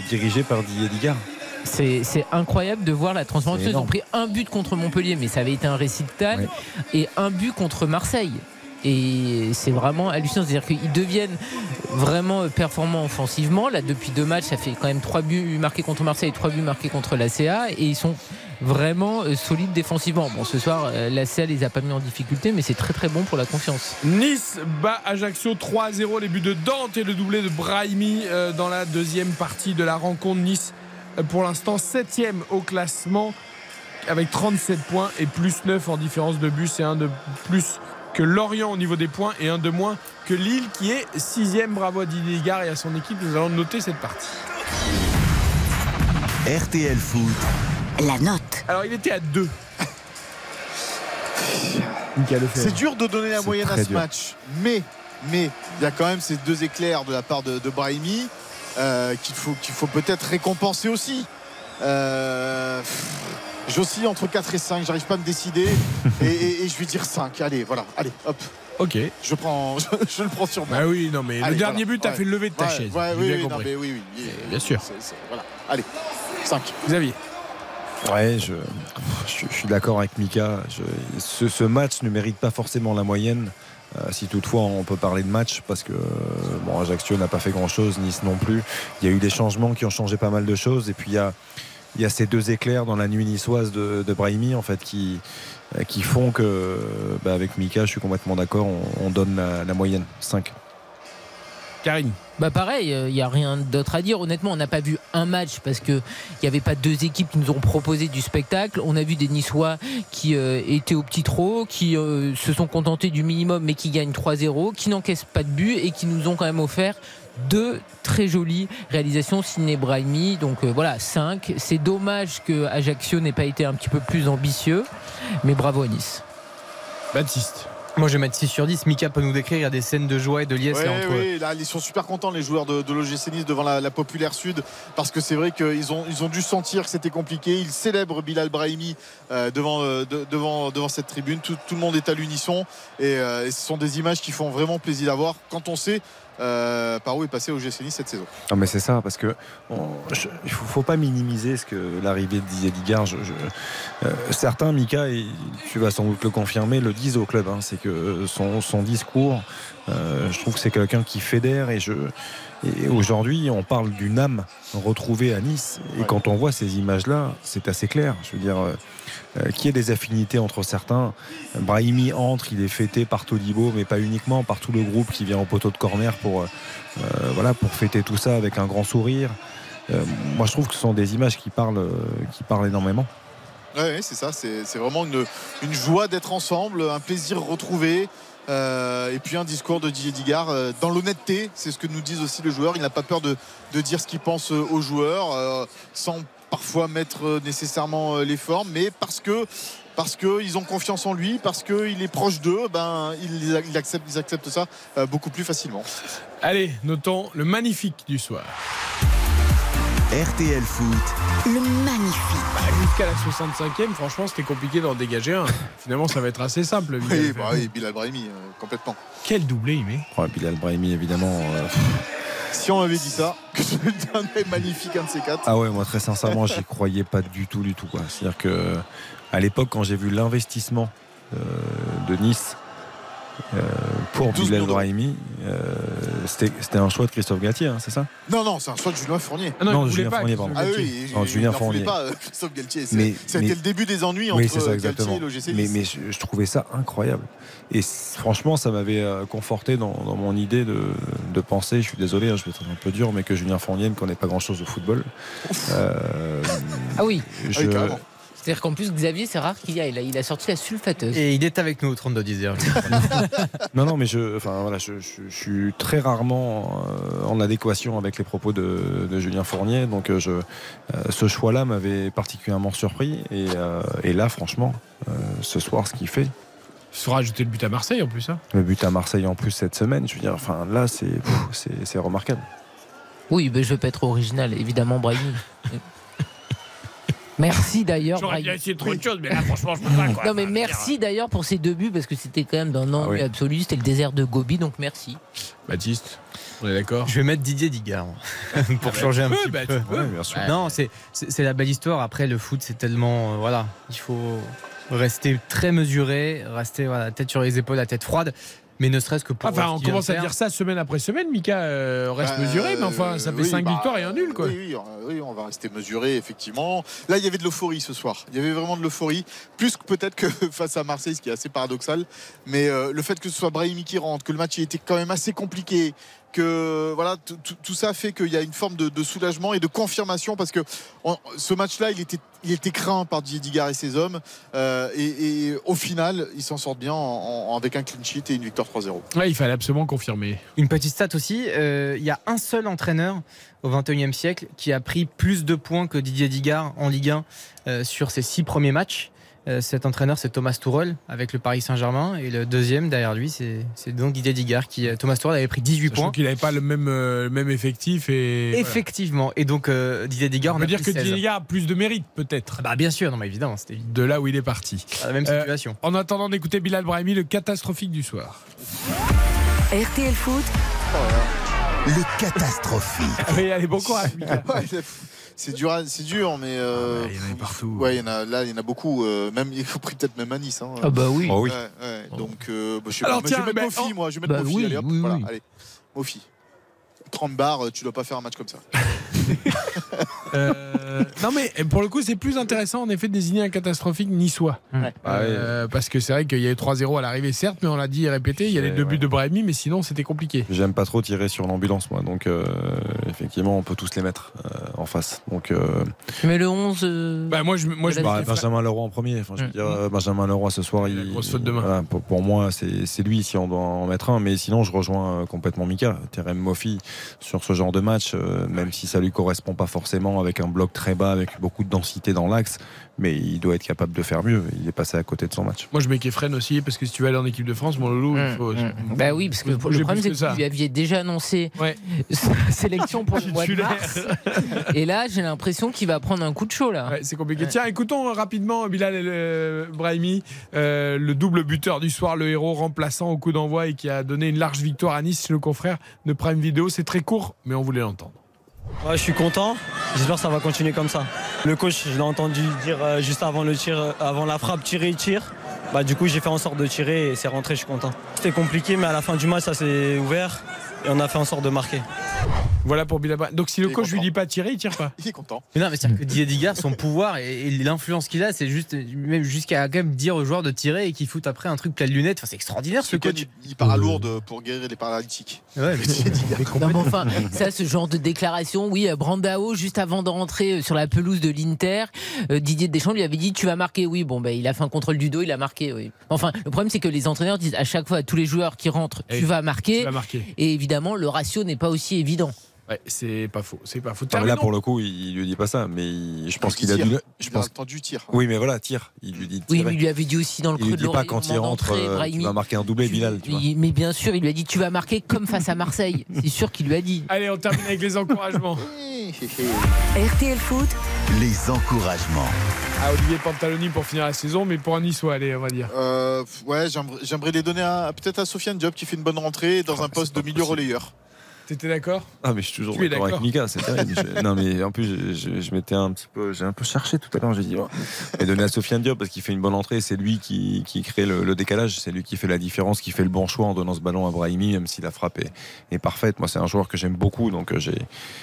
dirigé par Didier Digard. C'est incroyable de voir la transformation. Ils ont pris un but contre Montpellier, mais ça avait été un récital, et un but contre Marseille. Et c'est vraiment hallucinant. C'est-à-dire qu'ils deviennent vraiment performants offensivement. Là, depuis deux matchs, ça fait quand même trois buts marqués contre Marseille et trois buts marqués contre la CA. Et ils sont vraiment euh, solides défensivement. Bon, ce soir, euh, la CA les a pas mis en difficulté, mais c'est très très bon pour la confiance. Nice bat Ajaccio 3-0. Les buts de Dante et le doublé de Brahimi euh, dans la deuxième partie de la rencontre. Nice, pour l'instant, 7 au classement avec 37 points et plus 9 en différence de but. C'est un de plus que Lorient au niveau des points et un de moins que Lille qui est 6 Bravo à Didier Digard et à son équipe. Nous allons noter cette partie. RTL Foot. La note. Alors, il était à 2. C'est dur de donner la moyenne à ce dur. match, mais mais il y a quand même ces deux éclairs de la part de, de Brahimi euh, qu'il faut qu'il faut peut-être récompenser aussi. Euh, pff, J'oscille entre 4 et 5, j'arrive pas à me décider et, et- et je vais dire 5. Allez, voilà, allez, hop. Ok. Je prends, je, je le prends sur moi. Bah oui, non, mais Allez, le dernier voilà, but t'a ouais. fait le lever de ta Ouais, chaise. ouais, oui, bien oui, non, compris. mais oui, oui, Bien sûr. Voilà, allez, 5. Xavier. Ouais, je, je, je suis d'accord avec Mika. Je- ce, ce match ne mérite pas forcément la moyenne. euh, si toutefois on peut parler de match, parce que bon, Ajaccio n'a pas fait grand-chose, Nice non plus. Il y a eu des changements qui ont changé pas mal de choses. Et puis il y a, il y a ces deux éclairs dans la nuit niçoise de, de Brahimi en fait qui, euh, qui font que, bah, avec Mika, je suis complètement d'accord, on, on donne la, la moyenne 5. Karine. Bah pareil, il n'y a rien d'autre à dire. Honnêtement, on n'a pas vu un match parce qu'il n'y avait pas deux équipes qui nous ont proposé du spectacle. On a vu des Niçois qui euh, étaient au petit trot, qui euh, se sont contentés du minimum mais qui gagnent 3-0, qui n'encaissent pas de but et qui nous ont quand même offert deux très jolies réalisations signées Brahimi. Donc euh, voilà, 5. C'est dommage que Ajaccio n'ait pas été un petit peu plus ambitieux, mais bravo à Nice. Baptiste. Moi, je vais mettre 6 sur 10. Mika peut nous décrire, il y a des scènes de joie et de liesse Ouais, là, entre oui, là, ils sont super contents les joueurs de, de l'OGC Nice devant la, la populaire sud parce que c'est vrai qu'ils ont, ils ont dû sentir que c'était compliqué. Ils célèbrent Bilal Brahimi euh, devant, euh, de- devant, devant cette tribune. Tout, tout le monde est à l'unisson et, euh, et ce sont des images qui font vraiment plaisir à voir quand on sait euh, par où est passé l'OGC Nice cette saison. Non mais c'est ça parce que on- je- il faut, faut pas minimiser ce que l'arrivée de Didier je- je- euh, certains, Mika, et tu vas sans doute le confirmer, le disent au club. hein, c'est que son, son discours, euh, je trouve que c'est quelqu'un qui fédère et je. Et aujourd'hui, on parle d'une âme retrouvée à Nice. Et quand on voit ces images-là, c'est assez clair. Je veux dire, qu'il y ait des affinités entre certains. Brahimi entre, il est fêté par Todibo, mais pas uniquement, par tout le groupe qui vient au poteau de corner pour, euh, euh, voilà, pour fêter tout ça avec un grand sourire. Euh, moi, je trouve que ce sont des images qui parlent, euh, qui parlent énormément. Ouais, ouais, c'est ça, c'est vraiment une, une joie d'être ensemble, un plaisir retrouvé. euh, et puis un discours de Didier Digard euh, dans l'honnêteté, c'est ce que nous disent aussi les joueurs. Il n'a pas peur de, dire ce qu'il pense euh, aux joueurs, euh, sans parfois mettre euh, nécessairement euh, les formes, mais parce que parce qu'ils ont confiance en lui, parce qu'il est proche d'eux, ben, ils, ils acceptent, ils acceptent ça euh, beaucoup plus facilement. Allez, notons le magnifique du soir. RTL Foot. Le magnifique. Bah, Jusqu'à la 65e, franchement, c'était compliqué d'en dégager un. Finalement, ça va être assez simple. Oui, Bilal. bah oui, Bilal Brahimi, euh, complètement. Quel doublé il met Ouais, Bilal Brahimi, évidemment. euh, Si on m'avait dit ça, que je donnais magnifique un de ces quatre. Ah ouais, moi très sincèrement, j'y croyais pas du tout, du tout. C'est-à-dire que à l'époque, quand j'ai vu l'investissement euh, de Nice euh, pour 12 Bilal. Brahimi. Euh, C'était un choix de Christophe Galtier, hein, c'est ça? Non, non, c'est un choix de Julien Fournier. Ah non, Julien pas, Fournier, pardon. Ah oui, Non, il- Julien Fournier. pas, euh, Christophe Galtier. Mais- Ça a été mais- le début des ennuis Oui, entre c'est ça, Galtier exactement. et l'OGC. Mais, mais je, je trouvais ça incroyable. Et franchement, ça m'avait conforté dans, dans mon idée de, de penser, je suis désolé, hein, je vais être un peu dur, mais que Julien Fournier ne connaît pas grand-chose au football. Euh, Ah oui. je- oui, carrément. C'est-à-dire qu'en plus, Xavier, c'est rare qu'il y aille. là. Il a sorti la sulfateuse. Et il est avec nous au 32 10 non, non, mais je, enfin, voilà, je, je- je suis très rarement euh, en adéquation avec les propos de, de Julien Fournier. Donc, euh, je, euh, ce choix-là m'avait particulièrement surpris. Et, euh, et là, franchement, euh, ce soir, ce qu'il fait, Il sera ajouté le but à Marseille en plus. Hein. le but à Marseille en plus cette semaine, je veux dire, enfin, là, c'est, pff, c'est, c'est remarquable. Oui, mais je vais pas être original, évidemment, Brahimi. Merci d'ailleurs. J'aurais Brahimi. bien essayé de trouver autre chose, mais là, franchement, je peux pas. Quoi. Non mais merci d'ailleurs pour ces deux buts parce que c'était quand même d'un ennui Ah oui. absolu, c'était le désert de Gobi donc merci. Baptiste, on est d'accord? Je vais mettre Didier Digard pour changer un peux, petit bah, peu. tu peux. Ouais, bien sûr. Non, c'est c'est c'est la belle histoire. Après, le foot, c'est tellement. euh, voilà, il faut rester très mesuré, rester voilà, tête sur les épaules, la tête froide. Mais ne serait-ce que pour. Enfin, on commence à dire ça semaine après semaine. Mika euh, reste Euh, mesuré, mais enfin, ça fait oui, 5 bah, victoires et un nul, quoi. Oui, oui, oui, on va rester mesuré, effectivement. Là, il y avait de l'euphorie ce soir. Il y avait vraiment de l'euphorie. Plus que peut-être que face à Marseille, ce qui est assez paradoxal. Mais euh, le fait que ce soit Brahimi qui rentre, que le match était quand même assez compliqué, que voilà, tout- ça fait qu'il y a une forme de, de soulagement et de confirmation parce que on- ce match-là, il était, il était craint par Didier Digard et ses hommes. Euh, et, et au final, ils s'en sortent bien en- en- avec un clean sheet et une victoire 3-0. Ouais, il fallait absolument confirmer. Une petite stat aussi, euh, il y a un seul entraîneur au 21e siècle qui a pris plus de points que Didier Digard en Ligue 1 euh, sur ses six premiers matchs. Euh, cet entraîneur, c'est Thomas Tuchel avec le Paris Saint-Germain. Et le deuxième derrière lui, c'est donc Didier Digard qui. euh, Thomas Tuchel avait pris 18 Sachant points. qu'il n'avait pas le même, euh, le même effectif. Et voilà. Effectivement. Et donc euh, Didier Digard, On peut a dire que 16. Didier Digard a plus de mérite, peut-être, Bah bien sûr, non mais évidemment, c'était de là où il est parti. la même Euh, situation. En attendant d'écouter Bilal Brahimi, le catastrophique du soir. RTL Foot, Le catastrophique. Oui, allez, bon courage, c'est dur, c'est dur, mais euh, Ah, Il y en avait partout. Ouais, il y en a, là, il y en a beaucoup, euh, même y compris peut-être même à Nice. hein. Ah bah oui. Oh oui. Ouais, ouais, donc, euh, bah, je sais Alors, pas, mais je tiens, vais mettre Mofi, moi, je vais mettre bah Mofi, oui, allez hop, oui, voilà, oui. allez, Mofi. 30 bars, tu dois pas faire un match comme ça. Euh, non, mais pour le coup, c'est plus intéressant en effet de désigner un catastrophique niçois. Ouais. Euh, parce que c'est vrai qu'il y a eu 3-0 à l'arrivée, certes, mais on l'a dit et répété, il y a les Ouais, deux buts de Brahimi, mais sinon c'était compliqué. J'aime pas trop tirer sur l'ambulance, moi. Donc, euh, effectivement, on peut tous les mettre euh, en face. Donc, euh, mets le 11 euh, Bah, moi, je, moi, je Bah, Benjamin Leroy en premier. Enfin, je veux dire, Benjamin Leroy ce soir, Il grosse faute de main. voilà, pour, pour moi, c'est c'est lui si on doit en mettre un. Mais sinon, je rejoins complètement Mika. Terem Moffi sur ce genre de match, euh, même si ça lui correspond pas forcément avec un bloc très bas, avec beaucoup de densité dans l'axe, mais il doit être capable de faire mieux. Il est passé à côté de son match. Moi, je mets Kefren aussi, parce que si tu veux aller en équipe de France, mon loulou, il Hum, faut. hum. Bah oui, parce que faut le problème c'est que que vous lui aviez déjà annoncé Ouais. sa sélection pour le mois de mars. Et là, j'ai l'impression qu'il va prendre un coup de chaud là. Ouais, c'est compliqué. Tiens, écoutons rapidement Bilal et le- Brahimi, euh, le double buteur du soir, le héros remplaçant au coup d'envoi et qui a donné une large victoire à Nice, le confrère de Prime Video. C'est très court, mais on voulait l'entendre. Je suis content. J'espère que ça va continuer comme ça. Le coach, je l'ai entendu dire euh, juste avant euh, avant la frappe, tirer, tire. Bah, du coup, j'ai fait en sorte de tirer et c'est rentré, je suis content. C'était compliqué, mais à la fin du match, ça s'est ouvert et on a fait en sorte de marquer. Voilà pour Bilal Brahimi. Donc si le Il coach lui dit pas tirer, il tire pas. Il est content. Mais non, mais c'est-à-dire que Didier Digard, son pouvoir et, et l'influence qu'il a, c'est juste même jusqu'à quand même dire aux joueurs de tirer et qu'ils foutent après un truc plein de lunettes. Enfin, c'est extraordinaire ce Ce coach, coach. il part à Lourdes pour guérir les paralytiques. Ouais, mais- Non, mais enfin, ça, ce genre de déclaration, oui, euh, Brandao, juste avant de rentrer euh, sur la pelouse de l'Inter, euh, Didier Deschamps lui avait dit Tu vas marquer. Oui, bon, bah, il a fait un contrôle du dos, il a marqué. Oui. Enfin, le problème, c'est que les entraîneurs disent à chaque fois à tous les joueurs qui rentrent Eh, Tu vas marquer. Tu vas marquer. Et évidemment, le ratio n'est pas aussi évident. Ouais, c'est pas faux. C'est pas faux. Là, pour le coup, il, il lui dit pas ça, mais il- je pense Il qu'il a dû. Je Il pense. entendu tir. Oui, mais voilà, tire. Il lui dit. de Oui, mais il lui avait dit aussi dans le il creux lui de dit pas quand il rentre, euh, tu vas marquer un doublé, Bilal. Tu vois. Il- mais bien sûr, il lui a dit Tu vas marquer comme face à Marseille. C'est sûr qu'il lui a dit. Allez, on termine avec les encouragements. RTL Foot, Les encouragements. À Olivier Pantaloni pour finir la saison, mais pour un Niçois, allez, on va dire. Euh, ouais, j'aimerais les donner à, peut-être à Sofiane Diop qui fait une bonne rentrée dans un poste de milieu relayeur. T'étais d'accord Ah mais je suis toujours d'accord avec. Mika, c'est terrible. Je- non mais en plus je, je- je m'étais un petit peu, j'ai un peu cherché tout à l'heure. J'ai dit, oh, et donné à Sofiane Diop parce qu'il fait une bonne entrée. C'est lui qui, qui crée le, le décalage, c'est lui qui fait la différence, qui fait le bon choix en donnant ce ballon à Brahimi, même si la frappe est, est parfaite. Moi c'est un joueur que j'aime beaucoup, donc euh, j'ai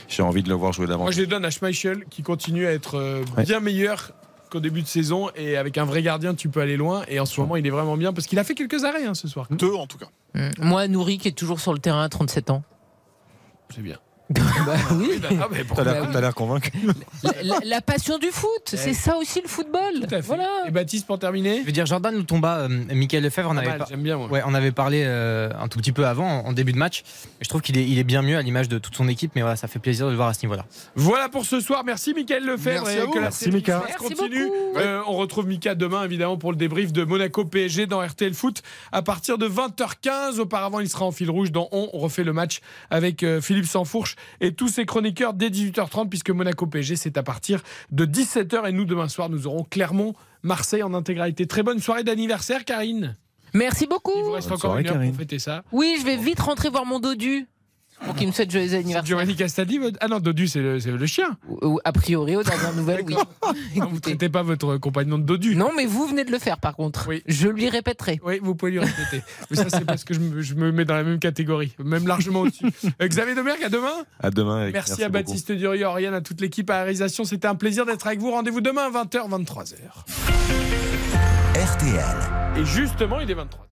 j'ai envie de le voir jouer d'avant. Moi, je les donne à Schmeichel qui continue à être euh, Ouais. bien meilleur qu'au début de saison et avec un vrai gardien, tu peux aller loin. Et en ce moment, il est vraiment bien parce qu'il a fait quelques arrêts hein, ce soir. Deux en tout cas. Moi, Nouri qui est toujours sur le terrain à 37 ans. C'est bien. Bah oui. Ah, mais T'as l'air- t'as l'air convaincu. La, la- la passion du foot, c'est ça aussi le football. Voilà. Et Baptiste, pour terminer Je veux dire, Jordan Lutomba, euh, Michael Lefebvre, on Pas avait par- bien, moi. Ouais, on avait parlé euh, un tout petit peu avant, en, début de match. Je trouve qu'il est, il est bien mieux à l'image de toute son équipe, mais voilà, ça fait plaisir de le voir à ce niveau-là. Voilà pour ce soir. Merci Mickaël Lefebvre. Merci et à vous. que la Merci, série Mika. Merci continue. Euh, on retrouve Mika demain évidemment pour le débrief de Monaco PSG dans RTL Foot à partir de 20h15. Auparavant, il sera en fil rouge dans On. On refait le match avec euh, Philippe Sansfourche et tous ses chroniqueurs dès 18h30 puisque Monaco PSG c'est à partir de 17h et nous demain soir nous aurons Clermont Marseille en intégralité. Très bonne soirée d'anniversaire Karine. Merci beaucoup. Il vous reste Bonne encore soirée, une heure Karine. pour fêter ça. Oui, je vais vite rentrer voir mon dodu pour qu'il me souhaite joyeux anniversaire. Giovanni Castaldi, votre- ah non, Dodu, c'est le, chien. Ou- A priori, aux dernières nouvelles, oui. Non, vous ne traitez pas votre compagnon de Dodu. Non, mais vous venez de le faire par contre. Je lui répéterai. Oui, vous pouvez lui répéter. Mais ça, c'est parce que je me, je me mets dans la même catégorie, même largement au-dessus. Euh, Xavier Domergue, à demain. À demain. Eric. Merci, à beaucoup. Baptiste Durieux, Oriane, à toute l'équipe à la réalisation. C'était un plaisir d'être avec vous. Rendez-vous demain à 20h, 23h. RTL. Et justement, il est 23h.